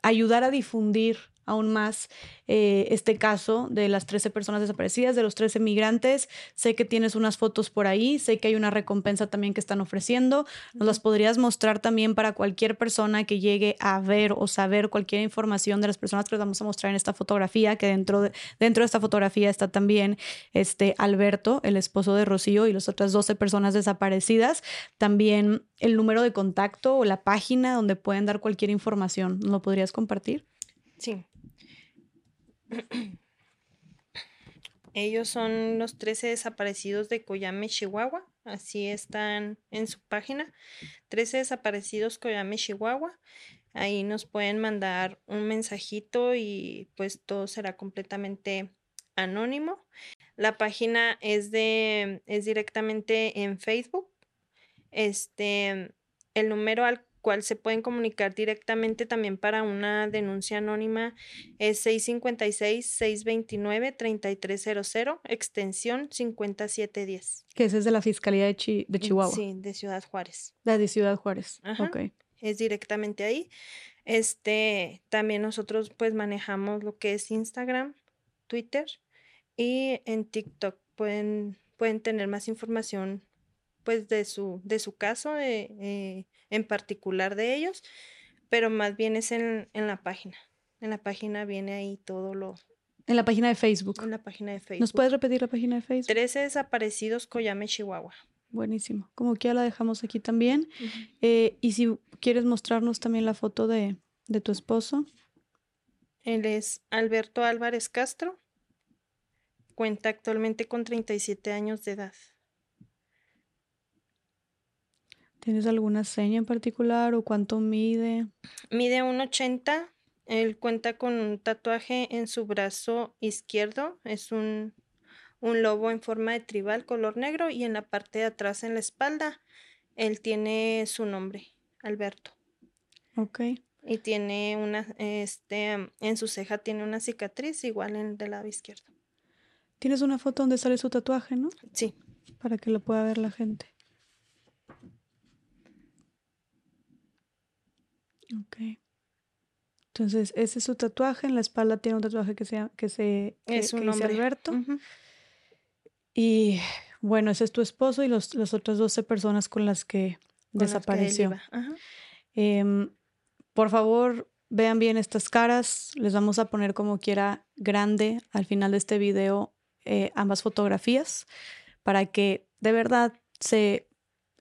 ayudar a difundir aún más eh, este caso de las 13 personas desaparecidas, de los 13 migrantes. Sé que tienes unas fotos por ahí, sé que hay una recompensa también que están ofreciendo. Nos las podrías mostrar también para cualquier persona que llegue a ver o saber cualquier información de las personas que les vamos a mostrar en esta fotografía, que dentro de, dentro de esta fotografía está también este Alberto, el esposo de Rocío, y las otras 12 personas desaparecidas. También el número de contacto o la página donde pueden dar cualquier información. ¿Lo podrías compartir? Sí, Ellos son los 13 desaparecidos de Coyame, Chihuahua. así están en su página. 13 desaparecidos Coyame, Chihuahua. Ahí nos pueden mandar un mensajito y pues todo será completamente anónimo. La página es de es directamente en Facebook. Este el número al cual se pueden comunicar directamente también para una denuncia anónima es 656-629-3300, extensión 5710. Que ese es de la Fiscalía de, de Chihuahua. Sí, de Ciudad Juárez. de Ciudad Juárez. Ok. Es directamente ahí. Este, también nosotros pues manejamos lo que es Instagram, Twitter y en TikTok. Pueden, pueden tener más información pues de su, de su caso eh, en particular de ellos, pero más bien es en, la página. En la página viene ahí todo lo... En la página de Facebook. En la página de Facebook. ¿Nos puedes repetir la página de Facebook? 13 desaparecidos Coyame, Chihuahua. Buenísimo. Como que ya la dejamos aquí también. Eh, y si quieres mostrarnos también la foto de, de tu esposo. Él es Alberto Álvarez Castro. Cuenta actualmente con 37 años de edad. ¿Tienes alguna seña en particular o cuánto mide? Mide 1,80. Él cuenta con un tatuaje en su brazo izquierdo. Es un, un lobo en forma de tribal color negro y en la parte de atrás en la espalda él tiene su nombre, Alberto. Ok. Y tiene una, este, en su ceja tiene una cicatriz igual en del lado izquierdo. Tienes una foto donde sale su tatuaje, ¿no? Sí. Para que lo pueda ver la gente. Ok. Entonces, ese es su tatuaje. En la espalda tiene un tatuaje que, sea, que, se, es un dice Alberto. Y bueno, ese es tu esposo y los, las otras 12 personas con las que desapareció. Em, por favor, vean bien estas caras. Les vamos a poner como quiera grande al final de este video eh, ambas fotografías para que de verdad se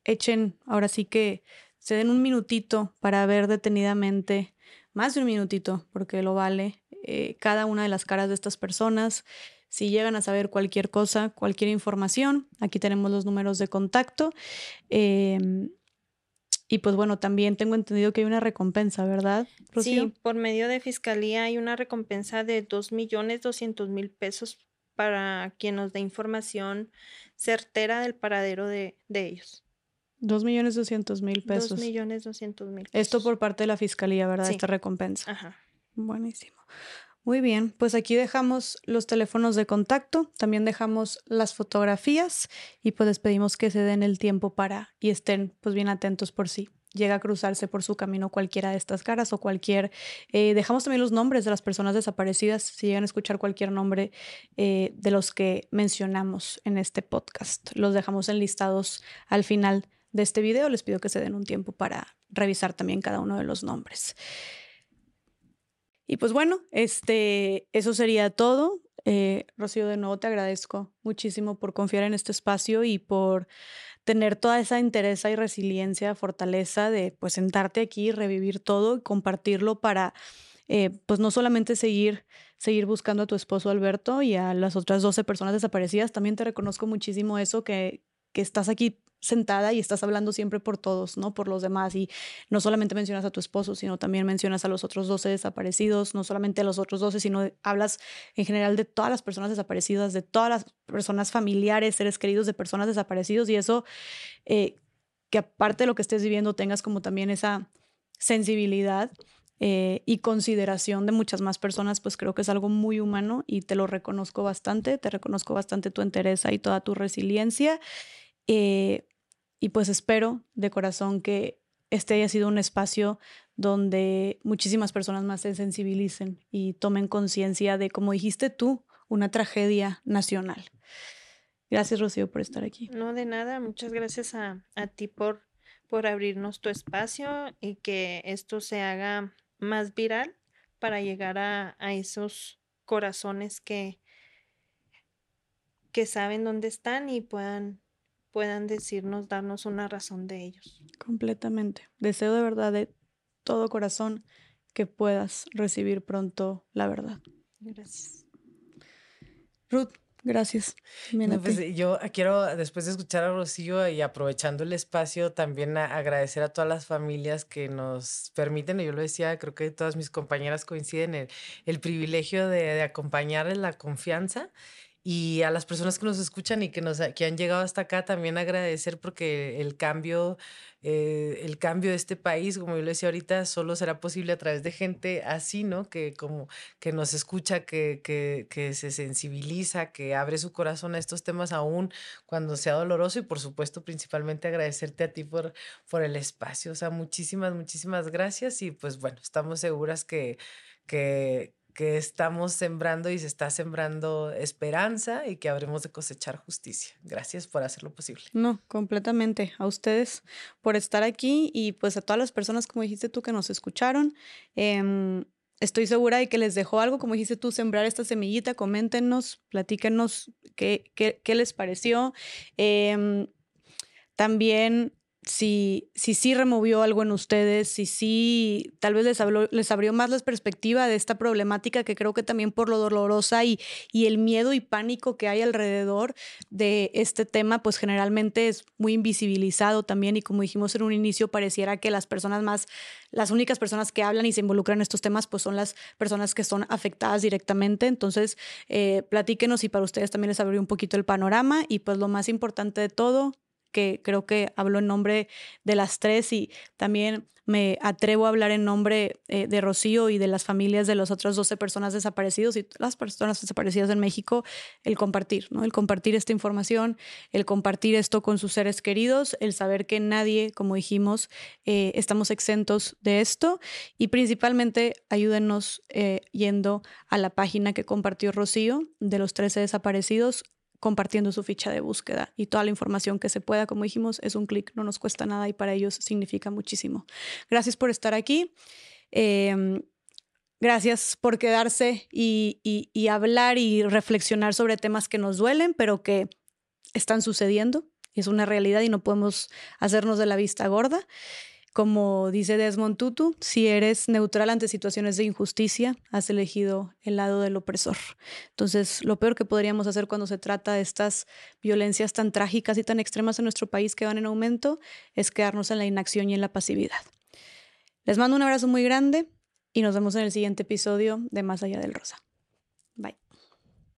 echen, ahora sí que se den un minutito para ver detenidamente, más de un minutito, porque lo vale, eh, cada una de las caras de estas personas. Si llegan a saber cualquier cosa, cualquier información, aquí tenemos los números de contacto. Em, y pues bueno, también tengo entendido que hay una recompensa, ¿verdad? Sí, por medio de fiscalía hay una recompensa de dos millones doscientos mil pesos para quien nos dé información certera del paradero de, de ellos. Dos millones doscientos mil pesos. Dos millones doscientos mil Esto por parte de la fiscalía, ¿verdad? Esta recompensa. Ajá. Buenísimo. Muy bien, pues aquí dejamos los teléfonos de contacto, también dejamos las fotografías y pues les pedimos que se den el tiempo para y estén pues bien atentos por si llega a cruzarse por su camino cualquiera de estas caras o cualquier... Eh, dejamos también los nombres de las personas desaparecidas, si llegan a escuchar cualquier nombre eh, de los que mencionamos en este podcast. Los dejamos enlistados al final de este video. Les pido que se den un tiempo para revisar también cada uno de los nombres. Y pues bueno, este, eso sería todo. Eh, Rocío, de nuevo te agradezco muchísimo por confiar en este espacio y por tener toda esa interés y resiliencia, fortaleza de pues sentarte aquí, revivir todo y compartirlo para eh, pues no solamente seguir, seguir buscando a tu esposo Alberto y a las otras 12 personas desaparecidas, también te reconozco muchísimo eso que, que estás aquí sentada y estás hablando siempre por todos, ¿no? Por los demás. Y no solamente mencionas a tu esposo, sino también mencionas a los otros 12 desaparecidos, no solamente a los otros 12, sino hablas en general de todas las personas desaparecidas, de todas las personas familiares, seres queridos de personas desaparecidos. Y eso, eh, que aparte de lo que estés viviendo, tengas como también esa sensibilidad. Eh, y consideración de muchas más personas, pues creo que es algo muy humano y te lo reconozco bastante, te reconozco bastante tu interés y toda tu resiliencia. Eh, y pues espero de corazón que este haya sido un espacio donde muchísimas personas más se sensibilicen y tomen conciencia de, como dijiste tú, una tragedia nacional. Gracias, Rocío, por estar aquí. No, de nada. Muchas gracias a, ti por, por abrirnos tu espacio y que esto se haga más viral para llegar a, a esos corazones que, que saben dónde están y puedan puedan decirnos, darnos una razón de ellos. Completamente. Deseo de verdad de todo corazón que puedas recibir pronto la verdad. Gracias. Ruth, Gracias. Pues, yo quiero, después de escuchar a Rocío y aprovechando el espacio, también agradecer a todas las familias que nos permiten, y yo lo decía, creo que todas mis compañeras coinciden, el, el privilegio de, de acompañarles, la confianza y a las personas que nos escuchan y que, nos, que han llegado hasta acá, también agradecer porque el cambio, eh, el cambio de este país, como yo le decía ahorita, solo será posible a través de gente así, ¿no? Que, como, que nos escucha, que, que, que se sensibiliza, que abre su corazón a estos temas aún cuando sea doloroso y por supuesto principalmente agradecerte a ti por, por el espacio. O sea, muchísimas, muchísimas gracias y pues bueno, estamos seguras que, que, que estamos sembrando y se está sembrando esperanza y que habremos de cosechar justicia. Gracias por hacerlo posible. No, completamente. A ustedes por estar aquí y pues a todas las personas, como dijiste tú, que nos escucharon. Em, estoy segura de que les dejó algo, como dijiste tú, sembrar esta semillita. Coméntenos, platíquenos qué, qué, qué les pareció. Em, también si, si sí removió algo en ustedes, si sí tal vez les, les abrió más la perspectiva de esta problemática que creo que también por lo dolorosa y, y el miedo y pánico que hay alrededor de este tema, pues generalmente es muy invisibilizado también y como dijimos en un inicio, pareciera que las personas más, las únicas personas que hablan y se involucran en estos temas, pues son las personas que son afectadas directamente. Entonces, eh, platíquenos y para ustedes también les abrió un poquito el panorama y pues lo más importante de todo, que creo que hablo en nombre de las tres y también me atrevo a hablar en nombre eh, de Rocío y de las familias de las otras 12 personas desaparecidas y las personas desaparecidas en México, el compartir, ¿no? El compartir esta información, el compartir esto con sus seres queridos, el saber que nadie, como dijimos, eh, estamos exentos de esto y principalmente ayúdenos eh, yendo a la página que compartió Rocío de los 13 desaparecidos compartiendo su ficha de búsqueda y toda la información que se pueda, como dijimos, es un clic, no nos cuesta nada y para ellos significa muchísimo. Gracias por estar aquí. Em, gracias por quedarse y, y hablar y reflexionar sobre temas que nos duelen, pero que están sucediendo. Es una realidad y no podemos hacernos de la vista gorda. Como dice Desmond Tutu, si eres neutral ante situaciones de injusticia, has elegido el lado del opresor. Entonces, lo peor que podríamos hacer cuando se trata de estas violencias tan trágicas y tan extremas en nuestro país que van en aumento es quedarnos en la inacción y en la pasividad. Les mando un abrazo muy grande y nos vemos en el siguiente episodio de Más allá del Rosa.